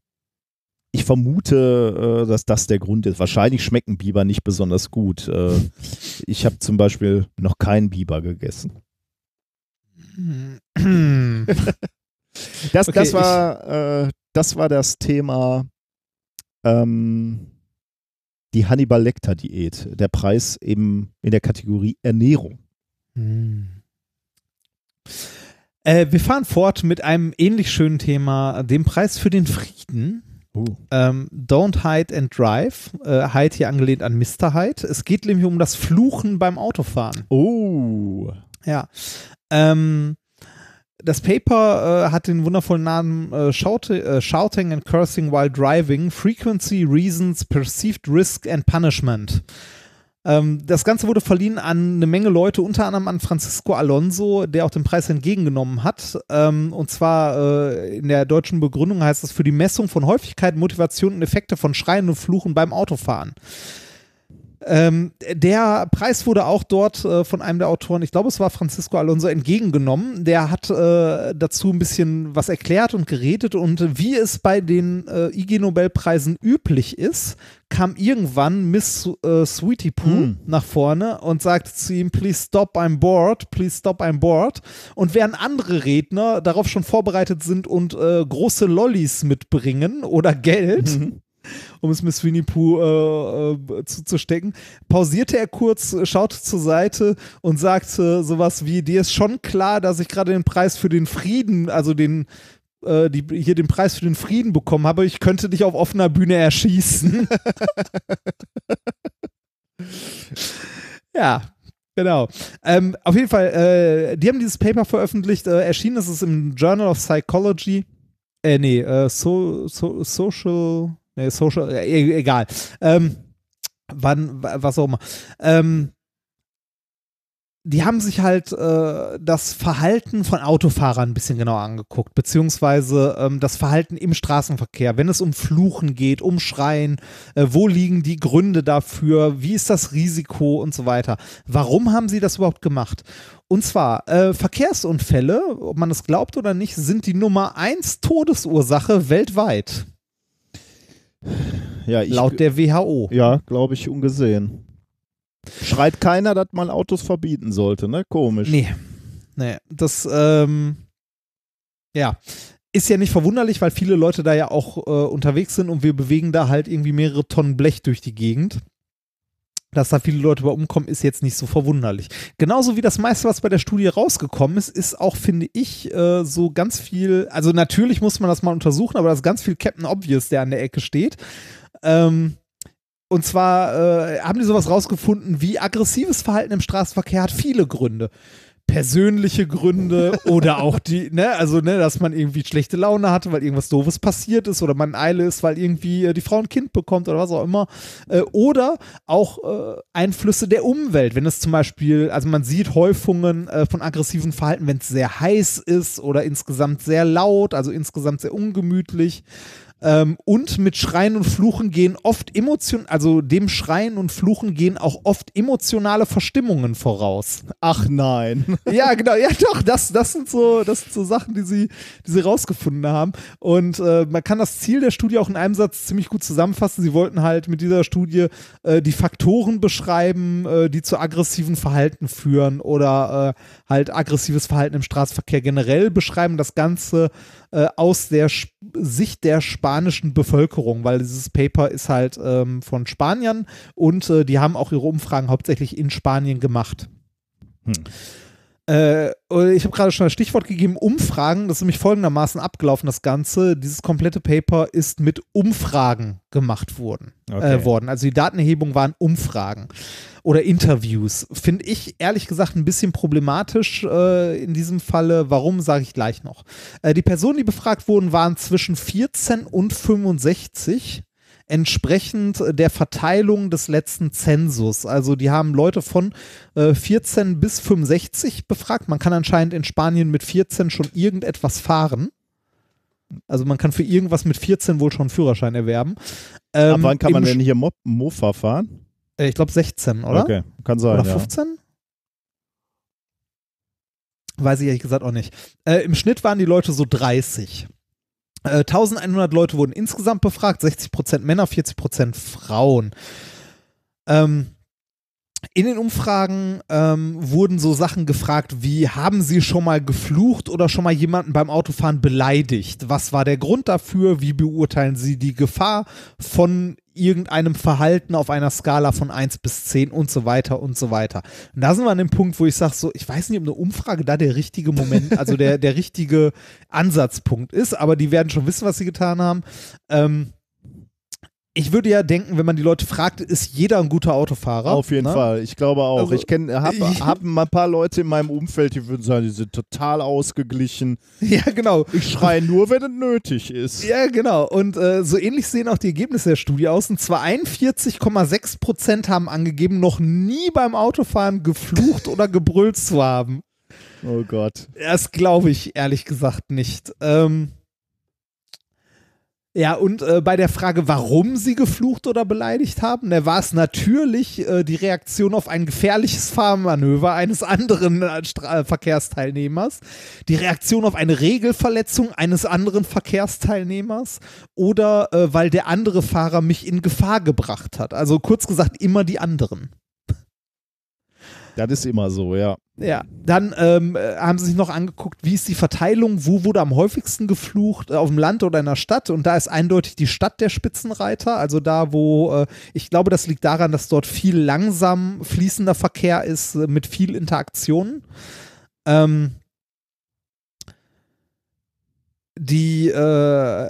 ich vermute, äh, dass das der Grund ist. Wahrscheinlich schmecken Biber nicht besonders gut. Äh, ich habe zum Beispiel noch keinen Biber gegessen. Das, Okay, das, war, äh, das war das Thema ähm, die Hannibal Lecter Diät. Der Preis eben in der Kategorie Ernährung. Hm. Äh, wir fahren fort mit einem ähnlich schönen Thema, dem Preis für den Frieden. Ähm, Don't Hide and Drive. Äh, Hide hier angelehnt an Mr. Hyde. Es geht nämlich um das Fluchen beim Autofahren. Oh. Ja. Ähm, das Paper äh, hat den wundervollen Namen äh, äh, Shouting and Cursing While Driving, Frequency, Reasons, Perceived Risk and Punishment. Ähm, das Ganze wurde verliehen an eine Menge Leute, unter anderem an Francisco Alonso, der auch den Preis entgegengenommen hat. Ähm, und zwar äh, in der deutschen Begründung heißt es für die Messung von Häufigkeit, Motivation und Effekte von Schreien und Fluchen beim Autofahren. Ähm, der Preis wurde auch dort äh, von einem der Autoren, ich glaube, es war Francisco Alonso, entgegengenommen. Der hat äh, dazu ein bisschen was erklärt und geredet und wie es bei den äh, IG-Nobelpreisen üblich ist, kam irgendwann Miss äh, Sweetie Poo Hm. nach vorne und sagte zu ihm, please stop, I'm bored, please stop, I'm bored. Und während andere Redner darauf schon vorbereitet sind und äh, große Lollis mitbringen oder Geld, um es Miss Winnie Pooh äh, äh, zuzustecken, pausierte er kurz, schaute zur Seite und sagte sowas wie, dir ist schon klar, dass ich gerade den Preis für den Frieden, also den äh, die, hier den Preis für den Frieden bekommen habe, ich könnte dich auf offener Bühne erschießen. ja, genau. Ähm, auf jeden Fall, äh, die haben dieses Paper veröffentlicht, äh, erschienen ist es im Journal of Psychology. Äh, nee, äh, so, so, Social, nee, Social, e- egal. Ähm, wann, wa- was auch immer. Ähm, die haben sich halt äh, das Verhalten von Autofahrern ein bisschen genauer angeguckt, beziehungsweise ähm, das Verhalten im Straßenverkehr, wenn es um Fluchen geht, um Schreien, äh, wo liegen die Gründe dafür, wie ist das Risiko und so weiter. Warum haben sie das überhaupt gemacht? Und zwar, äh, Verkehrsunfälle, ob man es glaubt oder nicht, sind die Nummer eins Todesursache weltweit, Ja, ich, laut der WHO. ja glaube ich, ungesehen. Schreit keiner, dass man Autos verbieten sollte, ne? Komisch. Nee. Nee, das, ähm, ja. Ist ja nicht verwunderlich, weil viele Leute da ja auch äh, unterwegs sind und wir bewegen da halt irgendwie mehrere Tonnen Blech durch die Gegend. Dass da viele Leute bei umkommen, ist jetzt nicht so verwunderlich. Genauso wie das meiste, was bei der Studie rausgekommen ist, ist auch, finde ich, äh, so ganz viel, also natürlich muss man das mal untersuchen, aber das ist ganz viel Captain Obvious, der an der Ecke steht. Ähm, und zwar äh, haben die sowas rausgefunden, wie aggressives Verhalten im Straßenverkehr hat viele Gründe persönliche Gründe oder auch die, ne, also, ne, dass man irgendwie schlechte Laune hatte, weil irgendwas Doofes passiert ist oder man in Eile ist, weil irgendwie äh, die Frau ein Kind bekommt oder was auch immer. Äh, oder auch äh, Einflüsse der Umwelt, wenn es zum Beispiel, also man sieht Häufungen äh, von aggressiven Verhalten, wenn es sehr heiß ist oder insgesamt sehr laut, also insgesamt sehr ungemütlich. Ähm, und mit Schreien und Fluchen gehen oft Emotionen, also dem Schreien und Fluchen gehen auch oft emotionale Verstimmungen voraus. Ach nein. Ja, genau, ja doch, das, das, sind, so, das sind so Sachen, die sie, die sie rausgefunden haben. Und äh, man kann das Ziel der Studie auch in einem Satz ziemlich gut zusammenfassen. Sie wollten halt mit dieser Studie äh, die Faktoren beschreiben, äh, die zu aggressiven Verhalten führen oder äh, halt aggressives Verhalten im Straßenverkehr generell beschreiben. Das Ganze äh, aus der Sp Sicht der spanischen Bevölkerung, weil dieses Paper ist halt ähm, von Spaniern und äh, die haben auch ihre Umfragen hauptsächlich in Spanien gemacht. Hm. Äh, ich habe gerade schon das Stichwort gegeben, Umfragen. Das ist nämlich folgendermaßen abgelaufen, das Ganze. Dieses komplette Paper ist mit Umfragen gemacht worden. Okay. Äh, worden. Also die Datenerhebung waren Umfragen oder Interviews. Finde ich ehrlich gesagt ein bisschen problematisch äh, in diesem Falle. Warum, sage ich gleich noch. Äh, die Personen, die befragt wurden, waren zwischen 14 und 65 entsprechend der Verteilung des letzten Zensus. Also die haben Leute von äh, 14 bis 65 befragt. Man kann anscheinend in Spanien mit 14 schon irgendetwas fahren. Also man kann für irgendwas mit 14 wohl schon einen Führerschein erwerben. Ähm, Ab wann kann man denn hier Mo Mofa fahren? Äh, ich glaube 16, oder? Okay, kann sein. Oder ja. 15? Weiß ich ehrlich gesagt auch nicht. Äh, Im Schnitt waren die Leute so 30. Äh, 1100 Leute wurden insgesamt befragt, 60% Männer, 40% Frauen. Ähm, in den Umfragen ähm, wurden so Sachen gefragt wie, haben Sie schon mal geflucht oder schon mal jemanden beim Autofahren beleidigt? Was war der Grund dafür? Wie beurteilen Sie die Gefahr von irgendeinem Verhalten auf einer Skala von 1 bis 10 und so weiter und so weiter? Und da sind wir an dem Punkt, wo ich sage, so, ich weiß nicht, ob eine Umfrage da der richtige Moment, also der, der richtige Ansatzpunkt ist, aber die werden schon wissen, was sie getan haben. Ähm, ich würde ja denken, wenn man die Leute fragt, ist jeder ein guter Autofahrer. Auf jeden ne? Fall. Ich glaube auch. Also, ich kenne, habe hab ein paar Leute in meinem Umfeld, die würden sagen, die sind total ausgeglichen. Ja, genau. Ich schreie nur, wenn es nötig ist. Ja, genau. Und äh, so ähnlich sehen auch die Ergebnisse der Studie aus. Und zwar 41,6 Prozent haben angegeben, noch nie beim Autofahren geflucht oder gebrüllt zu haben. Oh Gott. Das glaube ich ehrlich gesagt nicht. Ähm, ja, und äh, bei der Frage, warum sie geflucht oder beleidigt haben, da war es natürlich äh, die Reaktion auf ein gefährliches Fahrmanöver eines anderen äh, äh, Verkehrsteilnehmers, die Reaktion auf eine Regelverletzung eines anderen Verkehrsteilnehmers oder äh, weil der andere Fahrer mich in Gefahr gebracht hat. Also kurz gesagt, immer die anderen. Das ist immer so, ja. Ja, dann ähm, äh, haben sie sich noch angeguckt, wie ist die Verteilung, wo wurde am häufigsten geflucht, äh, auf dem Land oder in der Stadt. Und da ist eindeutig die Stadt der Spitzenreiter, also da, wo äh, ich glaube, das liegt daran, dass dort viel langsam fließender Verkehr ist, äh, mit viel Interaktion. Ähm, die äh,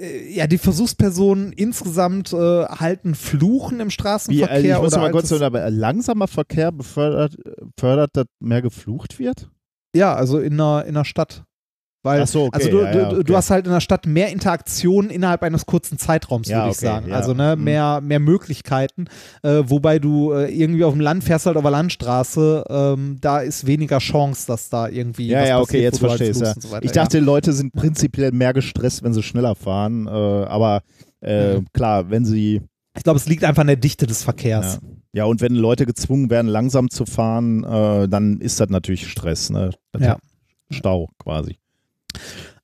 ja, die Versuchspersonen insgesamt äh, halten Fluchen im Wie, Straßenverkehr. äh, ich muss mal kurz sagen, aber langsamer Verkehr befördert, fördert, dass mehr geflucht wird? Ja, also in einer, in einer Stadt. Weil, Ach so, okay, also du, ja, ja, okay. du hast halt in der Stadt mehr Interaktion innerhalb eines kurzen Zeitraums, Ja, würde ich okay, sagen. Also ne, Mhm. mehr, mehr Möglichkeiten. Äh, wobei du äh, irgendwie auf dem Land fährst halt auf der Landstraße, ähm, da ist weniger Chance, dass da irgendwie. Ja, was ja, okay, passiert, jetzt du halt verstehe ich und so weiter, Ich dachte, Leute sind prinzipiell mehr gestresst, wenn sie schneller fahren, äh, aber äh, Mhm. klar, wenn sie. Ich glaube, es liegt einfach an der Dichte des Verkehrs. Ja. ja und wenn Leute gezwungen werden, langsam zu fahren, äh, dann ist das natürlich Stress, ne? Das Ja. Stau quasi.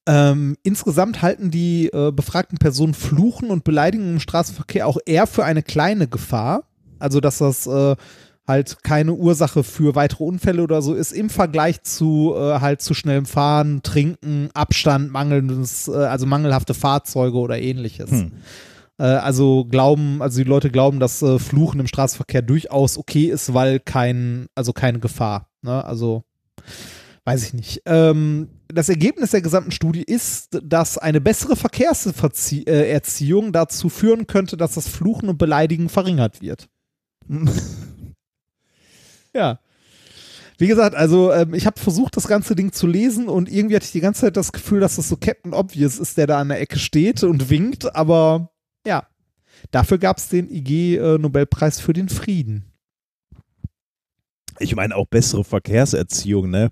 Ähm, insgesamt halten die äh, befragten Personen Fluchen und Beleidigungen im Straßenverkehr auch eher für eine kleine Gefahr. Also, dass das äh, halt keine Ursache für weitere Unfälle oder so ist, im Vergleich zu äh, halt zu schnellem Fahren, Trinken, Abstand, mangelndes, äh, also mangelhafte Fahrzeuge oder ähnliches. Hm. Äh, also glauben, also die Leute glauben, dass äh, Fluchen im Straßenverkehr durchaus okay ist, weil kein, also keine Gefahr. Ne? Also weiß ich nicht. Ähm, das Ergebnis der gesamten Studie ist, dass eine bessere Verkehrserziehung dazu führen könnte, dass das Fluchen und Beleidigen verringert wird. ja. Wie gesagt, also ähm, ich habe versucht, das ganze Ding zu lesen und irgendwie hatte ich die ganze Zeit das Gefühl, dass das so Captain Obvious ist, der da an der Ecke steht und winkt, aber ja. Dafür gab es den IG-Nobelpreis äh, für den Frieden. Ich meine auch bessere Verkehrserziehung, ne?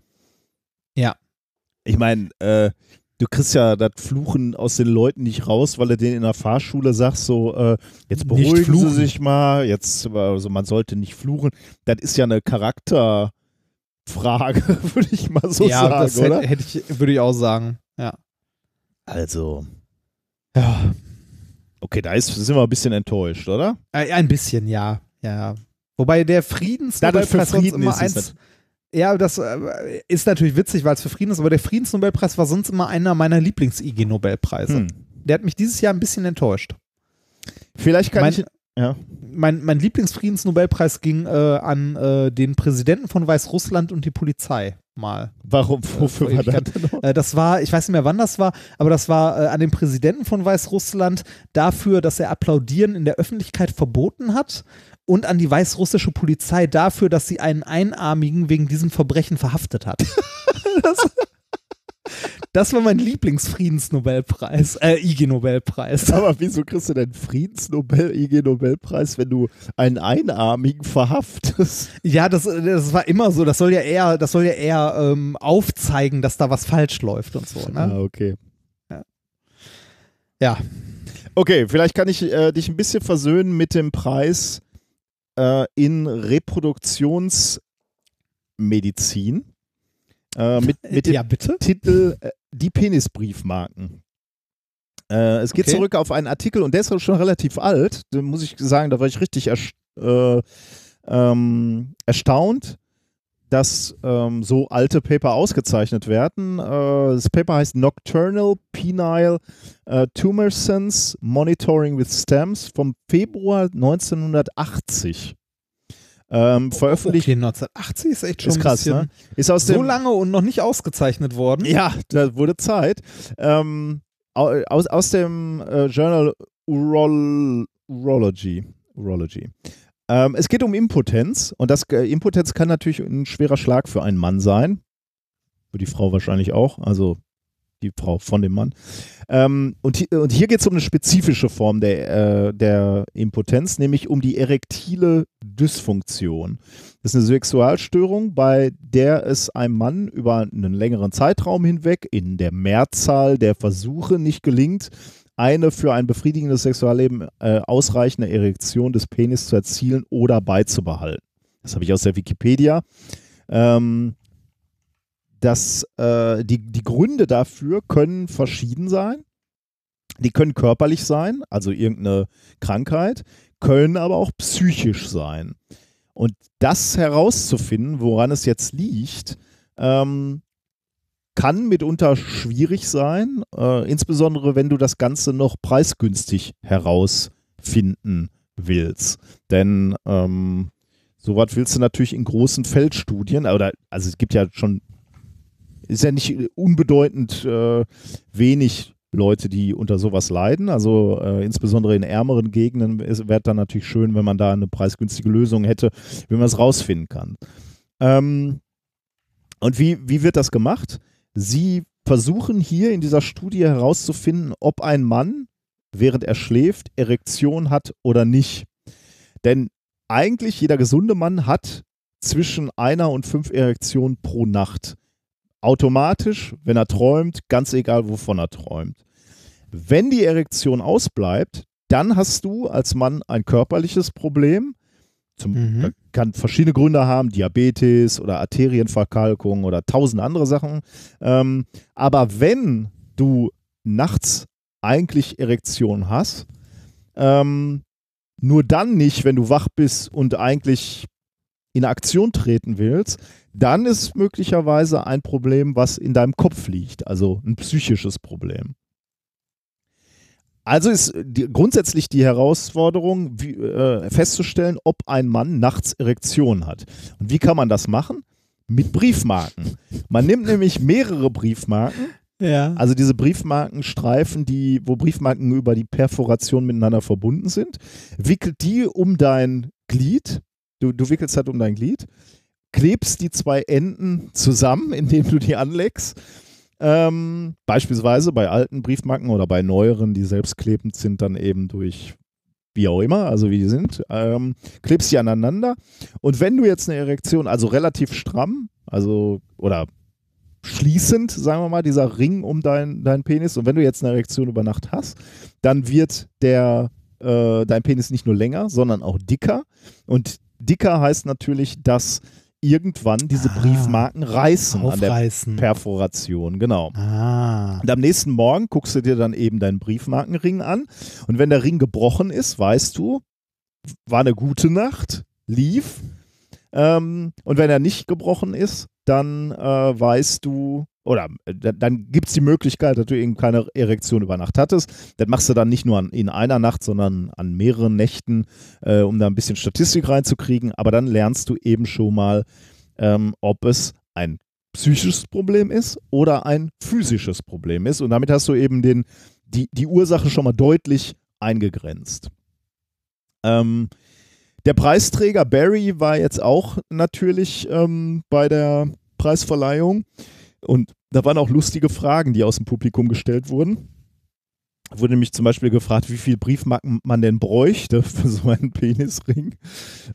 Ja. Ich meine, äh, du kriegst ja das Fluchen aus den Leuten nicht raus, weil du denen in der Fahrschule sagst, so, äh, jetzt beruhigen sie sich mal, jetzt, also man sollte nicht fluchen. Das ist ja eine Charakterfrage, würde ich mal so ja, sagen, das oder? Hätte, ich, würde ich auch sagen, ja. Also, Ja, okay, da ist, sind wir ein bisschen enttäuscht, oder? äh, ein bisschen, ja, ja. Wobei der Friedensnobelpreis Frieden immer eins, ja, das äh, ist natürlich witzig, weil es für Frieden ist, aber der Friedensnobelpreis war sonst immer einer meiner Lieblings-IG-Nobelpreise. Hm. Der hat mich dieses Jahr ein bisschen enttäuscht. Vielleicht kann Mein- ich, ja. Mein, mein Lieblingsfriedensnobelpreis ging äh, an äh, den Präsidenten von Weißrussland und die Polizei mal. Warum, wofür vor war das Ewigkeit. denn noch? Äh, das war, ich weiß nicht mehr, wann das war, aber das war äh, an den Präsidenten von Weißrussland dafür, dass er Applaudieren in der Öffentlichkeit verboten hat und an die weißrussische Polizei dafür, dass sie einen Einarmigen wegen diesem Verbrechen verhaftet hat. das, das war mein Lieblingsfriedensnobelpreis, äh, IG-Nobelpreis. Aber wieso kriegst du denn Friedensnobel, IG-Nobelpreis, wenn du einen Einarmigen verhaftest? Ja, das, das war immer so. Das soll ja eher, das soll ja eher ähm, aufzeigen, dass da was falsch läuft und so. Ah, Ne? okay. Ja. Okay, vielleicht kann ich äh, dich ein bisschen versöhnen mit dem Preis äh, in Reproduktionsmedizin. Äh, mit, mit dem ja. Titel äh, Die Penisbriefmarken. Äh, es geht Okay. zurück auf einen Artikel und der ist schon relativ alt. Da muss ich sagen, da war ich richtig erst äh, ähm, erstaunt, dass ähm, so alte Paper ausgezeichnet werden. Äh, das Paper heißt Nocturnal Penile äh, Tumescence Monitoring with Stems vom Februar 1980. Ähm, veröffentlicht Okay, 1980 ist echt schon ist krass, ne? Ist aus dem so lange und noch nicht ausgezeichnet worden. ja, da wurde Zeit. Ähm, au- aus, aus dem äh, Journal Urol Urology. Urology. Ähm, es geht um Impotenz und das äh, Impotenz kann natürlich ein schwerer Schlag für einen Mann sein. Für die Frau wahrscheinlich auch, also die Frau von dem Mann. Ähm, und, und hier geht es um eine spezifische Form der, äh, der Impotenz, nämlich um die erektile Dysfunktion. Das ist eine Sexualstörung, bei der es einem Mann über einen längeren Zeitraum hinweg in der Mehrzahl der Versuche nicht gelingt, eine für ein befriedigendes Sexualleben äh, ausreichende Erektion des Penis zu erzielen oder beizubehalten. Das habe ich aus der Wikipedia. Ähm, das, äh, die, die Gründe dafür können verschieden sein. Die können körperlich sein, also irgendeine Krankheit, können aber auch psychisch sein. Und das herauszufinden, woran es jetzt liegt, ähm, kann mitunter schwierig sein, äh, insbesondere wenn du das Ganze noch preisgünstig herausfinden willst. Denn ähm, sowas willst du natürlich in großen Feldstudien, oder also es gibt ja schon, ist ja nicht unbedeutend äh, wenig Leute, die unter sowas leiden. Also äh, insbesondere in ärmeren Gegenden wäre dann natürlich schön, wenn man da eine preisgünstige Lösung hätte, wie man es rausfinden kann. Ähm, und wie, wie wird das gemacht? Sie versuchen hier in dieser Studie herauszufinden, ob ein Mann, während er schläft, Erektion hat oder nicht. Denn eigentlich jeder gesunde Mann hat zwischen einer und fünf Erektionen pro Nacht. Automatisch, wenn er träumt, ganz egal, wovon er träumt. Wenn die Erektion ausbleibt, dann hast du als Mann ein körperliches Problem. Zum, Mhm. Kann verschiedene Gründe haben, Diabetes oder Arterienverkalkung oder tausend andere Sachen. Ähm, aber wenn du nachts eigentlich Erektion hast, ähm, nur dann nicht, wenn du wach bist und eigentlich in Aktion treten willst, dann ist möglicherweise ein Problem, was in deinem Kopf liegt, also ein psychisches Problem. Also ist die, grundsätzlich die Herausforderung, wie, äh, festzustellen, ob ein Mann nachts Erektion hat. Und wie kann man das machen? Mit Briefmarken. Man nimmt nämlich mehrere Briefmarken, Ja. also diese Briefmarkenstreifen, die, wo Briefmarken über die Perforation miteinander verbunden sind, wickelt die um dein Glied. Du, du wickelst halt um dein Glied, klebst die zwei Enden zusammen, indem du die anlegst. Ähm, beispielsweise bei alten Briefmarken oder bei neueren, die selbstklebend sind, dann eben durch wie auch immer, also wie die sind, ähm, klebst die aneinander. Und wenn du jetzt eine Erektion, also relativ stramm, also oder schließend, sagen wir mal, dieser Ring um deinen dein Penis, und wenn du jetzt eine Erektion über Nacht hast, dann wird der äh, dein Penis nicht nur länger, sondern auch dicker. Und dicker heißt natürlich, dass irgendwann diese Ah, Briefmarken reißen an der Aufreißen. Perforation, genau. ah. Und am nächsten Morgen guckst du dir dann eben deinen Briefmarkenring an. Und wenn der Ring gebrochen ist, weißt du, war eine gute Nacht, lief. Ähm, und wenn er nicht gebrochen ist, dann äh, weißt du, oder äh, dann- gibt es die Möglichkeit, dass du eben keine Erektion über Nacht hattest. Das machst du dann nicht nur an, in einer Nacht, sondern an mehreren Nächten, äh, um da ein bisschen Statistik reinzukriegen. Aber dann lernst du eben schon mal, ähm, ob es ein psychisches Problem ist oder ein physisches Problem ist. Und damit hast du eben den, die, die Ursache schon mal deutlich eingegrenzt. Ähm, der Preisträger Barry war jetzt auch natürlich ähm, bei der Preisverleihung. Und da waren auch lustige Fragen, die aus dem Publikum gestellt wurden. Wurde nämlich zum Beispiel gefragt, wie viel Briefmarken man denn bräuchte für so einen Penisring.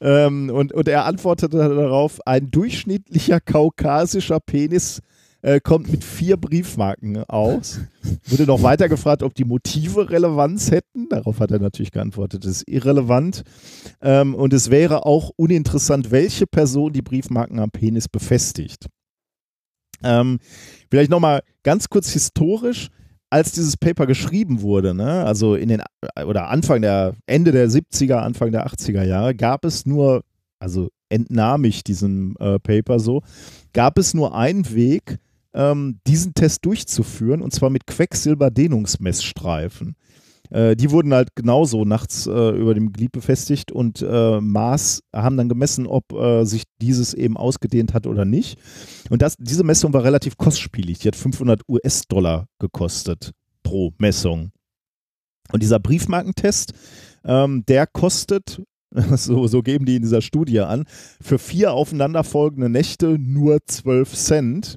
Ähm, und, und er antwortete darauf, ein durchschnittlicher kaukasischer Penis äh, kommt mit vier Briefmarken aus. Wurde noch weiter gefragt, ob die Motive Relevanz hätten. Darauf hat er natürlich geantwortet, es ist irrelevant. Ähm, und es wäre auch uninteressant, welche Person die Briefmarken am Penis befestigt. Ähm, vielleicht nochmal ganz kurz historisch, als dieses Paper geschrieben wurde, ne, also in den oder Anfang der Ende der 70er, Anfang der 80er Jahre, gab es nur, also entnahm ich diesem äh, Paper so, gab es nur einen Weg, ähm, diesen Test durchzuführen, und zwar mit Quecksilberdehnungsmessstreifen. Äh, die wurden halt genauso nachts äh, über dem Glied befestigt und äh, Maß haben dann gemessen, ob äh, sich dieses eben ausgedehnt hat oder nicht. Und das, diese Messung war relativ kostspielig. Die hat 500 US-Dollar gekostet pro Messung. Und dieser Briefmarkentest, ähm, der kostet, so, so geben die in dieser Studie an, für vier aufeinanderfolgende Nächte nur 12 Cent,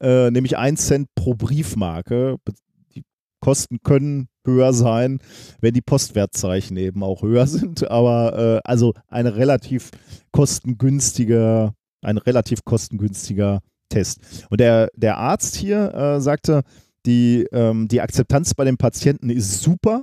äh, nämlich 1 Cent pro Briefmarke. Kosten können höher sein, wenn die Postwertzeichen eben auch höher sind, aber äh, also eine relativ kostengünstige, ein relativ kostengünstiger Test. Und der, der Arzt hier äh, sagte, die, ähm, die Akzeptanz bei den Patienten ist super,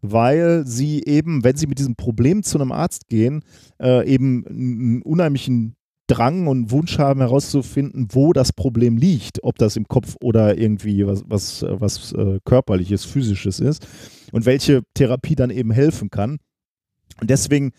weil sie eben, wenn sie mit diesem Problem zu einem Arzt gehen, äh, eben einen unheimlichen Drang und Wunsch haben herauszufinden, wo das Problem liegt, ob das im Kopf oder irgendwie was, was, äh, was äh, körperliches, physisches ist und welche Therapie dann eben helfen kann. Und deswegen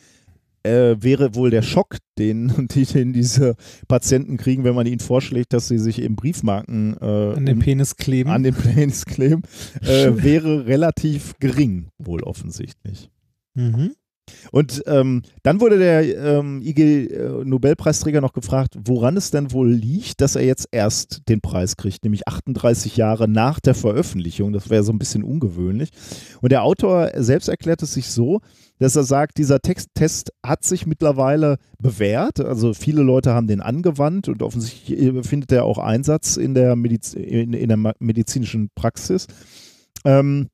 äh, wäre wohl der Schock, den, die, den diese Patienten kriegen, wenn man ihnen vorschlägt, dass sie sich eben Briefmarken äh, An den Penis kleben. an den Penis kleben, äh, wäre relativ gering, wohl offensichtlich. mhm. Und ähm, dann wurde der ähm, IG-Nobelpreisträger noch gefragt, woran es denn wohl liegt, dass er jetzt erst den Preis kriegt, nämlich 38 Jahre nach der Veröffentlichung. Das wäre so ein bisschen ungewöhnlich. Und der Autor selbst erklärt es sich so, dass er sagt, dieser Text Test hat sich mittlerweile bewährt. Also viele Leute haben den angewandt und offensichtlich äh, findet er auch Einsatz in der, Mediz in, in der medizinischen Praxis. Ähm,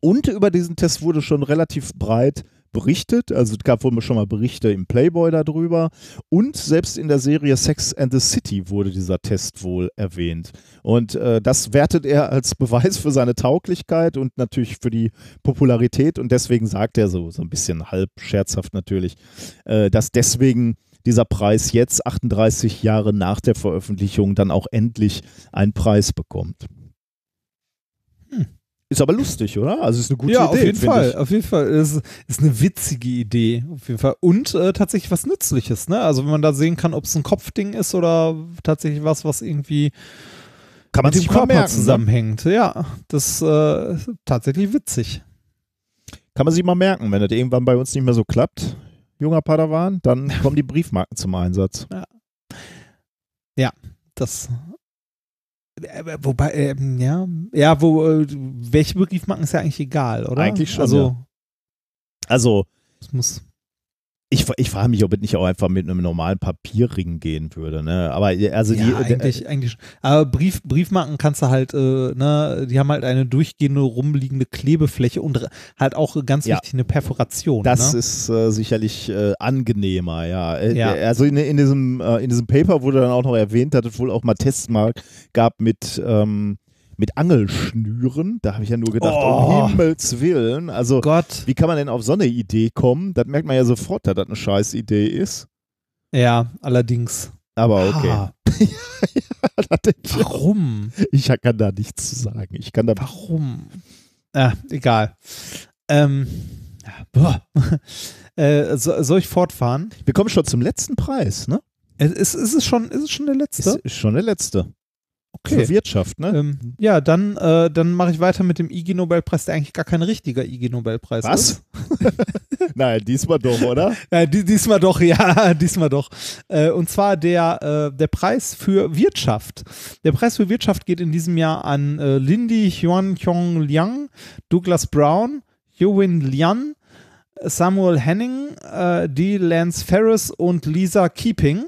und über diesen Test wurde schon relativ breit berichtet. Also es gab wohl schon mal Berichte im Playboy darüber. Und selbst in der Serie Sex and the City wurde dieser Test wohl erwähnt. Und äh, das wertet er als Beweis für seine Tauglichkeit und natürlich für die Popularität. Und deswegen sagt er so, so ein bisschen halb scherzhaft natürlich, äh, dass deswegen dieser Preis jetzt 38 Jahre nach der Veröffentlichung dann auch endlich einen Preis bekommt. Hm. Ist aber lustig, oder? Also ist eine gute ja, Idee. auf jeden Fall. ich. Auf jeden Fall. Es ist eine witzige Idee. Auf jeden Fall. Und äh, tatsächlich was Nützliches, ne? Also wenn man da sehen kann, ob es ein Kopfding ist oder tatsächlich was, was irgendwie Kann man mit dem Körper merken, ne? zusammenhängt. Ja, das äh, ist tatsächlich witzig. Kann man sich mal merken, wenn das irgendwann bei uns nicht mehr so klappt, junger Padawan, dann kommen die Briefmarken zum Einsatz. Das. Äh, wobei, ähm, ja, ja, wo, äh, welche Briefmarken ist ja eigentlich egal, oder? Eigentlich schon, Also, ja. Also, es muss. Ich, ich frage mich, ob es nicht auch einfach mit einem normalen Papierring gehen würde. Ne? Aber also ja, die, äh, eigentlich, eigentlich. Aber Brief, Briefmarken kannst du halt, äh, ne, die haben halt eine durchgehende rumliegende Klebefläche und halt auch ganz Ja. wichtig eine Perforation. Das ne? ist äh, sicherlich äh, angenehmer, ja. Äh, Ja. Also in, in, diesem, äh, in diesem Paper wurde dann auch noch erwähnt, dass es wohl auch mal Tests mal gab mit, ähm, mit Angelschnüren. Da habe ich ja nur gedacht, Oh. um Himmels Willen. Also, Gott. wie kann man denn auf so eine Idee kommen? Das merkt man ja sofort, dass das eine scheiß Idee ist. Ja, allerdings. Aber okay. Ah, Das denk ich, warum? ich kann da nichts zu sagen. Ich kann da. Warum? Ja, egal. Ähm, ja, boah. äh, so, soll ich fortfahren? Wir kommen schon zum letzten Preis, ne? Ist, ist, ist, es, schon, ist es schon der letzte? Ist, ist schon der letzte. Okay. Für Wirtschaft, ne? Ähm, ja, dann, äh, dann mache ich weiter mit dem IG-Nobelpreis, der eigentlich gar kein richtiger IG-Nobelpreis ist. Was? Nein, diesmal doch, oder? Ja, die, diesmal doch, ja, diesmal doch. Äh, und zwar der, äh, der Preis für Wirtschaft. Der Preis für Wirtschaft geht in diesem Jahr an äh, Lindy Huan Chong Liang, Douglas Brown, Yuwin Lian, Samuel Henning, äh, D. Lance Ferris und Lisa Keeping.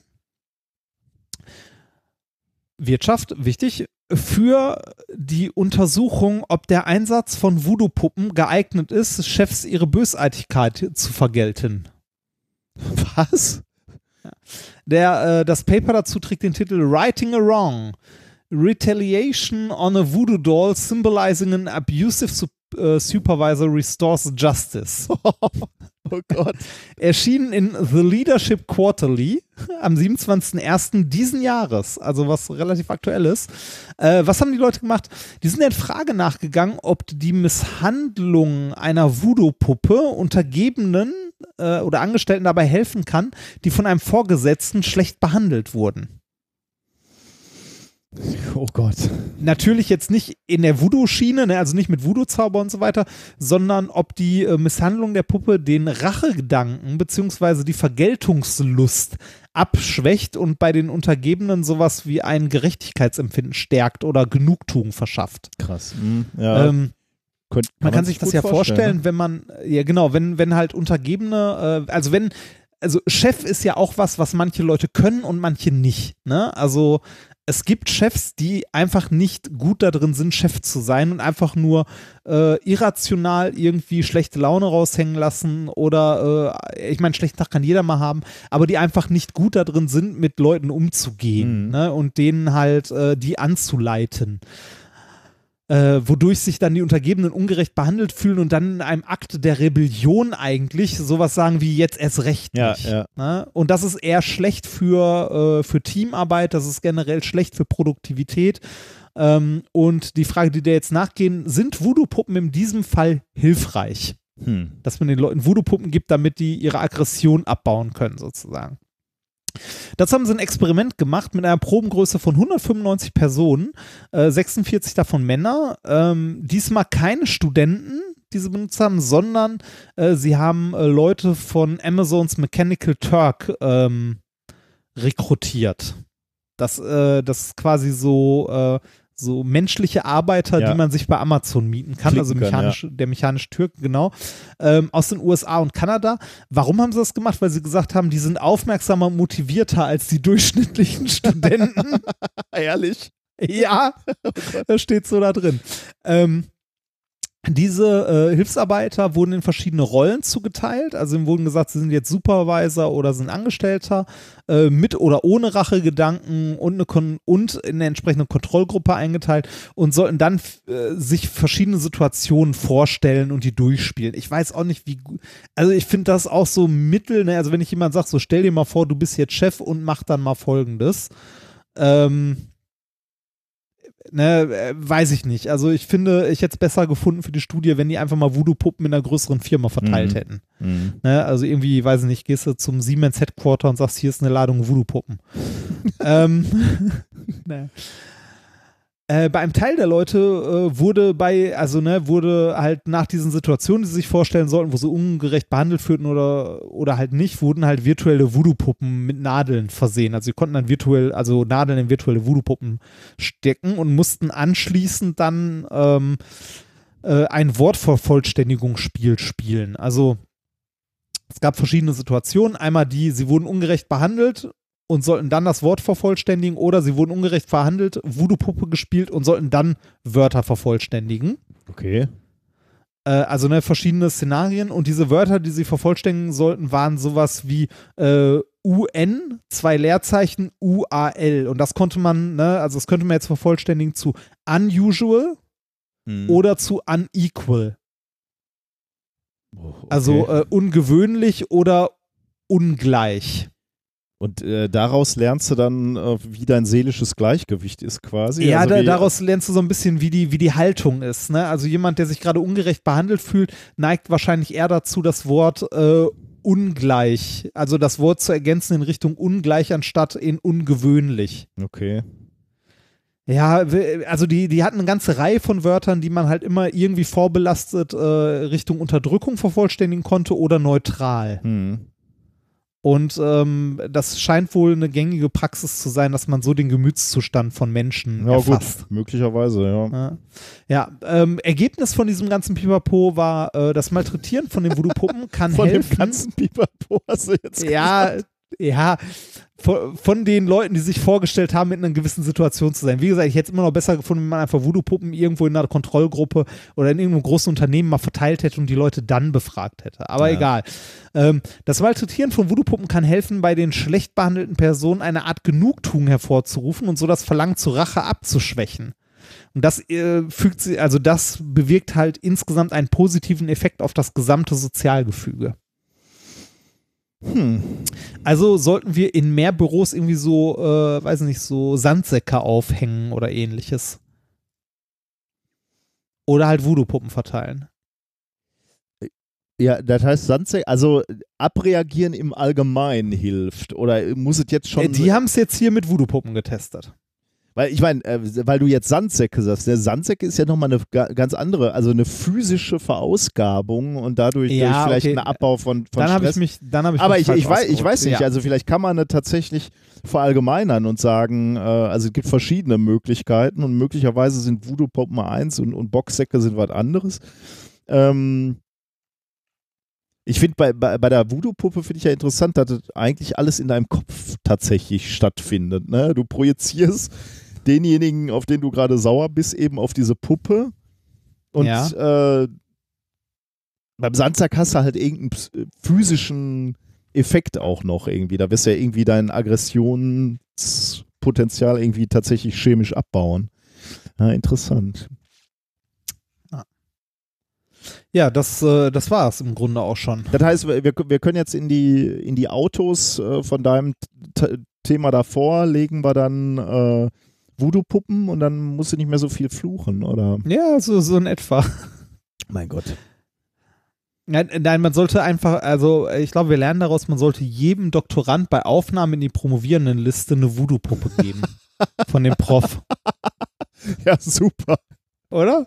Wirtschaft, wichtig, für die Untersuchung, ob der Einsatz von Voodoo-Puppen geeignet ist, Chefs ihre Bösartigkeit zu vergelten. Was? Der, äh, das Paper dazu trägt den Titel Righting a Wrong. Retaliation on a Voodoo Doll symbolizing an abusive äh, supervisor restores justice. Oh Gott. Erschienen in The Leadership Quarterly am 27.01. diesen Jahres, also was relativ aktuell ist. Äh, was haben die Leute gemacht? Die sind der Frage nachgegangen, ob die Misshandlung einer Voodoo-Puppe Untergebenen äh, oder Angestellten dabei helfen kann, die von einem Vorgesetzten schlecht behandelt wurden. Oh Gott. Natürlich jetzt nicht in der Voodoo-Schiene, ne, also nicht mit Voodoo-Zauber und so weiter, sondern ob die äh, Misshandlung der Puppe den Rachegedanken beziehungsweise die Vergeltungslust abschwächt und bei den Untergebenen sowas wie ein Gerechtigkeitsempfinden stärkt oder Genugtuung verschafft. Krass. Hm, ja. Ähm, Könnt- man kann sich das ja vorstellen, ne? wenn man, ja genau, wenn, wenn halt Untergebene, äh, also wenn, also Chef ist ja auch was, was manche Leute können und manche nicht. Ne? Also es gibt Chefs, die einfach nicht gut da drin sind, Chef zu sein und einfach nur äh, irrational irgendwie schlechte Laune raushängen lassen oder, äh, ich meine, schlechten Tag kann jeder mal haben, aber die einfach nicht gut da drin sind, mit Leuten umzugehen Mhm. ne? und denen halt äh, die anzuleiten äh, wodurch sich dann die Untergebenen ungerecht behandelt fühlen und dann in einem Akt der Rebellion eigentlich sowas sagen wie jetzt erst recht Ja, nicht. ja. Ne? Und das ist eher schlecht für, äh, für Teamarbeit, das ist generell schlecht für Produktivität. Ähm, und die Frage, die dir jetzt nachgehen, sind Voodoo-Puppen in diesem Fall hilfreich? Hm. Dass man den Leuten Voodoo-Puppen gibt, damit die ihre Aggression abbauen können, sozusagen. Dazu haben sie ein Experiment gemacht mit einer Probengröße von 195 Personen, äh, 46 davon Männer. Ähm, diesmal keine Studenten, die sie benutzt haben, sondern äh, sie haben äh, Leute von Amazons Mechanical Turk ähm, rekrutiert. Das, äh, das ist quasi so, äh, so menschliche Arbeiter, Ja. die man sich bei Amazon mieten kann, Klicken also mechanisch, der mechanische Türk, genau, ähm, aus den USA und Kanada. Warum haben sie das gemacht? Weil sie gesagt haben, die sind aufmerksamer und motivierter als die durchschnittlichen Studenten. Ehrlich? ja, das steht so da drin. Ähm, diese äh, Hilfsarbeiter wurden in verschiedene Rollen zugeteilt. Also ihnen wurden gesagt, sie sind jetzt Supervisor oder sind Angestellter äh, mit oder ohne Rachegedanken und, eine und in eine entsprechende Kontrollgruppe eingeteilt und sollten dann äh, sich verschiedene Situationen vorstellen und die durchspielen. Ich weiß auch nicht, wie gut. Also ich finde das auch so mittel. Ne? Also wenn ich jemand sage, so stell dir mal vor, du bist jetzt Chef und mach dann mal Folgendes. Ähm, ne, äh, weiß ich nicht. Also ich finde, ich hätte es besser gefunden für die Studie, wenn die einfach mal Voodoo-Puppen in einer größeren Firma verteilt Mhm. hätten. Hm. Ne, also irgendwie, weiß ich nicht, gehst du zum Siemens Headquarter und sagst, hier ist eine Ladung Voodoo-Puppen. ähm, ne. Äh, bei einem Teil der Leute äh, wurde bei, also ne, wurde halt nach diesen Situationen, die sie sich vorstellen sollten, wo sie ungerecht behandelt wurden oder, oder halt nicht, wurden halt virtuelle Voodoo-Puppen mit Nadeln versehen. Also sie konnten dann virtuell, also Nadeln in virtuelle Voodoo-Puppen stecken und mussten anschließend dann ähm, äh, ein Wortvervollständigungsspiel spielen. Also es gab verschiedene Situationen. Einmal die, sie wurden ungerecht behandelt und sollten dann das Wort vervollständigen oder sie wurden ungerecht verhandelt, Voodoo-Puppe gespielt und sollten dann Wörter vervollständigen. Okay. Äh, also ne, verschiedene Szenarien und diese Wörter, die sie vervollständigen sollten, waren sowas wie äh, UN, zwei Leerzeichen, UAL und das konnte man, ne, also das könnte man jetzt vervollständigen zu unusual Hm. oder zu unequal. Oh, okay. Also äh, ungewöhnlich oder ungleich. Und äh, daraus lernst du dann, äh, wie dein seelisches Gleichgewicht ist quasi. Ja, also da, daraus lernst du so ein bisschen, wie die, wie die Haltung ist. Ne? Also jemand, der sich gerade ungerecht behandelt fühlt, neigt wahrscheinlich eher dazu, das Wort äh, ungleich, also das Wort zu ergänzen in Richtung ungleich anstatt in ungewöhnlich. Okay. Ja, also die, die hatten eine ganze Reihe von Wörtern, die man halt immer irgendwie vorbelastet äh, Richtung Unterdrückung vervollständigen konnte oder neutral. Hm. Und ähm, das scheint wohl eine gängige Praxis zu sein, dass man so den Gemütszustand von Menschen Ja, erfasst. gut. Möglicherweise, ja. Ja, ja ähm, Ergebnis von diesem ganzen Pipapo war, äh, das Malträtieren von den Voodoo-Puppen kann Von helfen. dem ganzen Pipapo hast du jetzt ja, ja, von, von den Leuten, die sich vorgestellt haben, in einer gewissen Situation zu sein. Wie gesagt, ich hätte es immer noch besser gefunden, wenn man einfach Voodoo-Puppen irgendwo in einer Kontrollgruppe oder in irgendeinem großen Unternehmen mal verteilt hätte und die Leute dann befragt hätte. Aber Ja. egal. Ähm, das Malträtieren von Voodoo-Puppen kann helfen, bei den schlecht behandelten Personen eine Art Genugtuung hervorzurufen und so das Verlangen zur Rache abzuschwächen. Und das äh, fügt sie, also das bewirkt halt insgesamt einen positiven Effekt auf das gesamte Sozialgefüge. Hm. Also sollten wir in mehr Büros irgendwie so, äh, weiß nicht, so Sandsäcke aufhängen oder ähnliches. Oder halt Voodoo-Puppen verteilen. Ja, das heißt, Sandsäcke, also abreagieren im Allgemeinen hilft. Oder muss es jetzt schon. Äh, die haben es jetzt hier mit Voodoo-Puppen getestet. Weil ich meine, äh, weil du jetzt Sandsäcke sagst, der Sandsäcke ist ja nochmal eine ga- ganz andere, also eine physische Verausgabung und dadurch Ja, vielleicht okay. einen Abbau von, von Dann habe ich Stress. mich, dann habe ich Aber mich ich, ich, weiß, ich weiß nicht, Ja. also vielleicht kann man ne tatsächlich verallgemeinern und sagen, äh, also es gibt verschiedene Möglichkeiten und möglicherweise sind Voodoo-Puppen eins und, und Boxsäcke sind was anderes. Ähm, ich finde bei, bei, bei der Voodoo-Puppe finde ich ja interessant, dass das eigentlich alles in deinem Kopf tatsächlich stattfindet. Ne? Du projizierst denjenigen, auf den du gerade sauer bist, eben auf diese Puppe. Und äh, beim Sandsack hast du halt irgendeinen ps- physischen Effekt auch noch irgendwie. Da wirst du ja irgendwie dein Aggressionspotenzial irgendwie tatsächlich chemisch abbauen. Ja, interessant. ja, das, äh, das war es im Grunde auch schon. Das heißt, wir, wir können jetzt in die, in die Autos äh, von deinem T Thema davor, legen wir dann äh, Voodoo-Puppen und dann musst du nicht mehr so viel fluchen, oder? Ja, so, so in etwa. Mein Gott. Nein, nein, man sollte einfach, also ich glaube, wir lernen daraus, man sollte jedem Doktorand bei Aufnahme in die Promovierendenliste eine Voodoo-Puppe geben. von dem Prof. Ja, super. Oder?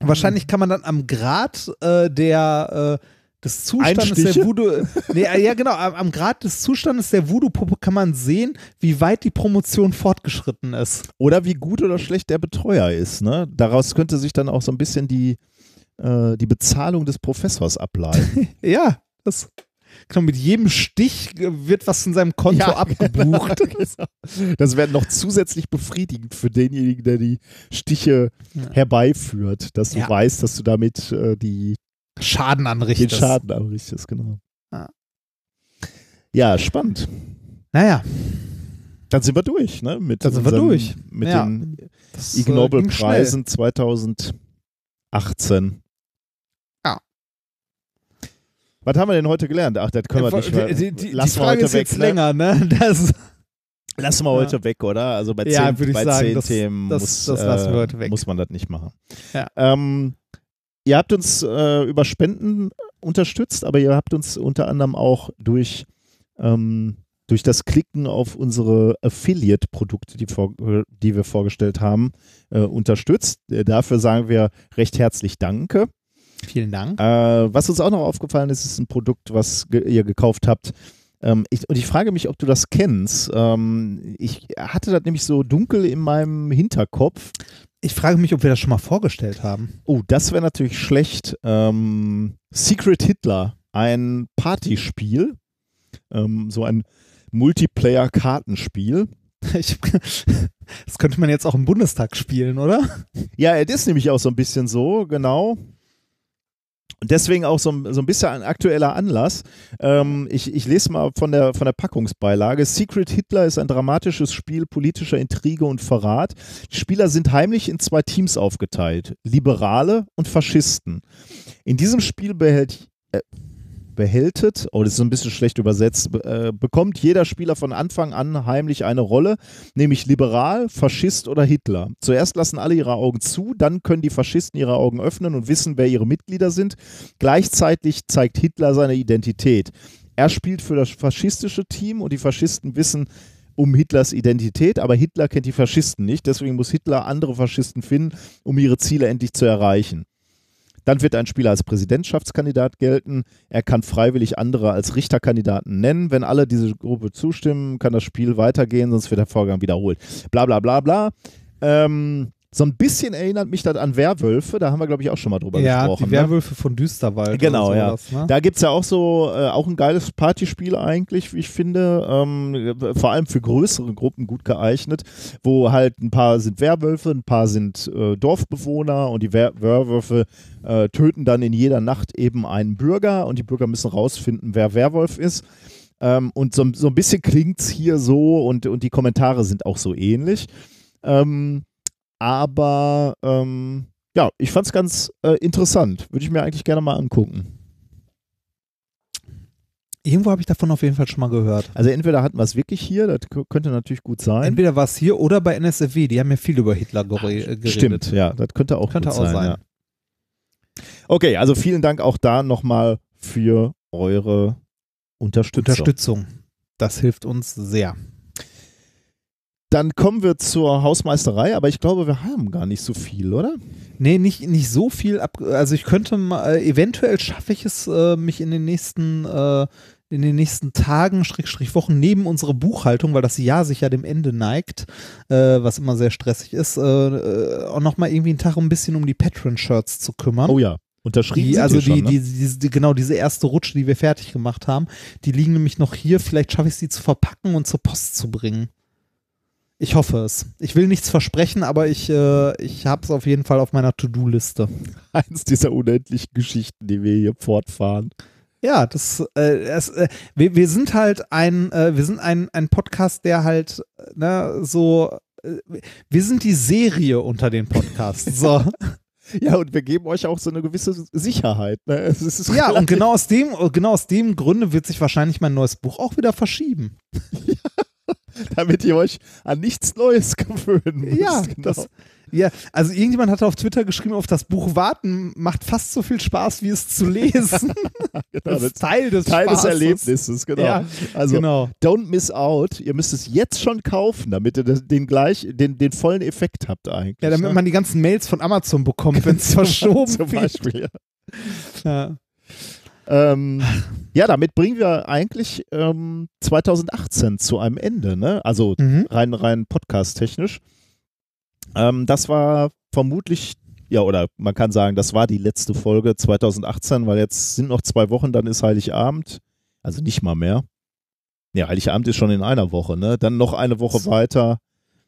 Wahrscheinlich kann man dann am Grad äh, der äh, des Zustandes Einstiche? der Voodoo, nee, äh, ja genau, am, am Grad des Zustandes der Voodoo-Puppe kann man sehen, wie weit die Promotion fortgeschritten ist. Oder wie gut oder schlecht der Betreuer ist. Ne? Daraus könnte sich dann auch so ein bisschen die, äh, die Bezahlung des Professors ableiten. Ja, das genau, mit jedem Stich wird was in seinem Konto Ja, abgebucht. Genau. Das wäre noch zusätzlich befriedigend für denjenigen, der die Stiche Ja. herbeiführt, dass du Ja. weißt, dass du damit äh, die, Schaden den anrichtet. Schaden anrichtest. Genau. Ja. Ja, spannend. Naja, Dann sind wir durch, ne? Mit Dann sind wir unserem- durch. Mit Ja. den das Ig Nobel-Preisen 2018. Ja. Was haben wir denn heute gelernt? Ach, das können wir nicht mehr. die, die, die lassen wir Frage heute ist weg, jetzt ne? länger, ne? Das, Lassen wir Ja. heute weg, oder? Also bei Ja, zehn, ich bei sagen, zehn das- Themen das- muss, das lassen wir äh, muss man das nicht machen. Ja. Ähm, ihr habt uns äh, über Spenden unterstützt, aber ihr habt uns unter anderem auch durch ähm, durch das Klicken auf unsere Affiliate-Produkte, die, die wir vorgestellt haben, äh, unterstützt. Äh, dafür sagen wir recht herzlich Danke. Vielen Dank. Äh, was uns auch noch aufgefallen ist, ist ein Produkt, was ge ihr gekauft habt. Ähm, ich, und ich frage mich, ob du das kennst. Ähm, ich hatte das nämlich so dunkel in meinem Hinterkopf. Ich frage mich, ob wir das schon mal vorgestellt haben. Oh, das wäre natürlich schlecht. Ähm, Secret Hitler, ein Partyspiel. Ähm, so ein Multiplayer-Kartenspiel. Das könnte man jetzt auch im Bundestag spielen, oder? Ja, es ist nämlich auch so ein bisschen so, genau. Und deswegen auch so, so ein bisschen ein aktueller Anlass. Ähm, ich, ich lese mal von der, von der Packungsbeilage. Secret Hitler ist ein dramatisches Spiel politischer Intrige und Verrat. Die Spieler sind heimlich in zwei Teams aufgeteilt: Liberale und Faschisten. In diesem Spiel behält. Äh, behältet, oh, das ist ein bisschen schlecht übersetzt, äh, bekommt jeder Spieler von Anfang an heimlich eine Rolle, nämlich liberal, Faschist oder Hitler. Zuerst lassen alle ihre Augen zu, dann können die Faschisten ihre Augen öffnen und wissen, wer ihre Mitglieder sind. Gleichzeitig zeigt Hitler seine Identität. Er spielt für das faschistische Team und die Faschisten wissen, um Hitlers Identität, aber Hitler kennt die Faschisten nicht. Deswegen muss Hitler andere Faschisten finden, um ihre Ziele endlich zu erreichen. Dann wird ein Spieler als Präsidentschaftskandidat gelten. Er kann freiwillig andere als Richterkandidaten nennen. Wenn alle diese Gruppe zustimmen, kann das Spiel weitergehen, sonst wird der Vorgang wiederholt. Bla bla bla bla. Ähm, so ein bisschen erinnert mich das an Werwölfe, da haben wir, glaube ich, auch schon mal drüber ja, gesprochen. Die ne? Werwölfe von Düsterwald. Genau, ja. sowas, Ne? Da gibt es ja auch so, äh, auch ein geiles Partyspiel eigentlich, wie ich finde, ähm, vor allem für größere Gruppen gut geeignet, wo halt ein paar sind Werwölfe, ein paar sind äh, Dorfbewohner und die Wer Werwölfe äh, töten dann in jeder Nacht eben einen Bürger und die Bürger müssen rausfinden, wer Werwolf ist. Ähm, und so, so ein bisschen klingt es hier so und, und die Kommentare sind auch so ähnlich. Ähm, aber ähm, ja, ich fand es ganz äh, interessant. Würde ich mir eigentlich gerne mal angucken. Irgendwo habe ich davon auf jeden Fall schon mal gehört. Also entweder hatten wir es wirklich hier, das könnte natürlich gut sein. Entweder war es hier oder bei NSFW. Die haben ja viel über Hitler gere- äh, geredet. Stimmt, ja, das könnte auch Könnte gut auch sein. sein. Ja. Okay, also vielen Dank auch da nochmal für eure Unterstützung. Unterstützung. Das hilft uns sehr. Dann kommen wir zur Hausmeisterei, aber ich glaube, wir haben gar nicht so viel, oder? Nee, nicht, nicht so viel ab. Also ich könnte mal, äh, eventuell schaffe ich es, äh, mich in den nächsten, äh, in den nächsten Tagen, Schrägstrich Wochen, neben unserer Buchhaltung, weil das Jahr sich ja dem Ende neigt, äh, was immer sehr stressig ist, äh, äh, auch nochmal irgendwie einen Tag ein bisschen um die Patron-Shirts zu kümmern. Oh ja, unterschrieben Die, also die schon, ne? die, die, die, genau diese erste Rutsche, die wir fertig gemacht haben, die liegen nämlich noch hier. Vielleicht schaffe ich sie zu verpacken und zur Post zu bringen. Ich hoffe es. Ich will nichts versprechen, aber ich, äh, ich habe es auf jeden Fall auf meiner To-Do-Liste. Eins dieser unendlichen Geschichten, die wir hier fortfahren. Ja, das, äh, es, äh, wir, wir sind halt ein, äh, wir sind ein, ein Podcast, der halt, äh, ne, so, äh, wir sind die Serie unter den Podcasts. So. Ja, und wir geben euch auch so eine gewisse Sicherheit. Ne? Ja, und genau aus dem, genau aus dem Grunde wird sich wahrscheinlich mein neues Buch auch wieder verschieben. damit ihr euch an nichts Neues gewöhnen müsst. Ja, genau. das, ja, also irgendjemand hat auf Twitter geschrieben, auf das Buch warten macht fast so viel Spaß, wie es zu lesen. genau, Das ist Teil des Teil des Spaßes. Erlebnisses, genau. Ja, also genau. don't miss out. Ihr müsst es jetzt schon kaufen, damit ihr den gleich, den, den vollen Effekt habt eigentlich. Ja, damit ne? man die ganzen Mails von Amazon bekommt, wenn es verschoben Zum wird. Beispiel, ja. Ja. Ähm, ja, damit bringen wir eigentlich ähm, 2018 zu einem Ende, ne? Also Mhm. rein, rein podcast-technisch. Ähm, das war vermutlich, ja, oder man kann sagen, das war die letzte Folge 2018, weil jetzt sind noch zwei Wochen, dann ist Heiligabend. Also nicht mal mehr. Ja, Heiligabend ist schon in einer Woche, ne? Dann noch eine Woche weiter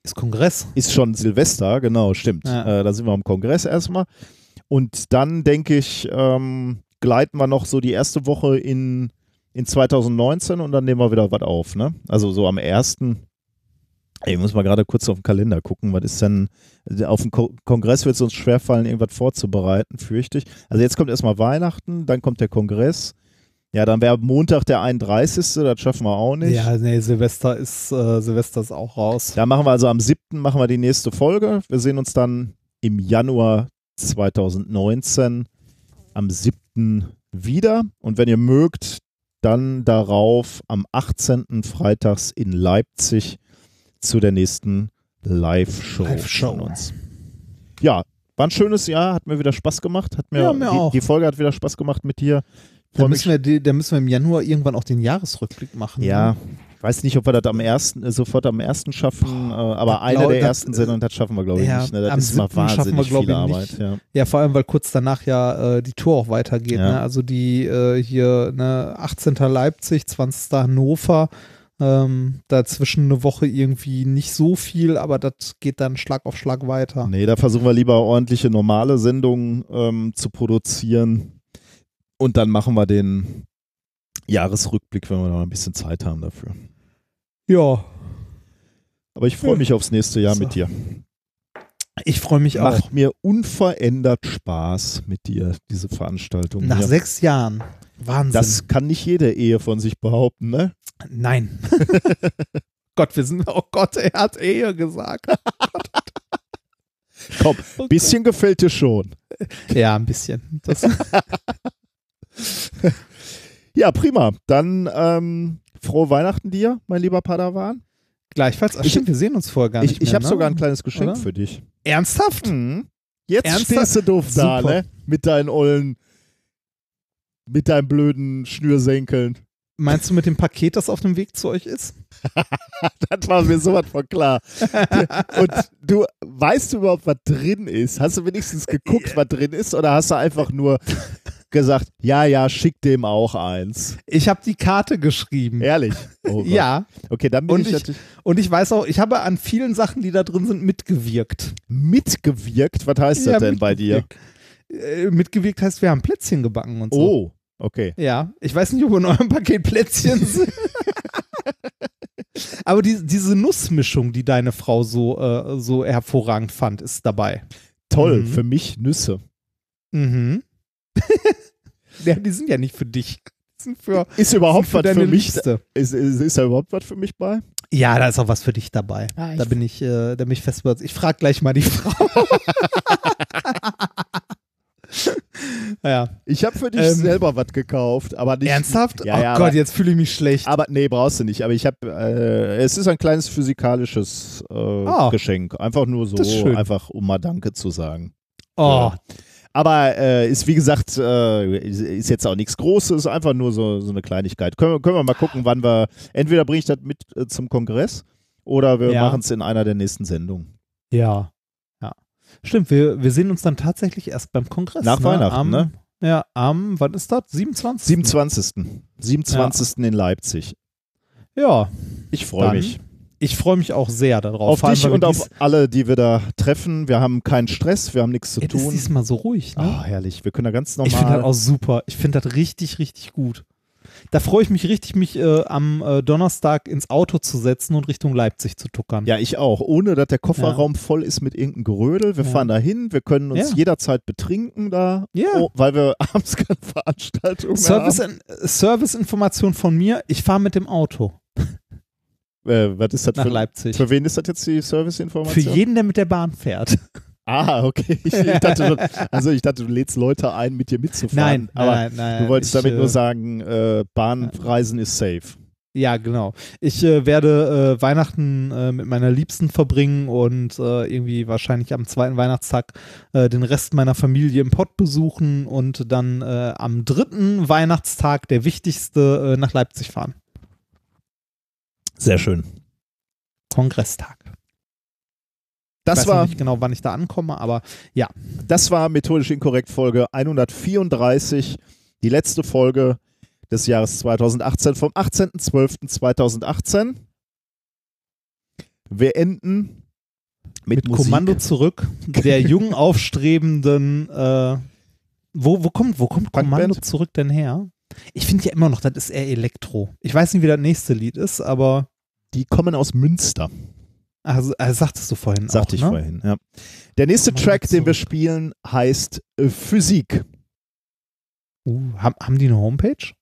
Ist Kongress. ist schon Silvester, genau, stimmt. Ja. Äh, da sind wir am Kongress erstmal. Und dann denke ich, ähm, gleiten wir noch so die erste Woche in, in 2019 und dann nehmen wir wieder was auf, ne? Also so am ersten. Ey, muss mal gerade kurz auf den Kalender gucken, was ist denn, auf dem Ko Kongress wird es uns schwerfallen, irgendwas vorzubereiten, fürchte ich. Also jetzt kommt erstmal Weihnachten, dann kommt der Kongress. Ja, dann wäre Montag der 31. Das schaffen wir auch nicht. Ja, nee, Silvester ist, äh, Silvester ist auch raus. Da machen wir also am 7. machen wir die nächste Folge. Wir sehen uns dann im Januar 2019 am 7. wieder. Und wenn ihr mögt, dann darauf am 18. Freitags in Leipzig zu der nächsten Live-Show Live-Show. von uns. Ja, war ein schönes Jahr, hat mir wieder Spaß gemacht. Hat mir, Ja, mir die, auch. die Folge hat wieder Spaß gemacht mit dir. Da müssen, wir, da müssen wir im Januar irgendwann auch den Jahresrückblick machen. ja, ne? Ich weiß nicht, ob wir das am ersten, äh, sofort am ersten schaffen, äh, aber das eine glaub- der das- ersten Sendungen, das schaffen wir, glaube ich, Ja, nicht. Ne? Das am ist immer wir, wahnsinnig glaub viel Arbeit. Ja. Ja, vor allem, weil kurz danach ja äh, die Tour auch weitergeht. Ja. Ne? Also die äh, hier ne, 18. Leipzig, 20. Hannover. Ähm, dazwischen eine Woche irgendwie nicht so viel, aber das geht dann Schlag auf Schlag weiter. Nee, da versuchen wir lieber ordentliche normale Sendungen ähm, zu produzieren. Und dann machen wir den Jahresrückblick, wenn wir noch ein bisschen Zeit haben dafür. Ja, Aber ich freue mich aufs nächste Jahr So. mit dir. ich freue mich auch. Macht mir unverändert Spaß mit dir, diese Veranstaltung. Nach hier. sechs Jahren. Wahnsinn. Das kann nicht jede Ehe von sich behaupten, ne? Nein. Gott, wir sind, oh Gott, er hat Ehe gesagt. Komm, bisschen gefällt dir schon. Ja, ein bisschen. Ja, prima. Dann ähm, frohe Weihnachten dir, mein lieber Padawan. gleichfalls. Ach, stimmt, wir sehen uns vorher gar nicht Ich, ich mehr. habe ne? sogar ein kleines Geschenk Oder? für dich. Ernsthaft? Mhm. Jetzt Ernsthaft? stehst du doof da, ne? Mit deinen ollen, mit deinen blöden Schnürsenkeln. Meinst du mit dem Paket, das auf dem Weg zu euch ist? Das war mir sowas von klar. Und du, weißt du überhaupt, was drin ist? Hast du wenigstens geguckt, was drin ist? Oder hast du einfach nur gesagt, ja, ja, schick dem auch eins? Ich habe die Karte geschrieben. Ehrlich? Oh. Ja, Okay, dann bin Und ich, ich- und ich weiß auch, ich habe an vielen Sachen, die da drin sind, mitgewirkt. mitgewirkt. Was heißt das Ja, denn bei dir? mitgewirkt. Äh, mitgewirkt heißt, wir haben Plätzchen gebacken und so. Oh, okay. Ja, ich weiß nicht, ob in eurem Paket Plätzchen sind. Aber die, diese Nussmischung, die deine Frau so, äh, so hervorragend fand, ist dabei. Toll, Mhm. für mich Nüsse. Mhm. ja, die sind ja nicht für dich. Für, Ist überhaupt sind für was für mich? Ist, ist, ist da überhaupt was für mich bei? Ja, da ist auch was für dich dabei. Ah, da bin ich, äh, da bin ich fest. Ich frage gleich mal die Frau. ja. Ich habe für dich Ähm, selber was gekauft, aber nicht. Ernsthaft? Ja, oh ja, Gott, aber, jetzt fühle ich mich schlecht. aber nee, brauchst du nicht. Aber ich habe, äh, es ist ein kleines physikalisches äh, Ah. Geschenk. Einfach nur so, einfach um mal Danke zu sagen. oh, Aber äh, ist wie gesagt, äh, ist, ist jetzt auch nichts Großes, einfach nur so, so eine Kleinigkeit. Können, wir- können wir mal gucken, wann wir, entweder bringe ich das mit äh, zum Kongress oder wir Ja. machen es in einer der nächsten Sendungen. ja. Ja. Stimmt, wir, wir sehen uns dann tatsächlich erst beim Kongress. Nach ne? Weihnachten, am, ne? Ja, am, wann ist das? 27. 27. 27. in Leipzig. Ja, Ich freue mich. Ich freue mich auch sehr darauf. Auf dich und auf alle, die wir da treffen. Wir haben keinen Stress, wir haben nichts zu dies, es ist tun. diesmal so ruhig. Ne? Oh, herrlich. Wir können da ganz ich finde das normal. auch super. Ich finde das richtig, richtig gut. Da freue ich mich richtig, mich äh, am äh, Donnerstag ins Auto zu setzen und Richtung Leipzig zu tuckern. ja, ich auch. Ohne, dass der Kofferraum voll ist mit irgendeinem Gerödel. Wir Ja. fahren da hin. Wir können uns Ja. jederzeit betrinken da, Ja. oh, weil wir abends keine Veranstaltung Service, mehr äh, Serviceinformation von mir, ich fahre mit dem Auto haben. Äh, was ist das nach für, Leipzig. für wen ist das jetzt die Für Serviceinformation? jeden, der mit der Bahn fährt. Ah, okay. Ich, ich dachte also ich dachte, du lädst Leute ein, mit dir mitzufahren. Nein, aber nein, nein. du wolltest ich, damit äh, nur sagen, äh, Bahnreisen ist safe. Ja, genau. Ich äh, werde äh, Weihnachten äh, mit meiner Liebsten verbringen und äh, irgendwie wahrscheinlich am zweiten Weihnachtstag äh, den Rest meiner Familie im Pott besuchen und dann äh, am dritten Weihnachtstag, der wichtigste, äh, nach Leipzig fahren. Sehr schön. Kongresstag. Das ich weiß war, nicht genau, wann ich da ankomme, aber das war methodisch inkorrekt Folge 134, die letzte Folge des Jahres 2018 vom 18.12.2018. Wir enden mit, mit. Kommando zurück, der jung aufstrebenden, äh, wo, wo kommt, wo kommt Punkband? Kommando zurück denn her? Ich finde ja immer noch, das ist eher Elektro. Ich weiß nicht, wie das nächste Lied ist, aber Die kommen aus Münster, also, äh, sagtest du vorhin sagte auch, ich ne? vorhin. Ja. Der nächste Track, den wir spielen, heißt äh, Physik. Uh, haben, haben die eine Homepage?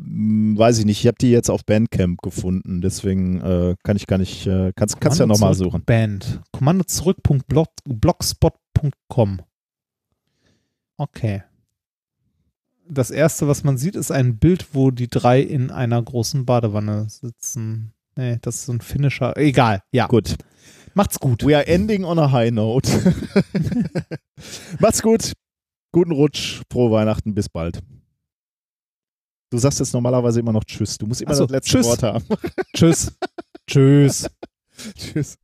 Hm, weiß ich nicht, ich habe die jetzt auf Bandcamp gefunden, deswegen äh, kann ich gar nicht, äh, kannst, kannst ja nochmal suchen. Band. Kommando zurück.blogspot.com. Okay. Das erste, was man sieht, ist ein Bild, wo die drei in einer großen Badewanne sitzen. Nee, das ist so ein Finisher. Egal, ja. Gut. Macht's gut. We are ending on a high note. Macht's gut. Guten Rutsch. Frohe Weihnachten. Bis bald. Du sagst jetzt normalerweise immer noch Tschüss. Du musst immer so, das letzte tschüss. Wort haben. Tschüss. Tschüss. Tschüss.